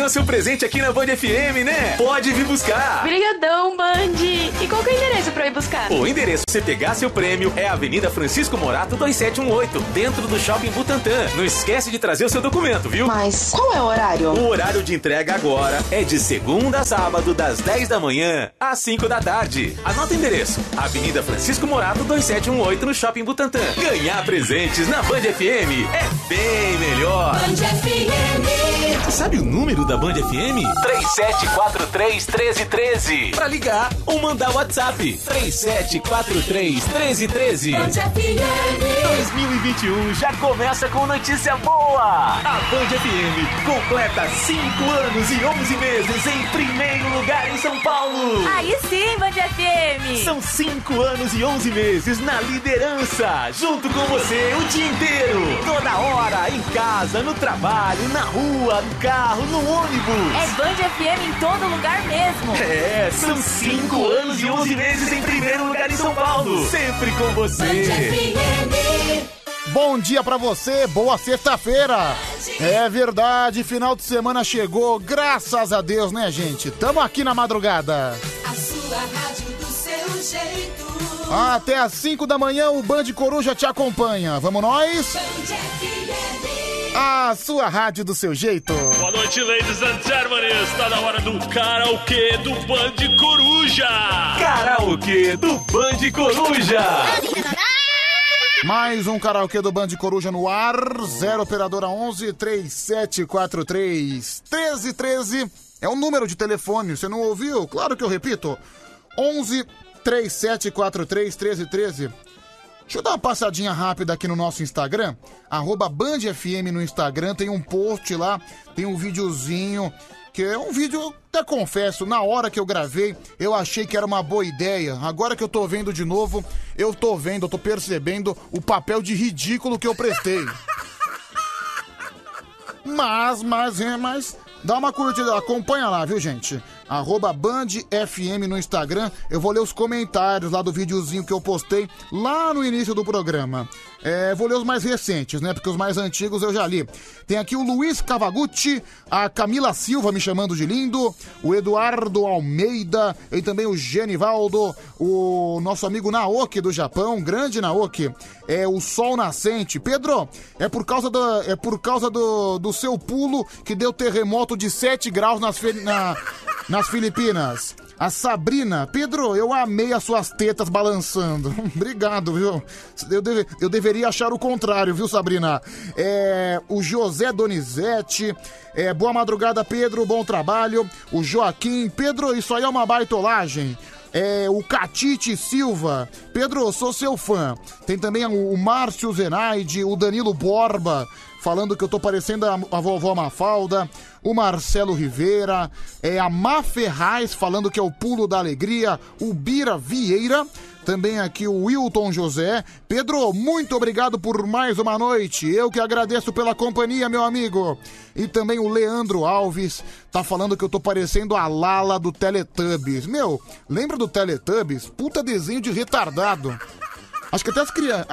Ganhou seu presente aqui na Band FM, né? Pode vir buscar. Brigadão, Band. E qual que é o endereço pra ir buscar? O endereço pra você pegar seu prêmio é Avenida Francisco Morato 2718, dentro do Shopping Butantã. Não esquece de trazer o seu documento, viu? Mas qual é o horário? O horário de entrega agora é de segunda a sábado, das 10 da manhã às 5 da tarde. Anota o endereço: Avenida Francisco Morato 2718, no Shopping Butantã. Ganhar presentes na Band FM é bem melhor. Band FM. Sabe o número da Band FM? 3743-1313. Pra ligar ou mandar WhatsApp. 3743-1313. Band FM. 2021 já começa com notícia boa. A Band FM completa 5 anos e 11 meses em primeiro lugar em São Paulo. Aí sim, Band FM. São 5 anos e 11 meses na liderança, junto com você o dia inteiro. Toda hora, em casa, no trabalho, na rua, no carro, no ônibus. É Band FM em todo lugar mesmo. É, são 5 anos e 11 meses em primeiro lugar em São Paulo. Sempre com você. Bom dia pra você, boa sexta-feira. É verdade, final de semana chegou, graças a Deus, né, gente? Tamo aqui na madrugada. A sua rádio do seu jeito. Até às 5 da manhã o Band Coruja te acompanha. Vamos nós? A sua rádio do seu jeito. Boa noite, ladies and gentlemen. Está na hora do karaokê do Band Coruja. Karaokê do Band Coruja. Mais um karaokê do Band Coruja no ar. 0 operadora 11 3743 1313 é o número de telefone. Você não ouviu? Claro que eu repito. 11 3743 1313. Deixa eu dar uma passadinha rápida aqui no nosso Instagram, arroba Band FM no Instagram, tem um post lá, tem um videozinho, que é um vídeo, até confesso, na hora que eu gravei, eu achei que era uma boa ideia. Agora que eu tô vendo de novo, eu tô vendo, eu tô percebendo o papel de ridículo que eu prestei. Mas, mas, é, mas, dá uma curtida, acompanha lá, viu, gente? Arroba Band FM no Instagram. Eu vou ler os comentários lá do videozinho que eu postei lá no início do programa. É, vou ler os mais recentes, né? Porque os mais antigos eu já li. Tem aqui o Luiz Cavagutti, a Camila Silva me chamando de lindo, o Eduardo Almeida e também o Genivaldo, o nosso amigo Naoki do Japão, grande Naoki. É o Sol Nascente. Pedro, é por causa, do, é por causa do, do seu pulo que deu terremoto de 7 graus nas, Fi- na- nas Filipinas. A Sabrina, Pedro, eu amei as suas tetas balançando. Obrigado, viu? Eu, deve- eu deveria achar o contrário, viu, Sabrina? É, o José Donizete, é, boa madrugada, Pedro, bom trabalho. O Joaquim, Pedro, isso aí é uma baitolagem. É, o Catite Silva. Pedro, sou seu fã. Tem também o, Márcio Zenaide, o Danilo Borba, falando que eu tô parecendo a, a vovó Mafalda. O Marcelo Rivera. É, a Má Ferraz, falando que é o pulo da alegria. O Bira Vieira. Também aqui o Wilton José. Pedro, muito obrigado por mais uma noite. Eu que agradeço pela companhia, meu amigo. E também o Leandro Alves tá falando que eu tô parecendo a Lala do Teletubbies. Meu, lembra do Teletubbies? Puta desenho de retardado. Acho que até as crianças.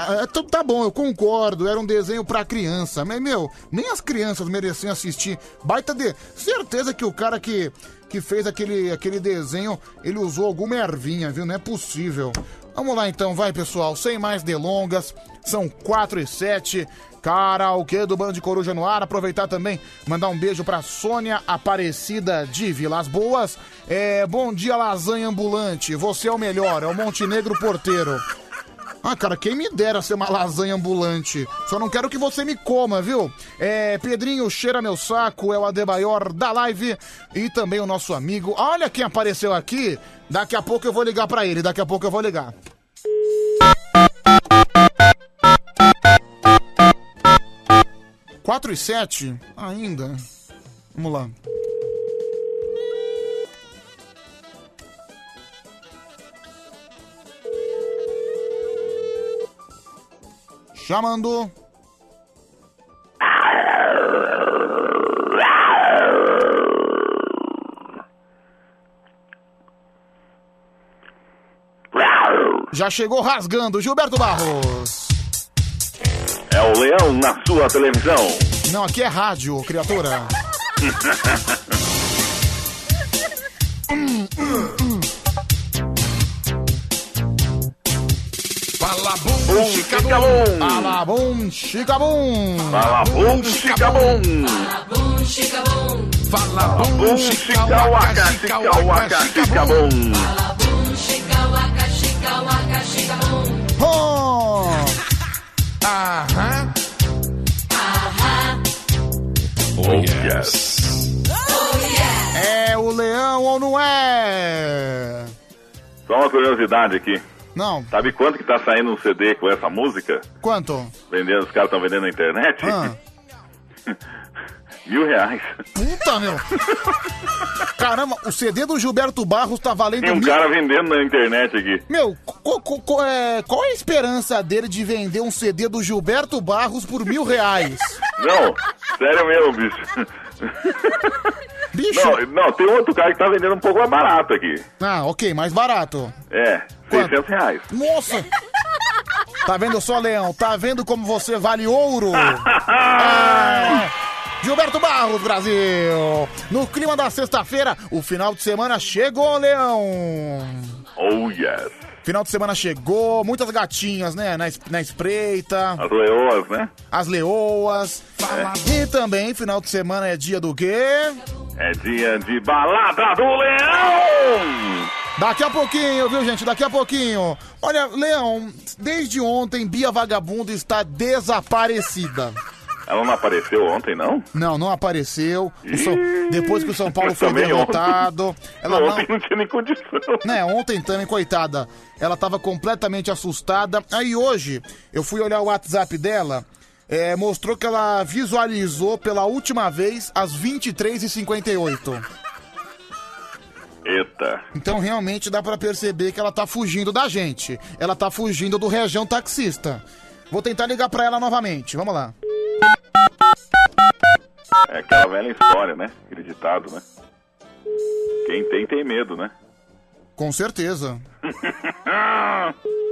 Tá bom, eu concordo, era um desenho pra criança. Mas, meu, nem as crianças mereciam assistir. Baita de. Certeza que o cara que, que fez aquele, aquele desenho, ele usou alguma ervinha, viu? Não é possível. Vamos lá então, vai pessoal, sem mais delongas. São 4 e 7. Karaokê do Bando de Coruja no ar. Aproveitar também, mandar um beijo pra Sônia Aparecida de Vilas Boas. É, bom dia, lasanha ambulante. Você é o melhor, é o Montenegro Porteiro. Ah, cara, quem me dera ser uma lasanha ambulante. Só não quero que você me coma, viu? É, Pedrinho cheira meu saco, é o Adebaior da live e também o nosso amigo. Olha quem apareceu aqui. Daqui a pouco eu vou ligar pra ele, daqui a pouco eu vou ligar. Quatro e sete ainda. Vamos lá. Chamando. Já chegou rasgando, Gilberto Barros. É o leão na sua televisão. Não, aqui é rádio, criatura. Hum, hum, hum. Fala Bum, chicabum. Fala bum, chicabum. Fala bum, chicabum. Bum, chicabum. Fala Bum, chicauaca, chicauaca, chicabum. Bum, chicauaca, chicauaca, chicabum. Oh! Aham. Aham. Oh, yes. Oh, yeah. É o leão ou não é? Só uma curiosidade aqui. Não. Sabe quanto que tá saindo um CD com essa música? Quanto? Vendendo, os caras estão vendendo na internet? Ah. Mil reais. Puta, meu. Caramba, o CD do Gilberto Barros tá valendo Tem um mil... cara vendendo na internet aqui. Meu, co- co- co- é, qual é a esperança dele de vender um CD do Gilberto Barros por mil reais? Não, sério mesmo, bicho. Bicho. Não, não, tem outro cara que tá vendendo um pouco mais barato aqui. Ah, ok, mais barato. É, 600 reais. Nossa! Tá vendo só, Leão? Tá vendo como você vale ouro? É. Gilberto Barros, Brasil! No clima da sexta-feira, o final de semana chegou, Leão! Oh, yes. Final de semana chegou, muitas gatinhas, né? Na, es- na espreita. As leoas, né? As leoas. E também, final de semana é dia do quê? É dia de balada do leão! Daqui a pouquinho, viu, gente? Daqui a pouquinho. Olha, Leão, desde ontem, Bia Vagabundo está desaparecida. Ela não apareceu ontem, não? Não, não apareceu. São- Depois que o São Paulo foi derrotado. ontem. Ela ontem não... não tinha nem condição. Né, ontem também, coitada. Ela tava completamente assustada. Aí hoje, eu fui olhar o WhatsApp dela. é, mostrou que ela visualizou pela última vez às 23h58. Eita. Então realmente dá pra perceber que ela tá fugindo da gente. Ela tá fugindo do região taxista. Vou tentar ligar pra ela novamente. Vamos lá. É aquela velha história, né? Aquele ditado, né? Quem tem, tem medo, né? Com certeza.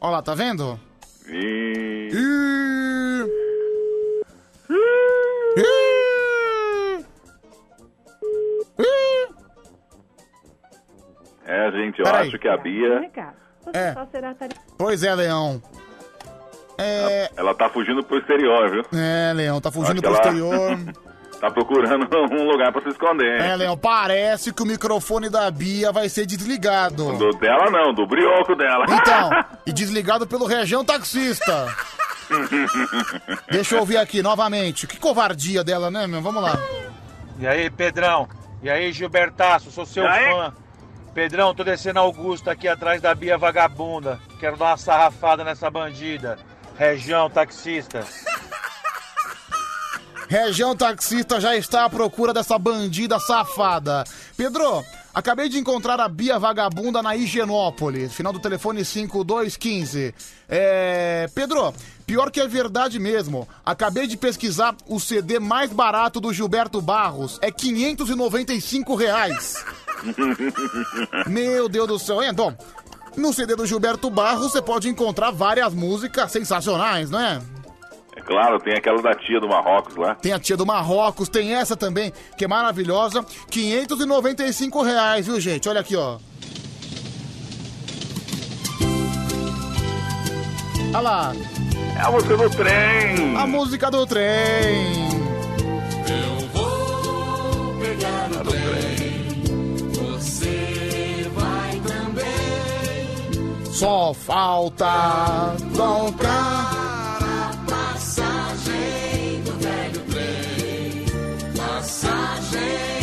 Olha lá, tá vendo? E... Ih. É, gente, eu Peraí. acho que a Bia. É. Pois é, Leão. É... Ela tá fugindo pro exterior, viu? É, Leão, tá fugindo pro ela... exterior. tá procurando um lugar pra se esconder. É, Leão, parece que o microfone da Bia vai ser desligado. Do dela não, do brioco dela. Então, e desligado pelo região taxista. Deixa eu ouvir aqui novamente. Que covardia dela, né, meu? Vamos lá. E aí, Pedrão? E aí, Gilbertaço? Sou seu fã. Pedrão, tô descendo Augusto aqui atrás da Bia Vagabunda. Quero dar uma sarrafada nessa bandida. Região taxista. Região taxista já está à procura dessa bandida safada. Pedro, acabei de encontrar a Bia Vagabunda na Higienópolis, final do telefone 5215. É. Pedro, pior que é verdade mesmo. Acabei de pesquisar o CD mais barato do Gilberto Barros. É 595 reais. Meu Deus do céu, hein? Bom, no CD do Gilberto Barros você pode encontrar várias músicas sensacionais, não é? É claro, tem aquela da tia do Marrocos lá. Tem a tia do Marrocos, tem essa também, que é maravilhosa. 595 reais, viu, gente? Olha aqui, ó. Olha lá. É a música do trem. A música do trem. Eu vou pegar no trem, você vai também. Só falta tocar. A passagem do velho trem, passagem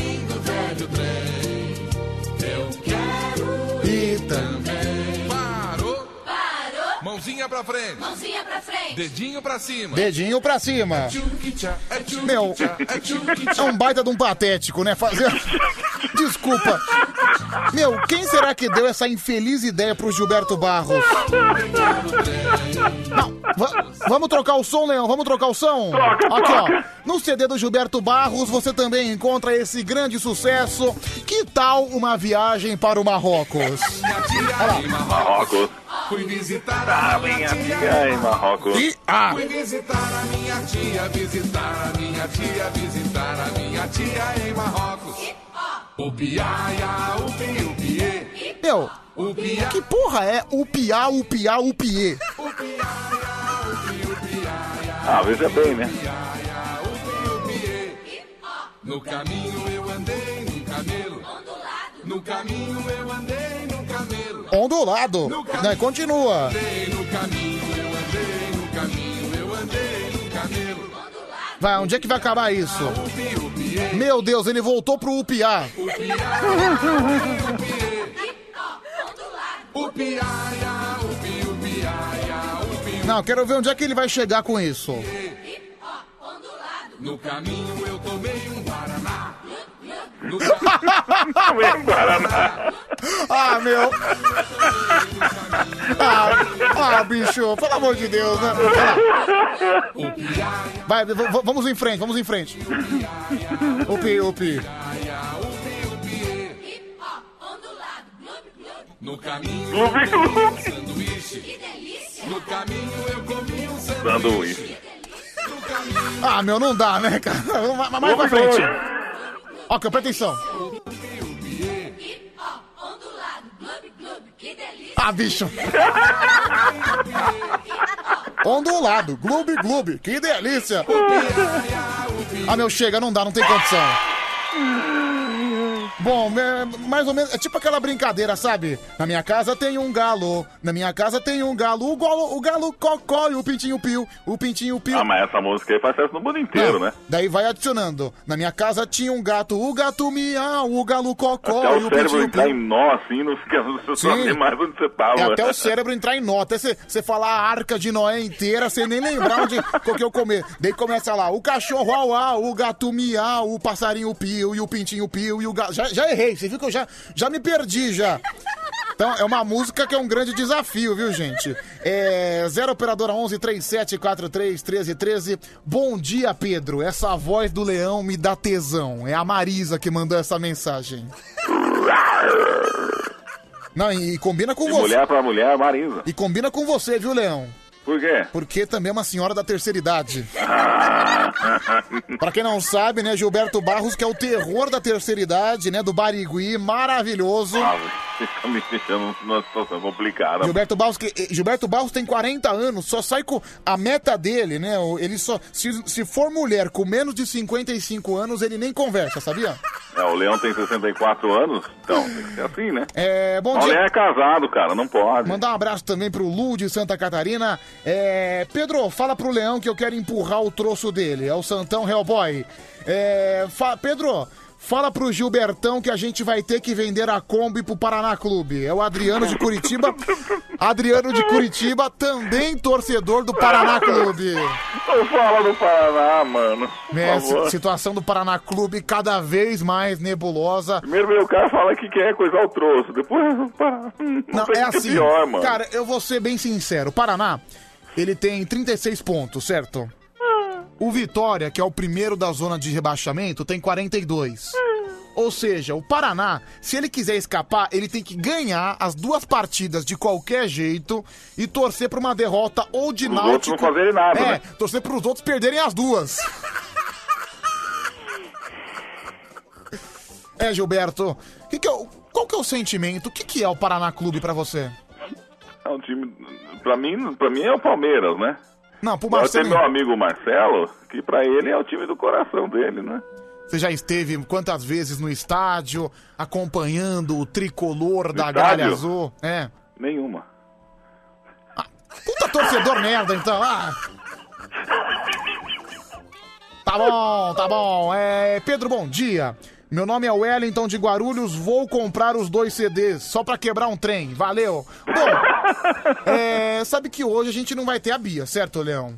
mãozinha pra frente, Mãozinha pra frente. dedinho pra cima. Dedinho pra cima. É tchuquicha, Meu, é é um baita de um patético, né? Fazer. Desculpa. Meu, quem será que deu essa infeliz ideia pro Gilberto Barros? Não, va- vamos trocar o som, Leão, vamos trocar o som? Troca, Aqui, troca. ó. No CD do Gilberto Barros você também encontra esse grande sucesso. Que tal uma viagem para o Marrocos? Marrocos. Fui visitar Ah, a minha minha tia. em Marrocos. E, ah. Fui visitar a minha tia, visitar a minha tia, visitar a minha tia em Marrocos. O piaia, o pi, o piê. Meu, que porra é o piá, o piá, o piê? o piaia, o pi, o piaia. Ah, veja bem, né? No caminho eu andei num camelo. No caminho eu andei. Ondulado. Né, continua. Vai, onde é que vai acabar isso? Meu Deus, ele voltou pro pi, Não, quero ver onde é que ele vai chegar com isso. No caminho eu tomei meu. Ah, ah, bicho, pelo amor de Deus, né? Vai v- v- vamos em frente, vamos em frente. Upi, upi. No caminho eu comi um sanduíche. No caminho eu comi um sanduíche. Sanduíche. Ah, meu, não dá, né, cara? Vai- Mais pra frente. Ok, presta atenção. Ah, bicho. Ondulado, gloob, gloob, que delícia. Ah, meu, chega, não dá, não tem condição. Bom, é, mais ou menos, é tipo aquela brincadeira, sabe? Na minha casa tem um galo, na minha casa tem um galo, o galo, o galo cocó e o pintinho piu, o pintinho piu. Ah, mas essa música aí faz sucesso no mundo inteiro, Não, né? Daí vai adicionando. Na minha casa tinha um gato, o gato miau, o galo cocó Até e o o cérebro pintinho entrar em nó, assim, não sabe mais onde você tava. É até o cérebro entrar em nota. Até você falar a arca de Noé inteira, você nem lembrar onde que eu comer. Daí começa lá, o cachorro au, au, o gato miau, o passarinho piu e o pintinho piu e o gato. Já, já errei, você viu que eu já, já me perdi já. Então, é uma música que é um grande desafio, viu, gente? É 0 operadora 11 3743 1313. Bom dia, Pedro. Essa voz do leão me dá tesão. É a Marisa que mandou essa mensagem. Não, e, e combina com De você. mulher pra mulher, Marisa. E combina com você, viu, Leão? Por quê? Porque também é uma senhora da terceira idade. Pra quem não sabe, né, Gilberto Barros, que é o terror da terceira idade, né, do Barigui, maravilhoso. Você tá me deixando numa situação complicada. Gilberto Barros, que, eh, Gilberto Barros tem 40 anos, só sai com a meta dele, né? o- Ele só se, se for mulher com menos de 55 anos, ele nem conversa, sabia? É, o Leão tem 64 anos, então tem que ser assim, né? É, bom o dia. Leão é casado, cara, não pode. Mandar um abraço também pro Lu de Santa Catarina. É, Pedro, fala pro Leão que eu quero empurrar o troço dele. É o Santão Hellboy. É, Pedro, fala pro Gilbertão que a gente vai ter que vender a Kombi pro Paraná Clube. É o Adriano de Curitiba. Adriano de Curitiba, também torcedor do Paraná Clube. Não fala do Paraná, mano. É, si- situação do Paraná Clube cada vez mais nebulosa. Primeiro veio o cara fala que quer coisar o troço, depois o Paraná. Não, sei é que assim. pior, mano. Cara, eu vou ser bem sincero. O Paraná, ele tem 36 pontos, certo? O Vitória, que é o primeiro da zona de rebaixamento, tem 42. Ou seja, o Paraná, se ele quiser escapar, ele tem que ganhar as duas partidas de qualquer jeito e torcer pra uma derrota ou de Os Náutico. outros não fazerem nada, É, né? torcer pros outros perderem as duas. É, Gilberto, que que é o- qual que é o sentimento? O que, que é o Paraná Clube pra você? É um time. Pra mim, pra mim é o Palmeiras, né? Não, pro Agora tem Marcelo. meu amigo Marcelo, que pra ele é o time do coração dele, né? Você já esteve quantas vezes no estádio acompanhando o tricolor da estádio? Galha Azul? É. Nenhuma. Puta torcedor merda, então. Ah. Tá bom, tá bom. É, Pedro, bom dia. Meu nome é Wellington de Guarulhos, vou comprar os dois CDs só pra quebrar um trem. Valeu. Bom, é, sabe que hoje a gente não vai ter a Bia, certo, Leão?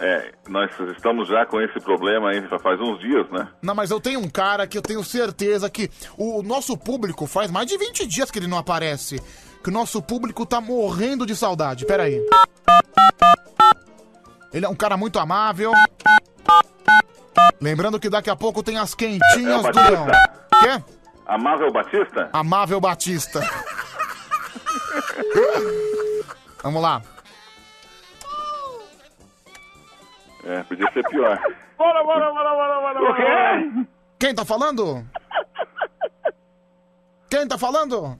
É, nós estamos já com esse problema aí já faz uns dias, né? Não, mas eu tenho um cara que eu tenho certeza que o nosso público faz mais de 20 dias que ele não aparece. Que o nosso público tá morrendo de saudade. Pera aí. Ele é um cara muito amável. Lembrando que daqui a pouco tem as É quentinhas do Batista? Leão. Quê? Amável Batista? Amável Batista. Vamos lá. É, podia ser pior. Bora, bora, bora, bora, bora, O quê? Quem tá falando? Quem tá falando?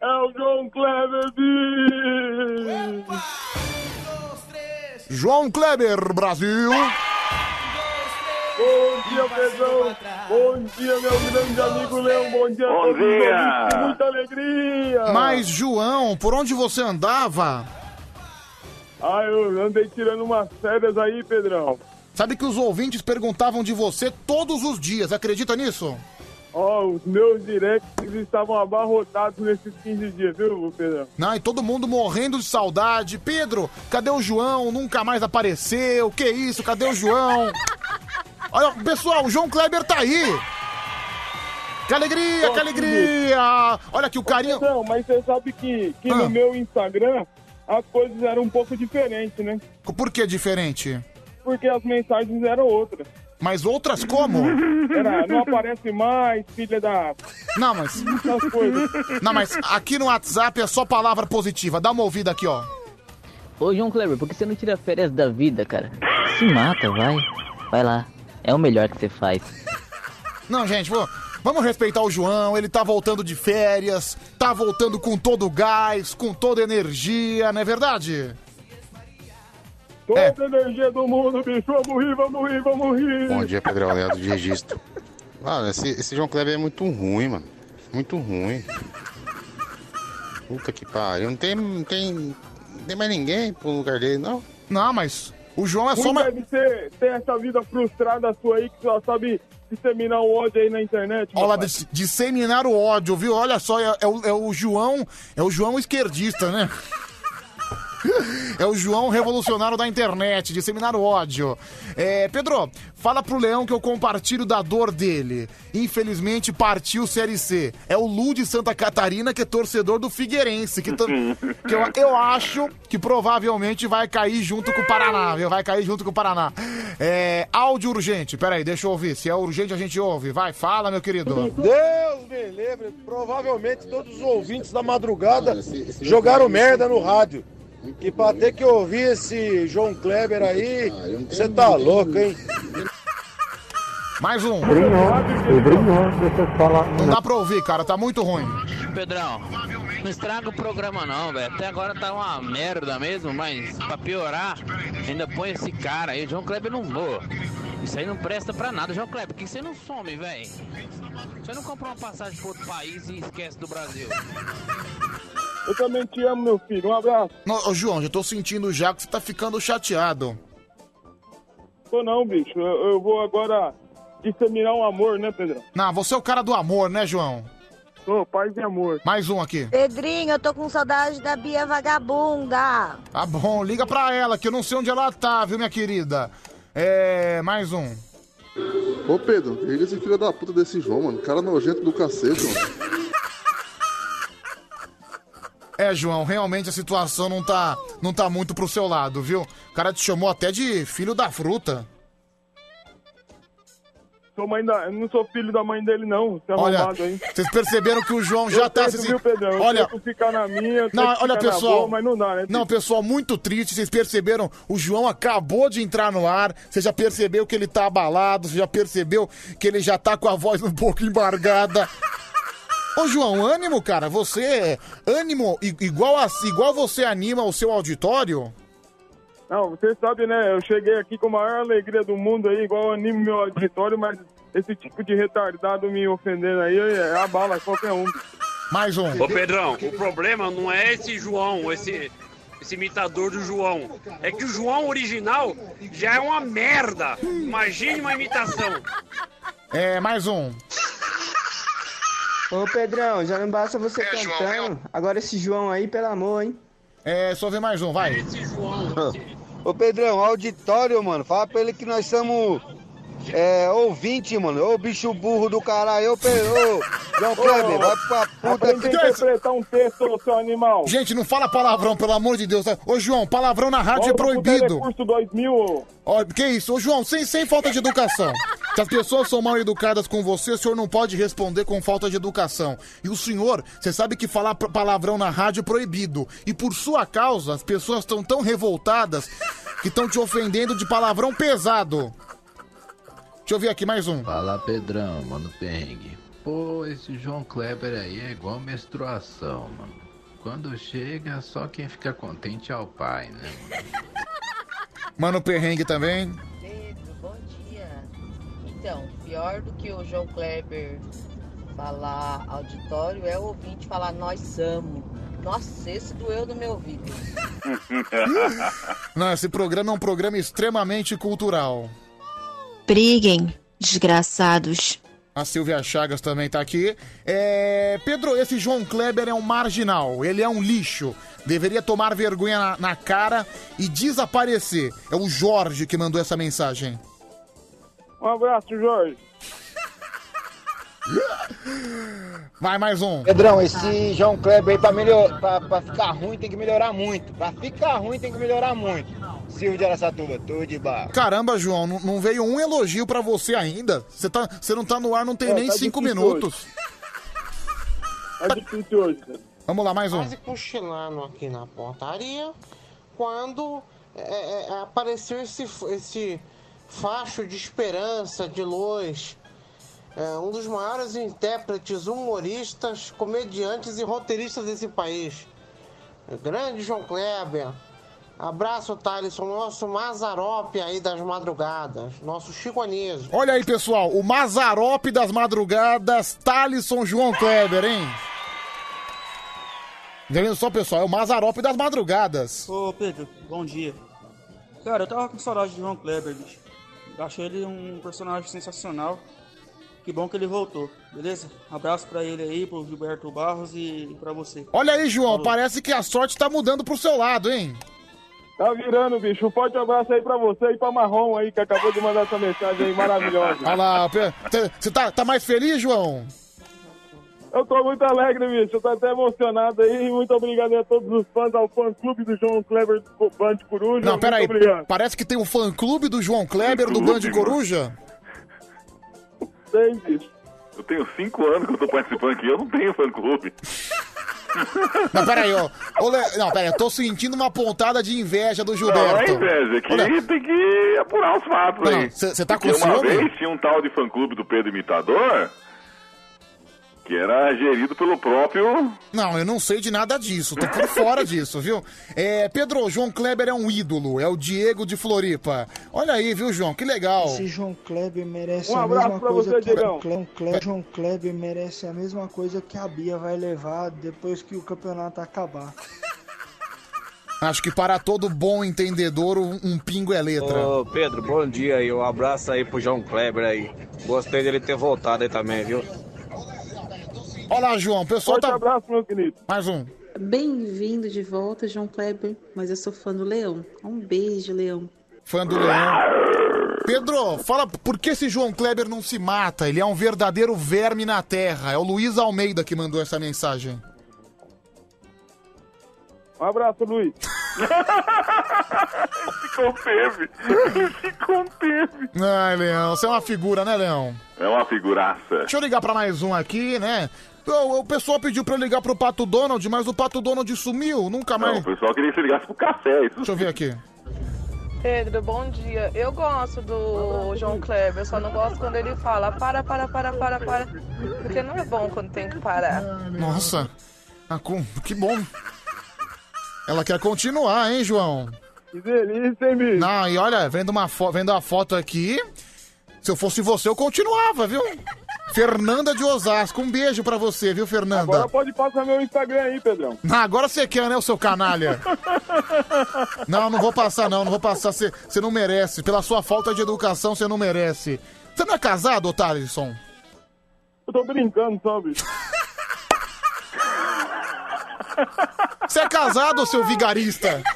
É o João Kleber Bi. João Kleber, Brasil. Bom dia, Pedrão. Bom dia, meu grande amigo Leão. Bom dia a Bom dia. Com muita alegria. Mas, João, por onde você andava? Ah, eu andei tirando umas férias aí, Pedrão. Sabe que os ouvintes perguntavam de você todos os dias, acredita nisso? Ó, os meus directs estavam abarrotados nesses 15 dias, viu, Pedrão? Não, e todo mundo morrendo de saudade. Pedro, cadê o João? Nunca mais apareceu. Que isso? Cadê o João? Olha, pessoal, o João Kleber tá aí. Que alegria, que alegria. Olha aqui o carinho. Não, mas você sabe que, que Ah. no meu Instagram as coisas eram um pouco diferentes, né? Por que diferente? Porque as mensagens eram outras. Mas outras como? Era, não aparece mais, filha da... Não, mas... Essas coisas. Não, mas aqui no WhatsApp é só palavra positiva. Dá uma ouvida aqui, ó. Ô, João Kleber, por que você não tira férias da vida, cara? Se mata, vai. Vai lá. É o melhor que você faz. Não, gente, pô, vamos respeitar o João. Ele tá voltando de férias, tá voltando com todo o gás, com toda a energia, não é verdade? Toda É. a energia do mundo, bicho. Vamos rir, vamos rir, vamos rir. Bom dia, Pedro Leandro de Registro. Mano, esse, esse João Kleber é muito ruim, mano. Muito ruim. Puta que pariu. Não tem, não tem, não tem mais ninguém pro lugar dele, não. Não, mas o João é só uma... deve ser ter essa vida frustrada sua aí que só sabe disseminar o ódio aí na internet. Olha lá, dis- disseminar o ódio, viu? Olha só, é, é o, é o João, é o João esquerdista, né? É o João revolucionário da internet, disseminar o ódio. É, Pedro, fala pro Leão que eu compartilho da dor dele. Infelizmente partiu Série C. É o Lu de Santa Catarina que é torcedor do Figueirense, que, que eu, eu acho que provavelmente vai cair junto com o Paraná, viu? Vai cair junto com o Paraná. É, áudio urgente, peraí, deixa eu ouvir. Se é urgente a gente ouve. Vai, fala, meu querido. Deus me livre, provavelmente todos os ouvintes da madrugada jogaram merda no rádio. E pra ter que ouvir esse João Kleber aí, você tá louco, hein? Mais um. Pedrinho, deixa eu falar. Não dá pra ouvir, cara, tá muito ruim. Pedrão, não estraga o programa não, velho. Até agora tá uma merda mesmo, mas pra piorar, ainda põe esse cara aí, o João Kleber não voa. Isso aí não presta pra nada, João Kleber. Por que você não some, velho? Você não compra uma passagem pra outro país e esquece do Brasil. Eu também te amo, meu filho. Um abraço. Não, ô, João, já tô sentindo já que você tá ficando chateado. Tô não, bicho. Eu, eu vou agora disseminar um amor, né, Pedrão? Não, você é o cara do amor, né, João? Tô, paz e amor. Mais um aqui. Pedrinho, eu tô com saudade da Bia Vagabunda. Tá bom, liga pra ela, que eu não sei onde ela tá, viu, minha querida? É. Mais um. Ô Pedro, liga esse filho da puta desse João, mano. Cara nojento do cacete, mano. É, João, realmente a situação não tá, não tá muito pro seu lado, viu? O cara te chamou até de filho da fruta. Sou mãe da... eu não sou filho da mãe dele, não. Você é Olha, arrombado aí. vocês perceberam que o João já eu tá tento, se. viu, Pedrão? Eu Olha, ficar na minha, Não, olha, pessoal. boa, mas não dá, né? Não, pessoal, muito triste. Vocês perceberam? O João acabou de entrar no ar. Você já percebeu que ele tá abalado. Você já percebeu que ele já tá com a voz um pouco embargada. Ô, João, ânimo, cara. Você. Ânimo, i- igual, a, igual você anima o seu auditório. Não, você sabe, né? Eu cheguei aqui com a maior alegria do mundo aí, igual eu animo meu auditório, mas esse tipo de retardado me ofendendo aí é abala qualquer um. Mais um. Ô Pedrão, o problema não é esse João, esse, esse imitador do João. É que o João original já é uma merda. Imagine uma imitação. É, mais um. Ô Pedrão, já não basta você cantando. Agora esse João aí, pelo amor, hein? É, só ver mais um, vai. Ô Pedrão, auditório, mano, fala pra ele que nós somos é, ouvinte, mano. Ô bicho burro do caralho, ô Pedro. João Kleber, vai pra puta a interpretar um texto, seu animal. Gente, não fala palavrão, pelo amor de Deus. tá? Ô, João, palavrão na rádio é Volta pro proibido. Telecurso 2000, Ó, que isso? Ô, João, sem, sem falta de educação. Se as pessoas são mal educadas com você, o senhor não pode responder com falta de educação. E o senhor, você sabe que falar palavrão na rádio é proibido. E por sua causa, as pessoas estão tão revoltadas que estão te ofendendo de palavrão pesado. Deixa eu ver aqui mais um. Fala Pedrão, mano perrengue. Pô, esse João Kleber aí é igual menstruação, mano. Quando chega, só quem fica contente é o pai, né, mano? Mano Perrengue também. Então, pior do que o João Kleber falar auditório é o ouvinte falar nós somos. Nossa, esse doeu no meu ouvido. Não, esse programa é um programa extremamente cultural. Briguem, desgraçados. A Silvia Chagas também tá aqui. É... Pedro, esse João Kleber é um marginal, ele é um lixo. Deveria tomar vergonha na, na cara e desaparecer. É o Jorge que mandou essa mensagem. Um abraço, Jorge. Vai, mais um. Pedrão, esse João Kleber aí pra, melhor, pra, pra ficar ruim tem que melhorar muito. Pra ficar ruim tem que melhorar muito. Silvio de Araçatuba, tudo de barro. Caramba, João, não, não veio um elogio pra você ainda. Você tá, você não tá no ar, não tem É, nem tá cinco minutos. Tá difícil hoje, cara. Vamos lá, mais um. Quase cochilando aqui na portaria, quando é, é, apareceu esse, esse facho de esperança, de luz. É, um dos maiores intérpretes, humoristas, comediantes e roteiristas desse país. Grande João Kleber. Abraço, Thaleson, nosso Mazarope aí das madrugadas, nosso Chico Anísio. Olha aí, pessoal, o Mazarope das madrugadas, Thalisson João Kleber, hein? Vendo só, pessoal? É o Mazarope das madrugadas. Ô Pedro, bom dia. Cara, eu tava com saudade de João Kleber, bicho. Eu achei ele um personagem sensacional. Que bom que ele voltou, beleza? Abraço pra ele aí, pro Gilberto Barros e pra você. Olha aí, João, parece que a sorte tá mudando pro seu lado, hein? Tá virando, bicho. Um forte abraço aí pra você e pra Marrom aí, que acabou de mandar essa mensagem aí maravilhosa. Olha lá, você tá, tá mais feliz, João? Eu tô muito alegre, bicho. Eu tô até emocionado aí. Muito obrigado a todos os fãs, ao fã-clube do João Kleber do Band Coruja. Não, muito peraí, obrigado. parece que tem um fã-clube do João Kleber do Band Coruja? Tem, bicho. Eu tenho cinco anos que eu tô participando aqui, eu não tenho fã-clube. Não, peraí, ó. Ô, Le- Não, peraí, eu tô sentindo uma pontada de inveja do Não, Gilberto. é inveja, é que Olha- tem que apurar os fatos Não, aí. cê- cê tá com Porque uma ciúme? vez tinha um tal de fã-clube do Pedro Imitador Que era gerido pelo próprio. Não, eu não sei de nada disso, tô por fora disso, viu? É, Pedro, João Kleber é um ídolo, é o Diego de Floripa. Olha aí, viu, João? Que legal. Esse João Kleber merece Um a abraço mesma coisa você, que Diegão. Cle- Cle- João Kleber merece a mesma coisa que a Bia vai levar depois que o campeonato acabar. Acho que para todo bom entendedor, um, um pingo é letra. Ô Pedro, bom dia aí. Um abraço aí pro João Kleber aí. Gostei dele ter voltado aí também, viu? Olha lá, João, o pessoal tá. abraço, meu querido. Mais um. Bem-vindo de volta, João Kleber. Mas eu sou fã do Leão. Um beijo, Leão. Fã do Leão. Pedro, fala por que esse João Kleber não se mata? Ele é um verdadeiro verme na terra. É o Luiz Almeida que mandou essa mensagem. Um abraço, Luiz. Se conteve. Se conteve. Ai, Leão, você é uma figura, né, Leão? É uma figuraça. Deixa eu ligar pra mais um aqui, né? O, o pessoal pediu pra eu ligar pro Pato Donald, mas o Pato Donald sumiu, nunca Não, mais. o pessoal queria que você ligasse pro café. Isso. Deixa eu ver aqui. Pedro, bom dia. Eu gosto do João Kleber, só não gosto quando ele fala para, para, para, para, para. Porque não é bom quando tem que parar. Nossa, ah, com- que bom. Ela quer continuar, hein, João? Que delícia, hein, bicho? Não, e olha, vendo, uma fo- vendo a foto aqui, se eu fosse você, eu continuava, viu? Fernanda de Osasco, um beijo pra você, viu, Fernanda? Agora pode passar meu Instagram aí, Pedrão. Ah, agora você quer, né, o seu canalha? Não, não vou passar, não, não vou passar. Você você não merece. Pela sua falta de educação, você não merece. Você não é casado, Otarisson? Eu tô brincando bicho. Você é casado, seu vigarista?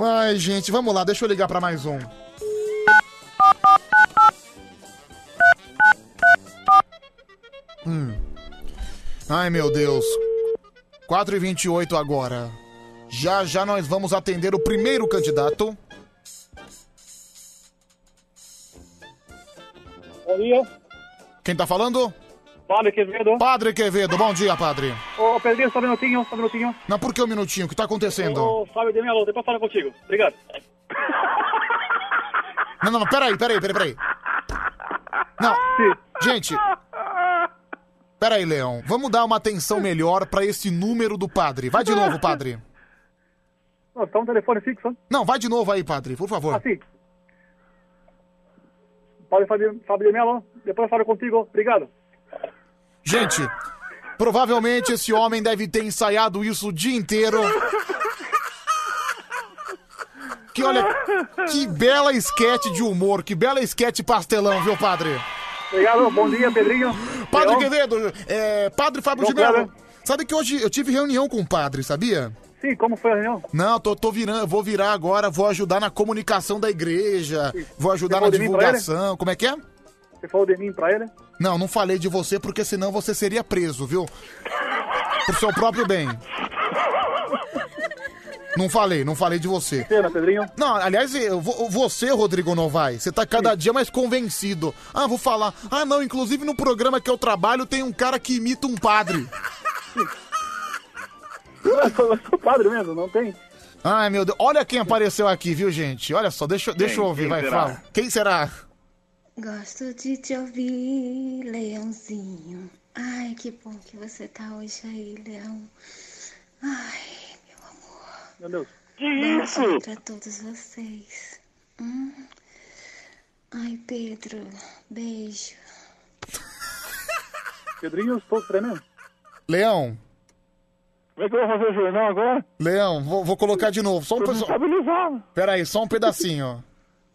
Ai, gente, vamos lá, deixa eu ligar pra mais um. Hum. Ai, meu Deus. 4 e 28 agora. Já já nós vamos atender o primeiro candidato. Bom dia. Quem tá falando? Padre Quevedo. Padre Quevedo, bom dia, padre. Ô, Pedrinho, só um minutinho, só um minutinho. Não, por que um minutinho? O que tá acontecendo? Ô, Fábio de Melo, depois falo contigo. Obrigado. Não, não, não, peraí, peraí, peraí, peraí. Não, gente. Peraí, Leão. Vamos dar uma atenção melhor pra esse número do padre. Vai de novo, padre. Não, tá um telefone fixo. Não, vai de novo aí, padre, por favor. Assim. Padre de Melo, depois falo contigo. Obrigado. Gente, provavelmente esse homem deve ter ensaiado isso o dia inteiro. Que olha, que bela esquete de humor, que bela esquete pastelão, viu, padre? Obrigado, bom dia, Pedrinho. Padre. Quevedo, é, padre Fábio. Kleber. Sabe que hoje eu tive reunião com o padre, sabia? Sim, como foi a reunião? Não, tô, tô virando, vou virar agora, vou ajudar na comunicação da igreja, vou ajudar na divulgação. Como é que é? Você falou de mim pra ele? Não, não falei de você porque senão você seria preso, viu? Por seu próprio bem. Não falei, não falei de você. Pena, Pedrinho. Não, aliás, eu, vo- você, Rodrigo Novaes, você tá cada dia mais convencido. Ah, vou falar. Ah, não, inclusive no programa que eu trabalho tem um cara que imita um padre. Eu sou, eu sou padre mesmo, não tem? Ai, meu Deus. Olha quem apareceu aqui, viu, gente? Olha só, deixa, eu- deixa eu ouvir, quem vai, será? fala. Quem será? Gosto de te ouvir, leãozinho. Ai, que bom que você tá hoje aí, leão. Ai, Meu Deus. bom dia pra todos vocês. Hum. Ai, Pedro, beijo. Pedrinho, estou tremendo. Leão. Como é que eu vou fazer o jornal agora? Leão, vou, vou colocar de novo. Só um desestabilizado. Pera aí, só um pedacinho.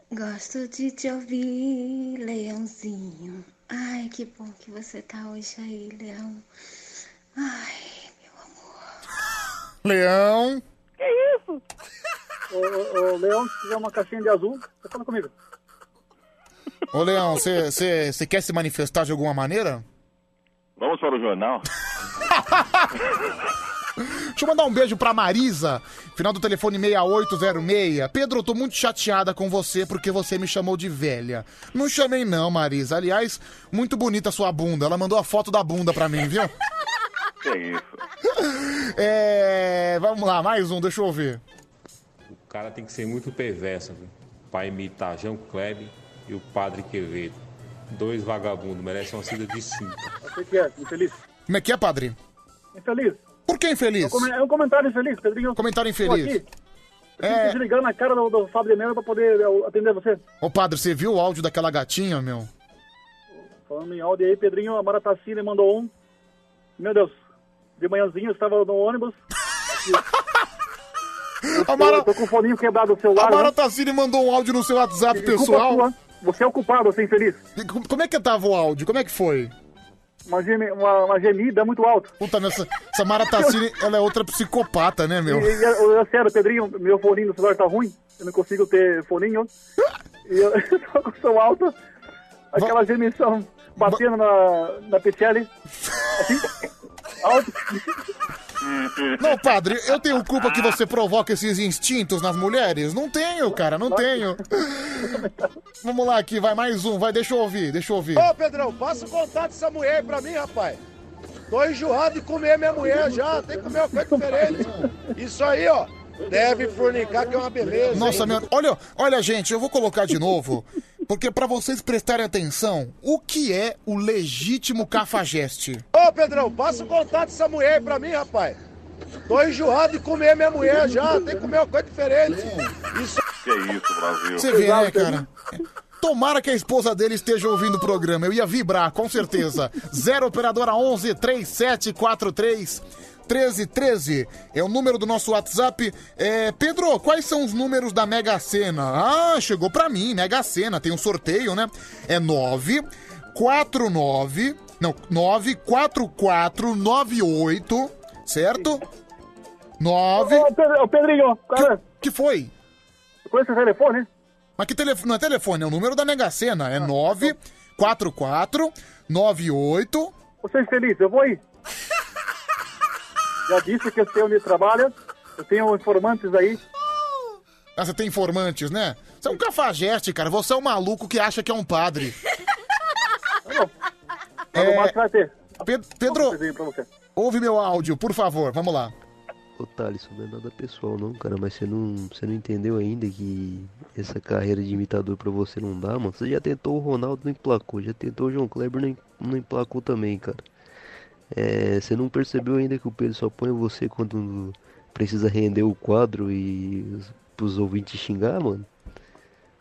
Gosto de te ouvir, leãozinho. Ai, que bom que você tá hoje aí, leão. Ai, Leão. Que isso? Ô, ô, ô, Leão, se tiver uma caixinha de azul, você fala comigo. Ô, Leão, você quer se manifestar de alguma maneira? Vamos para o jornal. Deixa eu mandar um beijo pra Marisa, final do telefone 6806. Pedro, eu tô muito chateada com você porque você me chamou de velha. Não chamei não, Marisa. Aliás, muito bonita a sua bunda. Ela mandou a foto da bunda pra mim, viu? Que isso? É... Vamos lá, mais um, deixa eu ouvir. O cara tem que ser muito perverso viu? pra imitar João Kleber e o Padre Quevedo. Dois vagabundos, merece uma cida de cinco. O que é? Infeliz? Como é que é, padre? Infeliz. Por que infeliz? É um É comentário infeliz, Pedrinho. Comentário infeliz. É. é... desligando na cara do, do Fábio de Mello pra poder eu, atender você. Ô, padre, você viu o áudio daquela gatinha, meu? Falando em áudio aí, Pedrinho, a Mara Tassini mandou um. Meu Deus, de manhãzinho eu estava no ônibus. Eu tô com o foninho quebrado do celular. A Mara né? Tassini mandou um áudio no seu WhatsApp pessoal. Você é o culpado, você é infeliz. Co- Como é que tava o áudio? Como é que foi? Uma, uma, uma gemida muito alta. Puta, essa, essa Mara Tassini, ela é outra psicopata, né, meu? E, e, eu, eu, sério, Pedrinho, meu foninho do celular tá ruim. Eu não consigo ter foninho. E eu, eu tô com som alto. Aquela gemissão batendo na, na PCL. Assim. Não, padre, eu tenho culpa que você provoca esses instintos nas mulheres? Não tenho, cara, não tenho. Vamos lá aqui, vai mais um, vai, deixa eu ouvir, deixa eu ouvir. Ô, Pedrão, passa o contato dessa mulher aí pra mim, rapaz. Tô enjoado de comer minha mulher já, tem que comer uma coisa diferente. Isso aí, ó, deve fornicar que é uma beleza. Nossa, hein? meu, olha, olha, gente, eu vou colocar de novo, porque pra vocês prestarem atenção, o que é o legítimo cafajeste? Ô, Pedrão, passa o contato dessa mulher aí pra mim, rapaz. Tô enjoado de comer minha mulher já, tem que comer uma coisa diferente. Isso Que isso, Brasil. Você vê, né, cara? Tomara que a esposa dele esteja ouvindo o programa. Eu ia vibrar, com certeza. 0 operadora 11 3743 1313 é o número do nosso WhatsApp. É, Pedro, quais são os números da Mega Sena? Ah, chegou pra mim, Mega Sena, tem um sorteio, né? É 949 não, 94498, certo? 9 Ô, Pedro- ô, Pedrinho, cara. Que foi? Com esse telefone? Mas que telefone? Não é telefone, é o número da Mega Sena. É 944 98 Você é feliz, eu vou aí. Já disse que eu sei onde trabalha. Eu tenho informantes aí. Ah, você tem informantes, né? Você é um cafajeste, cara. Você é um maluco que acha que é um padre. É... mais vai ter. Pe- Pedro, ouve meu áudio, por favor. Vamos lá. Ô Thales, não é nada pessoal não, cara, mas você não, você não entendeu ainda que essa carreira de imitador pra você não dá, mano? Você já tentou o Ronaldo, não emplacou, já tentou o João Kleber, não, em- não emplacou também, cara. É, você não percebeu ainda que o Pedro só põe você quando precisa render o quadro e os- pros ouvintes xingar, mano?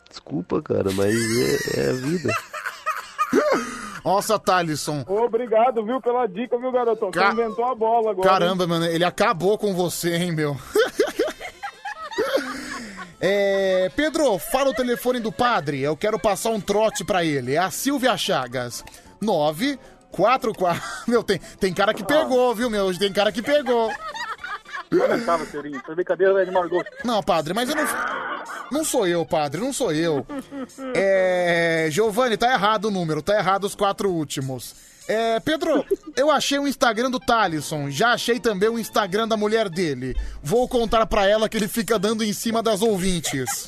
Desculpa, cara, mas é, é a vida. Nossa, Thalisson. Obrigado, viu, pela dica, viu, garotão? Ca- Você inventou a bola agora. Caramba, mano, ele acabou com você, hein, meu? É, Pedro, fala o telefone do padre. Eu quero passar um trote pra ele. É a Silvia Chagas. 944. Meu, tem, tem cara que pegou, viu, meu? Tem cara que pegou. Olha, tava, Pedrinho. Essa brincadeira é de mau gosto. Não, padre, mas eu não. Não sou eu, padre, não sou eu. É. Giovanni, tá errado o número, tá errado os quatro últimos. É, Pedro, eu achei o Instagram do Thalisson, já achei também o Instagram da mulher dele. Vou contar pra ela que ele fica dando em cima das ouvintes.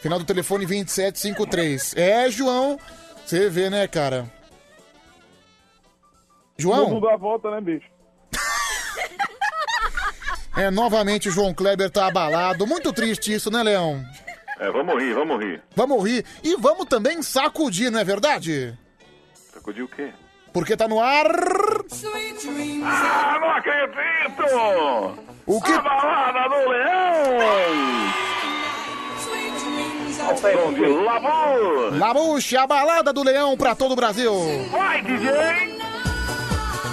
Final do telefone 2753. É, João, você vê, né, cara? João? Mundo dá a volta, né, bicho? É, novamente o João Kleber tá abalado. Muito triste isso, né, Leão? É, vamos rir, vamos rir. Vamos rir e vamos também sacudir, não é verdade? Sacudir o quê? Porque tá no ar. Ah, não acredito! O que? A balada do leão! Ao som de Labu! Labuche, a balada do leão pra todo o Brasil. Vai, DJ!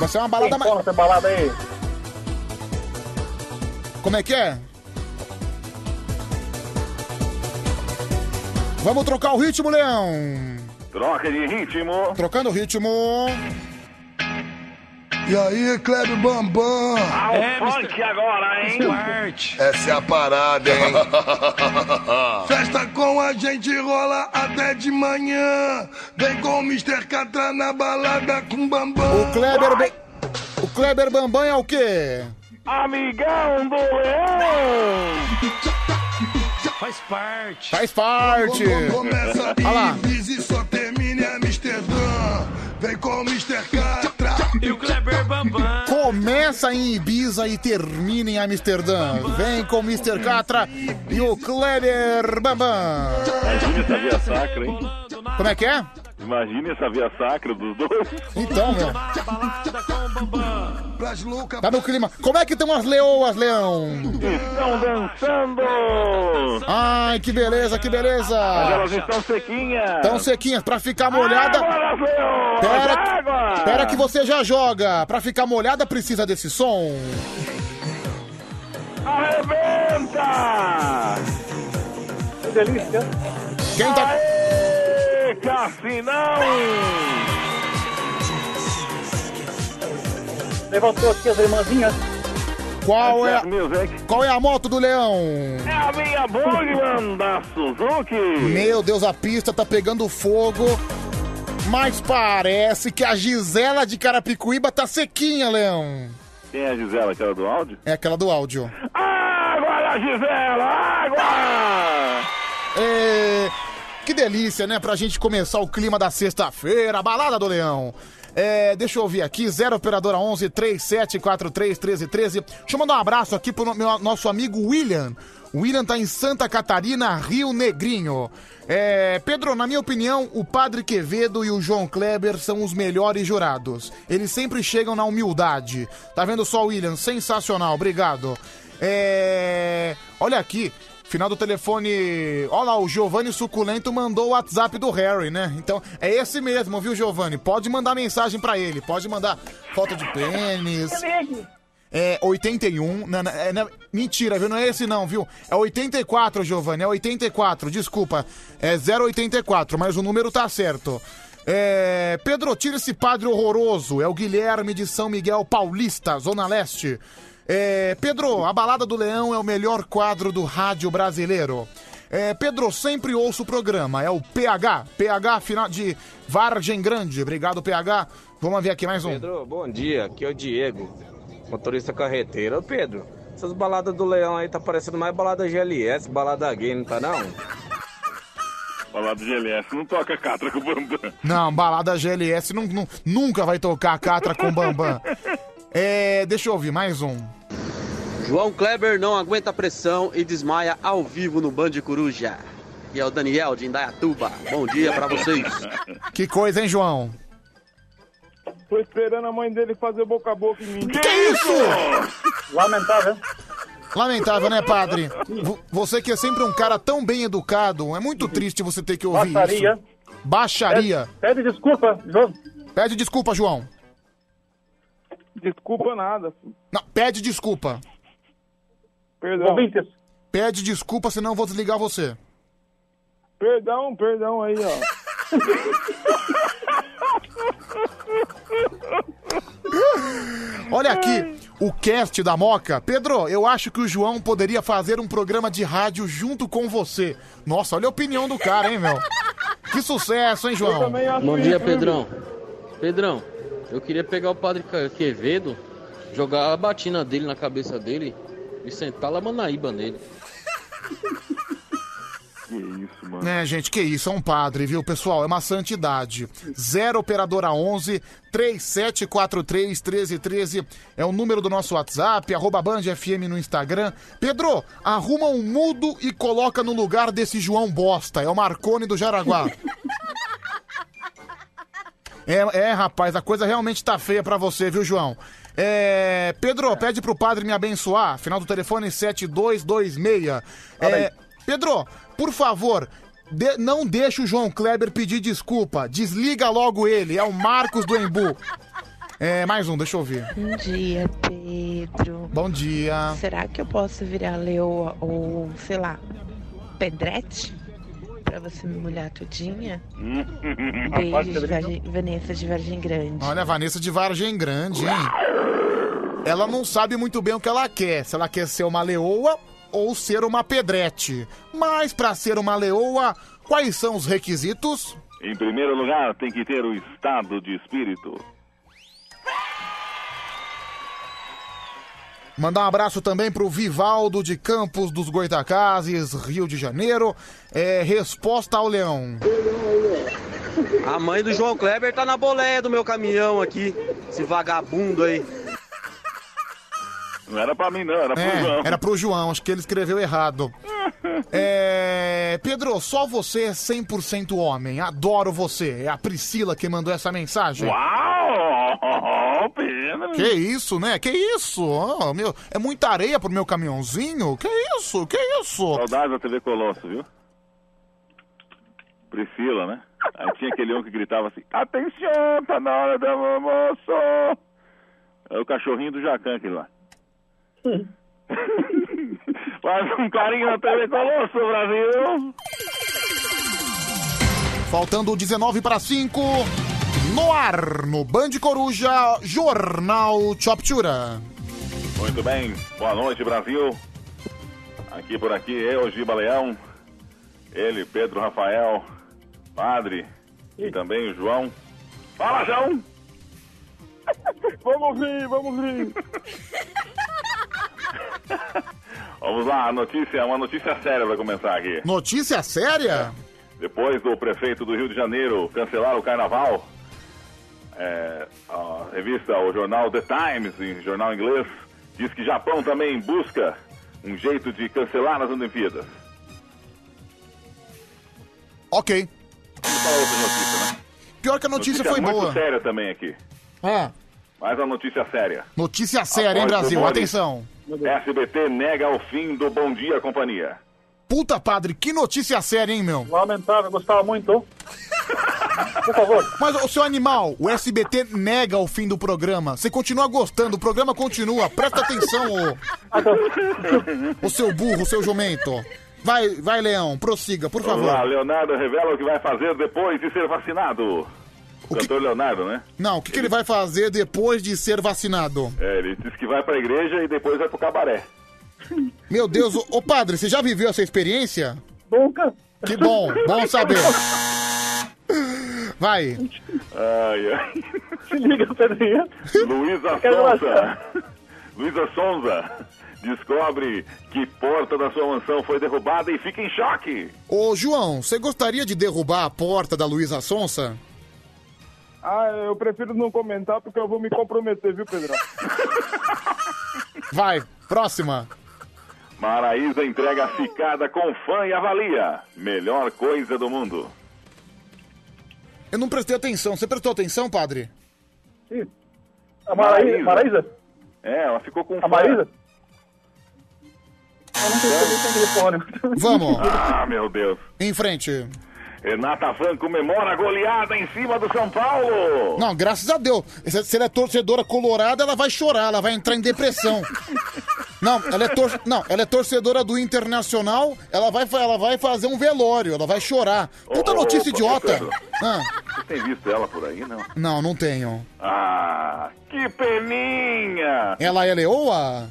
Vai ser uma balada mais. essa balada aí. Como é que é? Vamos trocar o ritmo, Leão. Troca de ritmo. Trocando o ritmo. E aí, Kleber Bambam? Ao funk agora, hein? Essa é a parada, hein? Festa com a gente rola até de manhã. Vem com o Mr. Catra na balada com Bambam. O Kleber. Ba- O Kleber Bambam é o quê? Amigão do leão! Faz parte. Faz parte. Começa Olha lá. e só termina em Amsterdã. Vem com o Mr. Catra. E o Kleber Bambam. Começa em Ibiza e termina em Amsterdã. Vem com o Mr. Catra e o Kleber Bambam. Imagina essa via sacra, hein? Como é que é? Imagine essa via sacra dos dois. Então, meu. Tá no clima. Como é que estão as leoas, Leão? Estão dançando! Ai, que beleza, que beleza! Mas elas estão sequinhas! Estão sequinhas, pra ficar molhada. Água, leoas! Pera, água! pera que você já joga. Pra ficar molhada precisa desse som. Arrebenta! Que delícia. Quem tá. Aê, Cassinão! Levantou aqui as irmãzinhas. Qual é, a- qual é a moto do Leão? É a minha Bugman da Suzuki! Meu Deus, a pista tá pegando fogo. Mas parece que a Gisela de Carapicuíba tá sequinha, Leão. Quem é a Gisela, aquela do áudio? É aquela do áudio. Água da Gisela! Água! Que delícia, né? Pra gente começar o clima da sexta-feira, a balada do Leão. É, deixa eu ouvir aqui, 0 operadora 11 3743 1313. Deixa eu mandar um abraço aqui pro meu, nosso amigo William. William tá em Santa Catarina, Rio Negrinho. É, Pedro, na minha opinião, o Padre Quevedo e o João Kleber são os melhores jurados. Eles sempre chegam na humildade. Tá vendo só, William? Sensacional, obrigado. É, olha aqui, Final do telefone. Olha lá, o Giovanni Suculento mandou o WhatsApp do Harry, né? Então, é esse mesmo, viu, Giovanni? Pode mandar mensagem pra ele, pode mandar foto de pênis. É 81. Não, não, é, não, mentira, viu? Não é esse não, viu? É 84, Giovanni, é 84, desculpa. É 084, mas o número tá certo. É, Pedro, tira esse padre horroroso. É o Guilherme de São Miguel Paulista, Zona Leste. É, Pedro, a Balada do Leão é o melhor quadro do rádio brasileiro. É, Pedro, sempre ouço o programa. É o PH. PH final de Vargem Grande. Obrigado, PH. Vamos ver aqui mais um. Pedro, bom dia. Aqui é o Diego, motorista carreteiro. Ô, Pedro, essas baladas do Leão aí tá parecendo mais balada GLS, balada gay, não tá não? Balada GLS não toca catra com o Bambam. Não, balada GLS não, não- nunca vai tocar Catra com Bambam. É, deixa eu ouvir mais um. João Kleber não aguenta a pressão e desmaia ao vivo no Band Coruja. E é o Daniel de Indaiatuba. Bom dia pra vocês. Que coisa, hein, João? Tô esperando a mãe dele fazer boca a boca em mim. Que isso? Lamentável. Lamentável, né, padre? Vo- Você que é sempre um cara tão bem educado, é muito triste você ter que ouvir Baixaria. isso. Baixaria. Pede desculpa, João. Pede desculpa, João. Desculpa nada. Não, pede desculpa. Perdão. Ouvintes. Pede desculpa, senão eu vou desligar você. Perdão, perdão aí, ó. Olha aqui, o cast da Moca. Pedro, eu acho que o João poderia fazer um programa de rádio junto com você. Nossa, olha a opinião do cara, hein, meu? Que sucesso, hein, João? Bom dia, Pedrão. Pedrão, eu queria pegar o padre Ca- Quevedo, jogar a batina dele na cabeça dele e sentar lá Manaíba nele. Que isso, mano. É, gente, que isso, é um padre, viu, pessoal? É uma santidade. 0 operadora 11 3743 1313 é o número do nosso WhatsApp, arroba Band FM no Instagram. Pedro, arruma um mudo e coloca no lugar desse João Bosta. É o Marcone do Jaraguá. É, é, rapaz, a coisa realmente tá feia pra você, viu, João? É, Pedro, pede pro padre me abençoar. Final do telefone 7226. É, Pedro, por favor, de- não deixe o João Kleber pedir desculpa. Desliga logo ele. É o Marcos do Embu. É, mais um, deixa eu ouvir. Bom dia, Pedro. Bom dia. Será que eu posso virar leoa ou, sei lá, pedrete? Pra você me molhar tudinha? Beijo de Vargem- Vanessa de Vargem Grande. Olha, a Vanessa de Vargem Grande, hein? Ela não sabe muito bem o que ela quer. Se ela quer ser uma leoa ou ser uma pedrete. Mas pra ser uma leoa, quais são os requisitos? Em primeiro lugar, tem que ter o estado de espírito. Mandar um abraço também pro Vivaldo de Campos dos Goitacazes, Rio de Janeiro. É, resposta ao leão. A mãe do João Kleber tá na boleia do meu caminhão aqui. Esse vagabundo aí. Não era pra mim, não, era pro É, João. era pro João, acho que ele escreveu errado. É... Pedro, só você é 100% homem. Adoro você. É a Priscila que mandou essa mensagem. Uau! Pedro! Que isso, né? Que isso? Ah, meu, é muita areia pro meu caminhãozinho? Que isso? Que isso? Saudades da TV Colosso, viu? Priscila, né? Aí tinha aquele um que gritava assim: Atenção, tá na hora do almoço! É o cachorrinho do Jacan, aquele lá. Faz um carinho na TV Colosso, Brasil! Faltando 19 para 5. No ar, no Band Coruja, Jornal Choptura. Muito bem, boa noite, Brasil. Aqui por aqui, eu, Giba Leão, ele, Pedro Rafael, Padre e também o João. Fala, João! Vamos rir, vamos rir. Vamos lá, a notícia, uma notícia séria vai começar aqui. Notícia séria? Depois do prefeito do Rio de Janeiro cancelar o carnaval, é, a revista, o jornal The Times, em jornal inglês, diz que Japão também busca um jeito de cancelar as Olimpíadas. Ok. Vamos para outra notícia, né? Pior que a notícia, foi muito boa. séria também aqui. Ah, Mais uma notícia séria. notícia séria, hein, Após Brasil? rumores, Atenção. SBT nega o fim do Bom Dia Companhia. Puta, padre, que notícia séria, hein, meu? Lamentável, gostava muito. Por favor. Mas, o seu animal, o SBT nega o fim do programa. Você continua gostando, o programa continua. Presta atenção, ô. O seu burro, o seu jumento. Vai, vai, Leão, prossiga, por favor. Leonardo revela o que vai fazer depois de ser vacinado. O cantor Leonardo, né? Não, o que, que ele vai fazer depois de ser vacinado? É, ele disse que vai pra igreja e depois vai pro cabaré. Meu Deus, ô, ô padre, você já viveu essa experiência? Nunca. Que bom, bom saber. Vai. Ai, ai. Se liga, Pedrinho. Luísa Sonza. Luísa Sonza descobre que porta da sua mansão foi derrubada e fica em choque. Ô, João, você gostaria de derrubar a porta da Luísa Sonsa? Ah, eu prefiro não comentar porque eu vou me comprometer, viu, Pedrão? Vai, próxima. Maraísa entrega a ficada com fã e avalia. Melhor coisa do mundo. Eu não prestei atenção. Você prestou atenção, padre? Sim. A Maraísa? Maraísa? É, ela ficou com A fã. Maraísa? Eu não sei se eu telefone. Vamos. Ah, meu Deus. Em frente. Renata Van comemora a goleada em cima do São Paulo. Não, graças a Deus. Se ela é torcedora colorada, ela vai chorar, ela vai entrar em depressão. Não, ela é, tor não, ela é torcedora do Internacional, ela vai, ela vai fazer um velório, ela vai chorar. Puta Ô, notícia ô, idiota. Ah, Você tem visto ela por aí, não? não, não tenho. Ah, que peninha! Ela é leoa?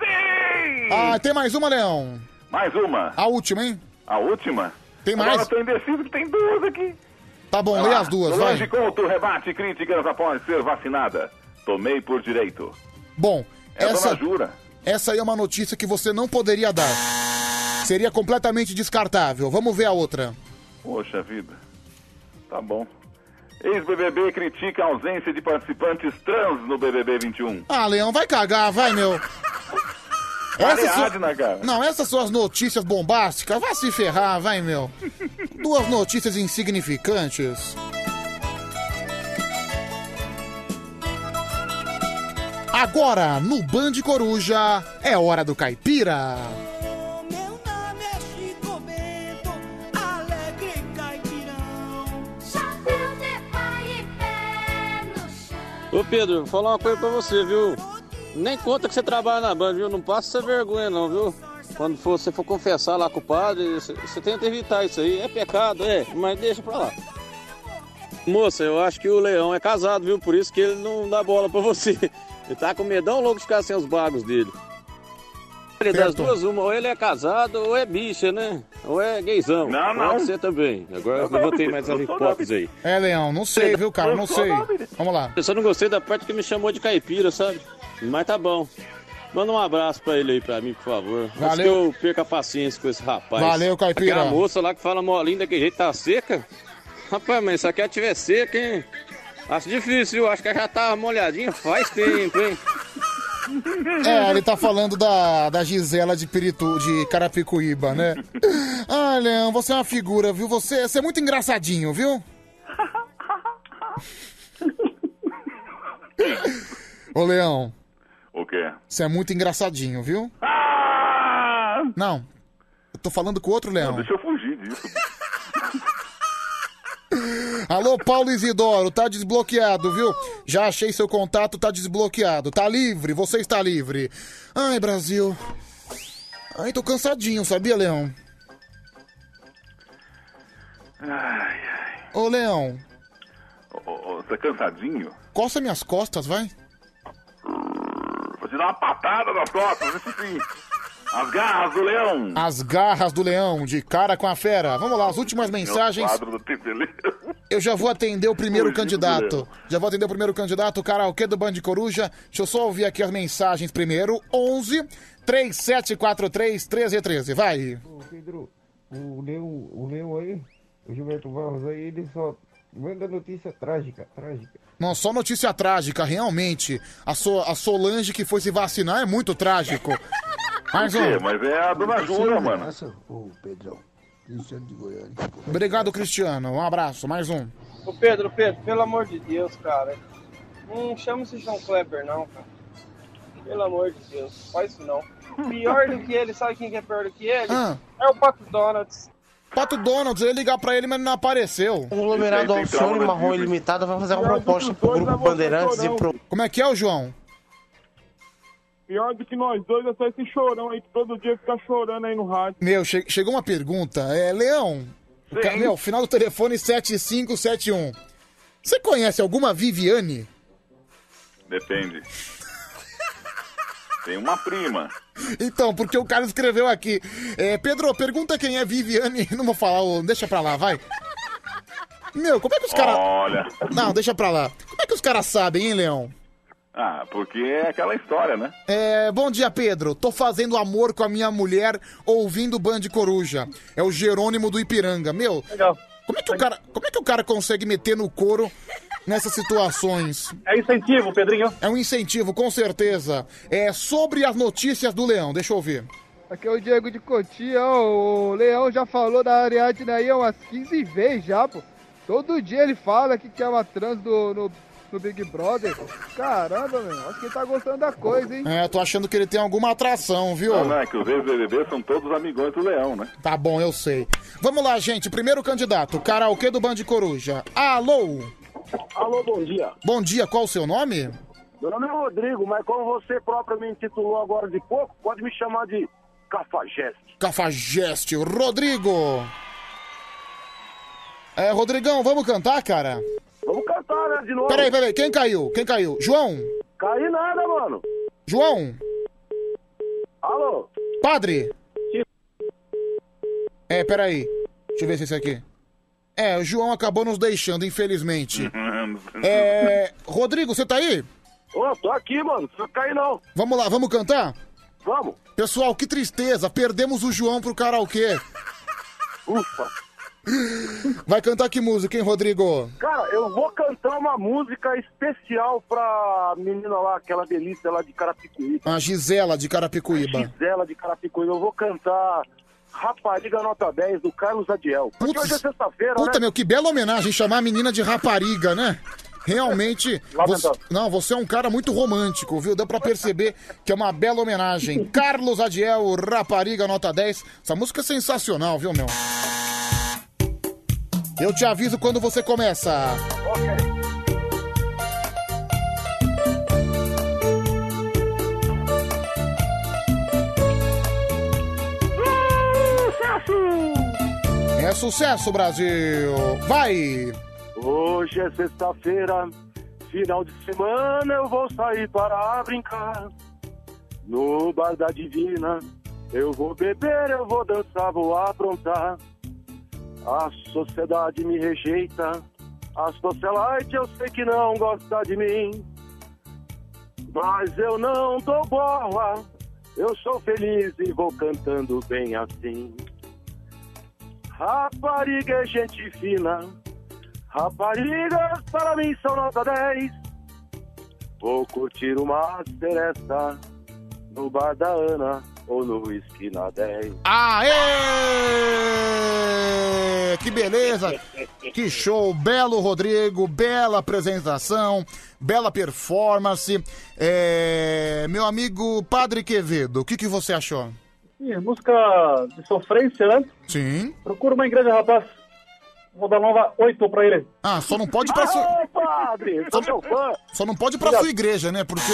Sim! Ah, tem mais uma, Leão. Mais uma. A última, hein? A última? Tem mais? Agora eu tô indeciso que tem duas aqui. Tá bom, lê as duas, Solange vai. Couto rebate críticas após ser vacinada. Tomei por direito. Bom, É a essa, dona Jura. essa aí é uma notícia que você não poderia dar. Seria completamente descartável. Vamos ver a outra. Poxa vida. Tá bom. Ex-BBB critica a ausência de participantes trans no BBB 21. Ah, Leão, vai cagar, vai, meu. Essas são-. Não, essas são as notícias bombásticas. Vai se ferrar, vai, meu. Duas notícias insignificantes. Agora, no Band Coruja, é hora do caipira. Ô Pedro, vou falar uma coisa pra você, viu? Nem conta que você trabalha na banda, viu? Não passa essa vergonha não, viu? Quando for, você for confessar lá com o padre, você, você tenta evitar isso aí. É pecado, é, mas deixa pra lá. Moça, eu acho que o Leão é casado, viu? Por isso que ele não dá bola pra você. Ele tá com medão louco de ficar sem os bagos dele. Ele das Certo. duas, uma, ou ele é casado ou é bicha, né? Ou é gaysão. Não, não. Pode ser também. Agora eu levantei mais as hipóteses aí. É, Leão, não sei, viu, cara? Não sei. Vamos lá. Eu só não gostei da parte que me chamou de caipira, sabe? Mas tá bom. Manda um abraço pra ele aí pra mim, por favor. Antes Valeu. que eu perca a paciência com esse rapaz. Valeu, caipira. Aquela moça lá que fala molinho daquele jeito tá seca. Rapaz, mas se aqui ela tiver seca, hein? Acho difícil, viu? Acho que ela já tava molhadinha faz tempo, hein? É, ele tá falando da, da Gisela de Piritu, de Carapicuíba, né? Ah, Leão, você é uma figura, viu? Você, você é muito engraçadinho, viu? Ô, Leão, O quê? você é muito engraçadinho, viu? Ah! Não, eu tô falando com o outro Leão. Não, deixa eu fugir disso. Alô, Paulo Isidoro, tá desbloqueado, viu? Já achei seu contato, tá desbloqueado. Tá livre, você está livre. Ai, Brasil. Ai, tô cansadinho, sabia, Leão? Ai, ai. Ô, Leão, Ô, ô, é cansadinho? coça minhas costas, vai. Te dar uma patada nas costas, isso sim. As garras do leão. As garras do leão, de cara com a fera. Vamos lá, as últimas mensagens. Quadro do. Eu já vou atender o primeiro candidato. dele. Já vou atender o primeiro candidato, o karaokê do Band Coruja. Deixa eu só ouvir aqui as mensagens primeiro. 11 3743 1313. Vai. Ô, Pedro, o Leão, o Leão aí, o Gilberto Barros aí, ele só manda notícia trágica, trágica. Não, só notícia trágica, realmente. A, so, a Solange que foi se vacinar é muito trágico. Quê? um. Mas é a dona Júlia, mano. Ô, Pedrão, Cristiano de Goiânia. Obrigado, Cristiano. Um abraço. Mais um. Ô Pedro, Pedro, pelo amor de Deus, cara. Não chama esse João Kleber, não, cara. Pelo amor de Deus, faz isso não. Pior do que ele, sabe quem que é pior do que ele? Ah. É o Pato Donuts. Pato Donald, eu ia ligar pra ele, mas não apareceu. O conglomerado Alcione Marrom Ilimitada vai fazer uma proposta pro Grupo Bandeirantes e pro... Como é que é o João? Pior do que nós dois é só esse chorão aí que todo dia fica chorando aí no rádio. Meu, che- chegou uma pergunta. É, Leão. o ca- Meu, final do telefone 7571. Você conhece alguma Viviane? Depende. Tem uma prima. Então, porque o cara escreveu aqui. É, Pedro, pergunta quem é Viviane. Não vou falar, ô, deixa pra lá, vai. Meu, como é que os caras. Olha. Não, deixa pra lá. Como é que os caras sabem, hein, Leão? Ah, porque é aquela história, né? É, bom dia, Pedro. Tô fazendo amor com a minha mulher ouvindo Band Coruja. É o Jerônimo do Ipiranga. Meu, como é que o cara, como é que o cara consegue meter no couro nessas situações? É incentivo, Pedrinho. É um incentivo, com certeza. É sobre as notícias do Leão. Deixa eu ouvir. Aqui é o Diego de Cotia, ó, o Leão já falou da Ariadne aí umas 15 vezes já, pô. Todo dia ele fala que quer uma trans do, no, no Big Brother. Caramba, meu, acho que ele tá gostando da coisa, hein? É, tô achando que ele tem alguma atração, viu? Não, não, é que os ex-BBB são todos amigões do leão, né? Tá bom, eu sei. Vamos lá, gente. Primeiro candidato, karaokê do Band Coruja. Alô? Alô, bom dia. Bom dia, qual o seu nome? Meu nome é Rodrigo, mas como você próprio me intitulou agora de pouco, pode me chamar de Cafajeste. Cafajeste, Rodrigo. É, Rodrigão, vamos cantar, cara? Vamos cantar, né, de novo. Peraí, peraí, quem caiu? Quem caiu? João? Caí nada, mano. João? Alô? Padre? É, peraí. Deixa eu ver se é esse aqui. É, o João acabou nos deixando, infelizmente. É. Rodrigo, você tá aí? Ô, tô aqui, mano. Não caí não. Vamos lá, vamos cantar? Vamos. Pessoal, que tristeza, perdemos o João pro karaokê. Ufa. Vai cantar que música, hein, Rodrigo? Cara, eu vou cantar uma música especial pra menina lá, aquela delícia lá de Carapicuíba. A Gisela de Carapicuíba. Gisela de Carapicuíba. Eu vou cantar Rapariga Nota 10 do Carlos Adiel. Porque hoje é sexta-feira, Puta, né? meu, que bela homenagem chamar a menina de rapariga, né? Realmente, você, não, você é um cara muito romântico, viu? Deu pra perceber que é uma bela homenagem. Carlos Adiel, Rapariga Nota 10. Essa música é sensacional, viu, meu? Eu te aviso quando você começa. É sucesso, Brasil! Vai! Hoje é sexta-feira, final de semana eu vou sair para brincar. No bar da Divina, eu vou beber, eu vou dançar, vou aprontar. A sociedade me rejeita, a socialite eu sei que não gosta de mim. Mas eu não dou bola, eu sou feliz e vou cantando bem assim. Rapariga é gente fina, Raparigas para mim são nota 10. Vou curtir uma seresta no bar da Ana ou no whisky na 10. Aê! Que beleza! Que show! Belo Rodrigo, bela apresentação, bela performance. É, Meu amigo Padre Quevedo, o que, que você achou? Sim, música de sofrência, né? Sim. Procura uma igreja, rapaz. Vou dar nova 8 pra ele. Ah, só não pode ir pra sua. Ô, padre, sou seu fã. Só não pode ir pra sua igreja, né? Porque.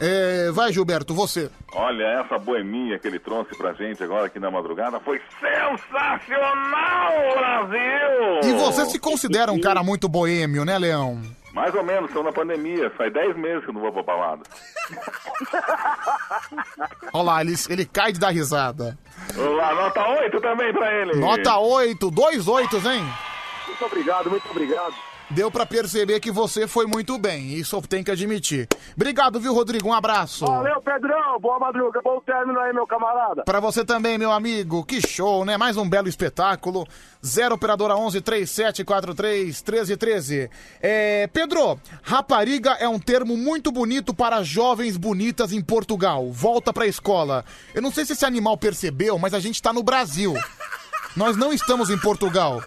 É, vai, Gilberto, você. Olha, essa boemia que ele trouxe pra gente agora aqui na madrugada foi sensacional, Brasil! E você se considera um cara muito boêmio, né, Leão? Mais ou menos, estão na pandemia. Faz 10 meses que eu não vou pra balada. Olha lá, ele, ele cai de dar risada. Vamos lá, nota 8 também pra ele. Nota 8, dois oitos, hein? Muito obrigado, muito obrigado. Deu pra perceber que você foi muito bem, isso eu tenho que admitir. Obrigado, viu, Rodrigo? Um abraço. Valeu, Pedrão. Boa madruga. Bom término aí, meu camarada. Pra você também, meu amigo. Que show, né? Mais um belo espetáculo. 0 operadora 11 3743 1313. É, Pedro, rapariga é um termo muito bonito para jovens bonitas em Portugal. Volta pra escola. Eu não sei se esse animal percebeu, mas a gente tá no Brasil. Nós não estamos em Portugal.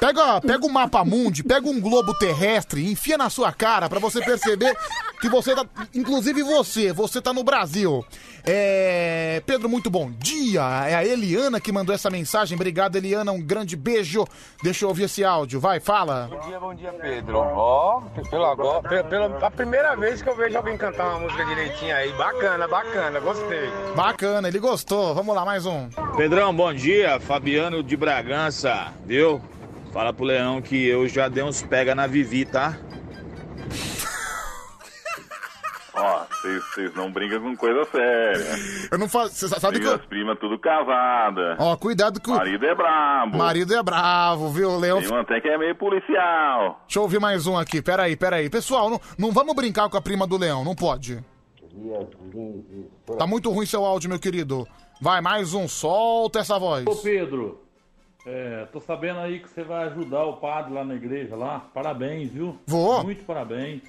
Pega, pega o mapa mundi, pega um globo terrestre, enfia na sua cara pra você perceber que você tá. Inclusive você, você tá no Brasil. É. Pedro, muito bom dia. É a Eliana que mandou essa mensagem. Obrigado, Eliana. Um grande beijo. Deixa eu ouvir esse áudio. Vai, fala. Bom dia, bom dia, Pedro. Ó, pelo agora, pela, pela a primeira vez que eu vejo alguém cantar uma música direitinho aí. Bacana, bacana, gostei. Bacana, ele gostou. Vamos lá, mais um. Pedrão, bom dia. Fabiano de Bragança, viu? Fala pro Leão que eu já dei uns pega na Vivi, tá? Ó, vocês- não brincam com coisa séria. Eu não faço. Você sabe que eu. as primas tudo casada. Ó, cuidado que o. Marido é brabo. Marido é bravo, viu, Leão? Tem um até que é meio policial. Deixa eu ouvir mais um aqui. Peraí, peraí. Pessoal, não, não vamos brincar com a prima do Leão, não pode. Tá muito ruim seu áudio, meu querido. Vai, mais um. Solta essa voz. Ô Pedro, é, tô sabendo aí que você vai ajudar o padre lá na igreja lá. Parabéns, viu? Vou. Muito parabéns.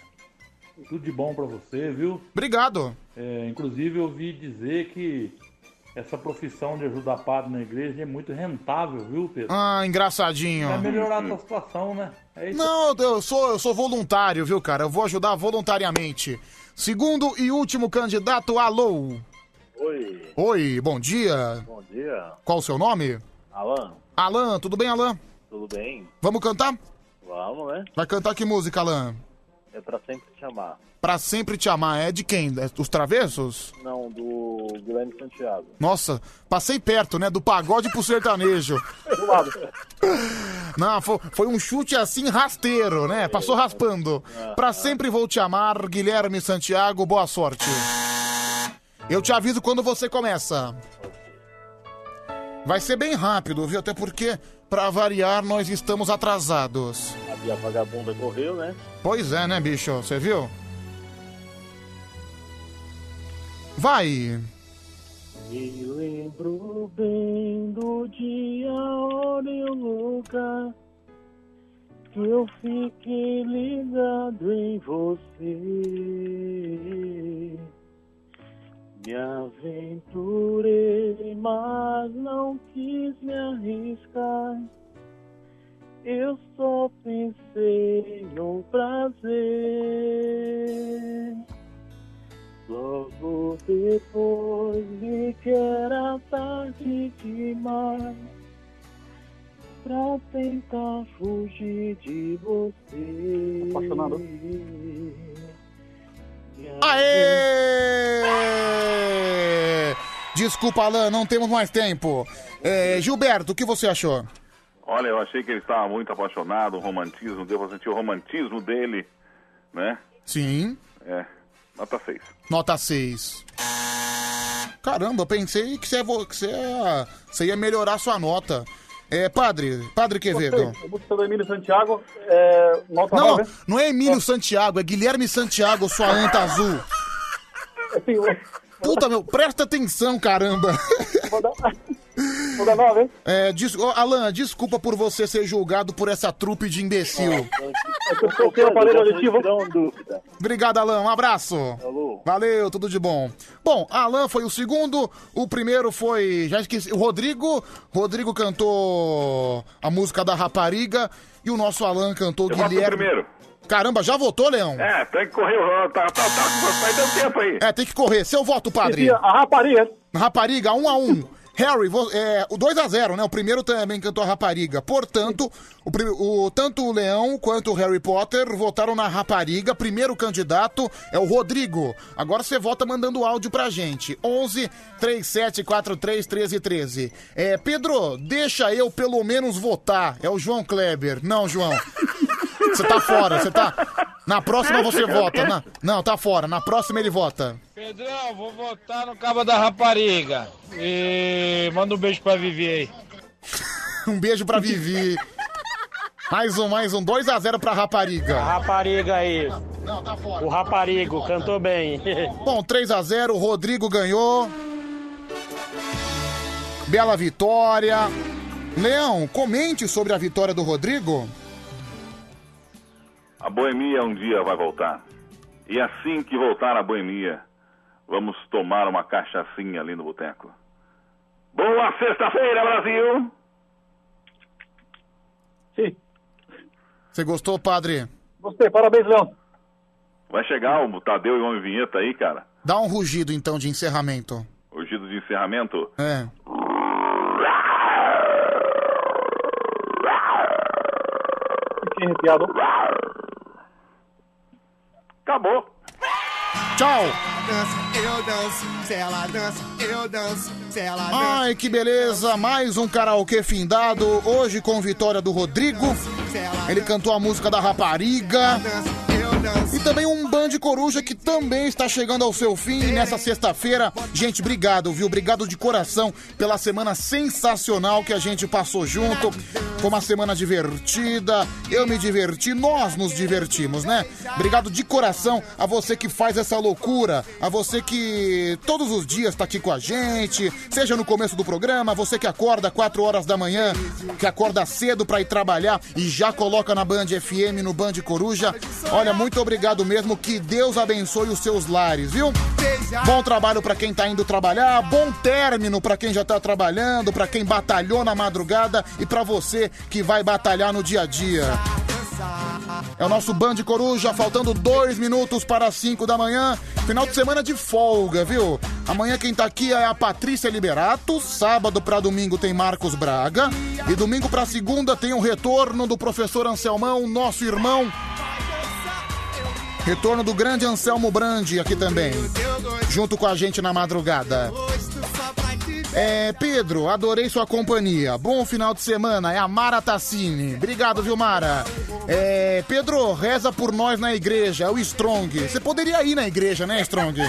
Tudo de bom pra você, viu? Obrigado. É, inclusive eu ouvi dizer que essa profissão de ajudar padre na igreja é muito rentável, viu, Pedro? Ah, engraçadinho. Vai melhorar a tua situação, né? É isso Não, eu sou, eu sou voluntário, viu, cara? Eu vou ajudar voluntariamente. Segundo e último candidato, alô. Oi, Oi, bom dia. bom dia. Qual o seu nome? Alan, Alan, tudo bem, Alan? tudo bem? Vamos cantar? Vamos, né? Vai cantar que música, Alan? É pra sempre te amar. Pra sempre te amar. É de quem? É dos Travessos? Não, do Guilherme Santiago. Nossa, passei perto, né? Do pagode pro sertanejo. Do lado. Não, foi, foi um chute assim rasteiro, né? Passou raspando. Pra sempre vou te amar, Guilherme Santiago, boa sorte. Eu te aviso quando você começa. Vai ser bem rápido, viu? Até porque, pra variar, nós estamos atrasados. A Bia Vagabunda correu, né? Pois é, né, bicho? Você viu? Vai! Me lembro bem do dia, hora e o lugar que eu fiquei ligado em você. Desculpa, Alan, não temos mais tempo. É, Gilberto, o que você achou? Olha, eu achei que ele estava muito apaixonado, o romantismo, deu pra sentir o romantismo dele, né? Sim. É, nota 6. Nota 6. Caramba, eu pensei que você, vo- que você, ia, você ia melhorar sua nota. É, padre, padre Quevedo. Música do Emílio Santiago, é, nota Não, 9. não é Emílio Santiago, é Guilherme Santiago, sua anta azul. Assim, Puta, meu, presta atenção, caramba. Vou dar, Toda nova, hein? É, des... ô, Alan, desculpa por você ser julgado por essa trupe de imbecil. Eu tenho aparelho auditivo. Obrigado, Alan. Um abraço. Valeu, tudo de bom. Bom, Alan foi o segundo. O primeiro foi. Já esqueci. O Rodrigo. Rodrigo cantou a música da Rapariga. E o nosso Alan cantou Eu voto no Guilherme. primeiro. Caramba, já votou, Leão? É, tem que correr, tá, tá, tá, vai dando tempo aí. É, tem que correr. Seu voto, padre. A rapariga. Rapariga, um a um. Harry, é, o 2 a 0 né? O primeiro também cantou a rapariga. Portanto, o, o- tanto o Leão quanto o Harry Potter votaram na rapariga. Primeiro candidato é o Rodrigo. Agora você vota mandando áudio pra gente. 11 37 43 13 13. É, Pedro, deixa eu pelo menos votar. É o João Kleber. Não, João. Você tá fora, você tá. Na próxima você vota. Na- Não, tá fora. Na próxima ele vota. Pedrão, vou votar no Cabo da Rapariga. E manda um beijo pra Vivi aí. Um beijo pra Vivi. Mais um, mais um. 2x0 pra rapariga. Rapariga aí. Não, tá fora. O raparigo cantou bem. Bom, 3x0, Rodrigo ganhou. Bela vitória. Leão, comente sobre a vitória do Rodrigo. A boemia um dia vai voltar. E assim que voltar a boemia, vamos tomar uma cachaçinha ali no boteco. Boa sexta-feira, Brasil! Sim. Você gostou, padre? Gostei, parabéns, Leão. Vai chegar o Tadeu e o Homem Vinheta aí, cara. Dá um rugido então de encerramento. O giro de encerramento. É. Fiquei arrepiado. Acabou. Tchau. Eu danço, se ela dança, eu danço, se ela dança. Ai, que beleza! Mais um karaokê findado. Hoje com vitória do Rodrigo. Ele cantou a música da rapariga. E também um Band Coruja que também está chegando ao seu fim nessa sexta-feira. Gente, obrigado, viu? Obrigado de coração pela semana sensacional que a gente passou junto. Foi uma semana divertida. Eu me diverti, nós nos divertimos, né? Obrigado de coração a você que faz essa loucura, a você que todos os dias tá aqui com a gente, seja no começo do programa, você que acorda 4 horas da manhã, que acorda cedo pra ir trabalhar e já coloca na Band FM, no Band Coruja. Olha, muito obrigado mesmo, que Deus abençoe os seus lares, viu? Bom trabalho pra quem tá indo trabalhar, bom término pra quem já tá trabalhando, pra quem batalhou na madrugada e pra você que vai batalhar no dia a dia. É o nosso Band Coruja, faltando dois minutos para 5 da manhã. Final de semana de folga, viu? Amanhã quem tá aqui é a Patrícia Liberato. Sábado para domingo tem Marcos Braga. E domingo para segunda tem o retorno do professor Anselmão, nosso irmão. Retorno do grande Anselmo Brandi aqui também. Junto com a gente na madrugada. É, Pedro, adorei sua companhia. Bom final de semana. É a Mara Tassini. Obrigado, viu, Mara? É, Pedro, reza por nós na igreja. É o Strong. Você poderia ir na igreja, né, Strong?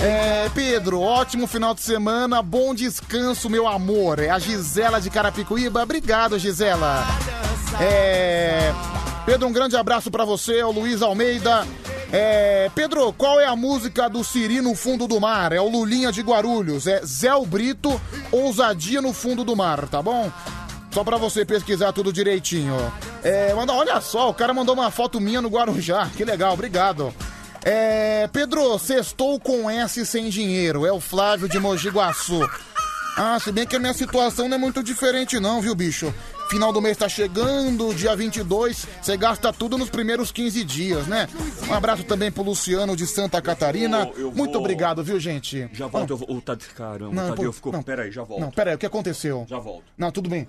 É, Pedro, ótimo final de semana. Bom descanso, meu amor. É a Gisela de Carapicuíba. Obrigado, Gisela. É, Pedro, um grande abraço pra você. É o Luiz Almeida. É, Pedro, qual é a música do Siri no fundo do mar? É o Lulinha de Guarulhos. É Zé Brito, Ousadia no fundo do mar, tá bom? Só pra você pesquisar tudo direitinho. É, manda, olha só, o cara mandou uma foto minha no Guarujá. Que legal, obrigado. É, Pedro, sextou com S sem dinheiro. É o Flávio de Mogi Guaçu. Ah, se bem que a minha situação não é muito diferente não, viu, bicho? Final do mês tá chegando, dia 22, você gasta tudo nos primeiros 15 dias, né? Um abraço também pro Luciano de Santa Catarina. Eu- eu Muito vou- obrigado, viu, gente? Já volto, eu vou. Ô, Tadeu, caramba, Não, Tadeu pô, ficou. não. Peraí, já volto. Não, pera aí, o que aconteceu? Já volto. Não, tudo bem.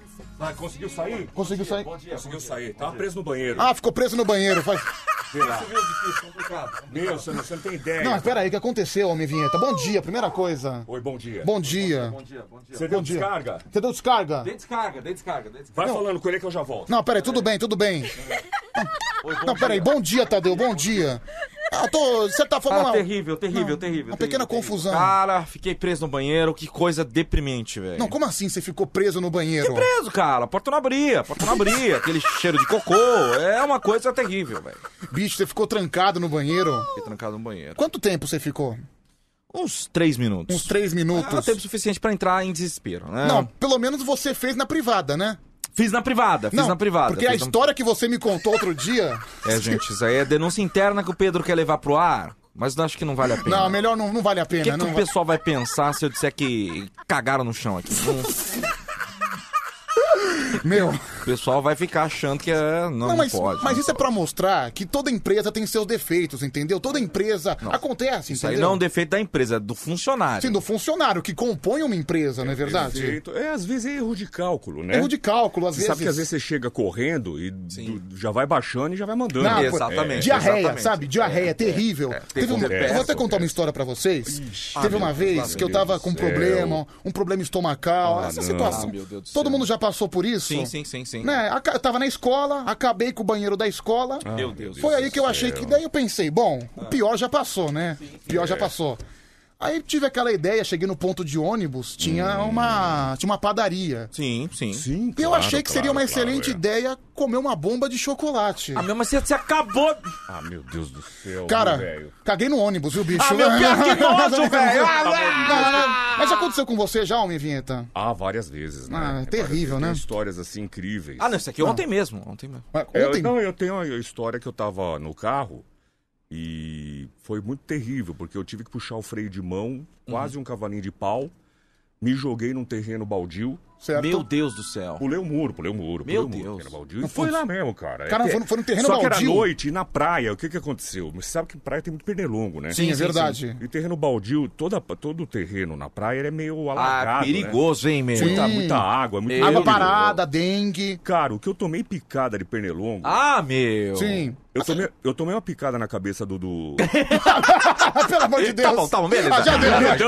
Conseguiu sair? Conseguiu sair. Conseguiu sair. Tava preso no banheiro. Ah, ficou preso no banheiro. Faz... Vê lá. Meu, você não, você não tem ideia. Não, mas pera aí, o que aconteceu, homem vinheta? Bom dia, primeira coisa. Oi, bom dia. Bom dia. Bom dia, bom dia. Você deu Bom dia. descarga? Você deu descarga? Dê descarga, dê descarga, dê descarga. Vai falando com ele que eu já volto. Não, peraí, tudo bem, tudo bem. Não, peraí, bom dia, Tadeu, bom dia. Ah, tô, você tá falando... Ah, terrível, terrível, Não, terrível. Uma pequena terrível, confusão. Cara, fiquei preso no banheiro, que coisa deprimente, velho. Não, como assim você ficou preso no banheiro? Fiquei preso, cara. A porta não abria, a porta não abria. aquele cheiro de cocô. É uma coisa terrível, velho. Bicho, você ficou trancado no banheiro? Fiquei trancado no banheiro. Quanto tempo você ficou? Uns três minutos. Uns três minutos. Ah, tempo suficiente pra entrar em desespero, né? Não, pelo menos você fez na privada, né? Fiz na privada, fiz Não, na privada. Porque a fiz na- história que você me contou outro dia. É, gente, isso aí é denúncia interna que o Pedro quer levar pro ar, mas eu acho que não vale a pena. Não, melhor não, não vale a O pena. que, que não o pessoal vai pensar se eu disser que cagaram no chão aqui? Não- Meu. O pessoal vai ficar achando que é. Não, não mas, pode. mas não isso é pra mostrar que toda empresa tem seus defeitos, entendeu? Toda empresa acontece, Isso aí entendeu? não é um defeito da empresa, é do funcionário. Sim, do funcionário que compõe uma empresa, não é verdade? Perfeito. É, às vezes é erro de cálculo, né? Erro de cálculo, às Você sabe vezes. que às vezes você chega correndo e do- já vai baixando e já vai mandando. Não, É, pô, diarreia, exatamente. sabe? Diarreia, terrível. Teve um- acontece, eu vou até contar uma história pra vocês. Ah, Teve uma vez que eu tava com um problema, um problema estomacal, essa não. situação. Ah, Todo mundo já passou por isso? Sim, sim, sim, sim. Né? Eu tava na escola, acabei com o banheiro da escola. Ah, Meu Deus Foi do aí que eu achei que. Daí eu pensei, bom, o pior já passou, né? O pior já é. passou. Aí tive aquela ideia, cheguei no ponto de ônibus, tinha uma tinha uma padaria. Sim, sim. Sim, E eu achei que seria uma excelente ideia comer uma bomba de chocolate. Ah, meu, mas você, você acabou. Ah, meu Deus do céu. Cara, caguei no ônibus, viu, bicho? Ah, meu, pior que nojo, velho! Ah, Mas já aconteceu com você já, homem vinheta? Ah, várias vezes, né? Ah, é terrível, vezes. né? Tem histórias assim incríveis. Ah, não, isso aqui ontem mesmo. Ontem mesmo. É, eu- não, eu tenho a história que eu tava no carro e foi muito terrível, porque eu tive que puxar o freio de mão, quase Uhum. um cavalinho de pau, me joguei num terreno baldio. Meu Deus do céu. Pulei o muro, pulei o muro. Meu pulei muro, Deus. terreno baldio, e Não foi lá mesmo, cara. Cara, que- foi no- foi no terreno Só que baldio? era noite e na praia, o que que aconteceu? Você sabe que praia tem muito pernilongo, né? Sim, é verdade. E terreno baldio, toda, todo o terreno na praia é meio alagado, Ah, perigoso, né? hein, meu? Muita, Sim. muita água, muito Água parada, dengue. Cara, o que eu tomei picada de pernilongo... Ah, meu. Sim. Eu tomei, eu tomei uma picada na cabeça do... do... Pelo amor de Deus. Tá bom, tá bom, beleza. Ah, já deu. Já deu,